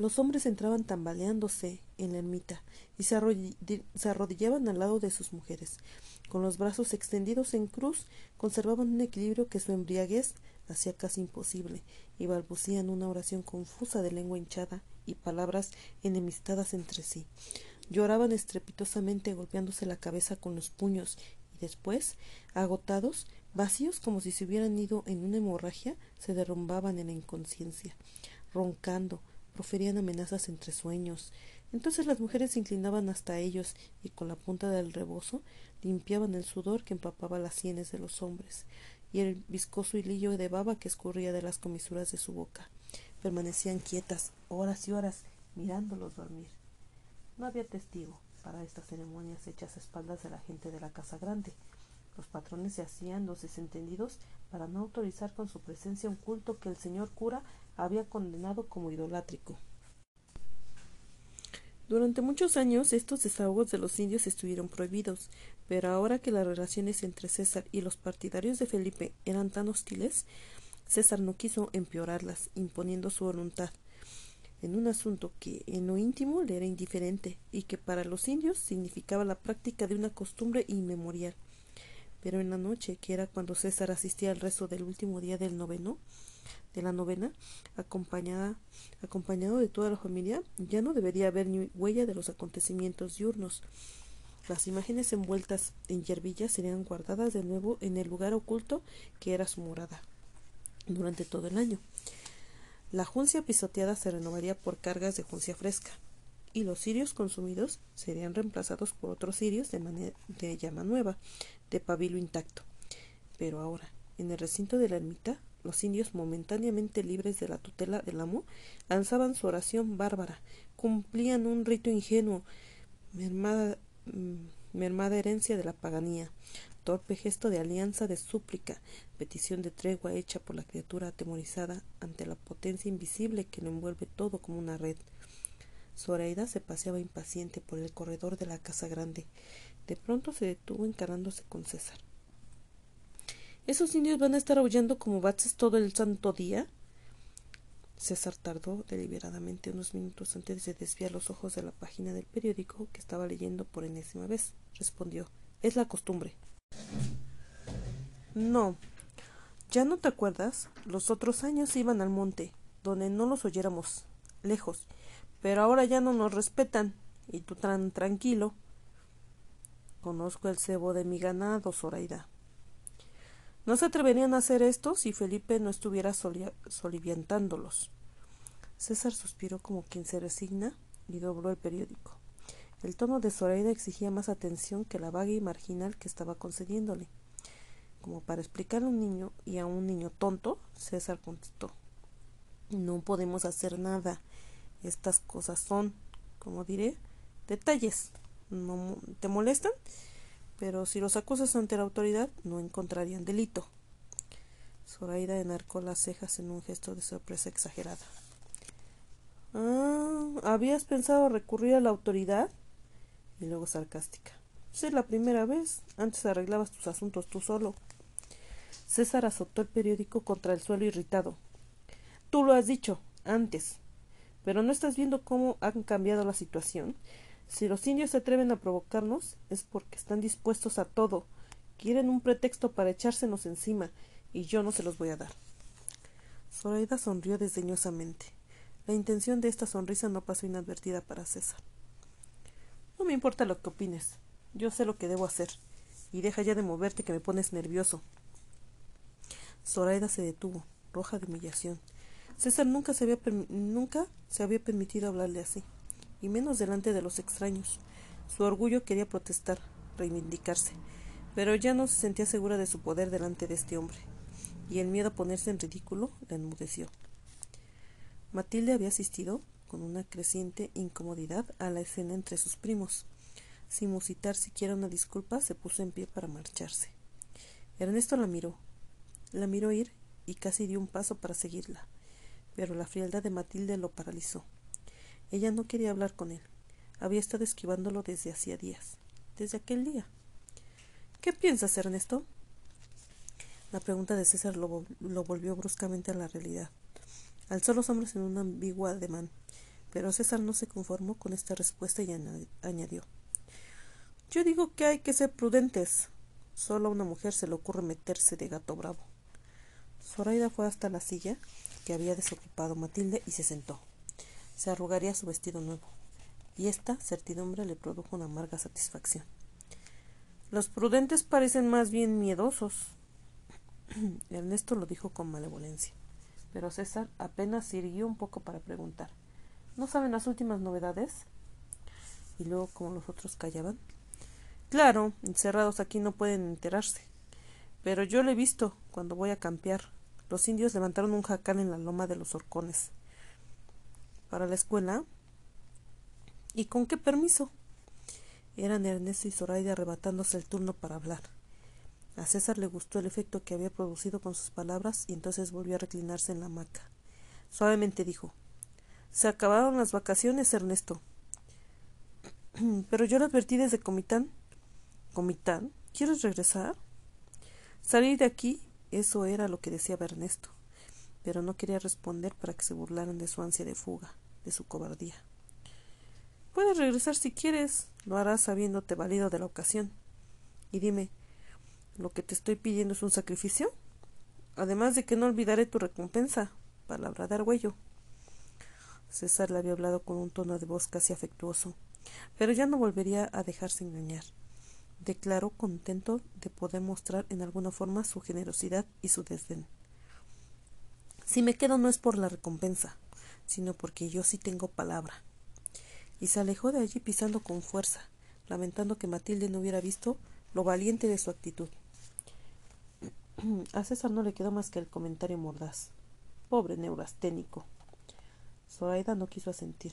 Los hombres entraban tambaleándose en la ermita y se, arrodillaban al lado de sus mujeres. Con los brazos extendidos en cruz, conservaban un equilibrio que su embriaguez hacía casi imposible, y balbucían una oración confusa de lengua hinchada y palabras enemistadas entre sí. Lloraban estrepitosamente golpeándose la cabeza con los puños, y después, agotados, Vacíos como si se hubieran ido en una hemorragia, se derrumbaban en la inconsciencia, roncando, proferían amenazas entre sueños. Entonces las mujeres se inclinaban hasta ellos y con la punta del rebozo limpiaban el sudor que empapaba las sienes de los hombres y el viscoso hilillo de baba que escurría de las comisuras de su boca. Permanecían quietas horas y horas mirándolos dormir. No había testigo para estas ceremonias hechas a espaldas de la gente de la casa grande. Los patrones se hacían los desentendidos para no autorizar con su presencia un culto que el señor cura había condenado como idolátrico. Durante muchos años estos desahogos de los indios estuvieron prohibidos, pero ahora que las relaciones entre César y los partidarios de Felipe eran tan hostiles, César no quiso empeorarlas, imponiendo su voluntad en un asunto que en lo íntimo le era indiferente y que para los indios significaba la práctica de una costumbre inmemorial. Pero en la noche, que era cuando César asistía al rezo del último día del noveno, de la novena, acompañada, acompañado de toda la familia, ya no debería haber ni huella de los acontecimientos diurnos. Las imágenes envueltas en yerbillas serían guardadas de nuevo en el lugar oculto que era su morada durante todo el año. La juncia pisoteada se renovaría por cargas de juncia fresca, y los cirios consumidos serían reemplazados por otros cirios de, de llama nueva, de pabilo intacto. Pero ahora, en el recinto de la ermita, los indios momentáneamente libres de la tutela del amo lanzaban su oración bárbara, cumplían un rito ingenuo, mermada, mm, mermada herencia de la paganía, torpe gesto de alianza de súplica, petición de tregua hecha por la criatura atemorizada ante la potencia invisible que lo envuelve todo como una red. Zoraida se paseaba impaciente por el corredor de la casa grande. De pronto se detuvo encarándose con César. ¿Esos indios van a estar aullando como baches todo el santo día? César tardó deliberadamente unos minutos antes de desviar los ojos de la página del periódico que estaba leyendo por enésima vez. Respondió Es la costumbre. No. ¿Ya no te acuerdas? Los otros años iban al monte, donde no los oyéramos, lejos. Pero ahora ya no nos respetan. Y tú tan tranquilo. Conozco el cebo de mi ganado, Zoraida. No se atreverían a hacer esto si Felipe no estuviera soliviantándolos. César suspiró como quien se resigna y dobló el periódico. El tono de Zoraida exigía más atención que la vaga y marginal que estaba concediéndole. Como para explicarle a un niño y a un niño tonto, César contestó No podemos hacer nada. Estas cosas son, como diré, detalles. ¿No te molestan? pero si los acusas ante la autoridad no encontrarían delito. Zoraida enarcó las cejas en un gesto de sorpresa exagerada. Ah, ¿habías pensado recurrir a la autoridad? Y luego sarcástica. Si es la primera vez. Antes arreglabas tus asuntos tú solo. César azotó el periódico contra el suelo irritado. Tú lo has dicho, antes. Pero no estás viendo cómo han cambiado la situación. Si los indios se atreven a provocarnos es porque están dispuestos a todo. Quieren un pretexto para echársenos encima, y yo no se los voy a dar. Zoraida sonrió desdeñosamente. La intención de esta sonrisa no pasó inadvertida para César. No me importa lo que opines. Yo sé lo que debo hacer. Y deja ya de moverte que me pones nervioso. Zoraida se detuvo, roja de humillación. César nunca se había, nunca se había permitido hablarle así y menos delante de los extraños. Su orgullo quería protestar, reivindicarse, pero ya no se sentía segura de su poder delante de este hombre, y el miedo a ponerse en ridículo la enmudeció. Matilde había asistido, con una creciente incomodidad, a la escena entre sus primos. Sin musitar siquiera una disculpa, se puso en pie para marcharse. Ernesto la miró. La miró ir y casi dio un paso para seguirla, pero la frialdad de Matilde lo paralizó. Ella no quería hablar con él. Había estado esquivándolo desde hacía días, desde aquel día. ¿Qué piensas, Ernesto? La pregunta de César lo, lo volvió bruscamente a la realidad. Alzó los hombros en un ambiguo ademán, pero César no se conformó con esta respuesta y añadió Yo digo que hay que ser prudentes. Solo a una mujer se le ocurre meterse de gato bravo. Zoraida fue hasta la silla que había desocupado Matilde y se sentó se arrugaría su vestido nuevo, y esta certidumbre le produjo una amarga satisfacción. Los prudentes parecen más bien miedosos. [CLEARS THROAT] Ernesto lo dijo con malevolencia, pero César apenas sirvió un poco para preguntar ¿No saben las últimas novedades? Y luego, como los otros callaban, Claro, encerrados aquí no pueden enterarse. Pero yo lo he visto cuando voy a campear. Los indios levantaron un jacal en la loma de los horcones para la escuela. ¿Y con qué permiso? Eran Ernesto y Zoraida arrebatándose el turno para hablar. A César le gustó el efecto que había producido con sus palabras y entonces volvió a reclinarse en la hamaca. Suavemente dijo Se acabaron las vacaciones, Ernesto. [CLEARS THROAT] Pero yo lo advertí desde Comitán. ¿Comitán? ¿Quieres regresar? Salir de aquí, eso era lo que deseaba Ernesto pero no quería responder para que se burlaran de su ansia de fuga, de su cobardía. Puedes regresar si quieres, lo harás habiéndote valido de la ocasión. Y dime, ¿lo que te estoy pidiendo es un sacrificio? Además de que no olvidaré tu recompensa, palabra de Argüello. César le había hablado con un tono de voz casi afectuoso, pero ya no volvería a dejarse engañar. Declaró contento de poder mostrar en alguna forma su generosidad y su desdén. Si me quedo no es por la recompensa, sino porque yo sí tengo palabra. Y se alejó de allí pisando con fuerza, lamentando que Matilde no hubiera visto lo valiente de su actitud. [CLEARS THROAT] A César no le quedó más que el comentario mordaz. Pobre neurasténico. Zoraida no quiso asentir,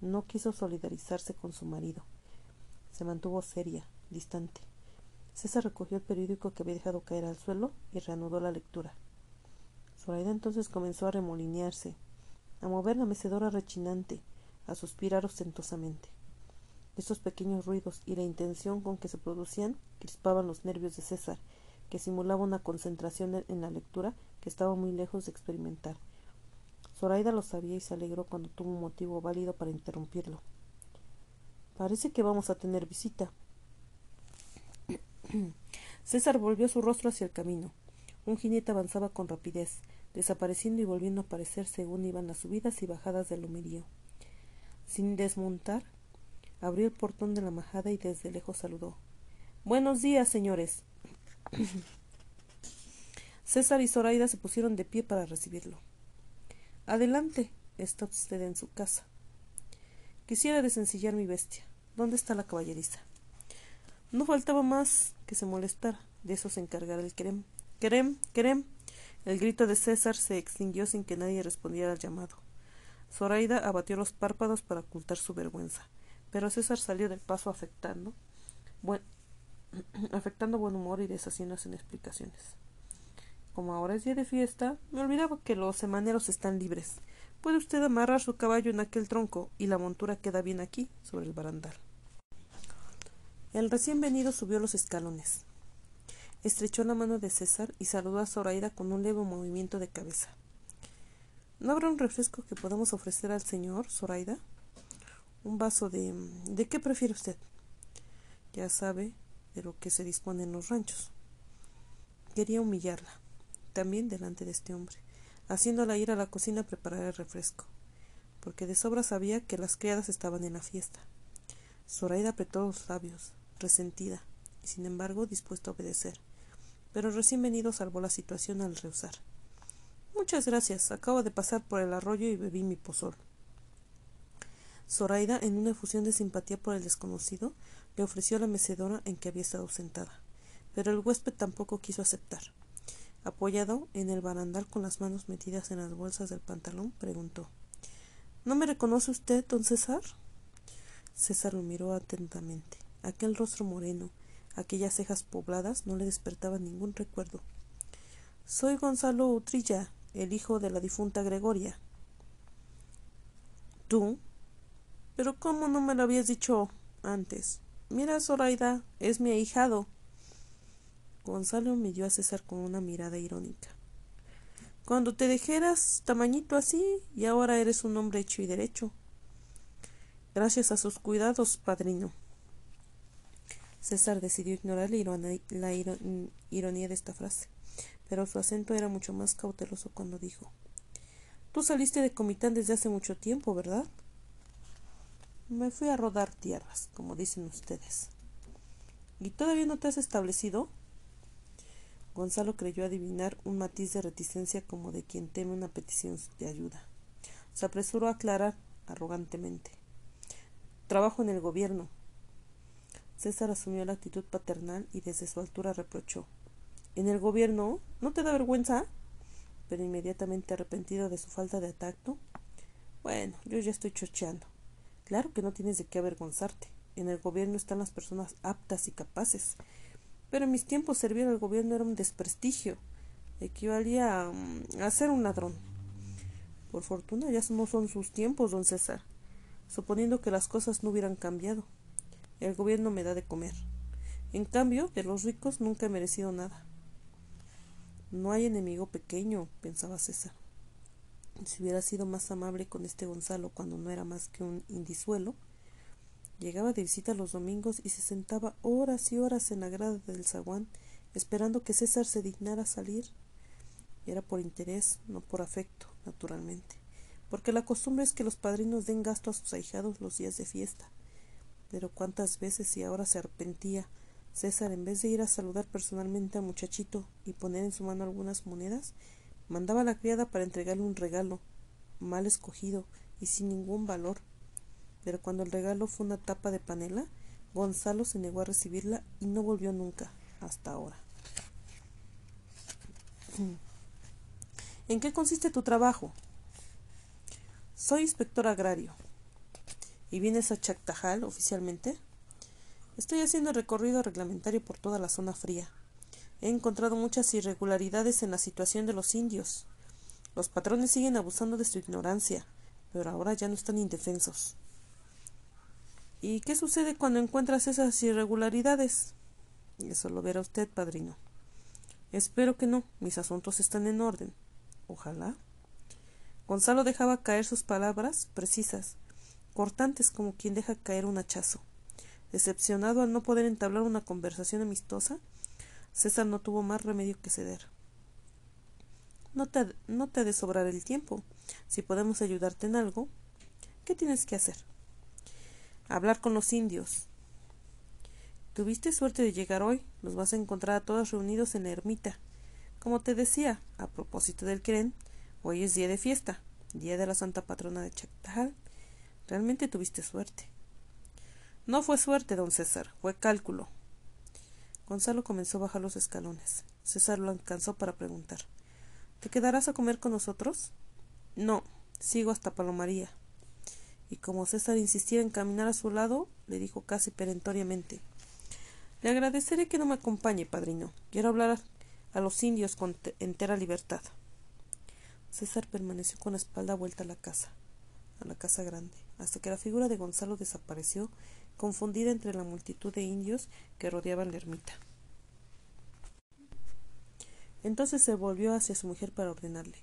no quiso solidarizarse con su marido. Se mantuvo seria, distante. César recogió el periódico que había dejado caer al suelo y reanudó la lectura. Zoraida entonces comenzó a remolinearse, a mover la mecedora rechinante, a suspirar ostentosamente. Estos pequeños ruidos y la intención con que se producían crispaban los nervios de César, que simulaba una concentración en la lectura que estaba muy lejos de experimentar. Zoraida lo sabía y se alegró cuando tuvo un motivo válido para interrumpirlo. Parece que vamos a tener visita. [CLEARS THROAT] César volvió su rostro hacia el camino. Un jinete avanzaba con rapidez, desapareciendo y volviendo a aparecer según iban las subidas y bajadas del lomerío. Sin desmontar, abrió el portón de la majada y desde lejos saludó. Buenos días, señores. [CLEARS THROAT] César y Zoraida se pusieron de pie para recibirlo. Adelante, está usted en su casa. Quisiera desencillar mi bestia. ¿Dónde está la caballeriza? No faltaba más que se molestara. De eso se encargara el querem. Querem, querem. El grito de César se extinguió sin que nadie respondiera al llamado. Zoraida abatió los párpados para ocultar su vergüenza, pero César salió del paso afectando buen, [CLEARS THROAT] afectando buen humor y deshaciéndose en explicaciones. Como ahora es día de fiesta, me olvidaba que los semaneros están libres. Puede usted amarrar su caballo en aquel tronco y la montura queda bien aquí, sobre el barandal. El recién venido subió los escalones. Estrechó la mano de César y saludó a Zoraida con un leve movimiento de cabeza. ¿No habrá un refresco que podamos ofrecer al señor, Zoraida? Un vaso de. ¿De qué prefiere usted? Ya sabe de lo que se dispone en los ranchos. Quería humillarla, también delante de este hombre, haciéndola ir a la cocina a preparar el refresco, porque de sobra sabía que las criadas estaban en la fiesta. Zoraida apretó los labios, resentida, y sin embargo dispuesta a obedecer. Pero recién venido salvó la situación al rehusar. Muchas gracias. Acabo de pasar por el arroyo y bebí mi pozol. Zoraida, en una efusión de simpatía por el desconocido, le ofreció la mecedora en que había estado sentada, pero el huésped tampoco quiso aceptar. Apoyado en el barandal con las manos metidas en las bolsas del pantalón, preguntó ¿No me reconoce usted, don César? César lo miró atentamente. Aquel rostro moreno, aquellas cejas pobladas no le despertaban ningún recuerdo. Soy Gonzalo Utrilla, el hijo de la difunta Gregoria. ¿Tú? Pero ¿cómo no me lo habías dicho antes? Mira, Zoraida, es mi ahijado. Gonzalo miró a César con una mirada irónica. Cuando te dejeras tamañito así y ahora eres un hombre hecho y derecho. Gracias a sus cuidados, padrino. César decidió ignorar la, ironía de esta frase, pero su acento era mucho más cauteloso cuando dijo Tú saliste de Comitán desde hace mucho tiempo, ¿verdad? Me fui a rodar tierras, como dicen ustedes. ¿Y todavía no te has establecido? Gonzalo creyó adivinar un matiz de reticencia como de quien teme una petición de ayuda. Se apresuró a aclarar arrogantemente. Trabajo en el gobierno. César asumió la actitud paternal y desde su altura reprochó. ¿En el gobierno? ¿No te da vergüenza? Pero inmediatamente arrepentido de su falta de tacto. Bueno, yo ya estoy chocheando. Claro que no tienes de qué avergonzarte. En el gobierno están las personas aptas y capaces. Pero en mis tiempos servir al gobierno era un desprestigio. Equivalía a, mm, a ser un ladrón. Por fortuna ya no son sus tiempos, don César suponiendo que las cosas no hubieran cambiado. El gobierno me da de comer. En cambio, de los ricos nunca he merecido nada. No hay enemigo pequeño, pensaba César. Si hubiera sido más amable con este Gonzalo cuando no era más que un indisuelo, llegaba de visita los domingos y se sentaba horas y horas en la grada del zaguán, esperando que César se dignara salir. Era por interés, no por afecto, naturalmente porque la costumbre es que los padrinos den gasto a sus ahijados los días de fiesta. Pero cuántas veces y ahora se arrepentía César, en vez de ir a saludar personalmente al muchachito y poner en su mano algunas monedas, mandaba a la criada para entregarle un regalo, mal escogido y sin ningún valor. Pero cuando el regalo fue una tapa de panela, Gonzalo se negó a recibirla y no volvió nunca, hasta ahora. [CLEARS THROAT] ¿En qué consiste tu trabajo? Soy inspector agrario. ¿Y vienes a Chactajal oficialmente? Estoy haciendo recorrido reglamentario por toda la zona fría. He encontrado muchas irregularidades en la situación de los indios. Los patrones siguen abusando de su ignorancia, pero ahora ya no están indefensos. ¿Y qué sucede cuando encuentras esas irregularidades? Eso lo verá usted, padrino. Espero que no. Mis asuntos están en orden. Ojalá. Gonzalo dejaba caer sus palabras precisas, cortantes como quien deja caer un hachazo. Decepcionado al no poder entablar una conversación amistosa, César no tuvo más remedio que ceder. No te, no te ha de sobrar el tiempo. Si podemos ayudarte en algo, ¿qué tienes que hacer? Hablar con los indios. Tuviste suerte de llegar hoy. Los vas a encontrar a todos reunidos en la ermita. Como te decía, a propósito del Queren, hoy es día de fiesta, día de la Santa Patrona de Chactal. Realmente tuviste suerte. No fue suerte, don César, fue cálculo. Gonzalo comenzó a bajar los escalones. César lo alcanzó para preguntar ¿Te quedarás a comer con nosotros? No, sigo hasta Palomaría. Y como César insistiera en caminar a su lado, le dijo casi perentoriamente Le agradeceré que no me acompañe, padrino. Quiero hablar a los indios con entera libertad. César permaneció con la espalda vuelta a la casa, a la casa grande, hasta que la figura de Gonzalo desapareció confundida entre la multitud de indios que rodeaban la ermita. Entonces se volvió hacia su mujer para ordenarle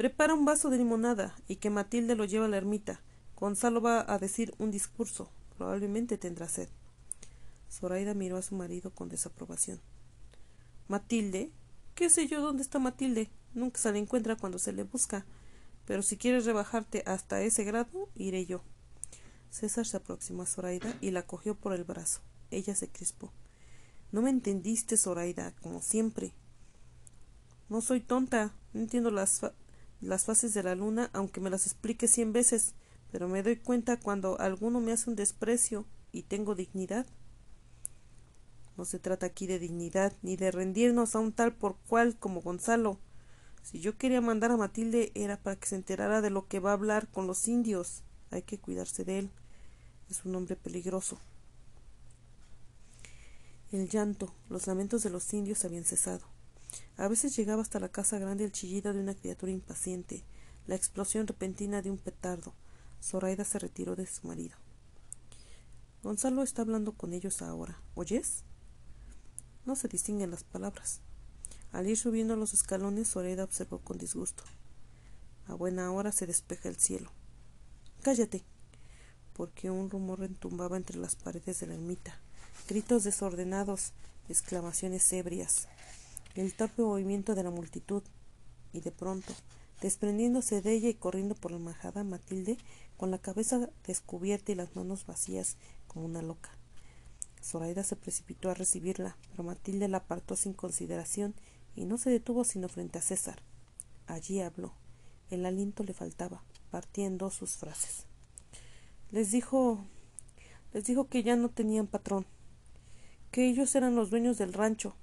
Prepara un vaso de limonada y que Matilde lo lleve a la ermita. Gonzalo va a decir un discurso. Probablemente tendrá sed. Zoraida miró a su marido con desaprobación. Matilde. ¿Qué sé yo dónde está Matilde? Nunca se la encuentra cuando se le busca. Pero si quieres rebajarte hasta ese grado, iré yo. César se aproximó a Zoraida y la cogió por el brazo. Ella se crispó. No me entendiste, Zoraida, como siempre. No soy tonta. No entiendo las, las fases de la luna, aunque me las explique cien veces, pero me doy cuenta cuando alguno me hace un desprecio y tengo dignidad. No se trata aquí de dignidad, ni de rendirnos a un tal por cual como Gonzalo. Si yo quería mandar a Matilde era para que se enterara de lo que va a hablar con los indios. Hay que cuidarse de él. Es un hombre peligroso. El llanto, los lamentos de los indios habían cesado. A veces llegaba hasta la casa grande el chillido de una criatura impaciente, la explosión repentina de un petardo. Zoraida se retiró de su marido. Gonzalo está hablando con ellos ahora. ¿Oyes? No se distinguen las palabras. Al ir subiendo los escalones, Zoraida observó con disgusto. A buena hora se despeja el cielo. Cállate, porque un rumor retumbaba entre las paredes de la ermita. Gritos desordenados, exclamaciones ebrias, el torpe movimiento de la multitud. Y de pronto, desprendiéndose de ella y corriendo por la majada, Matilde, con la cabeza descubierta y las manos vacías como una loca. Zoraida se precipitó a recibirla, pero Matilde la apartó sin consideración y no se detuvo sino frente a César. Allí habló. El aliento le faltaba, partiendo sus frases. Les dijo les dijo que ya no tenían patrón, que ellos eran los dueños del rancho,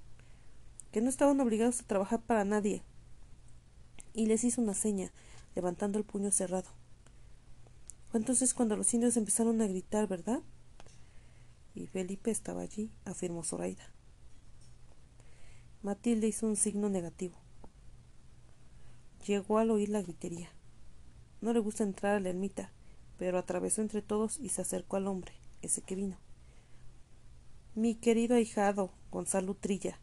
que no estaban obligados a trabajar para nadie. Y les hizo una seña, levantando el puño cerrado. Fue entonces cuando los indios empezaron a gritar, ¿verdad? Y Felipe estaba allí, afirmó Zoraida. Matilde hizo un signo negativo. Llegó al oír la gritería. No le gusta entrar a la ermita, pero atravesó entre todos y se acercó al hombre, ese que vino. Mi querido ahijado, Gonzalo Trilla.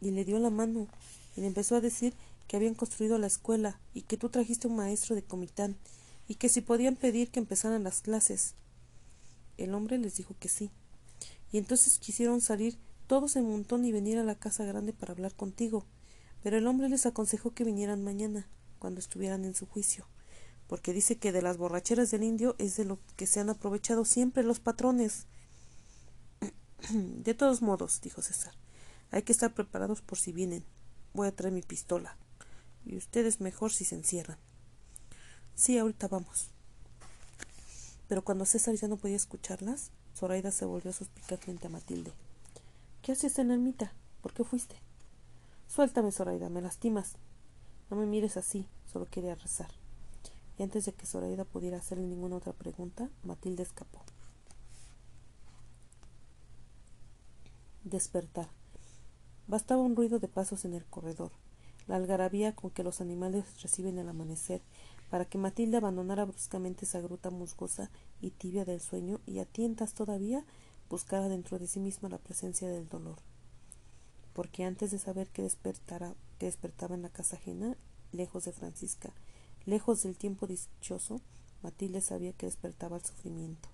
Y le dio la mano y le empezó a decir que habían construido la escuela y que tú trajiste un maestro de comitán y que si podían pedir que empezaran las clases. El hombre les dijo que sí. Y entonces quisieron salir todos en montón y venir a la casa grande para hablar contigo. Pero el hombre les aconsejó que vinieran mañana, cuando estuvieran en su juicio porque dice que de las borracheras del indio es de lo que se han aprovechado siempre los patrones. [CLEARS THROAT] de todos modos, dijo César, hay que estar preparados por si vienen. Voy a traer mi pistola. Y ustedes mejor si se encierran. Sí, ahorita vamos. Pero cuando César ya no podía escucharlas, Zoraida se volvió frente a Matilde. ¿Qué haces en ermita? ¿Por qué fuiste? Suéltame, Zoraida, me lastimas. No me mires así, solo quería rezar y antes de que Zoraida pudiera hacerle ninguna otra pregunta, Matilde escapó. Despertar. Bastaba un ruido de pasos en el corredor, la algarabía con que los animales reciben el amanecer, para que Matilde abandonara bruscamente esa gruta musgosa y tibia del sueño y a tientas todavía buscara dentro de sí misma la presencia del dolor. porque antes de saber que despertara, que despertaba en la casa ajena, lejos de Francisca, lejos del tiempo dichoso, Matilde sabía que despertaba el sufrimiento.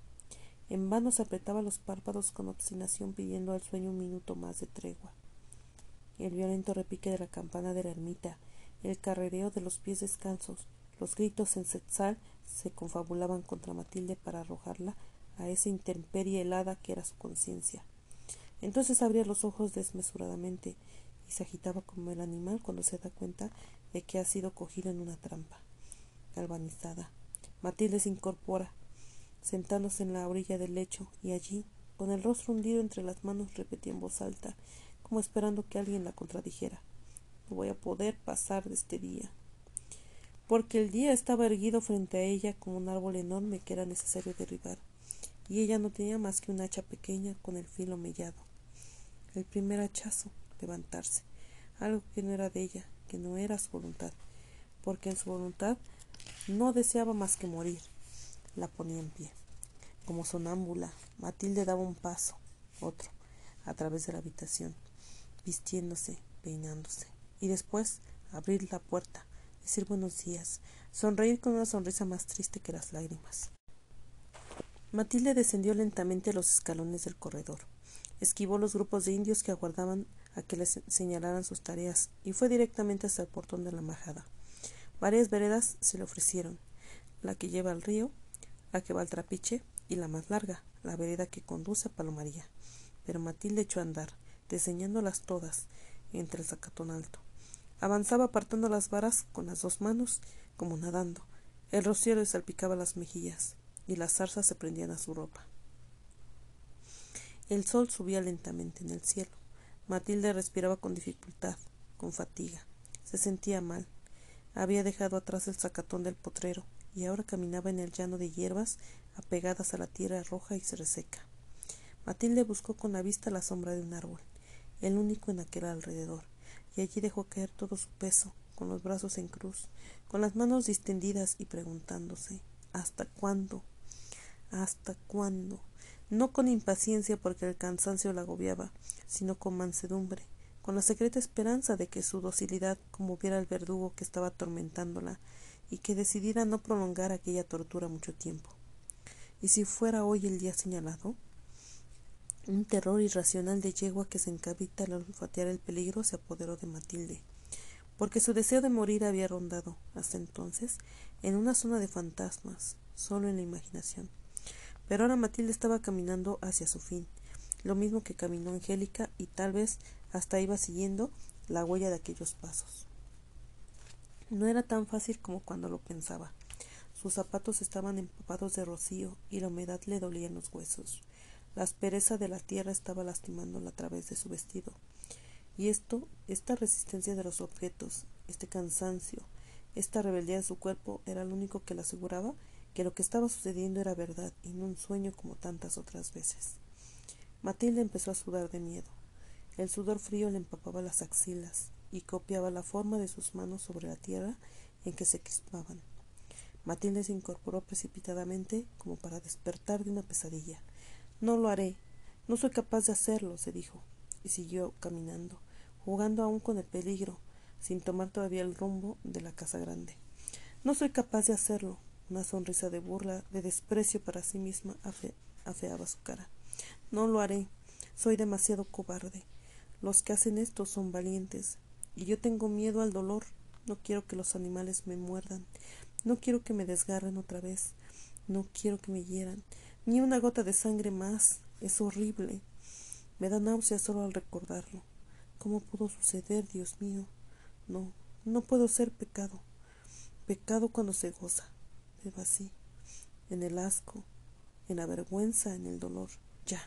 En vano se apretaba los párpados con obstinación pidiendo al sueño un minuto más de tregua. El violento repique de la campana de la ermita, el carrereo de los pies descansos, los gritos en Setzal se confabulaban contra Matilde para arrojarla a esa intemperie helada que era su conciencia. Entonces abría los ojos desmesuradamente y se agitaba como el animal cuando se da cuenta de que ha sido cogido en una trampa. Galvanizada, Matilde se incorpora, sentándose en la orilla del lecho, y allí, con el rostro hundido entre las manos, repetía en voz alta, como esperando que alguien la contradijera. No voy a poder pasar de este día porque el día estaba erguido frente a ella como un árbol enorme que era necesario derribar, y ella no tenía más que un hacha pequeña con el filo mellado. El primer hachazo, levantarse, algo que no era de ella, que no era su voluntad, porque en su voluntad no deseaba más que morir. La ponía en pie. Como sonámbula, Matilde daba un paso, otro, a través de la habitación, vistiéndose, peinándose, y después abrir la puerta, decir buenos días, sonreír con una sonrisa más triste que las lágrimas. Matilde descendió lentamente los escalones del corredor, esquivó los grupos de indios que aguardaban a que les señalaran sus tareas y fue directamente hasta el portón de la majada. Varias veredas se le ofrecieron, la que lleva al río, la que va al trapiche y la más larga, la vereda que conduce a Palomaría. Pero Matilde echó a andar, diseñándolas todas, entre el zacatón alto. Avanzaba apartando las varas con las dos manos, como nadando. El rocío le salpicaba las mejillas, y las zarzas se prendían a su ropa. El sol subía lentamente en el cielo. Matilde respiraba con dificultad, con fatiga. Se sentía mal. Había dejado atrás el zacatón del potrero, y ahora caminaba en el llano de hierbas apegadas a la tierra roja y se reseca. Matilde buscó con la vista la sombra de un árbol, el único en aquel alrededor y allí dejó caer todo su peso, con los brazos en cruz, con las manos distendidas y preguntándose ¿Hasta cuándo? ¿Hasta cuándo? No con impaciencia porque el cansancio la agobiaba, sino con mansedumbre, con la secreta esperanza de que su docilidad conmoviera al verdugo que estaba atormentándola y que decidiera no prolongar aquella tortura mucho tiempo. ¿Y si fuera hoy el día señalado? Un terror irracional de yegua que se encabita al olfatear el peligro se apoderó de Matilde, porque su deseo de morir había rondado, hasta entonces, en una zona de fantasmas, solo en la imaginación. Pero ahora Matilde estaba caminando hacia su fin, lo mismo que caminó Angélica y tal vez hasta iba siguiendo la huella de aquellos pasos. No era tan fácil como cuando lo pensaba. Sus zapatos estaban empapados de rocío y la humedad le dolía en los huesos. La aspereza de la tierra estaba lastimándola a través de su vestido. Y esto, esta resistencia de los objetos, este cansancio, esta rebeldía de su cuerpo era lo único que le aseguraba que lo que estaba sucediendo era verdad y no un sueño como tantas otras veces. Matilde empezó a sudar de miedo. El sudor frío le empapaba las axilas y copiaba la forma de sus manos sobre la tierra en que se crispaban. Matilde se incorporó precipitadamente como para despertar de una pesadilla. No lo haré. No soy capaz de hacerlo, se dijo, y siguió caminando, jugando aún con el peligro, sin tomar todavía el rumbo de la casa grande. No soy capaz de hacerlo. Una sonrisa de burla, de desprecio para sí misma afeaba su cara. No lo haré. Soy demasiado cobarde. Los que hacen esto son valientes, y yo tengo miedo al dolor. No quiero que los animales me muerdan. No quiero que me desgarren otra vez. No quiero que me hieran. Ni una gota de sangre más. Es horrible. Me da náusea solo al recordarlo. ¿Cómo pudo suceder, Dios mío? No, no puedo ser pecado. Pecado cuando se goza, pero así, en el asco, en la vergüenza, en el dolor. Ya,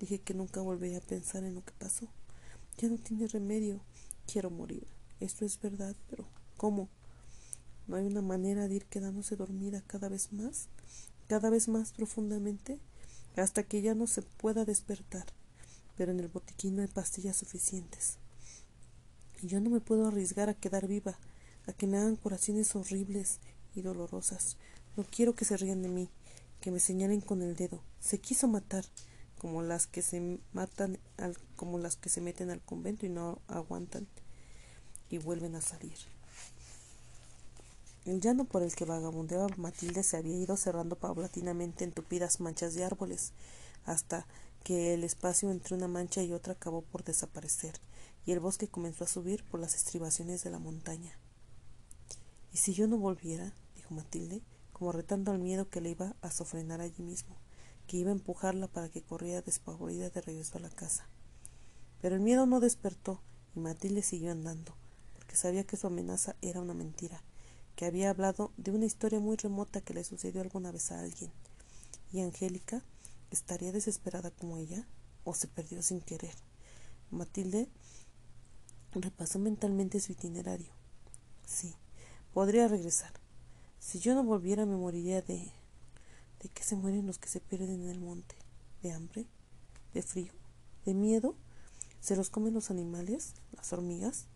dije que nunca volvería a pensar en lo que pasó. Ya no tiene remedio. Quiero morir. Esto es verdad, pero ¿cómo? ¿No hay una manera de ir quedándose dormida cada vez más? cada vez más profundamente hasta que ya no se pueda despertar, pero en el botiquín no hay pastillas suficientes. Y yo no me puedo arriesgar a quedar viva, a que me hagan curaciones horribles y dolorosas. No quiero que se rían de mí, que me señalen con el dedo. Se quiso matar. como las que se matan al, como las que se meten al convento y no aguantan y vuelven a salir. El llano por el que vagabundeaba Matilde se había ido cerrando paulatinamente en tupidas manchas de árboles, hasta que el espacio entre una mancha y otra acabó por desaparecer, y el bosque comenzó a subir por las estribaciones de la montaña. ¿Y si yo no volviera? dijo Matilde, como retando al miedo que le iba a sofrenar allí mismo, que iba a empujarla para que corriera despavorida de regreso a la casa. Pero el miedo no despertó, y Matilde siguió andando, porque sabía que su amenaza era una mentira, que había hablado de una historia muy remota que le sucedió alguna vez a alguien. ¿Y Angélica estaría desesperada como ella? ¿O se perdió sin querer? Matilde repasó mentalmente su itinerario. Sí, podría regresar. Si yo no volviera me moriría de... ¿De qué se mueren los que se pierden en el monte? ¿De hambre? ¿De frío? ¿De miedo? ¿Se los comen los animales? ¿Las hormigas?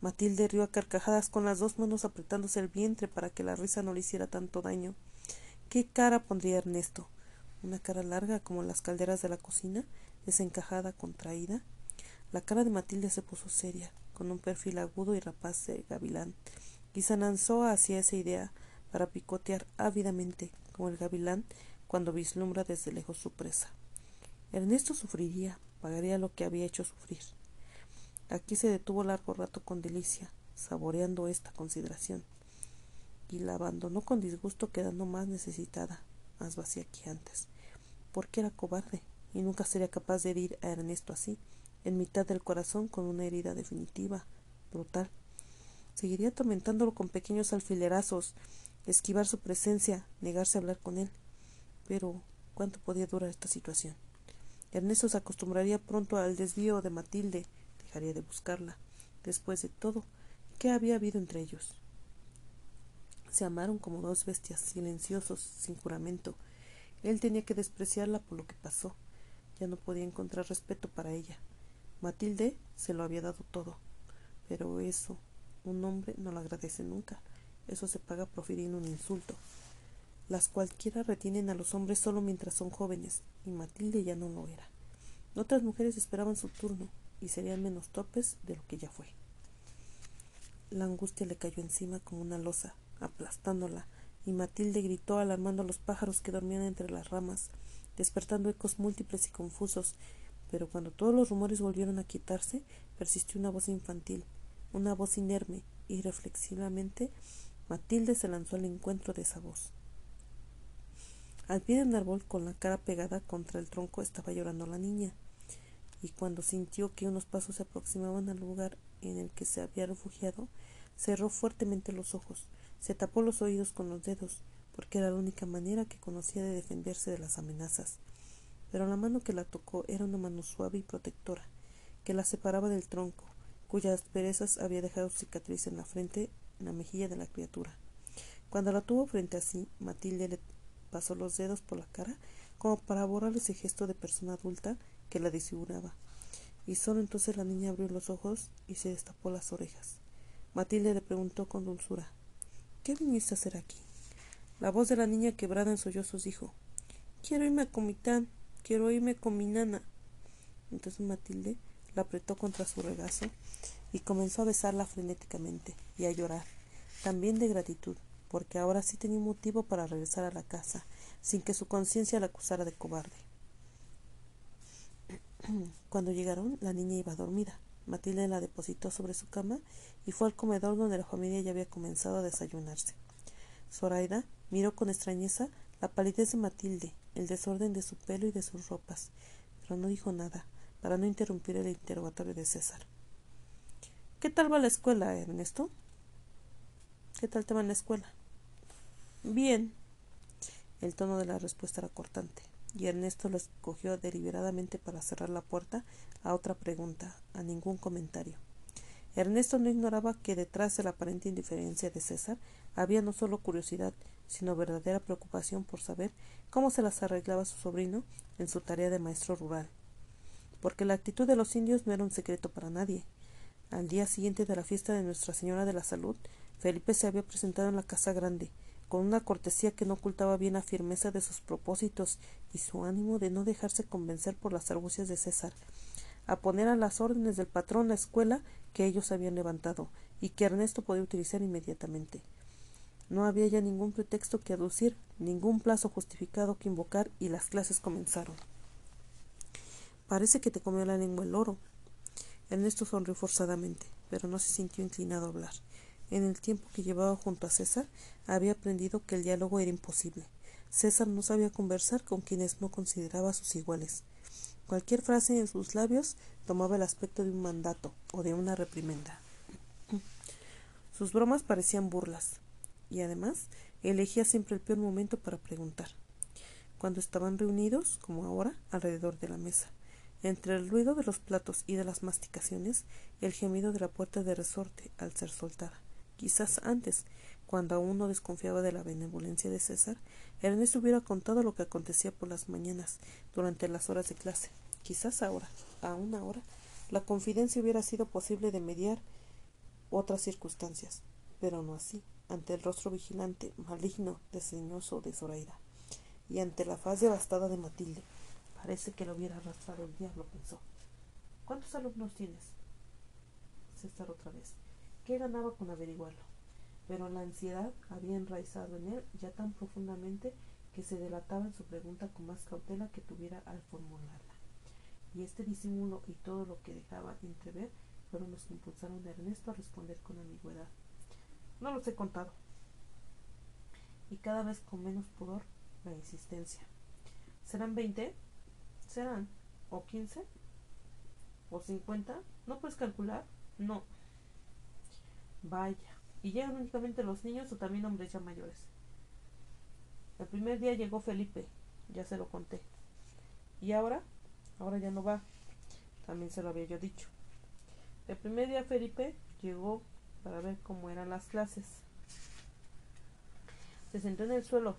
Matilde rió a carcajadas con las dos manos apretándose el vientre para que la risa no le hiciera tanto daño. ¿Qué cara pondría Ernesto? ¿Una cara larga como las calderas de la cocina, desencajada, contraída? La cara de Matilde se puso seria, con un perfil agudo y rapaz de gavilán, y se lanzó hacia esa idea para picotear ávidamente, como el gavilán cuando vislumbra desde lejos su presa. Ernesto sufriría, pagaría lo que había hecho sufrir. Aquí se detuvo largo rato con delicia, saboreando esta consideración, y la abandonó con disgusto quedando más necesitada, más vacía que antes, porque era cobarde y nunca sería capaz de herir a Ernesto así, en mitad del corazón con una herida definitiva, brutal. Seguiría atormentándolo con pequeños alfilerazos, esquivar su presencia, negarse a hablar con él. Pero, ¿cuánto podía durar esta situación? Ernesto se acostumbraría pronto al desvío de Matilde, dejaría de buscarla. Después de todo, ¿qué había habido entre ellos? Se amaron como dos bestias, silenciosos, sin juramento. Él tenía que despreciarla por lo que pasó. Ya no podía encontrar respeto para ella. Matilde se lo había dado todo. Pero eso, un hombre no lo agradece nunca. Eso se paga profiriendo un insulto. Las cualquiera retienen a los hombres solo mientras son jóvenes, y Matilde ya no lo era. Otras mujeres esperaban su turno, y serían menos topes de lo que ya fue. La angustia le cayó encima como una losa, aplastándola, y Matilde gritó alarmando a los pájaros que dormían entre las ramas, despertando ecos múltiples y confusos, pero cuando todos los rumores volvieron a quitarse, persistió una voz infantil, una voz inerme, y reflexivamente Matilde se lanzó al encuentro de esa voz. Al pie de un árbol, con la cara pegada contra el tronco, estaba llorando la niña y cuando sintió que unos pasos se aproximaban al lugar en el que se había refugiado, cerró fuertemente los ojos, se tapó los oídos con los dedos, porque era la única manera que conocía de defenderse de las amenazas. Pero la mano que la tocó era una mano suave y protectora, que la separaba del tronco, cuyas perezas había dejado cicatriz en la frente, en la mejilla de la criatura. Cuando la tuvo frente a sí, Matilde le pasó los dedos por la cara como para borrar ese gesto de persona adulta que la disfiguraba, y solo entonces la niña abrió los ojos y se destapó las orejas. Matilde le preguntó con dulzura ¿Qué viniste a hacer aquí? La voz de la niña quebrada en sollozos dijo Quiero irme con mi tan, quiero irme con mi nana. Entonces Matilde la apretó contra su regazo y comenzó a besarla frenéticamente y a llorar, también de gratitud, porque ahora sí tenía motivo para regresar a la casa, sin que su conciencia la acusara de cobarde. [CLEARS THROAT] Cuando llegaron, la niña iba dormida. Matilde la depositó sobre su cama y fue al comedor donde la familia ya había comenzado a desayunarse. Zoraida miró con extrañeza la palidez de Matilde, el desorden de su pelo y de sus ropas, pero no dijo nada, para no interrumpir el interrogatorio de César. ¿Qué tal va la escuela, Ernesto? ¿Qué tal te va en la escuela? Bien. El tono de la respuesta era cortante y Ernesto lo escogió deliberadamente para cerrar la puerta a otra pregunta, a ningún comentario. Ernesto no ignoraba que detrás de la aparente indiferencia de César había no solo curiosidad, sino verdadera preocupación por saber cómo se las arreglaba su sobrino en su tarea de maestro rural. Porque la actitud de los indios no era un secreto para nadie. Al día siguiente de la fiesta de Nuestra Señora de la Salud, Felipe se había presentado en la casa grande, con una cortesía que no ocultaba bien la firmeza de sus propósitos y su ánimo de no dejarse convencer por las argucias de César, a poner a las órdenes del patrón la escuela que ellos habían levantado y que Ernesto podía utilizar inmediatamente. No había ya ningún pretexto que aducir, ningún plazo justificado que invocar y las clases comenzaron. Parece que te comió la lengua el oro. Ernesto sonrió forzadamente, pero no se sintió inclinado a hablar. En el tiempo que llevaba junto a César, había aprendido que el diálogo era imposible. César no sabía conversar con quienes no consideraba sus iguales. Cualquier frase en sus labios tomaba el aspecto de un mandato o de una reprimenda. Sus bromas parecían burlas, y además elegía siempre el peor momento para preguntar. Cuando estaban reunidos, como ahora, alrededor de la mesa. Entre el ruido de los platos y de las masticaciones, el gemido de la puerta de resorte al ser soltada. Quizás antes, cuando aún no desconfiaba de la benevolencia de César, Ernesto hubiera contado lo que acontecía por las mañanas, durante las horas de clase. Quizás ahora, aún ahora, la confidencia hubiera sido posible de mediar otras circunstancias, pero no así, ante el rostro vigilante, maligno, desdeñoso de Zoraida, y ante la faz devastada de Matilde. Parece que lo hubiera arrastrado el diablo, pensó. ¿Cuántos alumnos tienes? César otra vez. ¿Qué ganaba con averiguarlo? Pero la ansiedad había enraizado en él ya tan profundamente que se delataba en su pregunta con más cautela que tuviera al formularla. Y este disimulo y todo lo que dejaba entrever fueron los que impulsaron a Ernesto a responder con ambigüedad. No los he contado. Y cada vez con menos pudor la insistencia. ¿Serán veinte? ¿Serán? ¿O quince? ¿O cincuenta? ¿No puedes calcular? No. Vaya. ¿Y llegan únicamente los niños o también hombres ya mayores? El primer día llegó Felipe, ya se lo conté. ¿Y ahora? Ahora ya no va. También se lo había yo dicho. El primer día Felipe llegó para ver cómo eran las clases. Se sentó en el suelo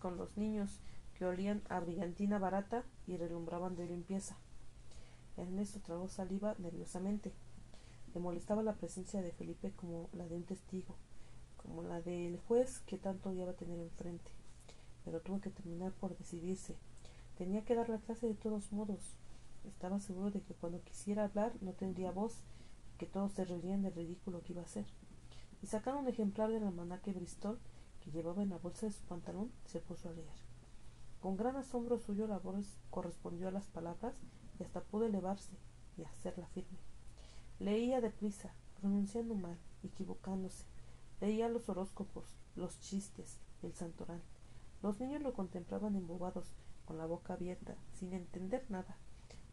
con los niños que olían a brillantina barata y relumbraban de limpieza. Ernesto tragó saliva nerviosamente. Le molestaba la presencia de Felipe como la de un testigo, como la del juez que tanto odiaba tener enfrente. Pero tuvo que terminar por decidirse. Tenía que dar la clase de todos modos. Estaba seguro de que cuando quisiera hablar no tendría voz y que todos se reirían del ridículo que iba a hacer. Y sacando un ejemplar del almanaque Bristol que llevaba en la bolsa de su pantalón, se puso a leer. Con gran asombro suyo la voz correspondió a las palabras y hasta pudo elevarse y hacerla firme. Leía deprisa, pronunciando mal, equivocándose. Leía los horóscopos, los chistes, el santoral. Los niños lo contemplaban embobados, con la boca abierta, sin entender nada.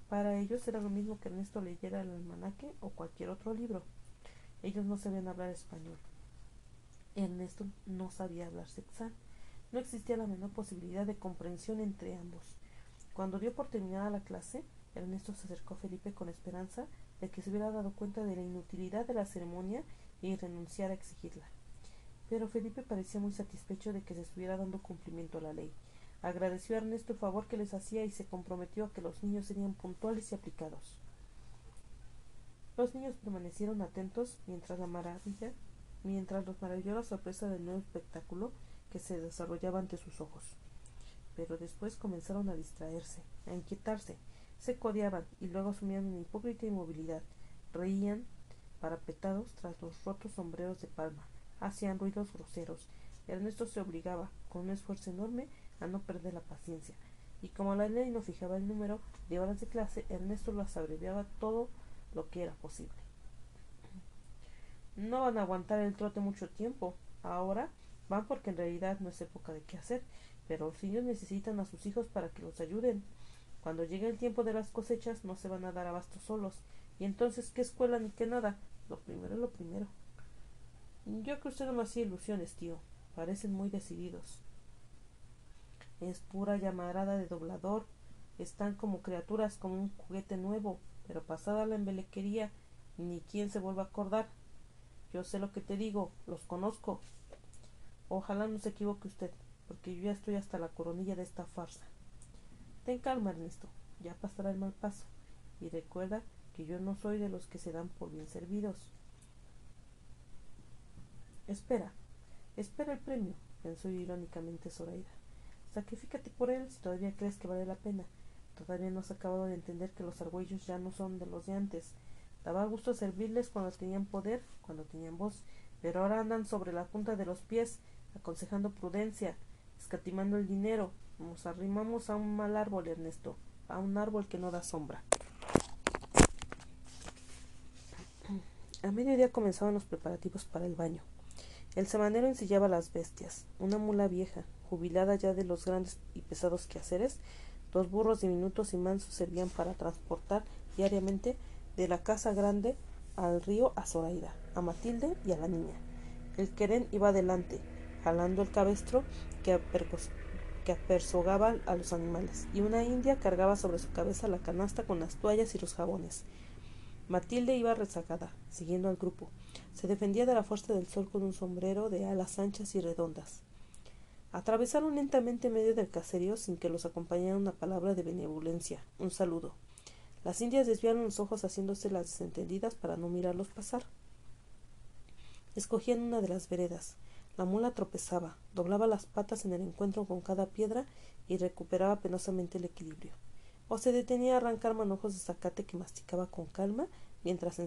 Para ellos era lo mismo que Ernesto leyera el almanaque o cualquier otro libro. Ellos no sabían hablar español. Ernesto no sabía hablar sexal. No existía la menor posibilidad de comprensión entre ambos. Cuando dio por terminada la clase, Ernesto se acercó a Felipe con esperanza de que se hubiera dado cuenta de la inutilidad de la ceremonia y renunciara a exigirla. Pero Felipe parecía muy satisfecho de que se estuviera dando cumplimiento a la ley. Agradeció a Ernesto el favor que les hacía y se comprometió a que los niños serían puntuales y aplicados. Los niños permanecieron atentos mientras la maravilla, mientras los maravilló la sorpresa del nuevo espectáculo que se desarrollaba ante sus ojos. Pero después comenzaron a distraerse, a inquietarse, se codeaban y luego asumían una hipócrita inmovilidad. Reían, parapetados tras los rotos sombreros de palma. Hacían ruidos groseros. Ernesto se obligaba, con un esfuerzo enorme, a no perder la paciencia. Y como la ley no fijaba el número de horas de clase, Ernesto las abreviaba todo lo que era posible. No van a aguantar el trote mucho tiempo. Ahora van porque en realidad no es época de qué hacer, pero los niños necesitan a sus hijos para que los ayuden. Cuando llegue el tiempo de las cosechas no se van a dar abasto solos. Y entonces, ¿qué escuela ni qué nada? Lo primero es lo primero. Yo que usted no me hacía ilusiones, tío. Parecen muy decididos. Es pura llamarada de doblador. Están como criaturas como un juguete nuevo, pero pasada la embelequería, ni quien se vuelva a acordar. Yo sé lo que te digo, los conozco. Ojalá no se equivoque usted, porque yo ya estoy hasta la coronilla de esta farsa. Ten calma, Ernesto, ya pasará el mal paso. Y recuerda que yo no soy de los que se dan por bien servidos. Espera, espera el premio. pensó irónicamente Zoraida. Sacrifícate por él si todavía crees que vale la pena. Todavía no has acabado de entender que los argüellos ya no son de los de antes. Daba gusto servirles cuando tenían poder, cuando tenían voz, pero ahora andan sobre la punta de los pies, aconsejando prudencia, escatimando el dinero. Nos arrimamos a un mal árbol, Ernesto, a un árbol que no da sombra. A mediodía comenzaban los preparativos para el baño. El semanero ensillaba las bestias. Una mula vieja, jubilada ya de los grandes y pesados quehaceres, dos burros diminutos y mansos servían para transportar diariamente de la casa grande al río a Zoraida, a Matilde y a la niña. El querén iba adelante, jalando el cabestro que, que apersogaba a los animales, y una india cargaba sobre su cabeza la canasta con las toallas y los jabones. Matilde iba rezagada, siguiendo al grupo. Se defendía de la fuerza del sol con un sombrero de alas anchas y redondas. Atravesaron lentamente medio del caserío sin que los acompañara una palabra de benevolencia, un saludo. Las indias desviaron los ojos haciéndose las desentendidas para no mirarlos pasar. Escogían una de las veredas. La mula tropezaba, doblaba las patas en el encuentro con cada piedra y recuperaba penosamente el equilibrio o se detenía a arrancar manojos de zacate que masticaba con calma mientras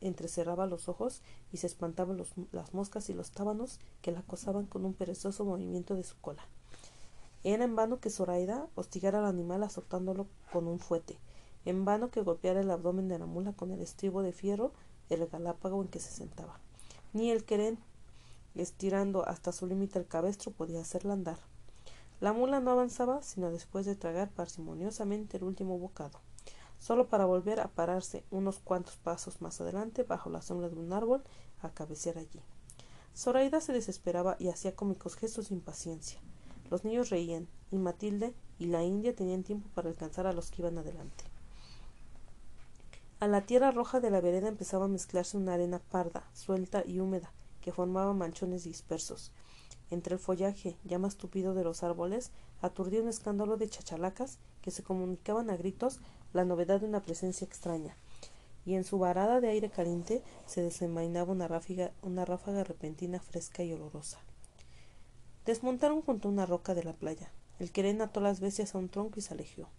entrecerraba los ojos y se espantaban las moscas y los tábanos que la acosaban con un perezoso movimiento de su cola. Era en vano que Zoraida hostigara al animal azotándolo con un fuete, en vano que golpeara el abdomen de la mula con el estribo de fierro del galápago en que se sentaba. Ni el querén, estirando hasta su límite el cabestro, podía hacerla andar. La mula no avanzaba sino después de tragar parsimoniosamente el último bocado, solo para volver a pararse unos cuantos pasos más adelante bajo la sombra de un árbol a cabecear allí. Zoraida se desesperaba y hacía cómicos gestos de impaciencia. Los niños reían, y Matilde y la India tenían tiempo para alcanzar a los que iban adelante. A la tierra roja de la vereda empezaba a mezclarse una arena parda, suelta y húmeda, que formaba manchones dispersos. Entre el follaje ya más tupido de los árboles aturdía un escándalo de chachalacas que se comunicaban a gritos la novedad de una presencia extraña, y en su varada de aire caliente se desenvainaba una ráfaga, una ráfaga repentina fresca y olorosa. Desmontaron junto a una roca de la playa. El querén ató las bestias a un tronco y se alejó,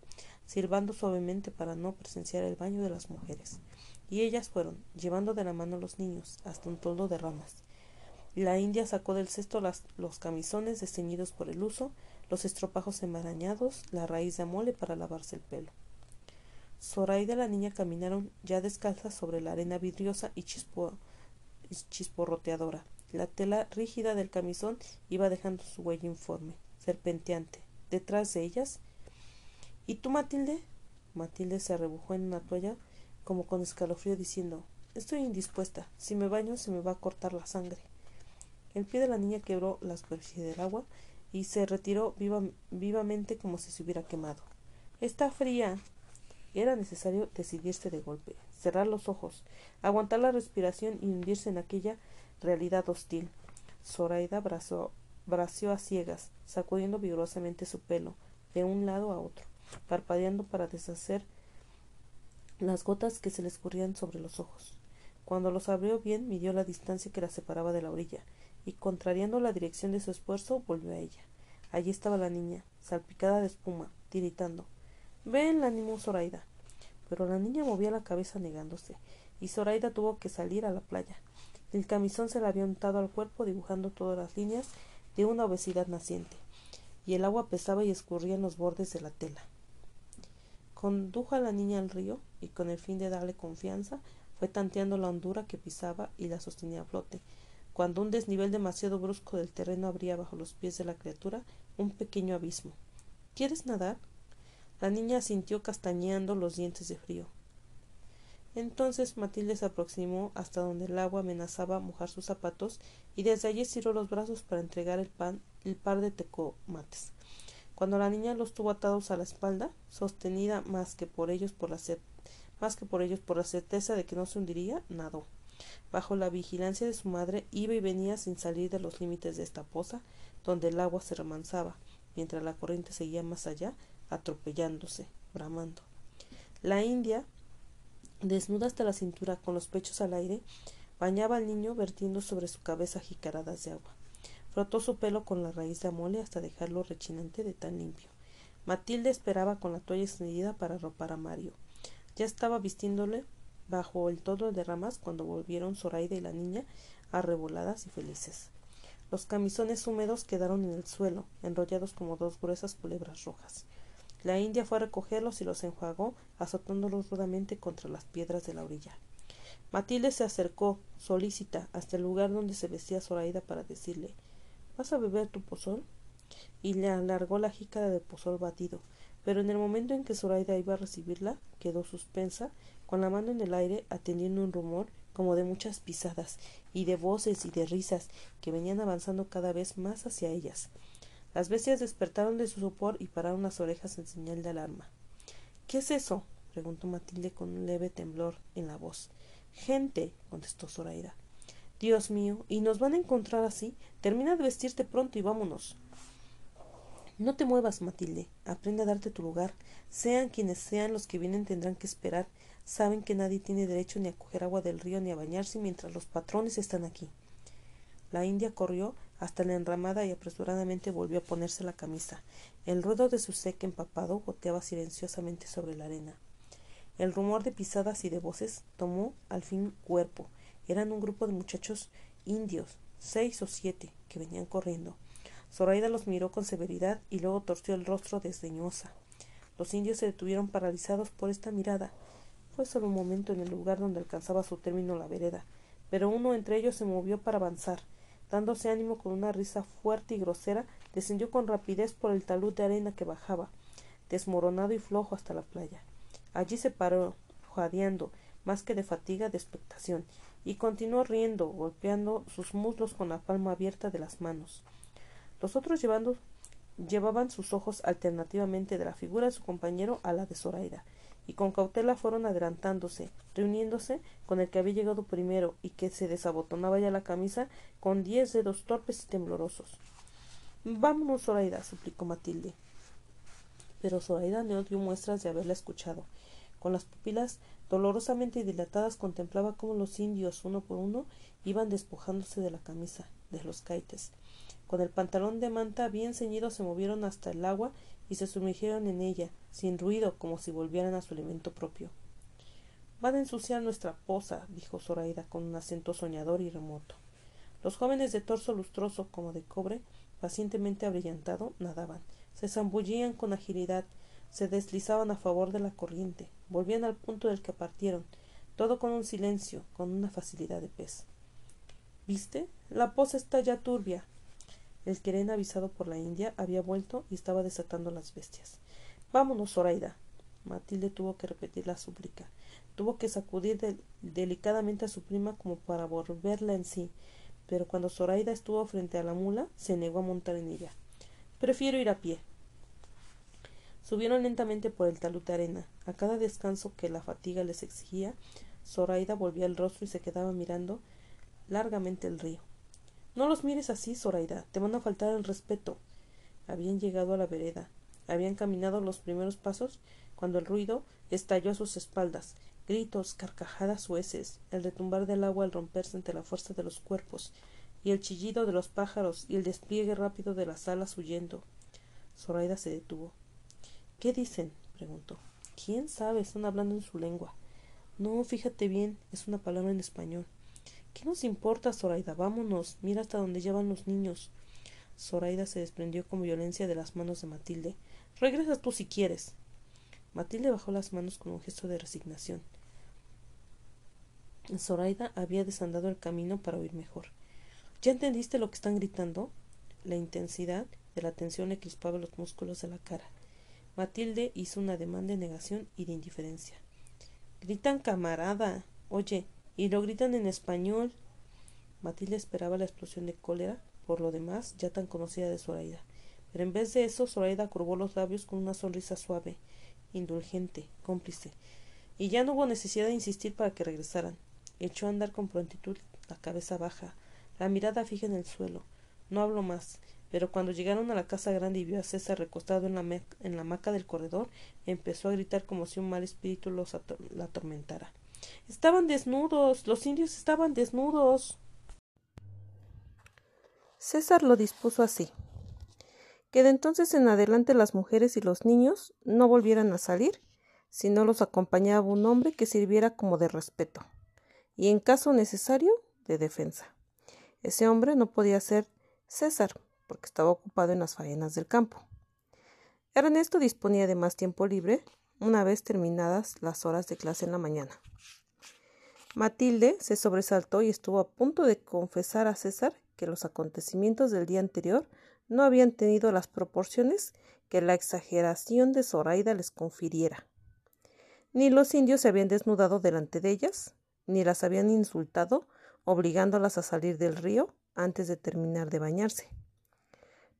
silbando suavemente para no presenciar el baño de las mujeres. Y ellas fueron, llevando de la mano a los niños, hasta un toldo de ramas. La india sacó del cesto los camisones desteñidos por el uso, los estropajos enmarañados, la raíz de amole para lavarse el pelo. Zoraida y la niña caminaron ya descalzas sobre la arena vidriosa y, chisporroteadora. La tela rígida del camisón iba dejando su huella informe, serpenteante. Detrás de ellas. ¿Y tú, Matilde? Matilde se arrebujó en una toalla como con escalofrío diciendo Estoy indispuesta. Si me baño se me va a cortar la sangre. El pie de la niña quebró la superficie del agua y se retiró vivamente como si se hubiera quemado. Está fría. Era necesario decidirse de golpe, cerrar los ojos, aguantar la respiración y hundirse en aquella realidad hostil. Zoraida bració a ciegas, sacudiendo vigorosamente su pelo de un lado a otro, parpadeando para deshacer las gotas que se le escurrían sobre los ojos. Cuando los abrió bien, midió la distancia que la separaba de la orilla y contrariando la dirección de su esfuerzo volvió a ella. Allí estaba la niña, salpicada de espuma, tiritando. Ven, la animó Zoraida. Pero la niña movía la cabeza negándose, y Zoraida tuvo que salir a la playa. El camisón se le había untado al cuerpo dibujando todas las líneas de una obesidad naciente, y el agua pesaba y escurría en los bordes de la tela. Condujo a la niña al río, y con el fin de darle confianza, fue tanteando la hondura que pisaba y la sostenía a flote, cuando un desnivel demasiado brusco del terreno abría bajo los pies de la criatura un pequeño abismo. ¿Quieres nadar? La niña sintió castañeando los dientes de frío. Entonces Matilde se aproximó hasta donde el agua amenazaba mojar sus zapatos y desde allí estiró los brazos para entregar el pan el par de tecomates. Cuando la niña los tuvo atados a la espalda, sostenida más que por ellos por la más que por ellos por la certeza de que no se hundiría, nadó. Bajo la vigilancia de su madre iba y venía sin salir de los límites de esta poza, donde el agua se remansaba, mientras la corriente seguía más allá, atropellándose, bramando. La india, desnuda hasta la cintura, con los pechos al aire, bañaba al niño vertiendo sobre su cabeza jicaradas de agua. Frotó su pelo con la raíz de amole hasta dejarlo rechinante de tan limpio. Matilde esperaba con la toalla extendida para arropar a Mario. Ya estaba vistiéndole bajo el todo de ramas cuando volvieron Zoraida y la niña arreboladas y felices. Los camisones húmedos quedaron en el suelo, enrollados como dos gruesas culebras rojas. La india fue a recogerlos y los enjuagó, azotándolos rudamente contra las piedras de la orilla. Matilde se acercó, solícita, hasta el lugar donde se vestía Zoraida para decirle ¿Vas a beber tu pozol? y le alargó la jícara de pozol batido, pero en el momento en que Zoraida iba a recibirla, quedó suspensa, con la mano en el aire, atendiendo un rumor como de muchas pisadas, y de voces y de risas que venían avanzando cada vez más hacia ellas. Las bestias despertaron de su sopor y pararon las orejas en señal de alarma. ¿Qué es eso? preguntó Matilde con un leve temblor en la voz. Gente, contestó Zoraida. Dios mío, ¿y nos van a encontrar así? Termina de vestirte pronto y vámonos. No te muevas, Matilde. Aprende a darte tu lugar. Sean quienes sean los que vienen tendrán que esperar. Saben que nadie tiene derecho ni a coger agua del río ni a bañarse mientras los patrones están aquí. La india corrió hasta la enramada y apresuradamente volvió a ponerse la camisa. El ruedo de su seque empapado goteaba silenciosamente sobre la arena. El rumor de pisadas y de voces tomó al fin cuerpo eran un grupo de muchachos indios, seis o siete, que venían corriendo. Zoraida los miró con severidad y luego torció el rostro desdeñosa. Los indios se detuvieron paralizados por esta mirada. Fue solo un momento en el lugar donde alcanzaba su término la vereda, pero uno entre ellos se movió para avanzar. Dándose ánimo con una risa fuerte y grosera, descendió con rapidez por el talud de arena que bajaba, desmoronado y flojo hasta la playa. Allí se paró, jadeando, más que de fatiga de expectación, y continuó riendo, golpeando sus muslos con la palma abierta de las manos. Los otros llevando, llevaban sus ojos alternativamente de la figura de su compañero a la de Zoraida, y con cautela fueron adelantándose, reuniéndose con el que había llegado primero y que se desabotonaba ya la camisa con diez dedos torpes y temblorosos. Vámonos, Zoraida, suplicó Matilde. Pero Zoraida no dio muestras de haberla escuchado. Con las pupilas dolorosamente dilatadas contemplaba cómo los indios, uno por uno, iban despojándose de la camisa, de los caites. Con el pantalón de manta bien ceñido se movieron hasta el agua y se sumergieron en ella, sin ruido, como si volvieran a su elemento propio. Van a ensuciar nuestra poza, dijo Zoraida con un acento soñador y remoto. Los jóvenes de torso lustroso como de cobre, pacientemente abrillantado, nadaban, se zambullían con agilidad, se deslizaban a favor de la corriente, volvían al punto del que partieron, todo con un silencio, con una facilidad de pez. ¿Viste? La poza está ya turbia. El querén avisado por la India había vuelto y estaba desatando las bestias. Vámonos, Zoraida. Matilde tuvo que repetir la súplica. Tuvo que sacudir delicadamente a su prima como para volverla en sí, pero cuando Zoraida estuvo frente a la mula, se negó a montar en ella. Prefiero ir a pie, Subieron lentamente por el talud de arena. A cada descanso que la fatiga les exigía, Zoraida volvía el rostro y se quedaba mirando largamente el río. No los mires así, Zoraida, te van a faltar el respeto. Habían llegado a la vereda, habían caminado los primeros pasos cuando el ruido estalló a sus espaldas, gritos, carcajadas hueces, el retumbar del agua al romperse ante la fuerza de los cuerpos, y el chillido de los pájaros y el despliegue rápido de las alas huyendo. Zoraida se detuvo. ¿Qué dicen? preguntó. ¿Quién sabe? Están hablando en su lengua. No, fíjate bien, es una palabra en español. ¿Qué nos importa, Zoraida? Vámonos, mira hasta dónde llevan los niños. Zoraida se desprendió con violencia de las manos de Matilde. Regresa tú si quieres. Matilde bajó las manos con un gesto de resignación. Zoraida había desandado el camino para oír mejor. ¿Ya entendiste lo que están gritando? La intensidad de la tensión le crispaba los músculos de la cara. Matilde hizo un ademán de negación y de indiferencia. Gritan camarada. Oye, y lo gritan en español. Matilde esperaba la explosión de cólera, por lo demás ya tan conocida de Zoraida. Pero en vez de eso, Zoraida curvó los labios con una sonrisa suave, indulgente, cómplice. Y ya no hubo necesidad de insistir para que regresaran. Echó a andar con prontitud, la cabeza baja, la mirada fija en el suelo. No habló más. Pero cuando llegaron a la casa grande y vio a César recostado en la, en la hamaca del corredor, empezó a gritar como si un mal espíritu los la atormentara. Estaban desnudos. Los indios estaban desnudos. César lo dispuso así que de entonces en adelante las mujeres y los niños no volvieran a salir si no los acompañaba un hombre que sirviera como de respeto y en caso necesario de defensa. Ese hombre no podía ser César, porque estaba ocupado en las faenas del campo. Ernesto disponía de más tiempo libre una vez terminadas las horas de clase en la mañana. Matilde se sobresaltó y estuvo a punto de confesar a César que los acontecimientos del día anterior no habían tenido las proporciones que la exageración de Zoraida les confiriera. Ni los indios se habían desnudado delante de ellas, ni las habían insultado, obligándolas a salir del río antes de terminar de bañarse.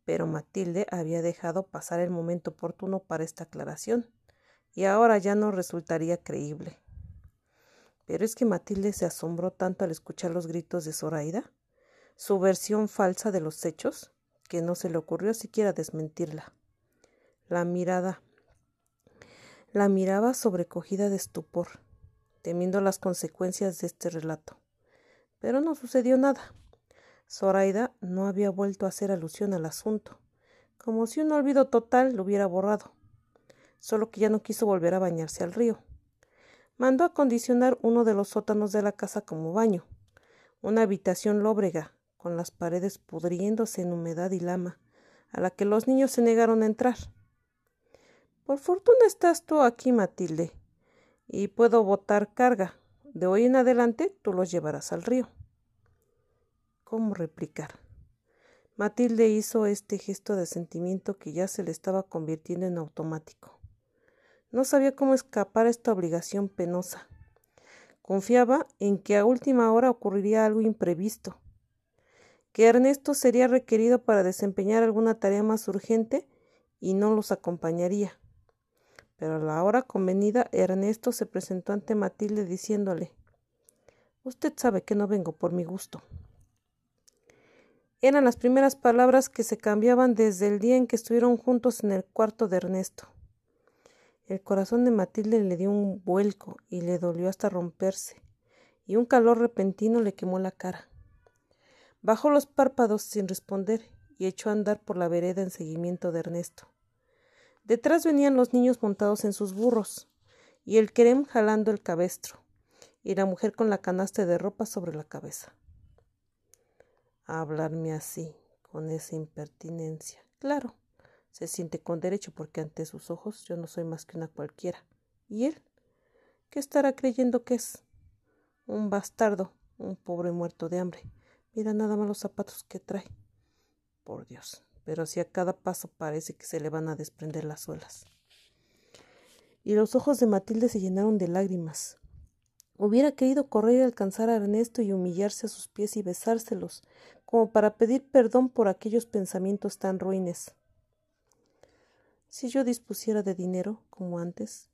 Pero Matilde había dejado pasar el momento oportuno para esta aclaración, y ahora ya no resultaría creíble. Pero es que Matilde se asombró tanto al escuchar los gritos de Zoraida, su versión falsa de los hechos, que no se le ocurrió siquiera desmentirla. La mirada la miraba sobrecogida de estupor, temiendo las consecuencias de este relato. Pero no sucedió nada. Zoraida no había vuelto a hacer alusión al asunto, como si un olvido total lo hubiera borrado, solo que ya no quiso volver a bañarse al río. Mandó acondicionar uno de los sótanos de la casa como baño, una habitación lóbrega, con las paredes pudriéndose en humedad y lama, a la que los niños se negaron a entrar. Por fortuna estás tú aquí, Matilde, y puedo botar carga. De hoy en adelante tú los llevarás al río. ¿Cómo replicar? Matilde hizo este gesto de sentimiento que ya se le estaba convirtiendo en automático. No sabía cómo escapar a esta obligación penosa. Confiaba en que a última hora ocurriría algo imprevisto, que Ernesto sería requerido para desempeñar alguna tarea más urgente y no los acompañaría. Pero a la hora convenida Ernesto se presentó ante Matilde diciéndole Usted sabe que no vengo por mi gusto. Eran las primeras palabras que se cambiaban desde el día en que estuvieron juntos en el cuarto de Ernesto. El corazón de Matilde le dio un vuelco y le dolió hasta romperse, y un calor repentino le quemó la cara. Bajó los párpados sin responder y echó a andar por la vereda en seguimiento de Ernesto. Detrás venían los niños montados en sus burros, y el querem jalando el cabestro, y la mujer con la canasta de ropa sobre la cabeza. Hablarme así, con esa impertinencia. Claro, se siente con derecho porque ante sus ojos yo no soy más que una cualquiera. ¿Y él? ¿Qué estará creyendo que es? Un bastardo, un pobre muerto de hambre Mira nada más los zapatos que trae. Por Dios, pero si a cada paso parece que se le van a desprender las suelas. Y los ojos de Matilde se llenaron de lágrimas. Hubiera querido correr y alcanzar a Ernesto y humillarse a sus pies y besárselos, como para pedir perdón por aquellos pensamientos tan ruines. Si yo dispusiera de dinero, como antes,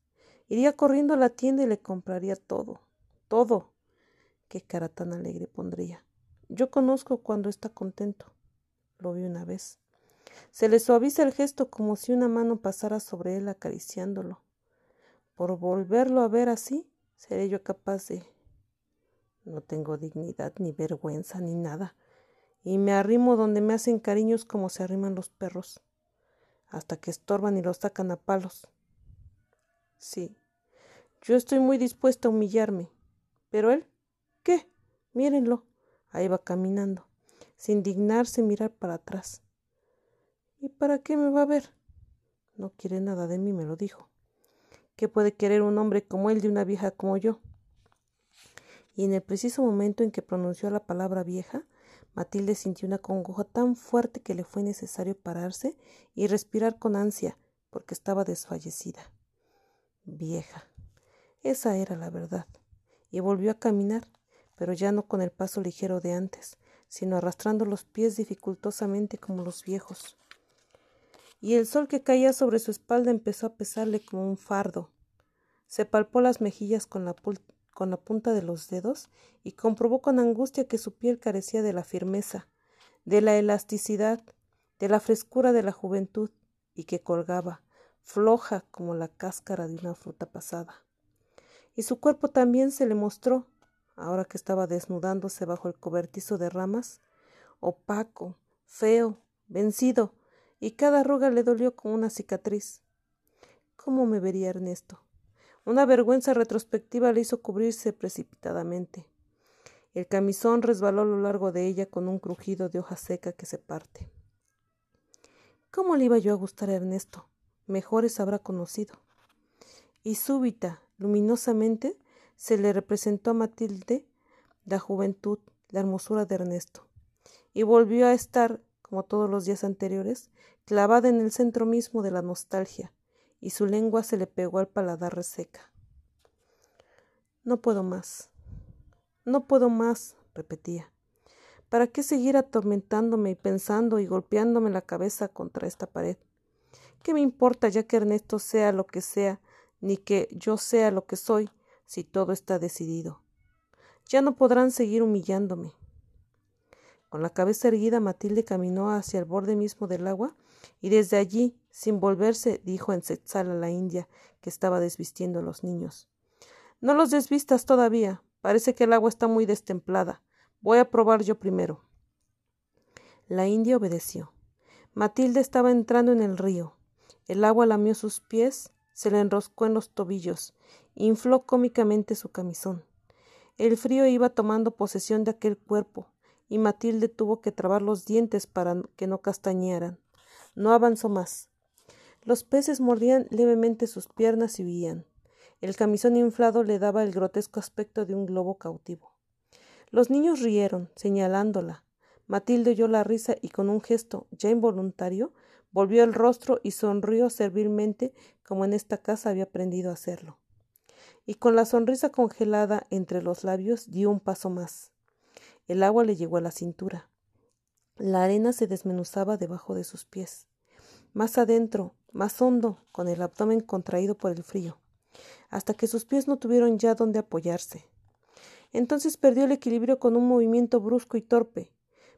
iría corriendo a la tienda y le compraría todo, todo. Qué cara tan alegre pondría. Yo conozco cuando está contento. Lo vi una vez. Se le suaviza el gesto como si una mano pasara sobre él acariciándolo. Por volverlo a ver así, seré yo capaz de... No tengo dignidad, ni vergüenza, ni nada, y me arrimo donde me hacen cariños como se arriman los perros, hasta que estorban y los sacan a palos. Sí, yo estoy muy dispuesta a humillarme. Pero él, ¿qué? Mírenlo. Ahí va caminando, sin dignarse mirar para atrás. ¿Y para qué me va a ver? No quiere nada de mí, me lo dijo. ¿Qué puede querer un hombre como él de una vieja como yo? Y en el preciso momento en que pronunció la palabra vieja, Matilde sintió una congoja tan fuerte que le fue necesario pararse y respirar con ansia, porque estaba desfallecida. Vieja. Esa era la verdad. Y volvió a caminar, pero ya no con el paso ligero de antes, sino arrastrando los pies dificultosamente como los viejos. Y el sol que caía sobre su espalda empezó a pesarle como un fardo. Se palpó las mejillas con la, con la punta de los dedos y comprobó con angustia que su piel carecía de la firmeza, de la elasticidad, de la frescura de la juventud, y que colgaba, floja como la cáscara de una fruta pasada. Y su cuerpo también se le mostró, ahora que estaba desnudándose bajo el cobertizo de ramas, opaco, feo, vencido, y cada arruga le dolió como una cicatriz. ¿Cómo me vería Ernesto? Una vergüenza retrospectiva le hizo cubrirse precipitadamente. El camisón resbaló a lo largo de ella con un crujido de hoja seca que se parte. ¿Cómo le iba yo a gustar a Ernesto? Mejores habrá conocido. Y súbita, luminosamente, se le representó a Matilde la juventud, la hermosura de Ernesto, y volvió a estar, como todos los días anteriores, clavada en el centro mismo de la nostalgia, y su lengua se le pegó al paladar reseca. No puedo más. No puedo más, repetía. ¿Para qué seguir atormentándome y pensando y golpeándome la cabeza contra esta pared? ¿Qué me importa ya que Ernesto sea lo que sea, ni que yo sea lo que soy, si todo está decidido? Ya no podrán seguir humillándome. Con la cabeza erguida, Matilde caminó hacia el borde mismo del agua y desde allí, sin volverse, dijo en Setzal a la india que estaba desvistiendo a los niños. No los desvistas todavía. Parece que el agua está muy destemplada. Voy a probar yo primero. La india obedeció. Matilde estaba entrando en el río. El agua lamió sus pies, se le enroscó en los tobillos, infló cómicamente su camisón. El frío iba tomando posesión de aquel cuerpo, y Matilde tuvo que trabar los dientes para que no castañearan. No avanzó más. Los peces mordían levemente sus piernas y huían. El camisón inflado le daba el grotesco aspecto de un globo cautivo. Los niños rieron, señalándola. Matilde oyó la risa y con un gesto ya involuntario volvió el rostro y sonrió servilmente como en esta casa había aprendido a hacerlo y con la sonrisa congelada entre los labios dio un paso más. El agua le llegó a la cintura. La arena se desmenuzaba debajo de sus pies. Más adentro, más hondo, con el abdomen contraído por el frío, hasta que sus pies no tuvieron ya donde apoyarse. Entonces perdió el equilibrio con un movimiento brusco y torpe,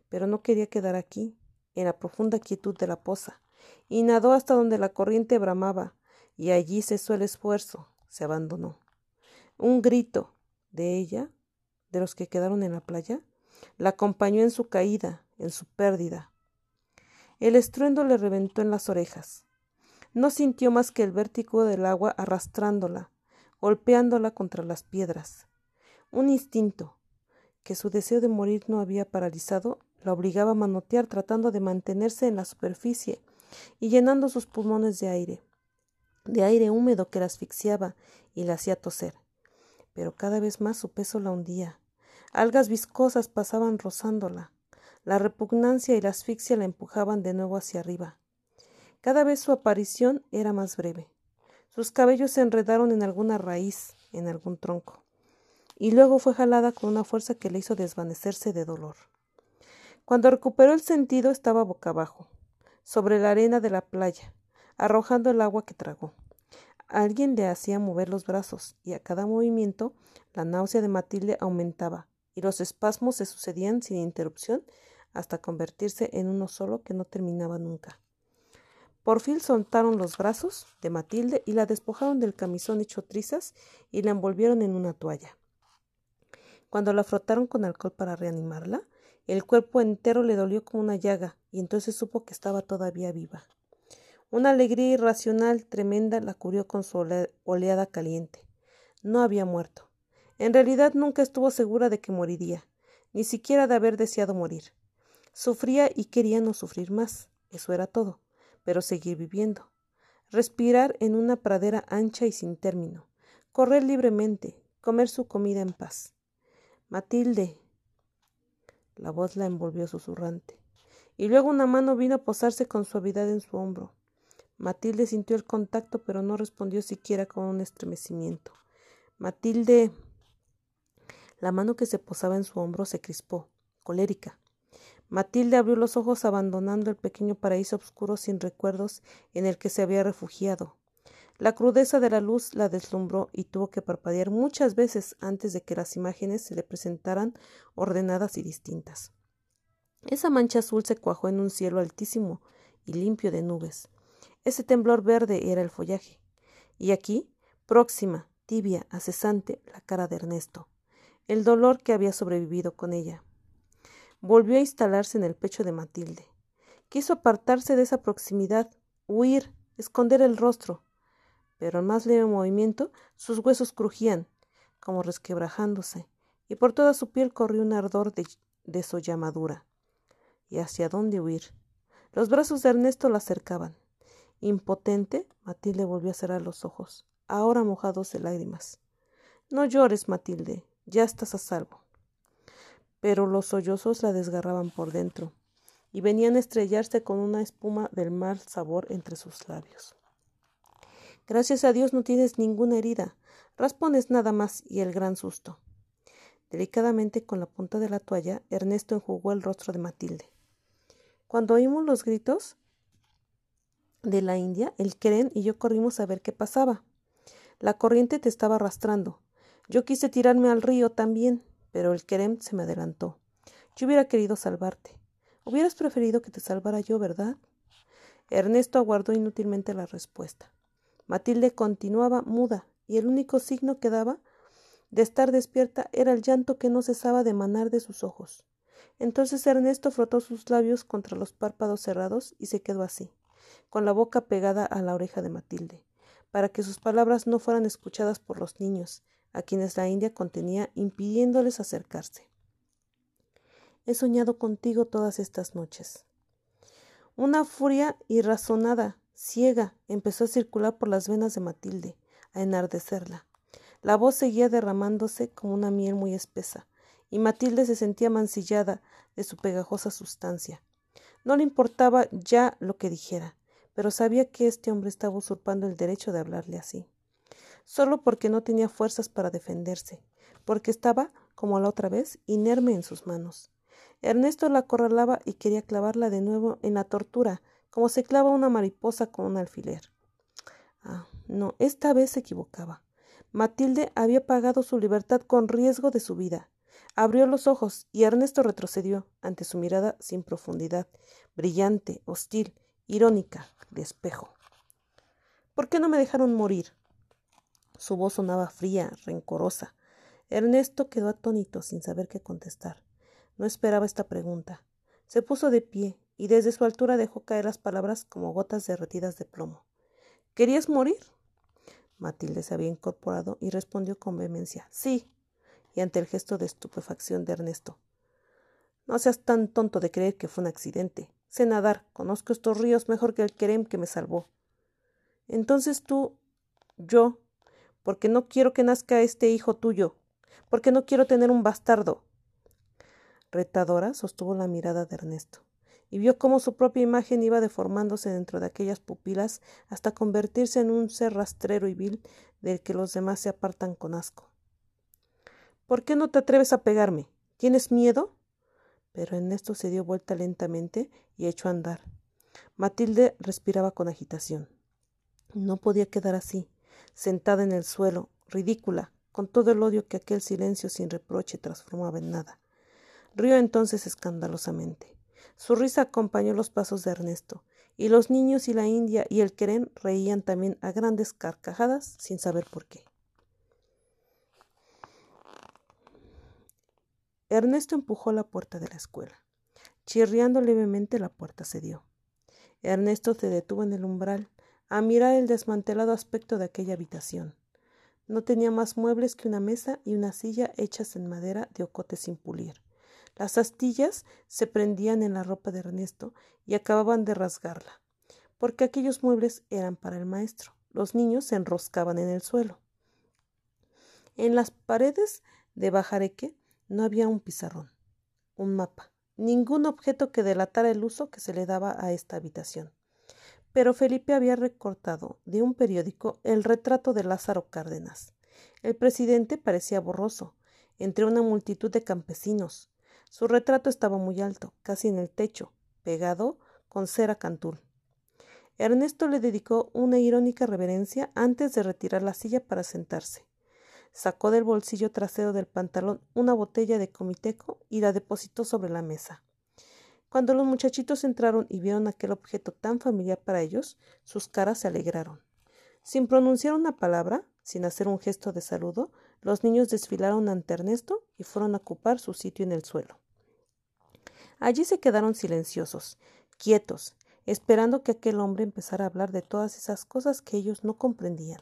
pero no quería quedar aquí, en la profunda quietud de la poza, y nadó hasta donde la corriente bramaba, y allí cesó el esfuerzo, se abandonó. Un grito de ella, de los que quedaron en la playa, la acompañó en su caída, en su pérdida. El estruendo le reventó en las orejas. No sintió más que el vértigo del agua arrastrándola, golpeándola contra las piedras. Un instinto, que su deseo de morir no había paralizado, la obligaba a manotear tratando de mantenerse en la superficie y llenando sus pulmones de aire, de aire húmedo que la asfixiaba y la hacía toser pero cada vez más su peso la hundía. Algas viscosas pasaban rozándola. La repugnancia y la asfixia la empujaban de nuevo hacia arriba. Cada vez su aparición era más breve. Sus cabellos se enredaron en alguna raíz, en algún tronco, y luego fue jalada con una fuerza que le hizo desvanecerse de dolor. Cuando recuperó el sentido estaba boca abajo, sobre la arena de la playa, arrojando el agua que tragó. Alguien le hacía mover los brazos, y a cada movimiento la náusea de Matilde aumentaba, y los espasmos se sucedían sin interrupción hasta convertirse en uno solo que no terminaba nunca. Por fin soltaron los brazos de Matilde y la despojaron del camisón hecho trizas y la envolvieron en una toalla. Cuando la frotaron con alcohol para reanimarla, el cuerpo entero le dolió como una llaga y entonces supo que estaba todavía viva. Una alegría irracional tremenda la cubrió con su oleada caliente. No había muerto. En realidad nunca estuvo segura de que moriría, ni siquiera de haber deseado morir. Sufría y quería no sufrir más, eso era todo, pero seguir viviendo. Respirar en una pradera ancha y sin término, correr libremente, comer su comida en paz. Matilde. La voz la envolvió susurrante, y luego una mano vino a posarse con suavidad en su hombro. Matilde sintió el contacto, pero no respondió siquiera con un estremecimiento. Matilde. La mano que se posaba en su hombro se crispó, colérica. Matilde abrió los ojos abandonando el pequeño paraíso oscuro sin recuerdos en el que se había refugiado. La crudeza de la luz la deslumbró y tuvo que parpadear muchas veces antes de que las imágenes se le presentaran ordenadas y distintas. Esa mancha azul se cuajó en un cielo altísimo y limpio de nubes. Ese temblor verde era el follaje. Y aquí, próxima, tibia, acesante, la cara de Ernesto, el dolor que había sobrevivido con ella. Volvió a instalarse en el pecho de Matilde. Quiso apartarse de esa proximidad, huir, esconder el rostro, pero al más leve movimiento sus huesos crujían, como resquebrajándose, y por toda su piel corrió un ardor de, de llamadura. ¿Y hacia dónde huir? Los brazos de Ernesto la acercaban. Impotente, Matilde volvió a cerrar los ojos, ahora mojados de lágrimas. No llores, Matilde, ya estás a salvo. Pero los sollozos la desgarraban por dentro y venían a estrellarse con una espuma del mal sabor entre sus labios. Gracias a Dios no tienes ninguna herida, raspones nada más y el gran susto. Delicadamente con la punta de la toalla, Ernesto enjugó el rostro de Matilde. Cuando oímos los gritos, de la India, el Keren y yo corrimos a ver qué pasaba. La corriente te estaba arrastrando. Yo quise tirarme al río también, pero el Kerem se me adelantó. Yo hubiera querido salvarte. Hubieras preferido que te salvara yo, ¿verdad? Ernesto aguardó inútilmente la respuesta. Matilde continuaba muda, y el único signo que daba de estar despierta era el llanto que no cesaba de emanar de sus ojos. Entonces Ernesto frotó sus labios contra los párpados cerrados y se quedó así con la boca pegada a la oreja de Matilde, para que sus palabras no fueran escuchadas por los niños, a quienes la India contenía, impidiéndoles acercarse. He soñado contigo todas estas noches. Una furia irrazonada, ciega, empezó a circular por las venas de Matilde, a enardecerla. La voz seguía derramándose como una miel muy espesa, y Matilde se sentía mancillada de su pegajosa sustancia. No le importaba ya lo que dijera, pero sabía que este hombre estaba usurpando el derecho de hablarle así, solo porque no tenía fuerzas para defenderse, porque estaba, como la otra vez, inerme en sus manos. Ernesto la acorralaba y quería clavarla de nuevo en la tortura, como se clava una mariposa con un alfiler. Ah, no, esta vez se equivocaba. Matilde había pagado su libertad con riesgo de su vida. Abrió los ojos y Ernesto retrocedió ante su mirada sin profundidad, brillante, hostil, irónica, de espejo. ¿Por qué no me dejaron morir? Su voz sonaba fría, rencorosa. Ernesto quedó atónito sin saber qué contestar. No esperaba esta pregunta. Se puso de pie y desde su altura dejó caer las palabras como gotas derretidas de plomo. ¿Querías morir? Matilde se había incorporado y respondió con vehemencia Sí. Y ante el gesto de estupefacción de Ernesto. No seas tan tonto de creer que fue un accidente. Sé nadar, conozco estos ríos mejor que el querem que me salvó. Entonces tú, yo, porque no quiero que nazca este hijo tuyo, porque no quiero tener un bastardo. Retadora sostuvo la mirada de Ernesto y vio cómo su propia imagen iba deformándose dentro de aquellas pupilas hasta convertirse en un ser rastrero y vil del que los demás se apartan con asco. ¿Por qué no te atreves a pegarme? ¿Tienes miedo? pero Ernesto se dio vuelta lentamente y echó a andar. Matilde respiraba con agitación. No podía quedar así, sentada en el suelo, ridícula, con todo el odio que aquel silencio sin reproche transformaba en nada. Rió entonces escandalosamente. Su risa acompañó los pasos de Ernesto, y los niños y la India y el querén reían también a grandes carcajadas sin saber por qué. Ernesto empujó la puerta de la escuela. Chirriando levemente la puerta cedió. Ernesto se detuvo en el umbral a mirar el desmantelado aspecto de aquella habitación. No tenía más muebles que una mesa y una silla hechas en madera de ocote sin pulir. Las astillas se prendían en la ropa de Ernesto y acababan de rasgarla, porque aquellos muebles eran para el maestro. Los niños se enroscaban en el suelo. En las paredes de bajareque no había un pizarrón, un mapa, ningún objeto que delatara el uso que se le daba a esta habitación. Pero Felipe había recortado de un periódico el retrato de Lázaro Cárdenas. El presidente parecía borroso, entre una multitud de campesinos. Su retrato estaba muy alto, casi en el techo, pegado con cera cantul. Ernesto le dedicó una irónica reverencia antes de retirar la silla para sentarse. Sacó del bolsillo trasero del pantalón una botella de comiteco y la depositó sobre la mesa. Cuando los muchachitos entraron y vieron aquel objeto tan familiar para ellos, sus caras se alegraron. Sin pronunciar una palabra, sin hacer un gesto de saludo, los niños desfilaron ante Ernesto y fueron a ocupar su sitio en el suelo. Allí se quedaron silenciosos, quietos, esperando que aquel hombre empezara a hablar de todas esas cosas que ellos no comprendían.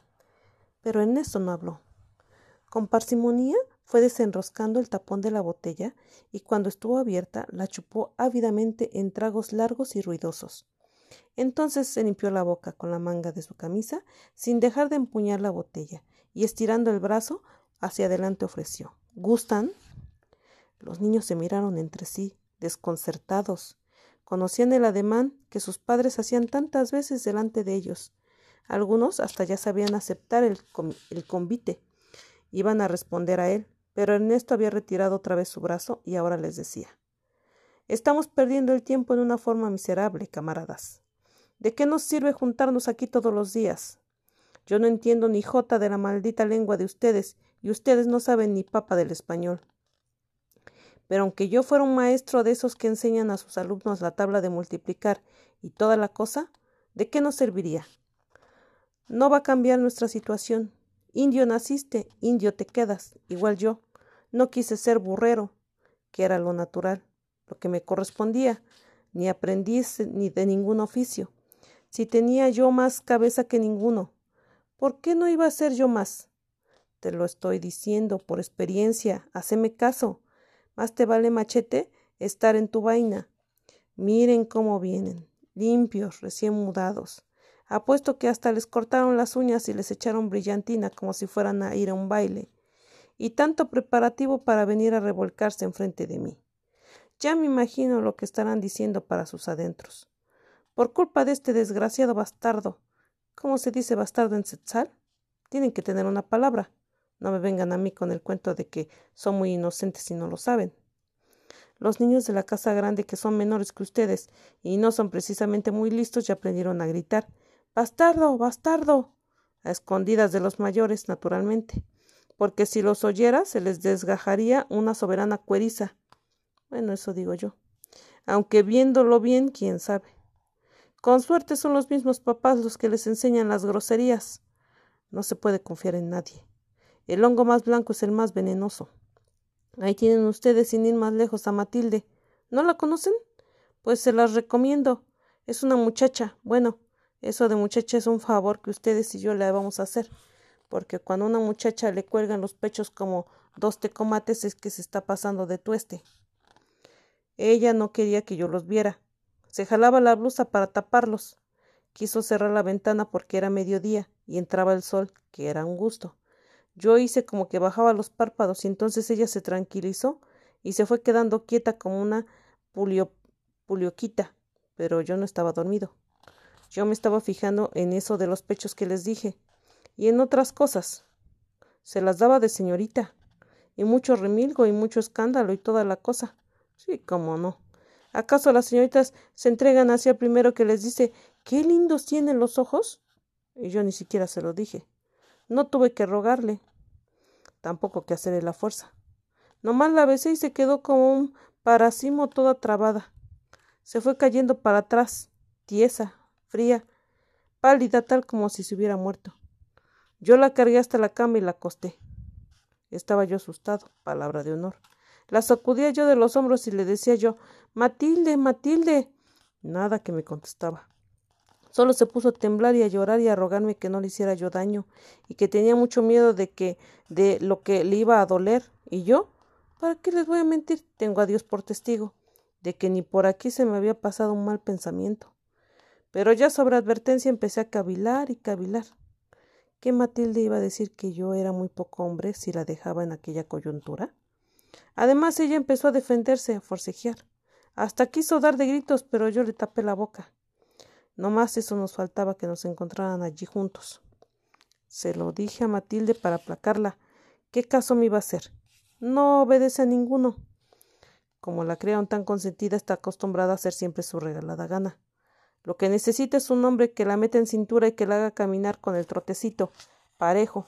Pero Ernesto no habló. Con parsimonía fue desenroscando el tapón de la botella y cuando estuvo abierta la chupó ávidamente en tragos largos y ruidosos. Entonces se limpió la boca con la manga de su camisa sin dejar de empuñar la botella y estirando el brazo hacia adelante ofreció ¿Gustan? Los niños se miraron entre sí, desconcertados. Conocían el ademán que sus padres hacían tantas veces delante de ellos. Algunos hasta ya sabían aceptar el, el convite. Iban a responder a él, pero Ernesto había retirado otra vez su brazo y ahora les decía Estamos perdiendo el tiempo en una forma miserable, camaradas. ¿De qué nos sirve juntarnos aquí todos los días? Yo no entiendo ni jota de la maldita lengua de ustedes, y ustedes no saben ni papa del español. Pero aunque yo fuera un maestro de esos que enseñan a sus alumnos la tabla de multiplicar y toda la cosa, ¿de qué nos serviría? No va a cambiar nuestra situación. Indio naciste, indio te quedas, igual yo. No quise ser burrero, que era lo natural, lo que me correspondía, ni aprendiz ni de ningún oficio. Si tenía yo más cabeza que ninguno, ¿por qué no iba a ser yo más? Te lo estoy diciendo por experiencia, haceme caso. Más te vale machete estar en tu vaina. Miren cómo vienen, limpios, recién mudados. Apuesto que hasta les cortaron las uñas y les echaron brillantina como si fueran a ir a un baile. Y tanto preparativo para venir a revolcarse enfrente de mí. Ya me imagino lo que estarán diciendo para sus adentros. Por culpa de este desgraciado bastardo. ¿Cómo se dice bastardo en Setzal? Tienen que tener una palabra. No me vengan a mí con el cuento de que son muy inocentes y no lo saben. Los niños de la casa grande que son menores que ustedes y no son precisamente muy listos ya aprendieron a gritar Bastardo. bastardo. a escondidas de los mayores, naturalmente, porque si los oyera se les desgajaría una soberana cueriza. Bueno, eso digo yo. Aunque viéndolo bien, quién sabe. Con suerte son los mismos papás los que les enseñan las groserías. No se puede confiar en nadie. El hongo más blanco es el más venenoso. Ahí tienen ustedes sin ir más lejos a Matilde. ¿No la conocen? Pues se las recomiendo. Es una muchacha. Bueno, eso de muchacha es un favor que ustedes y yo le vamos a hacer. Porque cuando a una muchacha le cuelgan los pechos como dos tecomates es que se está pasando de tueste. Ella no quería que yo los viera. Se jalaba la blusa para taparlos. Quiso cerrar la ventana porque era mediodía y entraba el sol, que era un gusto. Yo hice como que bajaba los párpados y entonces ella se tranquilizó y se fue quedando quieta como una pulio, pulioquita, pero yo no estaba dormido. Yo me estaba fijando en eso de los pechos que les dije y en otras cosas. Se las daba de señorita y mucho remilgo y mucho escándalo y toda la cosa. Sí, cómo no. ¿Acaso las señoritas se entregan hacia el primero que les dice qué lindos tienen los ojos? Y yo ni siquiera se lo dije. No tuve que rogarle, tampoco que hacerle la fuerza. Nomás la besé y se quedó como un paracimo toda trabada. Se fue cayendo para atrás, tiesa, fría, pálida tal como si se hubiera muerto. Yo la cargué hasta la cama y la acosté. Estaba yo asustado, palabra de honor. La sacudía yo de los hombros y le decía yo Matilde, Matilde. Nada que me contestaba. Solo se puso a temblar y a llorar y a rogarme que no le hiciera yo daño y que tenía mucho miedo de que de lo que le iba a doler. Y yo, ¿para qué les voy a mentir? Tengo a Dios por testigo de que ni por aquí se me había pasado un mal pensamiento. Pero ya sobre advertencia empecé a cavilar y cavilar. ¿Qué Matilde iba a decir que yo era muy poco hombre si la dejaba en aquella coyuntura? Además ella empezó a defenderse, a forcejear. Hasta quiso dar de gritos, pero yo le tapé la boca. No más eso nos faltaba que nos encontraran allí juntos. Se lo dije a Matilde para aplacarla. ¿Qué caso me iba a hacer? No obedece a ninguno. Como la crearon tan consentida, está acostumbrada a hacer siempre su regalada gana. Lo que necesita es un hombre que la meta en cintura y que la haga caminar con el trotecito, parejo.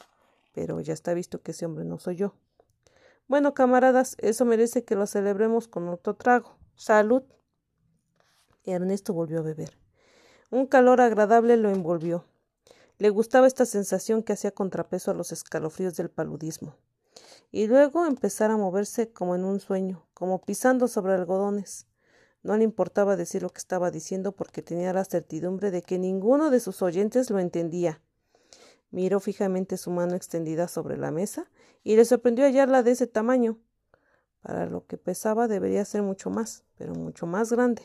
Pero ya está visto que ese hombre no soy yo. Bueno, camaradas, eso merece que lo celebremos con otro trago. Salud. Ernesto volvió a beber. Un calor agradable lo envolvió. Le gustaba esta sensación que hacía contrapeso a los escalofríos del paludismo. Y luego empezar a moverse como en un sueño, como pisando sobre algodones. No le importaba decir lo que estaba diciendo porque tenía la certidumbre de que ninguno de sus oyentes lo entendía. Miró fijamente su mano extendida sobre la mesa y le sorprendió hallarla de ese tamaño. Para lo que pesaba debería ser mucho más, pero mucho más grande.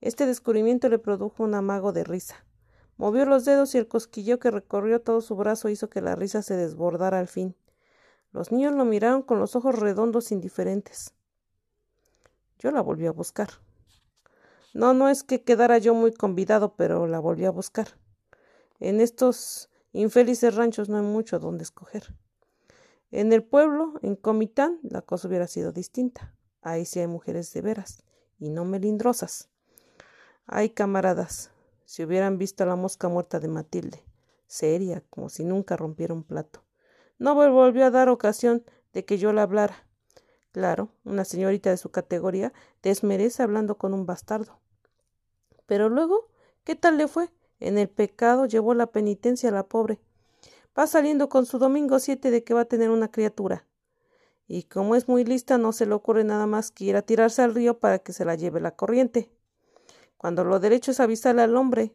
Este descubrimiento le produjo un amago de risa. Movió los dedos y el cosquilleo que recorrió todo su brazo hizo que la risa se desbordara al fin. Los niños lo miraron con los ojos redondos indiferentes. Yo la volví a buscar. No, no es que quedara yo muy convidado, pero la volví a buscar. En estos infelices ranchos no hay mucho donde escoger. En el pueblo, en Comitán, la cosa hubiera sido distinta. Ahí sí hay mujeres de veras, y no melindrosas. Ay, camaradas, si hubieran visto a la mosca muerta de Matilde, seria, como si nunca rompiera un plato. No volvió a dar ocasión de que yo la hablara. Claro, una señorita de su categoría desmerece hablando con un bastardo. Pero luego, ¿qué tal le fue? En el pecado llevó la penitencia a la pobre. Va saliendo con su domingo siete de que va a tener una criatura. Y como es muy lista, no se le ocurre nada más que ir a tirarse al río para que se la lleve la corriente. Cuando lo derecho es avisarle al hombre.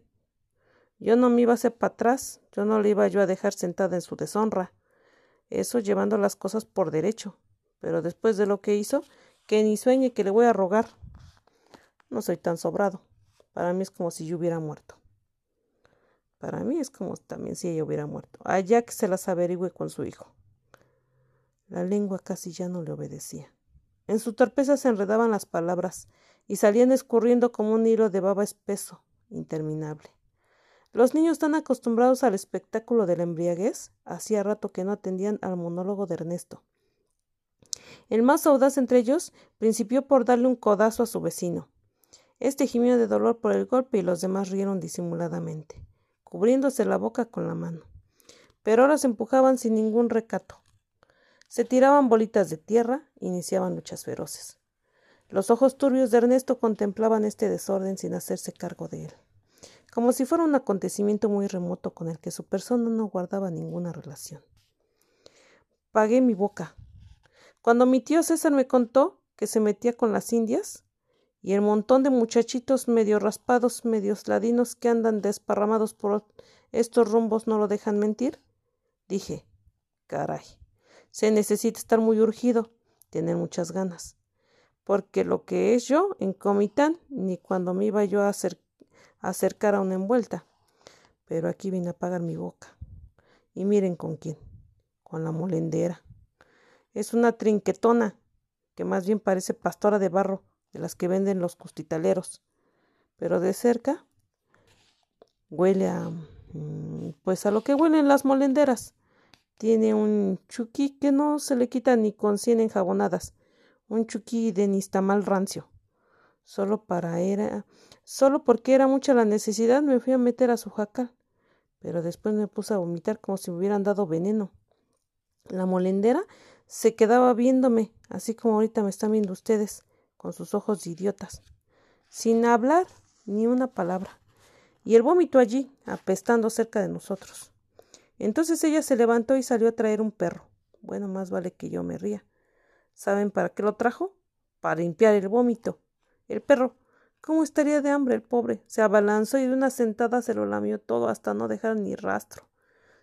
Yo no me iba a hacer para atrás, yo no le iba yo a dejar sentada en su deshonra. Eso llevando las cosas por derecho pero después de lo que hizo, que ni sueñe que le voy a rogar. No soy tan sobrado. Para mí es como si yo hubiera muerto. Para mí es como también si ella hubiera muerto. Allá que se las averigüe con su hijo. La lengua casi ya no le obedecía. En su torpeza se enredaban las palabras y salían escurriendo como un hilo de baba espeso, interminable. Los niños tan acostumbrados al espectáculo de la embriaguez, hacía rato que no atendían al monólogo de Ernesto. El más audaz entre ellos principió por darle un codazo a su vecino. Este gimió de dolor por el golpe y los demás rieron disimuladamente, cubriéndose la boca con la mano. Pero ahora se empujaban sin ningún recato. Se tiraban bolitas de tierra, iniciaban luchas feroces. Los ojos turbios de Ernesto contemplaban este desorden sin hacerse cargo de él, como si fuera un acontecimiento muy remoto con el que su persona no guardaba ninguna relación. Pagué mi boca, cuando mi tío César me contó que se metía con las indias y el montón de muchachitos medio raspados, medios ladinos que andan desparramados por estos rumbos no lo dejan mentir, dije, caray, se necesita estar muy urgido, tener muchas ganas, porque lo que es yo en Comitán, ni cuando me iba yo a, acercar a una envuelta, pero aquí vine a pagar mi boca. Y miren con quién, con la molendera. Es una trinquetona, que más bien parece pastora de barro, de las que venden los costitaleros. Pero de cerca huele a... Mm, pues a lo que huelen las molenderas. Tiene un chuquí que no se le quita ni con cien enjabonadas. Un chuquí de nistamal rancio. Solo para era... Solo porque era mucha la necesidad me fui a meter a su jacal. Pero después me puse a vomitar como si me hubieran dado veneno. La molendera se quedaba viéndome, así como ahorita me están viendo ustedes, con sus ojos idiotas, sin hablar ni una palabra, y el vómito allí, apestando cerca de nosotros. Entonces ella se levantó y salió a traer un perro. Bueno, más vale que yo me ría. ¿Saben para qué lo trajo? Para limpiar el vómito. El perro, ¿cómo estaría de hambre el pobre? Se abalanzó y de una sentada se lo lamió todo hasta no dejar ni rastro.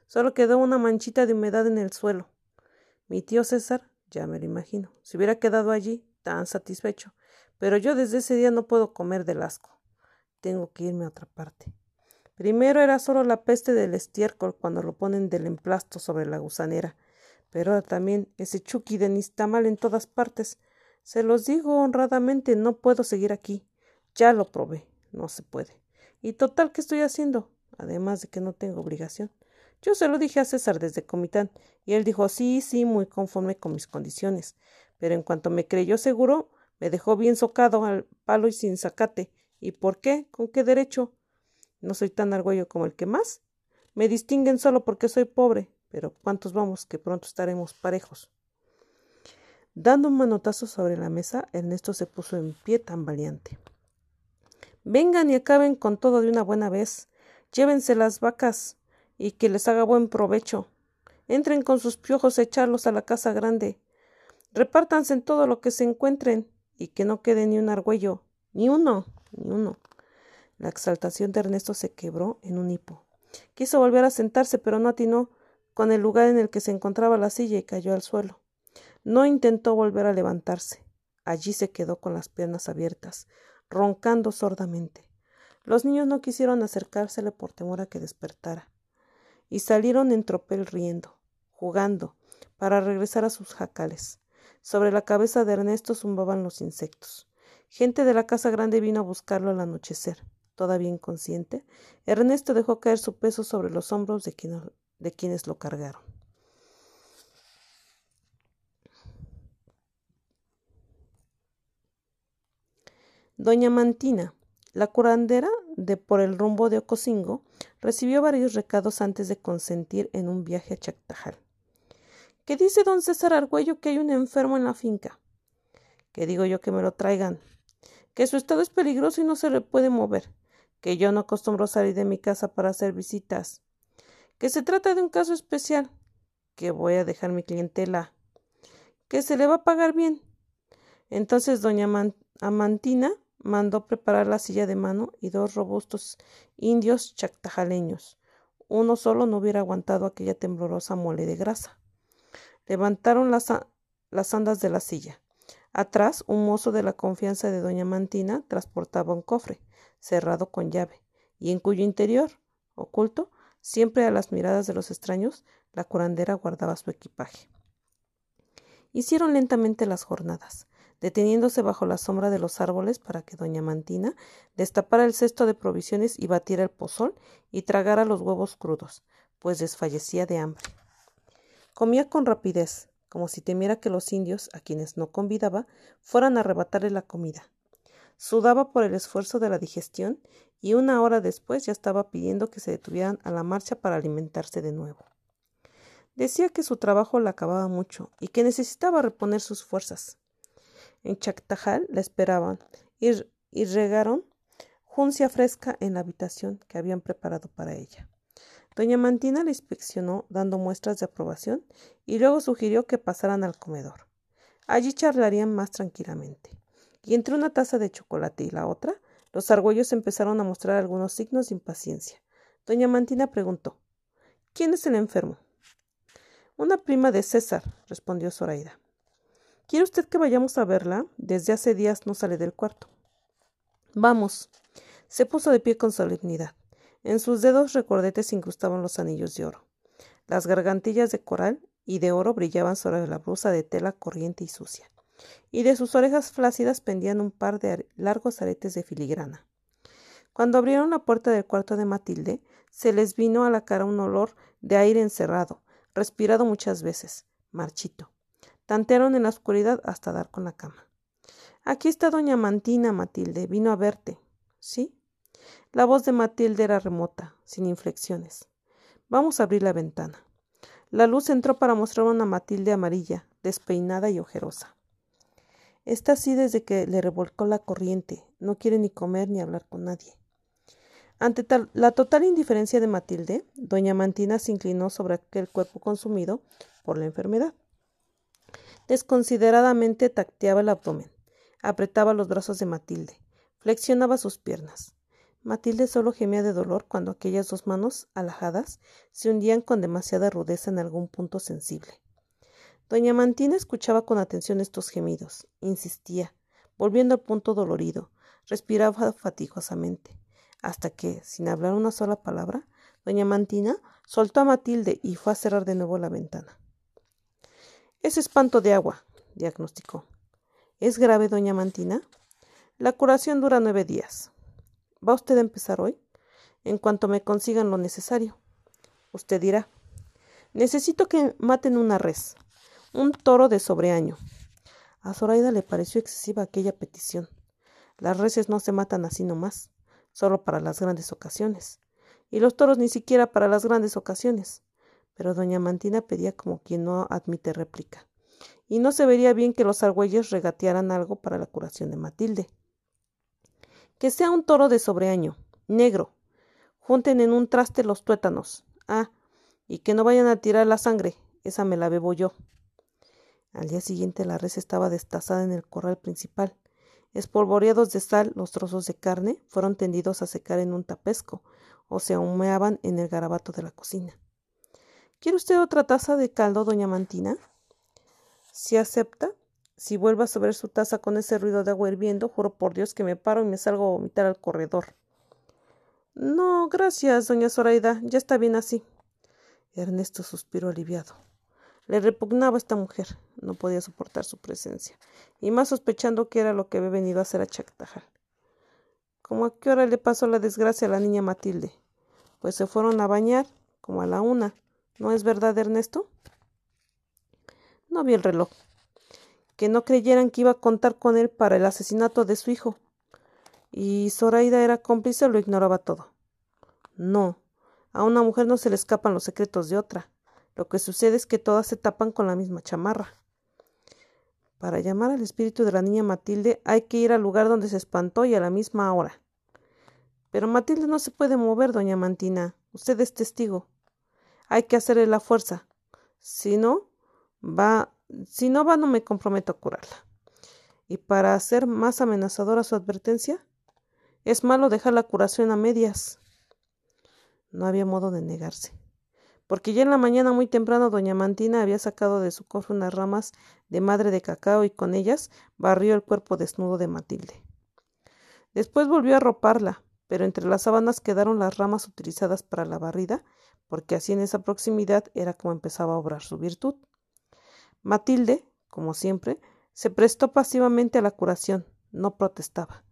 Solo quedó una manchita de humedad en el suelo. Mi tío César, ya me lo imagino, se hubiera quedado allí tan satisfecho, pero yo desde ese día no puedo comer del asco. Tengo que irme a otra parte. Primero era solo la peste del estiércol cuando lo ponen del emplasto sobre la gusanera, pero ahora también ese chuki de nistamal en todas partes. Se los digo honradamente, no puedo seguir aquí. Ya lo probé, no se puede. Y total, ¿qué estoy haciendo? Además de que no tengo obligación. Yo se lo dije a César desde Comitán, y él dijo sí, sí, muy conforme con mis condiciones. Pero en cuanto me creyó seguro, me dejó bien socado al palo y sin sacate. ¿Y por qué? ¿Con qué derecho? No soy tan argüello como el que más. Me distinguen solo porque soy pobre, pero ¿cuántos vamos que pronto estaremos parejos? Dando un manotazo sobre la mesa, Ernesto se puso en pie tan valiente. Vengan y acaben con todo de una buena vez. Llévense las vacas y que les haga buen provecho. Entren con sus piojos a echarlos a la casa grande. Repártanse en todo lo que se encuentren y que no quede ni un argüello, Ni uno, ni uno. La exaltación de Ernesto se quebró en un hipo. Quiso volver a sentarse, pero no atinó con el lugar en el que se encontraba la silla y cayó al suelo. No intentó volver a levantarse. Allí se quedó con las piernas abiertas, roncando sordamente. Los niños no quisieron acercársele por temor a que despertara, y salieron en tropel riendo, jugando, para regresar a sus jacales. Sobre la cabeza de Ernesto zumbaban los insectos. Gente de la casa grande vino a buscarlo al anochecer. Todavía inconsciente, Ernesto dejó caer su peso sobre los hombros de, quienes lo cargaron. Doña Mantina, la curandera de por el rumbo de Ocosingo, recibió varios recados antes de consentir en un viaje a Chactajal. ¿Qué dice don César Argüello que hay un enfermo en la finca? Que digo yo que me lo traigan. Que su estado es peligroso y no se le puede mover. Que yo no acostumbro salir de mi casa para hacer visitas. Que se trata de un caso especial. Que voy a dejar mi clientela. Que se le va a pagar bien. Entonces doña Amantina mandó preparar la silla de mano y dos robustos indios chactajaleños. Uno solo no hubiera aguantado aquella temblorosa mole de grasa. Levantaron las, las andas de la silla. Atrás, un mozo de la confianza de doña Mantina transportaba un cofre, cerrado con llave, y en cuyo interior, oculto, siempre a las miradas de los extraños, la curandera guardaba su equipaje. Hicieron lentamente las jornadas deteniéndose bajo la sombra de los árboles para que doña Mantina destapara el cesto de provisiones y batiera el pozol y tragara los huevos crudos, pues desfallecía de hambre. Comía con rapidez, como si temiera que los indios, a quienes no convidaba, fueran a arrebatarle la comida. Sudaba por el esfuerzo de la digestión y una hora después ya estaba pidiendo que se detuvieran a la marcha para alimentarse de nuevo. Decía que su trabajo la acababa mucho y que necesitaba reponer sus fuerzas. En Chactajal la esperaban y, regaron juncia fresca en la habitación que habían preparado para ella. Doña Mantina la inspeccionó dando muestras de aprobación y luego sugirió que pasaran al comedor. Allí charlarían más tranquilamente. Y entre una taza de chocolate y la otra, los argüellos empezaron a mostrar algunos signos de impaciencia. Doña Mantina preguntó ¿Quién es el enfermo? Una prima de César, respondió Zoraida. ¿Quiere usted que vayamos a verla? Desde hace días no sale del cuarto. Vamos. Se puso de pie con solemnidad. En sus dedos recordetes incrustaban los anillos de oro. Las gargantillas de coral y de oro brillaban sobre la blusa de tela corriente y sucia, y de sus orejas flácidas pendían un par de largos aretes de filigrana. Cuando abrieron la puerta del cuarto de Matilde, se les vino a la cara un olor de aire encerrado, respirado muchas veces, marchito. Tantearon en la oscuridad hasta dar con la cama. Aquí está doña Mantina, Matilde. Vino a verte. ¿Sí? La voz de Matilde era remota, sin inflexiones. Vamos a abrir la ventana. La luz entró para mostrar una Matilde amarilla, despeinada y ojerosa. Está así desde que le revolcó la corriente. No quiere ni comer ni hablar con nadie. Ante la total indiferencia de Matilde, doña Mantina se inclinó sobre aquel cuerpo consumido por la enfermedad. Desconsideradamente tacteaba el abdomen, apretaba los brazos de Matilde, flexionaba sus piernas. Matilde solo gemía de dolor cuando aquellas dos manos, alajadas, se hundían con demasiada rudeza en algún punto sensible. Doña Mantina escuchaba con atención estos gemidos, insistía, volviendo al punto dolorido, respiraba fatigosamente, hasta que, sin hablar una sola palabra, doña Mantina soltó a Matilde y fue a cerrar de nuevo la ventana. Es espanto de agua, diagnosticó. ¿Es grave, doña Mantina? La curación dura nueve días. ¿Va usted a empezar hoy? En cuanto me consigan lo necesario. Usted dirá. Necesito que maten una res, un toro de sobreaño. A Zoraida le pareció excesiva aquella petición. Las reses no se matan así nomás, solo para las grandes ocasiones. Y los toros ni siquiera para las grandes ocasiones pero doña Mantina pedía como quien no admite réplica. Y no se vería bien que los argüelles regatearan algo para la curación de Matilde. Que sea un toro de sobreaño, negro. Junten en un traste los tuétanos. Ah, y que no vayan a tirar la sangre, esa me la bebo yo. Al día siguiente la res estaba destazada en el corral principal. Espolvoreados de sal, los trozos de carne fueron tendidos a secar en un tapesco o se humeaban en el garabato de la cocina. ¿Quiere usted otra taza de caldo, doña Mantina? Si acepta, si vuelve a sobre su taza con ese ruido de agua hirviendo, juro por Dios que me paro y me salgo a vomitar al corredor. No, gracias, doña Zoraida, ya está bien así. Ernesto suspiró aliviado. Le repugnaba esta mujer, no podía soportar su presencia, y más sospechando que era lo que había venido a hacer a Chactajal. ¿Cómo a qué hora le pasó la desgracia a la niña Matilde? Pues se fueron a bañar, como a la una. ¿No es verdad, Ernesto? No vi el reloj. Que no creyeran que iba a contar con él para el asesinato de su hijo. Y Zoraida era cómplice o lo ignoraba todo. No, a una mujer no se le escapan los secretos de otra. Lo que sucede es que todas se tapan con la misma chamarra. Para llamar al espíritu de la niña Matilde hay que ir al lugar donde se espantó y a la misma hora. Pero Matilde no se puede mover, doña Mantina. Usted es testigo. Hay que hacerle la fuerza. Si no, va, si no va, no me comprometo a curarla. Y para hacer más amenazadora su advertencia, es malo dejar la curación a medias. No había modo de negarse, porque ya en la mañana muy temprano doña Mantina había sacado de su cofre unas ramas de madre de cacao y con ellas barrió el cuerpo desnudo de Matilde. Después volvió a roparla, pero entre las sábanas quedaron las ramas utilizadas para la barrida porque así en esa proximidad era como empezaba a obrar su virtud. Matilde, como siempre, se prestó pasivamente a la curación, no protestaba,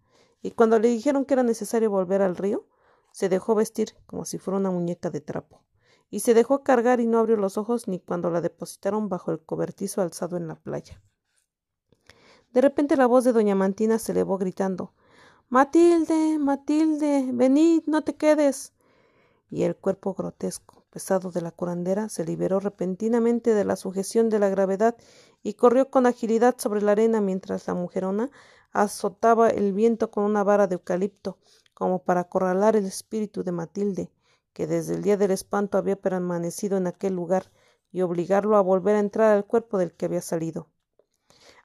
y cuando le dijeron que era necesario volver al río, se dejó vestir como si fuera una muñeca de trapo, y se dejó cargar y no abrió los ojos ni cuando la depositaron bajo el cobertizo alzado en la playa. De repente la voz de doña Mantina se elevó gritando Matilde, Matilde, venid, no te quedes y el cuerpo grotesco, pesado de la curandera, se liberó repentinamente de la sujeción de la gravedad y corrió con agilidad sobre la arena mientras la mujerona azotaba el viento con una vara de eucalipto, como para acorralar el espíritu de Matilde, que desde el día del espanto había permanecido en aquel lugar, y obligarlo a volver a entrar al cuerpo del que había salido.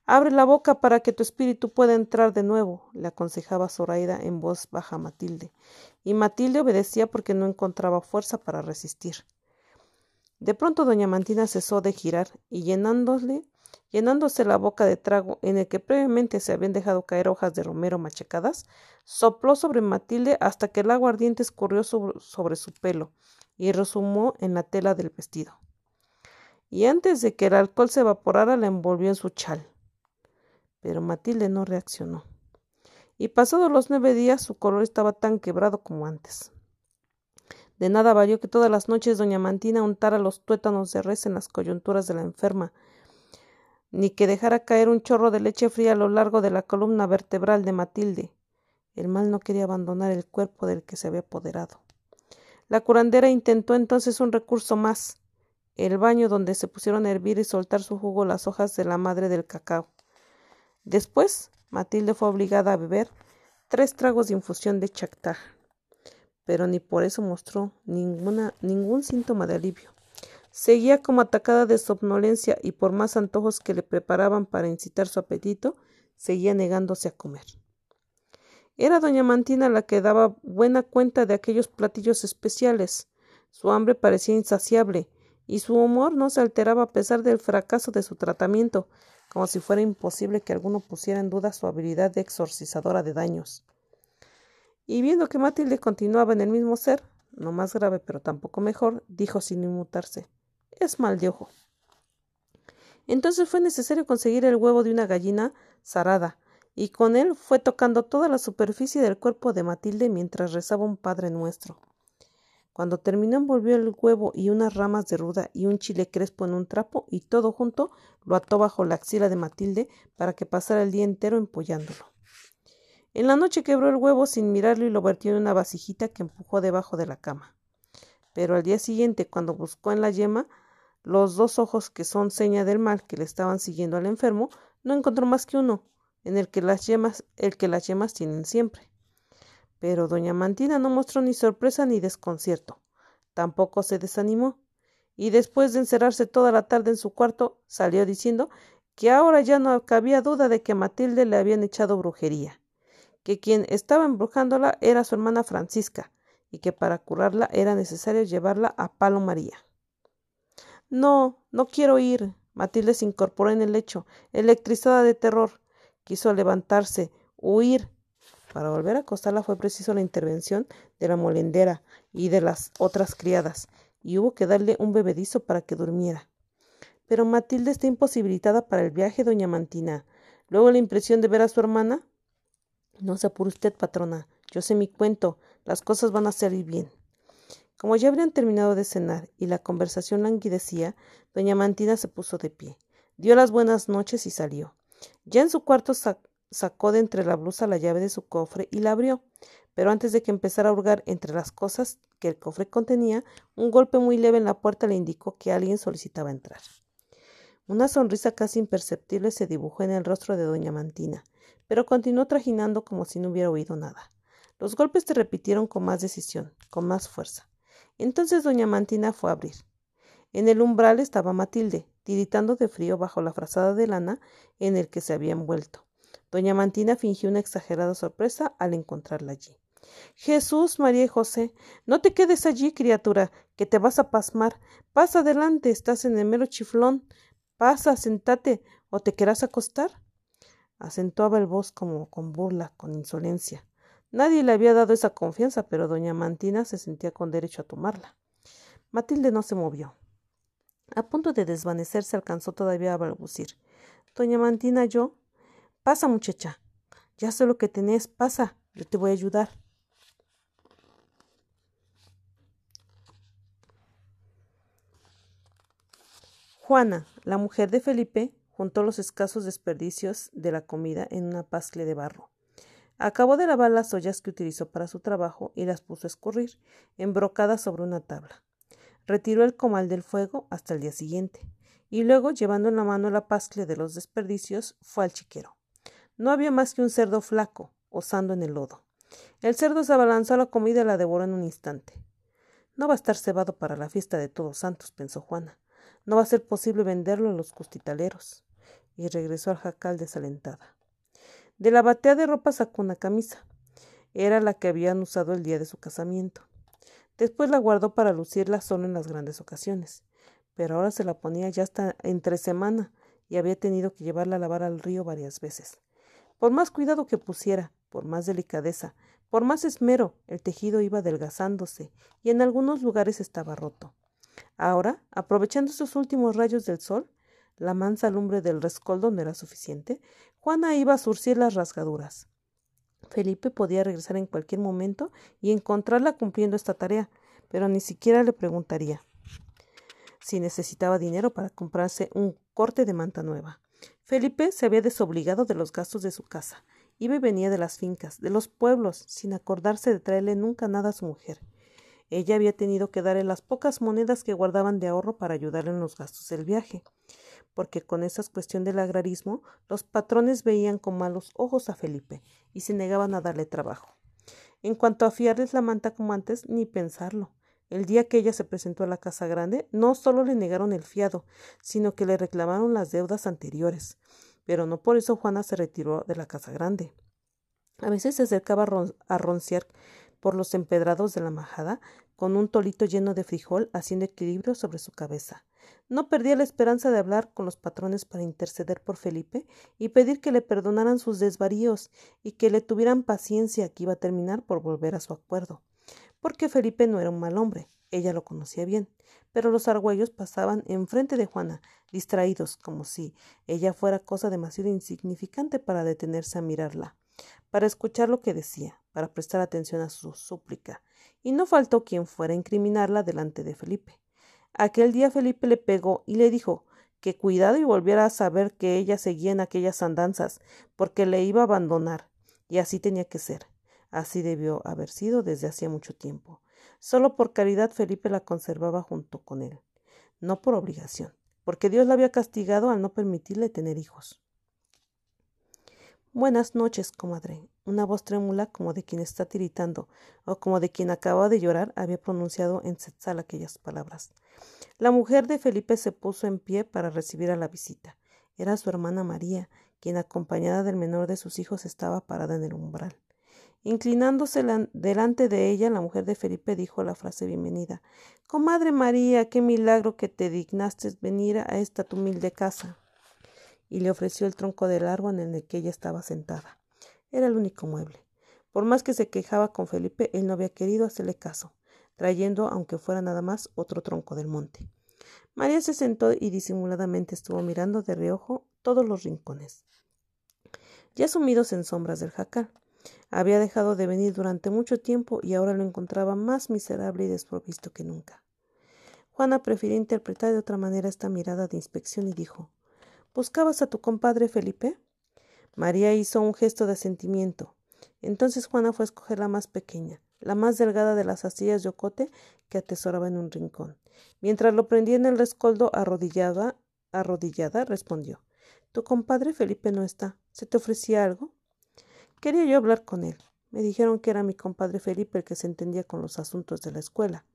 Abre la boca para que tu espíritu pueda entrar de nuevo, le aconsejaba Zoraida en voz baja a Matilde, y Matilde obedecía porque no encontraba fuerza para resistir. De pronto doña Mantina cesó de girar y llenándole, llenándose la boca de trago en el que previamente se habían dejado caer hojas de romero machacadas, sopló sobre Matilde hasta que el agua ardiente escurrió sobre su pelo y resumó en la tela del vestido. Y antes de que el alcohol se evaporara la envolvió en su chal pero Matilde no reaccionó. Y pasados los nueve días su color estaba tan quebrado como antes. De nada valió que todas las noches doña Mantina untara los tuétanos de res en las coyunturas de la enferma, ni que dejara caer un chorro de leche fría a lo largo de la columna vertebral de Matilde. El mal no quería abandonar el cuerpo del que se había apoderado. La curandera intentó entonces un recurso más, el baño donde se pusieron a hervir y soltar su jugo las hojas de la madre del cacao. Después, Matilde fue obligada a beber tres tragos de infusión de chactá, pero ni por eso mostró ninguna, ningún síntoma de alivio. Seguía como atacada de somnolencia y por más antojos que le preparaban para incitar su apetito, seguía negándose a comer. Era doña Mantina la que daba buena cuenta de aquellos platillos especiales. Su hambre parecía insaciable, y su humor no se alteraba a pesar del fracaso de su tratamiento, como si fuera imposible que alguno pusiera en duda su habilidad de exorcizadora de daños. Y viendo que Matilde continuaba en el mismo ser, no más grave pero tampoco mejor, dijo sin inmutarse Es mal de ojo. Entonces fue necesario conseguir el huevo de una gallina zarada, y con él fue tocando toda la superficie del cuerpo de Matilde mientras rezaba un Padre Nuestro. Cuando terminó envolvió el huevo y unas ramas de ruda y un chile crespo en un trapo y todo junto lo ató bajo la axila de Matilde para que pasara el día entero empollándolo. En la noche quebró el huevo sin mirarlo y lo vertió en una vasijita que empujó debajo de la cama. Pero al día siguiente, cuando buscó en la yema los dos ojos que son seña del mal que le estaban siguiendo al enfermo, no encontró más que uno, en el que las yemas, el que las yemas tienen siempre. Pero doña Mantina no mostró ni sorpresa ni desconcierto. Tampoco se desanimó. Y después de encerrarse toda la tarde en su cuarto, salió diciendo que ahora ya no cabía duda de que Matilde le habían echado brujería, que quien estaba embrujándola era su hermana Francisca, y que para curarla era necesario llevarla a Palo María. No, no quiero ir. Matilde se incorporó en el lecho, electrizada de terror. Quiso levantarse, huir. Para volver a acostarla fue preciso la intervención de la molendera y de las otras criadas, y hubo que darle un bebedizo para que durmiera. Pero Matilde está imposibilitada para el viaje, doña Mantina. Luego la impresión de ver a su hermana. No se apure usted, patrona. Yo sé mi cuento. Las cosas van a salir bien. Como ya habrían terminado de cenar y la conversación languidecía, doña Mantina se puso de pie, dio las buenas noches y salió. Ya en su cuarto sacó de entre la blusa la llave de su cofre y la abrió, pero antes de que empezara a hurgar entre las cosas que el cofre contenía, un golpe muy leve en la puerta le indicó que alguien solicitaba entrar. Una sonrisa casi imperceptible se dibujó en el rostro de doña Mantina, pero continuó trajinando como si no hubiera oído nada. Los golpes se repitieron con más decisión, con más fuerza. Entonces doña Mantina fue a abrir. En el umbral estaba Matilde, tiritando de frío bajo la frazada de lana en el que se había envuelto. Doña Mantina fingió una exagerada sorpresa al encontrarla allí. Jesús, María y José, no te quedes allí, criatura, que te vas a pasmar. Pasa adelante, estás en el mero chiflón. Pasa, sentate, o te querrás acostar. Acentuaba el voz como con burla, con insolencia. Nadie le había dado esa confianza, pero doña Mantina se sentía con derecho a tomarla. Matilde no se movió. A punto de desvanecerse alcanzó todavía a balbucir. Doña Mantina, yo. Pasa, muchacha. Ya sé lo que tenés. Pasa. Yo te voy a ayudar. Juana, la mujer de Felipe, juntó los escasos desperdicios de la comida en una pascle de barro. Acabó de lavar las ollas que utilizó para su trabajo y las puso a escurrir, embrocadas sobre una tabla. Retiró el comal del fuego hasta el día siguiente, y luego, llevando en la mano la pascle de los desperdicios, fue al chiquero. No había más que un cerdo flaco, osando en el lodo. El cerdo se abalanzó a la comida y la devoró en un instante. No va a estar cebado para la fiesta de todos santos, pensó Juana. No va a ser posible venderlo a los costitaleros. Y regresó al jacal desalentada. De la batea de ropa sacó una camisa. Era la que habían usado el día de su casamiento. Después la guardó para lucirla solo en las grandes ocasiones. Pero ahora se la ponía ya hasta entre semana y había tenido que llevarla a lavar al río varias veces. Por más cuidado que pusiera, por más delicadeza, por más esmero, el tejido iba adelgazándose y en algunos lugares estaba roto. Ahora, aprovechando esos últimos rayos del sol, la mansa lumbre del rescoldo no era suficiente, Juana iba a surcir las rasgaduras. Felipe podía regresar en cualquier momento y encontrarla cumpliendo esta tarea, pero ni siquiera le preguntaría si necesitaba dinero para comprarse un corte de manta nueva. Felipe se había desobligado de los gastos de su casa. Iba y venía de las fincas, de los pueblos, sin acordarse de traerle nunca nada a su mujer. Ella había tenido que darle las pocas monedas que guardaban de ahorro para ayudarle en los gastos del viaje porque con esa cuestión del agrarismo los patrones veían con malos ojos a Felipe y se negaban a darle trabajo. En cuanto a fiarles la manta como antes, ni pensarlo. El día que ella se presentó a la casa grande, no solo le negaron el fiado, sino que le reclamaron las deudas anteriores. Pero no por eso Juana se retiró de la casa grande. A veces se acercaba a ronciar por los empedrados de la majada con un tolito lleno de frijol haciendo equilibrio sobre su cabeza. No perdía la esperanza de hablar con los patrones para interceder por Felipe y pedir que le perdonaran sus desvaríos y que le tuvieran paciencia que iba a terminar por volver a su acuerdo. Porque Felipe no era un mal hombre, ella lo conocía bien, pero los argüellos pasaban enfrente de Juana, distraídos, como si ella fuera cosa demasiado insignificante para detenerse a mirarla, para escuchar lo que decía, para prestar atención a su súplica, y no faltó quien fuera a incriminarla delante de Felipe. Aquel día Felipe le pegó y le dijo que cuidado y volviera a saber que ella seguía en aquellas andanzas, porque le iba a abandonar, y así tenía que ser. Así debió haber sido desde hacía mucho tiempo. Solo por caridad Felipe la conservaba junto con él, no por obligación, porque Dios la había castigado al no permitirle tener hijos. Buenas noches, comadre. Una voz trémula, como de quien está tiritando, o como de quien acaba de llorar, había pronunciado en Setzal aquellas palabras. La mujer de Felipe se puso en pie para recibir a la visita. Era su hermana María, quien acompañada del menor de sus hijos estaba parada en el umbral. Inclinándose delante de ella, la mujer de Felipe dijo la frase bienvenida. Comadre María, qué milagro que te dignaste venir a esta tu humilde casa. Y le ofreció el tronco del árbol en el que ella estaba sentada. Era el único mueble. Por más que se quejaba con Felipe, él no había querido hacerle caso, trayendo, aunque fuera nada más, otro tronco del monte. María se sentó y disimuladamente estuvo mirando de reojo todos los rincones. Ya sumidos en sombras del jacal, había dejado de venir durante mucho tiempo y ahora lo encontraba más miserable y desprovisto que nunca. Juana prefirió interpretar de otra manera esta mirada de inspección y dijo ¿Buscabas a tu compadre Felipe? María hizo un gesto de asentimiento. Entonces Juana fue a escoger la más pequeña, la más delgada de las astillas de ocote que atesoraba en un rincón. Mientras lo prendía en el rescoldo arrodillada, arrodillada, respondió Tu compadre Felipe no está. ¿Se te ofrecía algo? Quería yo hablar con él. Me dijeron que era mi compadre Felipe el que se entendía con los asuntos de la escuela.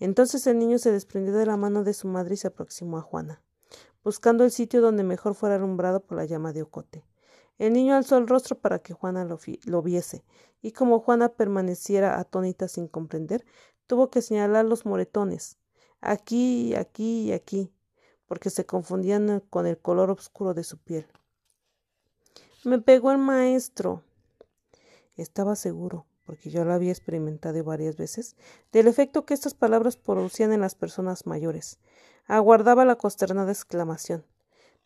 Entonces el niño se desprendió de la mano de su madre y se aproximó a Juana, buscando el sitio donde mejor fuera alumbrado por la llama de ocote. El niño alzó el rostro para que Juana lo, viese, y como Juana permaneciera atónita sin comprender, tuvo que señalar los moretones, aquí, aquí y aquí, porque se confundían con el color oscuro de su piel. Me pegó el maestro. Estaba seguro, porque yo lo había experimentado varias veces, del efecto que estas palabras producían en las personas mayores. Aguardaba la consternada exclamación.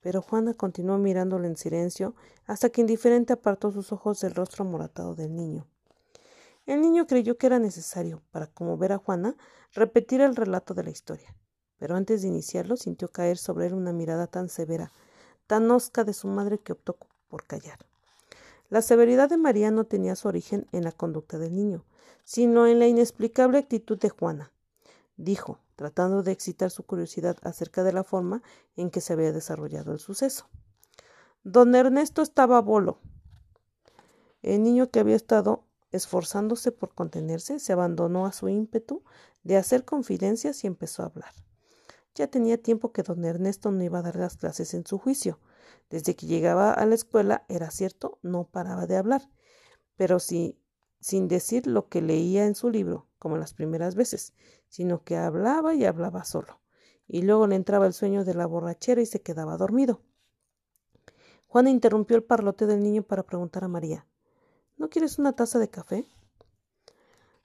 Pero Juana continuó mirándolo en silencio hasta que indiferente apartó sus ojos del rostro amoratado del niño. El niño creyó que era necesario, para conmover a Juana, repetir el relato de la historia, pero antes de iniciarlo sintió caer sobre él una mirada tan severa, tan hosca de su madre que optó por callar. La severidad de María no tenía su origen en la conducta del niño, sino en la inexplicable actitud de Juana. Dijo, tratando de excitar su curiosidad acerca de la forma en que se había desarrollado el suceso. Don Ernesto estaba bolo. El niño que había estado esforzándose por contenerse, se abandonó a su ímpetu de hacer confidencias y empezó a hablar. Ya tenía tiempo que don Ernesto no iba a dar las clases en su juicio, desde que llegaba a la escuela, era cierto, no paraba de hablar, pero sí, sin decir lo que leía en su libro, como las primeras veces, sino que hablaba y hablaba solo, y luego le entraba el sueño de la borrachera y se quedaba dormido. Juana interrumpió el parlote del niño para preguntar a María ¿No quieres una taza de café?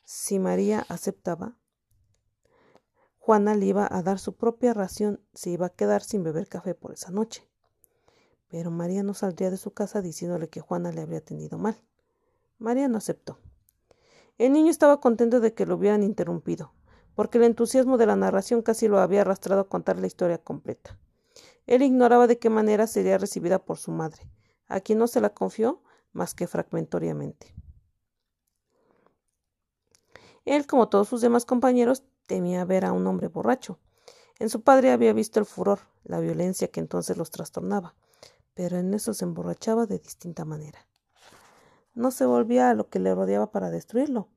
Si María aceptaba, Juana le iba a dar su propia ración, se iba a quedar sin beber café por esa noche. Pero María no saldría de su casa diciéndole que Juana le habría tenido mal. María no aceptó. El niño estaba contento de que lo hubieran interrumpido, porque el entusiasmo de la narración casi lo había arrastrado a contar la historia completa. Él ignoraba de qué manera sería recibida por su madre, a quien no se la confió más que fragmentoriamente. Él, como todos sus demás compañeros, temía ver a un hombre borracho. En su padre había visto el furor, la violencia que entonces los trastornaba pero en eso se emborrachaba de distinta manera. No se volvía a lo que le rodeaba para destruirlo,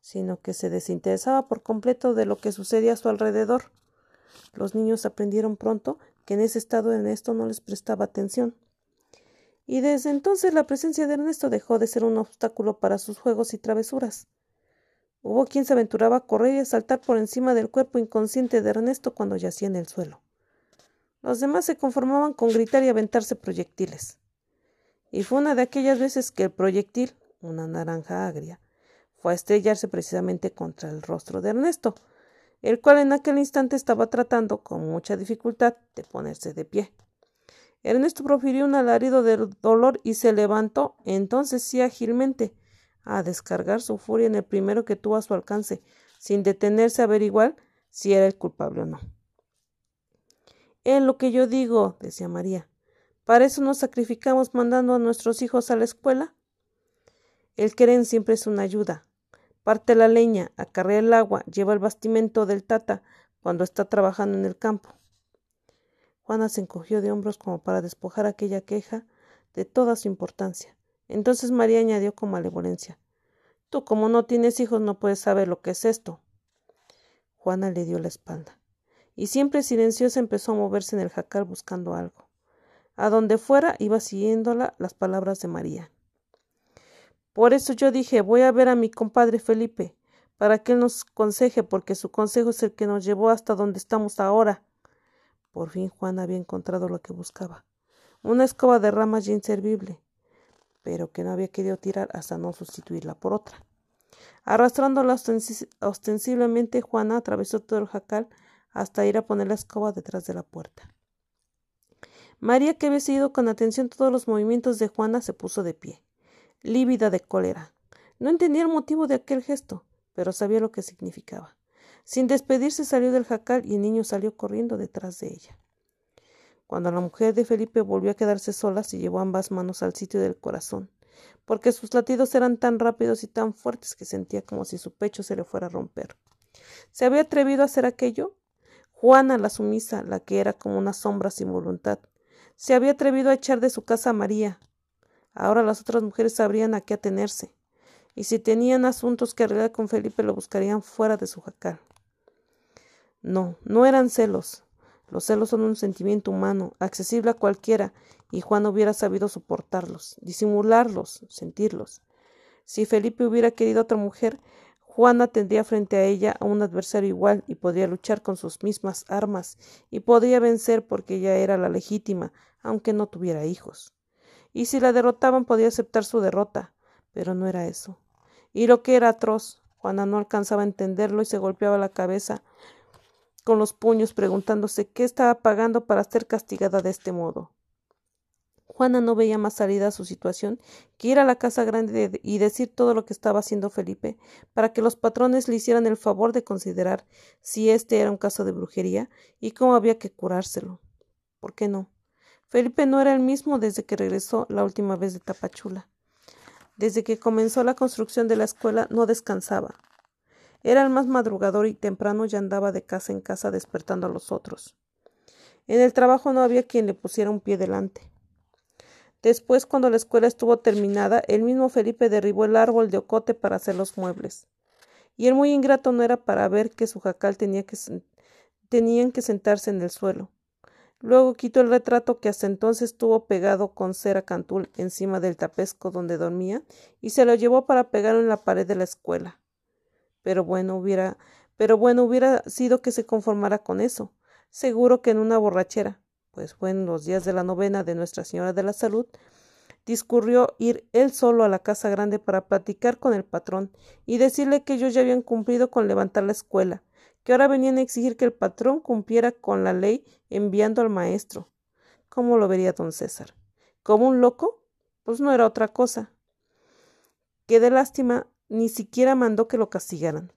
sino que se desinteresaba por completo de lo que sucedía a su alrededor. Los niños aprendieron pronto que en ese estado Ernesto no les prestaba atención. Y desde entonces la presencia de Ernesto dejó de ser un obstáculo para sus juegos y travesuras. Hubo quien se aventuraba a correr y a saltar por encima del cuerpo inconsciente de Ernesto cuando yacía en el suelo. Los demás se conformaban con gritar y aventarse proyectiles. Y fue una de aquellas veces que el proyectil, una naranja agria, fue a estrellarse precisamente contra el rostro de Ernesto, el cual en aquel instante estaba tratando con mucha dificultad de ponerse de pie. Ernesto profirió un alarido de dolor y se levantó, entonces sí ágilmente, a descargar su furia en el primero que tuvo a su alcance, sin detenerse a averiguar si era el culpable o no. Es lo que yo digo, decía María. ¿Para eso nos sacrificamos mandando a nuestros hijos a la escuela? El querer siempre es una ayuda. Parte la leña, acarrea el agua, lleva el bastimento del tata cuando está trabajando en el campo. Juana se encogió de hombros como para despojar aquella queja de toda su importancia. Entonces María añadió con malevolencia Tú, como no tienes hijos, no puedes saber lo que es esto. Juana le dio la espalda y siempre silenciosa empezó a moverse en el jacal buscando algo. A donde fuera iba siguiéndola las palabras de María. Por eso yo dije, voy a ver a mi compadre Felipe, para que él nos conseje, porque su consejo es el que nos llevó hasta donde estamos ahora. Por fin Juan había encontrado lo que buscaba, una escoba de ramas ya inservible, pero que no había querido tirar hasta no sustituirla por otra. Arrastrándola ostensiblemente, Juana atravesó todo el jacal hasta ir a poner la escoba detrás de la puerta. María, que había seguido con atención todos los movimientos de Juana, se puso de pie, lívida de cólera. No entendía el motivo de aquel gesto, pero sabía lo que significaba. Sin despedirse salió del jacal y el niño salió corriendo detrás de ella. Cuando la mujer de Felipe volvió a quedarse sola, se llevó ambas manos al sitio del corazón, porque sus latidos eran tan rápidos y tan fuertes que sentía como si su pecho se le fuera a romper. ¿Se había atrevido a hacer aquello? Juana, la sumisa, la que era como una sombra sin voluntad, se había atrevido a echar de su casa a María. Ahora las otras mujeres sabrían a qué atenerse y si tenían asuntos que arreglar con Felipe lo buscarían fuera de su jacal. No, no eran celos. Los celos son un sentimiento humano, accesible a cualquiera, y Juan hubiera sabido soportarlos, disimularlos, sentirlos. Si Felipe hubiera querido a otra mujer, Juana tendría frente a ella a un adversario igual y podría luchar con sus mismas armas y podría vencer porque ella era la legítima, aunque no tuviera hijos. Y si la derrotaban podía aceptar su derrota, pero no era eso y lo que era atroz. Juana no alcanzaba a entenderlo y se golpeaba la cabeza con los puños preguntándose qué estaba pagando para ser castigada de este modo. Juana no veía más salida a su situación que ir a la casa grande y decir todo lo que estaba haciendo Felipe para que los patrones le hicieran el favor de considerar si este era un caso de brujería y cómo había que curárselo. ¿Por qué no? Felipe no era el mismo desde que regresó la última vez de Tapachula. Desde que comenzó la construcción de la escuela no descansaba. Era el más madrugador y temprano ya andaba de casa en casa despertando a los otros. En el trabajo no había quien le pusiera un pie delante. Después, cuando la escuela estuvo terminada, el mismo Felipe derribó el árbol de ocote para hacer los muebles. Y el muy ingrato no era para ver que su jacal tenía que tenían que sentarse en el suelo. Luego quitó el retrato que hasta entonces tuvo pegado con cera cantul encima del tapesco donde dormía y se lo llevó para pegarlo en la pared de la escuela. Pero bueno hubiera, pero bueno hubiera sido que se conformara con eso. Seguro que en una borrachera, pues fue en los días de la novena de Nuestra Señora de la Salud, discurrió ir él solo a la casa grande para platicar con el patrón y decirle que ellos ya habían cumplido con levantar la escuela, que ahora venían a exigir que el patrón cumpliera con la ley enviando al maestro. ¿Cómo lo vería don César? ¿Como un loco? Pues no era otra cosa. Que de lástima ni siquiera mandó que lo castigaran.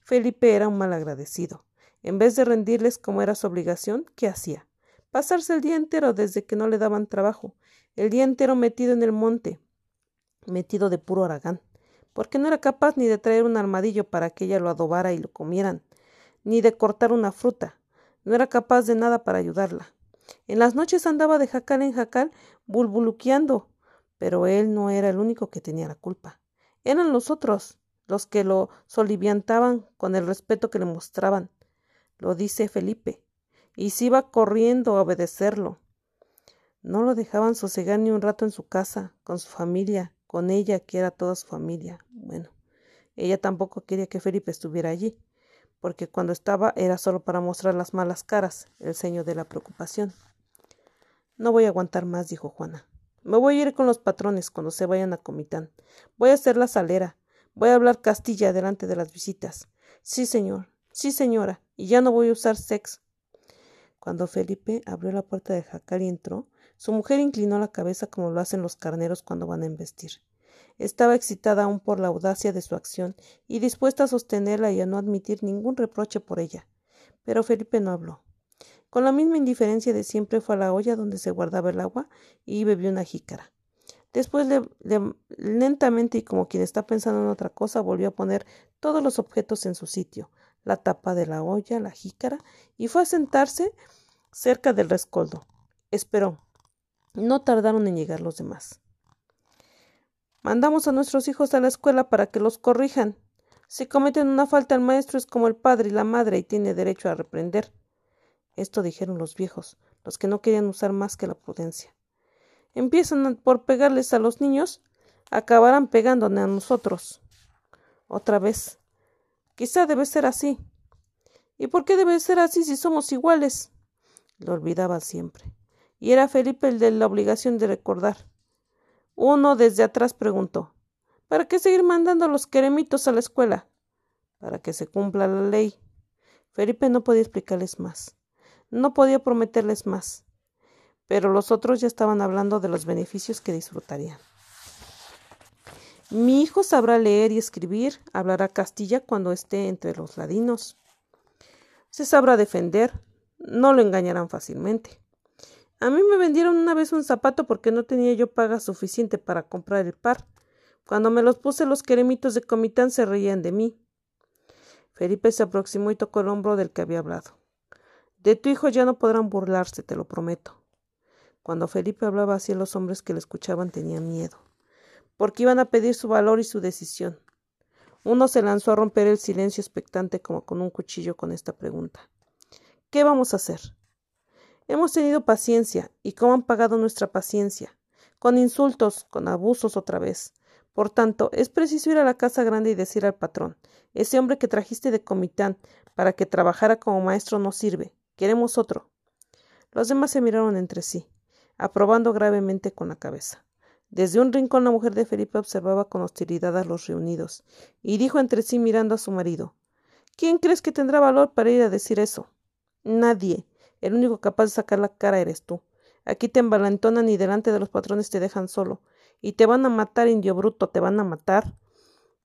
Felipe era un mal agradecido. En vez de rendirles como era su obligación, ¿qué hacía? Pasarse el día entero desde que no le daban trabajo, el día entero metido en el monte, metido de puro aragán, porque no era capaz ni de traer un armadillo para que ella lo adobara y lo comieran, ni de cortar una fruta. No era capaz de nada para ayudarla. En las noches andaba de jacal en jacal, bulbuluqueando, pero él no era el único que tenía la culpa. Eran los otros, los que lo soliviantaban con el respeto que le mostraban. Lo dice Felipe, y se iba corriendo a obedecerlo. No lo dejaban sosegar ni un rato en su casa, con su familia, con ella, que era toda su familia. Bueno, ella tampoco quería que Felipe estuviera allí porque cuando estaba era solo para mostrar las malas caras, el ceño de la preocupación. No voy a aguantar más, dijo Juana. Me voy a ir con los patrones cuando se vayan a Comitán. Voy a hacer la salera. Voy a hablar Castilla delante de las visitas. Sí, señor. Sí, señora. Y ya no voy a usar sex. Cuando Felipe abrió la puerta de jacal y entró, su mujer inclinó la cabeza como lo hacen los carneros cuando van a embestir. Estaba excitada aún por la audacia de su acción y dispuesta a sostenerla y a no admitir ningún reproche por ella. Pero Felipe no habló. Con la misma indiferencia de siempre fue a la olla donde se guardaba el agua y bebió una jícara. Después, lentamente y como quien está pensando en otra cosa, volvió a poner todos los objetos en su sitio, la tapa de la olla, la jícara, y fue a sentarse cerca del rescoldo. Esperó. No tardaron en llegar los demás. Mandamos a nuestros hijos a la escuela para que los corrijan. Si cometen una falta el maestro es como el padre y la madre y tiene derecho a reprender. Esto dijeron los viejos, los que no querían usar más que la prudencia. empiezan por pegarles a los niños, acabarán pegándonos a nosotros. Otra vez. Quizá debe ser así. ¿Y por qué debe ser así si somos iguales? Lo olvidaba siempre. Y era Felipe el de la obligación de recordar. Uno desde atrás preguntó ¿Para qué seguir mandando los queremitos a la escuela? Para que se cumpla la ley. Felipe no podía explicarles más. No podía prometerles más. Pero los otros ya estaban hablando de los beneficios que disfrutarían. Mi hijo sabrá leer y escribir, hablará castilla cuando esté entre los ladinos. Se sabrá defender, no lo engañarán fácilmente. A mí me vendieron una vez un zapato porque no tenía yo paga suficiente para comprar el par. Cuando me los puse los queremitos de Comitán se reían de mí. Felipe se aproximó y tocó el hombro del que había hablado. De tu hijo ya no podrán burlarse, te lo prometo. Cuando Felipe hablaba así los hombres que le escuchaban tenían miedo porque iban a pedir su valor y su decisión. Uno se lanzó a romper el silencio expectante como con un cuchillo con esta pregunta. ¿Qué vamos a hacer? Hemos tenido paciencia, y cómo han pagado nuestra paciencia, con insultos, con abusos otra vez. Por tanto, es preciso ir a la casa grande y decir al patrón ese hombre que trajiste de comitán para que trabajara como maestro no sirve. Queremos otro. Los demás se miraron entre sí, aprobando gravemente con la cabeza. Desde un rincón la mujer de Felipe observaba con hostilidad a los reunidos, y dijo entre sí mirando a su marido ¿Quién crees que tendrá valor para ir a decir eso? Nadie. El único capaz de sacar la cara eres tú. Aquí te envalentonan y delante de los patrones te dejan solo. Y te van a matar, indio bruto, te van a matar.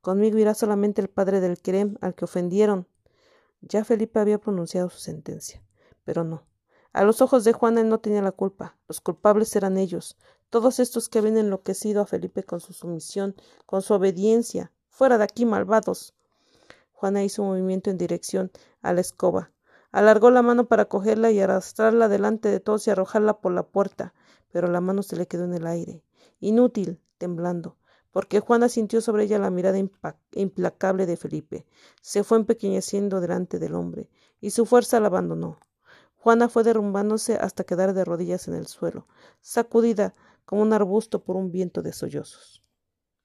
Conmigo irá solamente el padre del Querem, al que ofendieron. Ya Felipe había pronunciado su sentencia, pero no. A los ojos de Juana él no tenía la culpa. Los culpables eran ellos, todos estos que habían enloquecido a Felipe con su sumisión, con su obediencia. Fuera de aquí, malvados. Juana hizo un movimiento en dirección a la escoba. Alargó la mano para cogerla y arrastrarla delante de todos y arrojarla por la puerta, pero la mano se le quedó en el aire, inútil, temblando, porque Juana sintió sobre ella la mirada implacable de Felipe. Se fue empequeñeciendo delante del hombre, y su fuerza la abandonó. Juana fue derrumbándose hasta quedar de rodillas en el suelo, sacudida como un arbusto por un viento de sollozos.